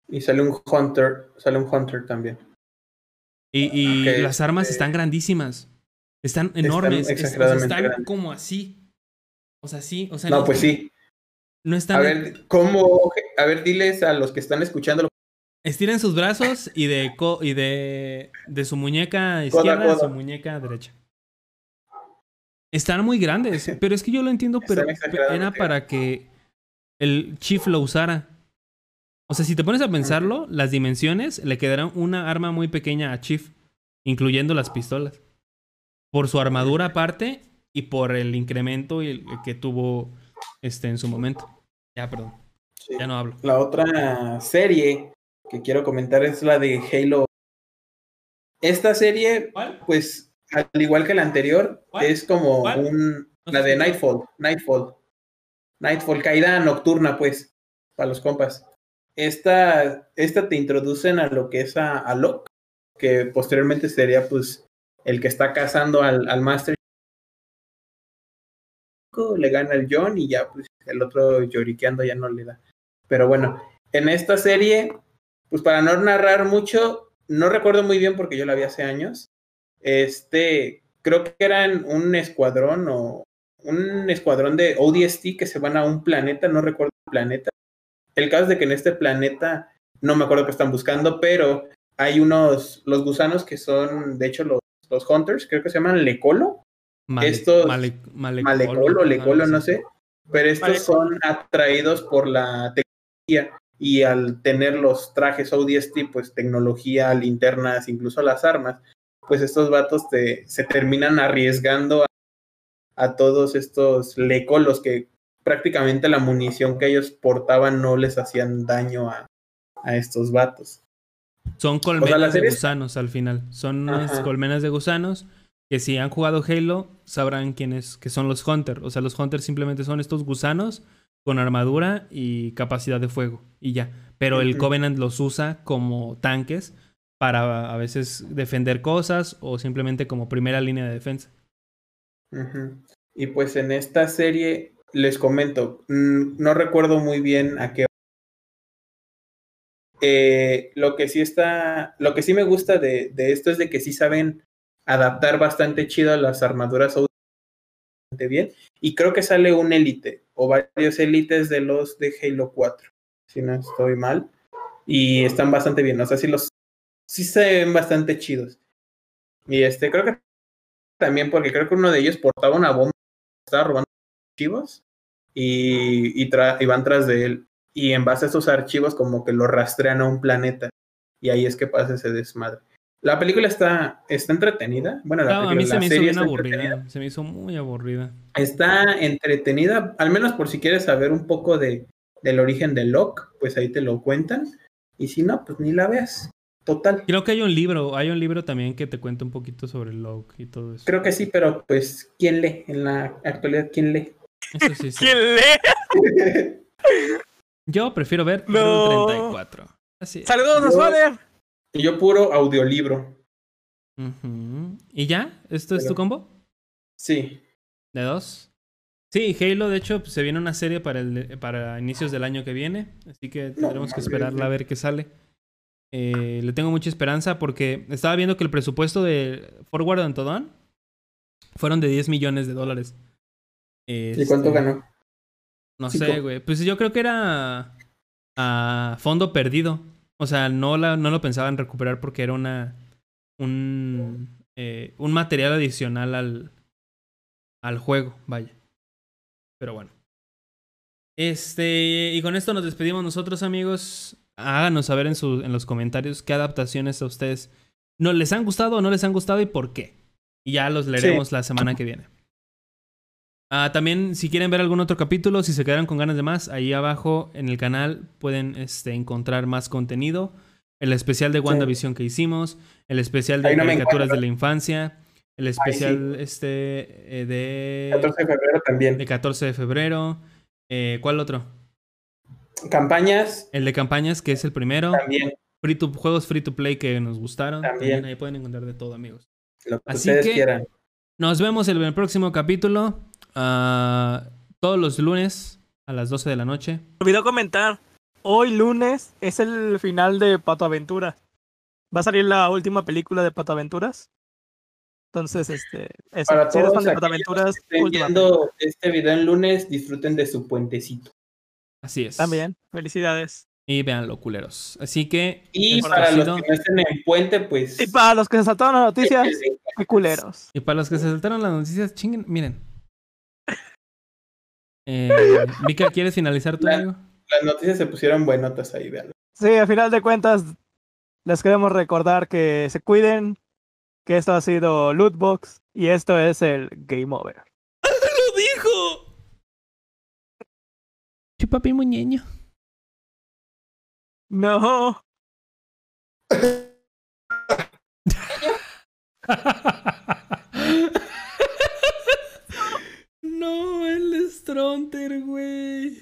Y sale un Hunter, sale un Hunter también. Y, las armas están grandísimas. Están enormes. Están, como así. O sea, sí. O sea, no, pues sí. No están. A ver, ¿cómo? A ver, diles a los que están escuchando. Estiren sus brazos y de, y de, de su muñeca izquierda a su muñeca derecha. Están muy grandes, pero es que yo lo entiendo, pero era para que el Chief lo usara. O sea, si te pones a pensarlo, las dimensiones le quedarán una arma muy pequeña a Chief, incluyendo las pistolas. Por su armadura aparte y por el incremento que tuvo este en su momento. Ya, perdón. Ya no hablo. La otra serie que quiero comentar es la de Halo. Esta serie, pues al igual que la anterior, es como un. la de Nightfall. Nightfall. Nightfall, caída nocturna, pues, para los compas. Esta, esta te introducen a lo que es a, a Locke, que posteriormente sería, pues, el que está cazando al, al Master. Le gana el John y ya, pues, el otro lloriqueando ya no le da. Pero bueno, en esta serie, pues, para no narrar mucho, no recuerdo muy bien porque yo la vi hace años este, creo que eran un escuadrón o un escuadrón de ODST que se van a un planeta, no recuerdo el planeta. El caso es de que en este planeta, no me acuerdo qué están buscando, pero hay unos, los gusanos que son, de hecho, los, los hunters, creo que se llaman Lecolo. estos, Malecolo, Lecolo, no sé. Pero estos son atraídos por la tecnología y al tener los trajes ODST, pues tecnología, linternas, incluso las armas, pues estos vatos te, se terminan arriesgando a, todos estos lecolos que prácticamente la munición que ellos portaban no les hacían daño a, a estos vatos. Son colmenas de gusanos al final. Son colmenas de gusanos que si han jugado Halo sabrán quiénes que son los Hunters. O sea, los Hunters simplemente son estos gusanos con armadura y capacidad de fuego y ya. Pero el Covenant los usa como tanques para a veces defender cosas o simplemente como primera línea de defensa. Y pues en esta serie les comento, mm, no recuerdo muy bien a qué. Eh, lo que sí está, lo que sí me gusta de, esto es de que sí saben adaptar bastante chido a las armaduras bastante bien. Y creo que sale un élite o varios élites de los de Halo 4, si no estoy mal. Y están bastante bien. O sea, si los sí se ven bastante chidos. Y este, creo que también porque creo que uno de ellos portaba una bomba, estaba robando archivos y, y, van tras de él. Y en base a esos archivos como que lo rastrean a un planeta. Y ahí es que pasa ese desmadre. La película está, está entretenida. Bueno, la a mí se me hizo bien aburrida. Se me hizo muy aburrida. Está entretenida, al menos por si quieres saber un poco de, del origen de Locke, pues ahí te lo cuentan. Y si no, pues ni la veas. Total. Creo que hay un libro, hay un libro también que te cuenta un poquito sobre el log y todo eso. Creo que sí, pero pues, ¿quién lee? En la actualidad, ¿quién lee? Eso sí, sí. ¿Quién lee? Yo prefiero ver no. 34. Así Saludos, a Y yo puro audiolibro. ¿Y ya? ¿Esto es tu combo? Sí. ¿De dos? Sí, Halo, de hecho, pues, se viene una serie para, el, para inicios del año que viene. Así que tendremos que esperarla a ver qué sale. Eh, le tengo mucha esperanza porque estaba viendo que el presupuesto de Forward Dawn fueron de 10 millones de dólares. ¿Y cuánto este, ganó? No sé, güey. Pues yo creo que era a fondo perdido. O sea, no, la, no lo pensaban recuperar porque era una un, eh, un material adicional al, al juego, vaya. Pero bueno. Este, y con esto nos despedimos nosotros, amigos. Háganos saber en, en los comentarios qué adaptaciones a ustedes no les han gustado o no les han gustado y por qué. Y ya los leeremos la semana que viene. Ah, también, si quieren ver algún otro capítulo, si se quedaron con ganas de más, ahí abajo en el canal pueden este, encontrar más contenido. El especial de WandaVision que hicimos, el especial de caricaturas de la infancia, el especial este eh, de... 14 de febrero también. De 14 de febrero. Eh, ¿Cuál otro? Campañas. El de campañas, que es el primero. También. Free to, juegos free to play que nos gustaron. También. ahí pueden encontrar de todo, amigos. Lo que ustedes quieran. Nos vemos en el próximo capítulo. Ah, todos los lunes a las 12 de la noche. Olvidó comentar. Hoy lunes es el final de Pato Aventura. Va a salir la última película de Pato Aventuras. Entonces, este, eso. Para si todos de Pato Aventuras, viendo este video el lunes, disfruten de su puentecito. Así es. También, felicidades. Y veanlo, culeros. Así que. Y para los que no estén en puente, pues. Y para los que se saltaron las noticias, qué culeros. Y para los que se saltaron las noticias, chinguen. Miren. Eh, Mika, ¿quieres finalizar tu Las noticias se pusieron buenotas ahí, veanlo. Sí, a final de cuentas, les queremos recordar que se cuiden, que esto ha sido Lootbox y esto es el Game Over. ¡Lo dijo! Chupapi muñeño. No. no, el Stronter, güey.